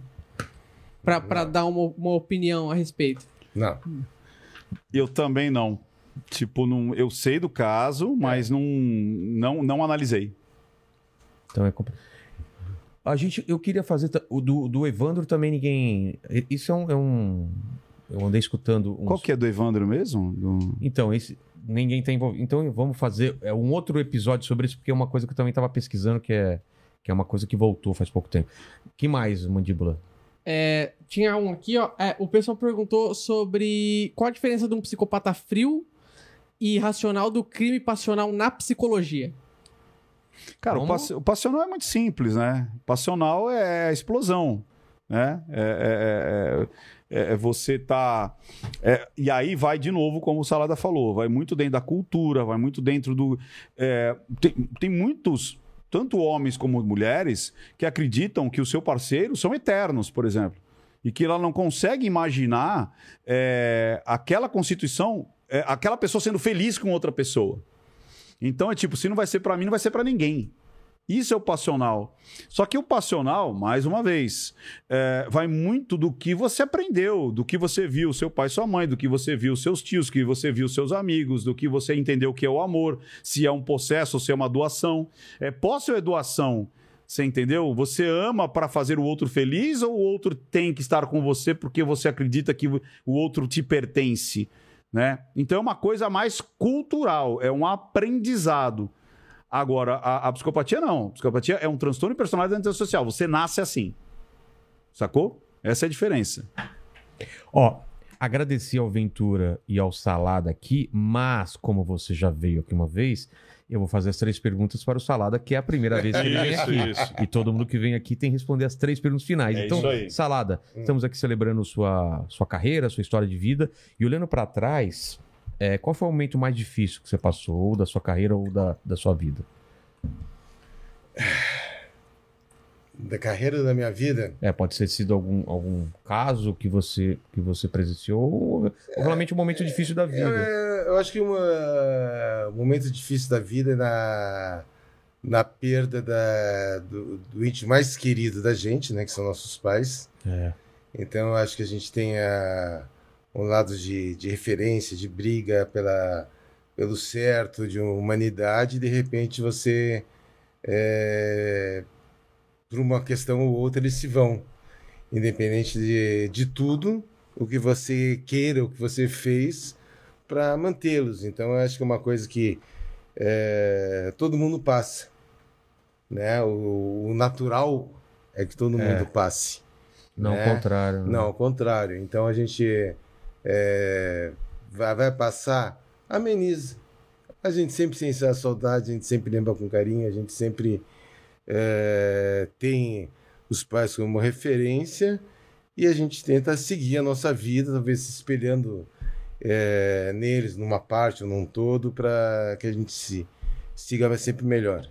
Pra, pra dar uma, uma opinião a respeito. Não. Eu também não. Tipo, não, eu sei do caso, mas não, não, não analisei. Então é compl- A gente, eu queria fazer o do, do Evandro também ninguém. Isso é um, é um- eu andei escutando. Uns... Qual que é do Evandro mesmo? Do- Então esse ninguém tá envolvido. Então vamos fazer é um outro episódio sobre isso porque é uma coisa que eu também estava pesquisando que é Que é uma coisa que voltou faz pouco tempo. que mais, Mandíbula? É, tinha um aqui, ó. é, o pessoal perguntou sobre qual a diferença de um psicopata frio e irracional do crime passional na psicologia. Cara, o, pass- o passional é muito simples, né? O passional é a explosão, né? É, é- é- é- você tá... é, e aí vai de novo, como o Salada falou, vai muito dentro da cultura, vai muito dentro do... é, tem, tem muitos, tanto homens como mulheres, que acreditam que o seu parceiro são eternos, por exemplo. E que ela não consegue imaginar é, aquela constituição, é, aquela pessoa sendo feliz com outra pessoa. Então é tipo, se não vai ser pra mim, não vai ser pra ninguém. Isso é o passional. Só que o passional, mais uma vez, é, vai muito do que você aprendeu, do que você viu seu pai sua mãe, do que você viu seus tios, do que você viu seus amigos, do que você entendeu que é o amor, se é um possesso ou se é uma doação. É posse ou é doação? Você entendeu? Você ama para fazer o outro feliz ou o outro tem que estar com você porque você acredita que o outro te pertence? Né? Então é uma coisa mais cultural, é um aprendizado. Agora, a, a psicopatia não. A psicopatia é um transtorno de personalidade antissocial. Você nasce assim. Sacou? Essa é a diferença. Ó, agradecer ao Ventura e ao Salada aqui, mas como você já veio aqui uma vez, eu vou fazer as três perguntas para o Salada, que é a primeira vez que ele vem aqui. isso. E todo mundo que vem aqui tem que responder as três perguntas finais. É então, isso aí. Salada, estamos aqui celebrando sua, sua carreira, sua história de vida. E olhando para trás, é, qual foi o momento mais difícil que você passou, ou da sua carreira ou da, da sua vida? Da carreira da minha vida, É, pode ter sido algum, algum caso que você, que você presenciou, ou, realmente um momento difícil da vida. É, eu acho que uma- um momento difícil da vida é na, na perda da, do, do ente mais querido da gente, né? Que são nossos pais. É. Então eu acho que a gente tem a- um lado de, de referência, de briga pela, pelo certo, de humanidade, e de repente você, é, por uma questão ou outra, eles se vão. Independente de, de tudo, o que você queira, o que você fez para mantê-los. Então eu acho que é uma coisa que é, todo mundo passa. Né? O, o natural é que todo É. mundo passe. Não, né? ao contrário. né? Não, ao contrário. Então a gente é, vai, vai passar, ameniza. A gente sempre sente a saudade, a gente sempre lembra com carinho, a gente sempre é, tem os pais como referência e a gente tenta seguir a nossa vida, talvez se espelhando é, neles, numa parte ou num todo, para que a gente se siga sempre melhor.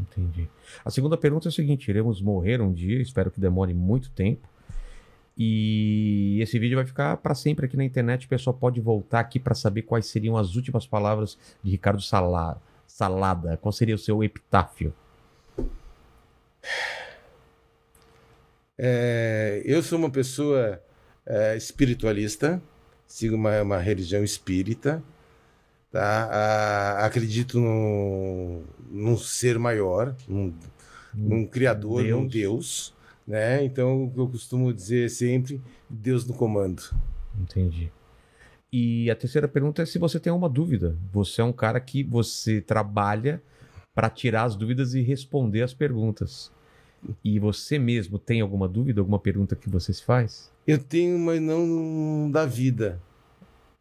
Entendi. A segunda pergunta é o seguinte: iremos morrer um dia, espero que demore muito tempo. E esse vídeo vai ficar para sempre aqui na internet. O pessoal pode voltar aqui para saber quais seriam as últimas palavras de Ricardo Sala- Salada. Qual seria o seu epitáfio? É, eu sou uma pessoa é, espiritualista, sigo uma, uma religião espírita, tá? Ah, acredito num, num ser maior, num, num criador, num Deus, né? Então, o que eu costumo dizer sempre, Deus no comando. Entendi. E a terceira pergunta é se você tem uma dúvida. Você é um cara que você trabalha para tirar as dúvidas e responder as perguntas. E você mesmo tem alguma dúvida, alguma pergunta que você se faz? Eu tenho, mas não da vida,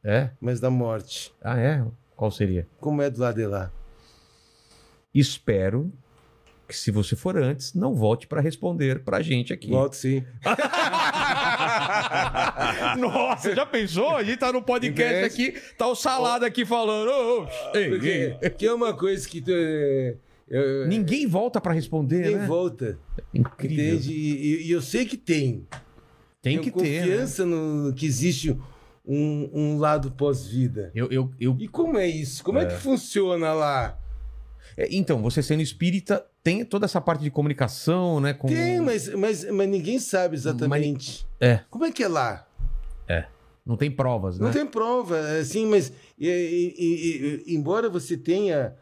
É? mas da morte. Ah, é? Qual seria? Como é do lado de lá? Espero que se você for antes, não volte para responder pra gente aqui. Volto sim. Nossa, já pensou? A gente tá no podcast Investe. aqui, tá o salada aqui falando. "Ô, ô, ei, Porque, ei." porque é uma coisa que tu, é, eu- Ninguém volta pra responder, ninguém né? volta. Incrível. Entende? E, e eu sei que tem. Tem Tenho que ter. né? confiança no que existe um, um lado pós-vida. Eu, eu, eu... E como é isso? Como é, que funciona lá? É, Então, você sendo espírita, tem toda essa parte de comunicação, né? Com... Tem, mas, mas, mas ninguém sabe exatamente. É. Como é que é lá? Não tem provas, né? Não tem prova, assim, mas e- e- e- embora você tenha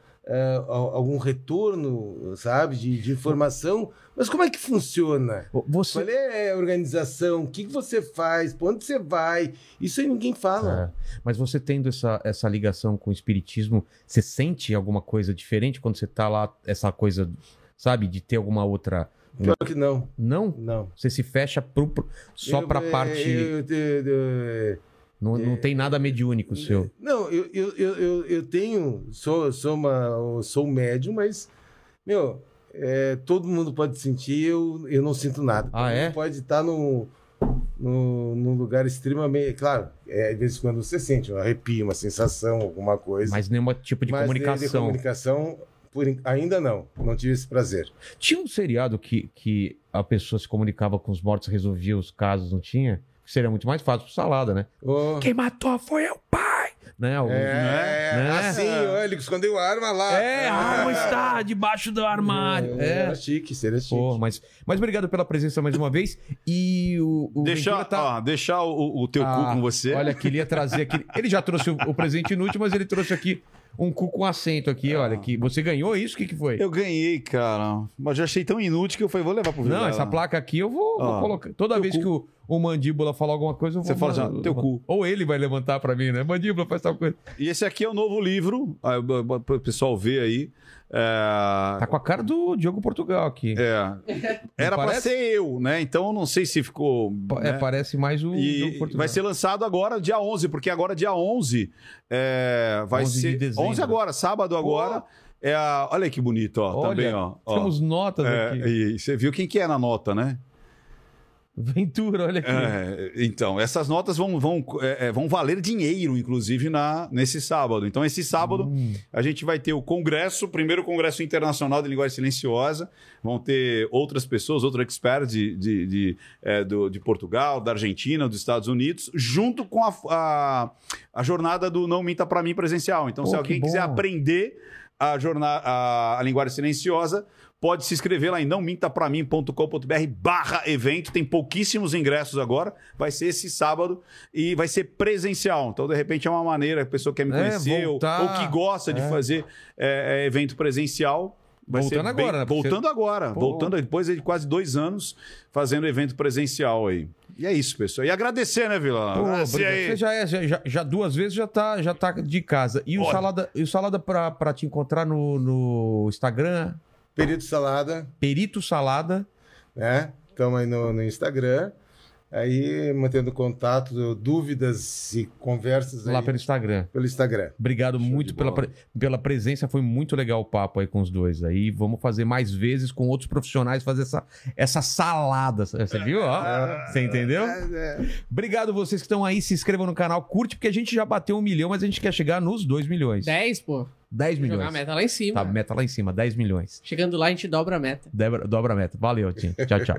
al- algum retorno, sabe, de, de informação, mas como é que funciona? Você... Qual é a organização? O que que você faz? Para onde você vai? Isso aí ninguém fala. É. Mas você tendo essa, essa ligação com o espiritismo, você sente alguma coisa diferente quando você tá lá, essa coisa sabe? De ter alguma outra. Pior que não, Não? não. Você se fecha pro, pro- só Eu- pra é, parte. eu- eu- eu- não, não tem nada mediúnico seu. Não, eu, eu, eu, eu, tenho, sou, sou, uma, sou médium, mas, meu, é, todo mundo pode sentir, eu, eu não sinto nada. Ah, é? Pode estar num, num, num lugar extremamente. Claro, é, de vez em quando você sente um arrepio, uma sensação, alguma coisa. Mas nenhum tipo de Mas comunicação. De comunicação, por, ainda não. Não tive esse prazer. Tinha um seriado que, que a pessoa se comunicava com os mortos, resolvia os casos, não tinha? Seria muito mais fácil pro salada, né? Ô, Quem matou foi o pai! Né? O- é, né? assim, ó, ele escondeu a arma lá. É, a arma está debaixo do armário. É, É. Era chique, seria chique. Pô, mas, mas obrigado pela presença mais uma vez. E o, o Deixar, tá- ó, deixar o, o teu Ah, cu com você. Olha, queria trazer aqui. Ele já trouxe o, o presente inútil, mas ele trouxe aqui um cu com assento aqui. Olha, que você ganhou isso? O que, que foi? Eu ganhei, cara. Mas já achei tão inútil que eu falei, vou levar pro Não, Vilela. essa placa aqui eu vou, vou Ó, colocar. Toda teu vez cu. que o, o mandíbula falar alguma coisa, eu vou Você fala mandar- assim, teu cu. Ou ele vai levantar pra mim, né? Mandíbula, faz tal coisa. E esse aqui é o novo livro, para o pessoal ver aí. É, Tá com a cara do Diogo Portugal aqui. é, era para ser eu, né? Então não sei se ficou. É, né? parece mais o Diogo E Portugal. vai ser lançado agora, dia 11, porque agora, dia 11, é, vai 11 de ser. dezembro. 11 agora, sábado agora. É a, olha que bonito, ó. Olha, também, ó. ó. Temos notas É, aqui. e você viu quem que é na nota, né? Ventura, olha aqui. É, então, essas notas vão, vão, é, é, vão valer dinheiro, inclusive, na, nesse sábado. Então, esse sábado, Hum. a gente vai ter o congresso, o primeiro congresso internacional de linguagem silenciosa. Vão ter outras pessoas, outros experts de, de, de, é, do- de Portugal, da Argentina, dos Estados Unidos, junto com a, a, a jornada do Não Minta Pra Mim presencial. Então, Pô, se alguém quiser aprender a, jornada, a, a linguagem silenciosa, pode se inscrever lá em nãomintapramim.com.br barra evento. Tem pouquíssimos ingressos agora. Vai ser esse sábado e vai ser presencial. Então, de repente, é uma maneira que a pessoa quer me É, conhecer ou, voltar. ou que gosta de É. fazer é, é, evento presencial. Vai Voltando agora, né? Porque Voltando agora. Pô. Voltando depois de quase dois anos fazendo evento presencial aí. E é isso, pessoal. E agradecer, né, Vila? Pô, Agradecer aí. Você já, é, já, já- duas vezes já tá, já tá de casa. E o Olha. Salada, e o salada pra, pra te encontrar no, no Instagram, Perito Salada, Perito Salada. né? Estamos aí no, no Instagram. Aí, mantendo contato, dúvidas e conversas aí Lá pelo Instagram. pelo Instagram. Obrigado muito de pela, pre- pela presença, foi muito legal o papo aí com os dois aí. Vamos fazer mais vezes com outros profissionais, fazer essa, essa salada. Você viu? ó? Você entendeu? Obrigado vocês que estão aí, se inscrevam no canal, curte, porque a gente já bateu um milhão, mas a gente quer chegar nos 2 milhões. 10, pô. 10 Jogar a milhões. meta lá em cima. Tá, meta lá em cima, 10 milhões. Chegando lá, a gente dobra a meta. Dobra, dobra a meta. Valeu, Tim. Tchau, tchau.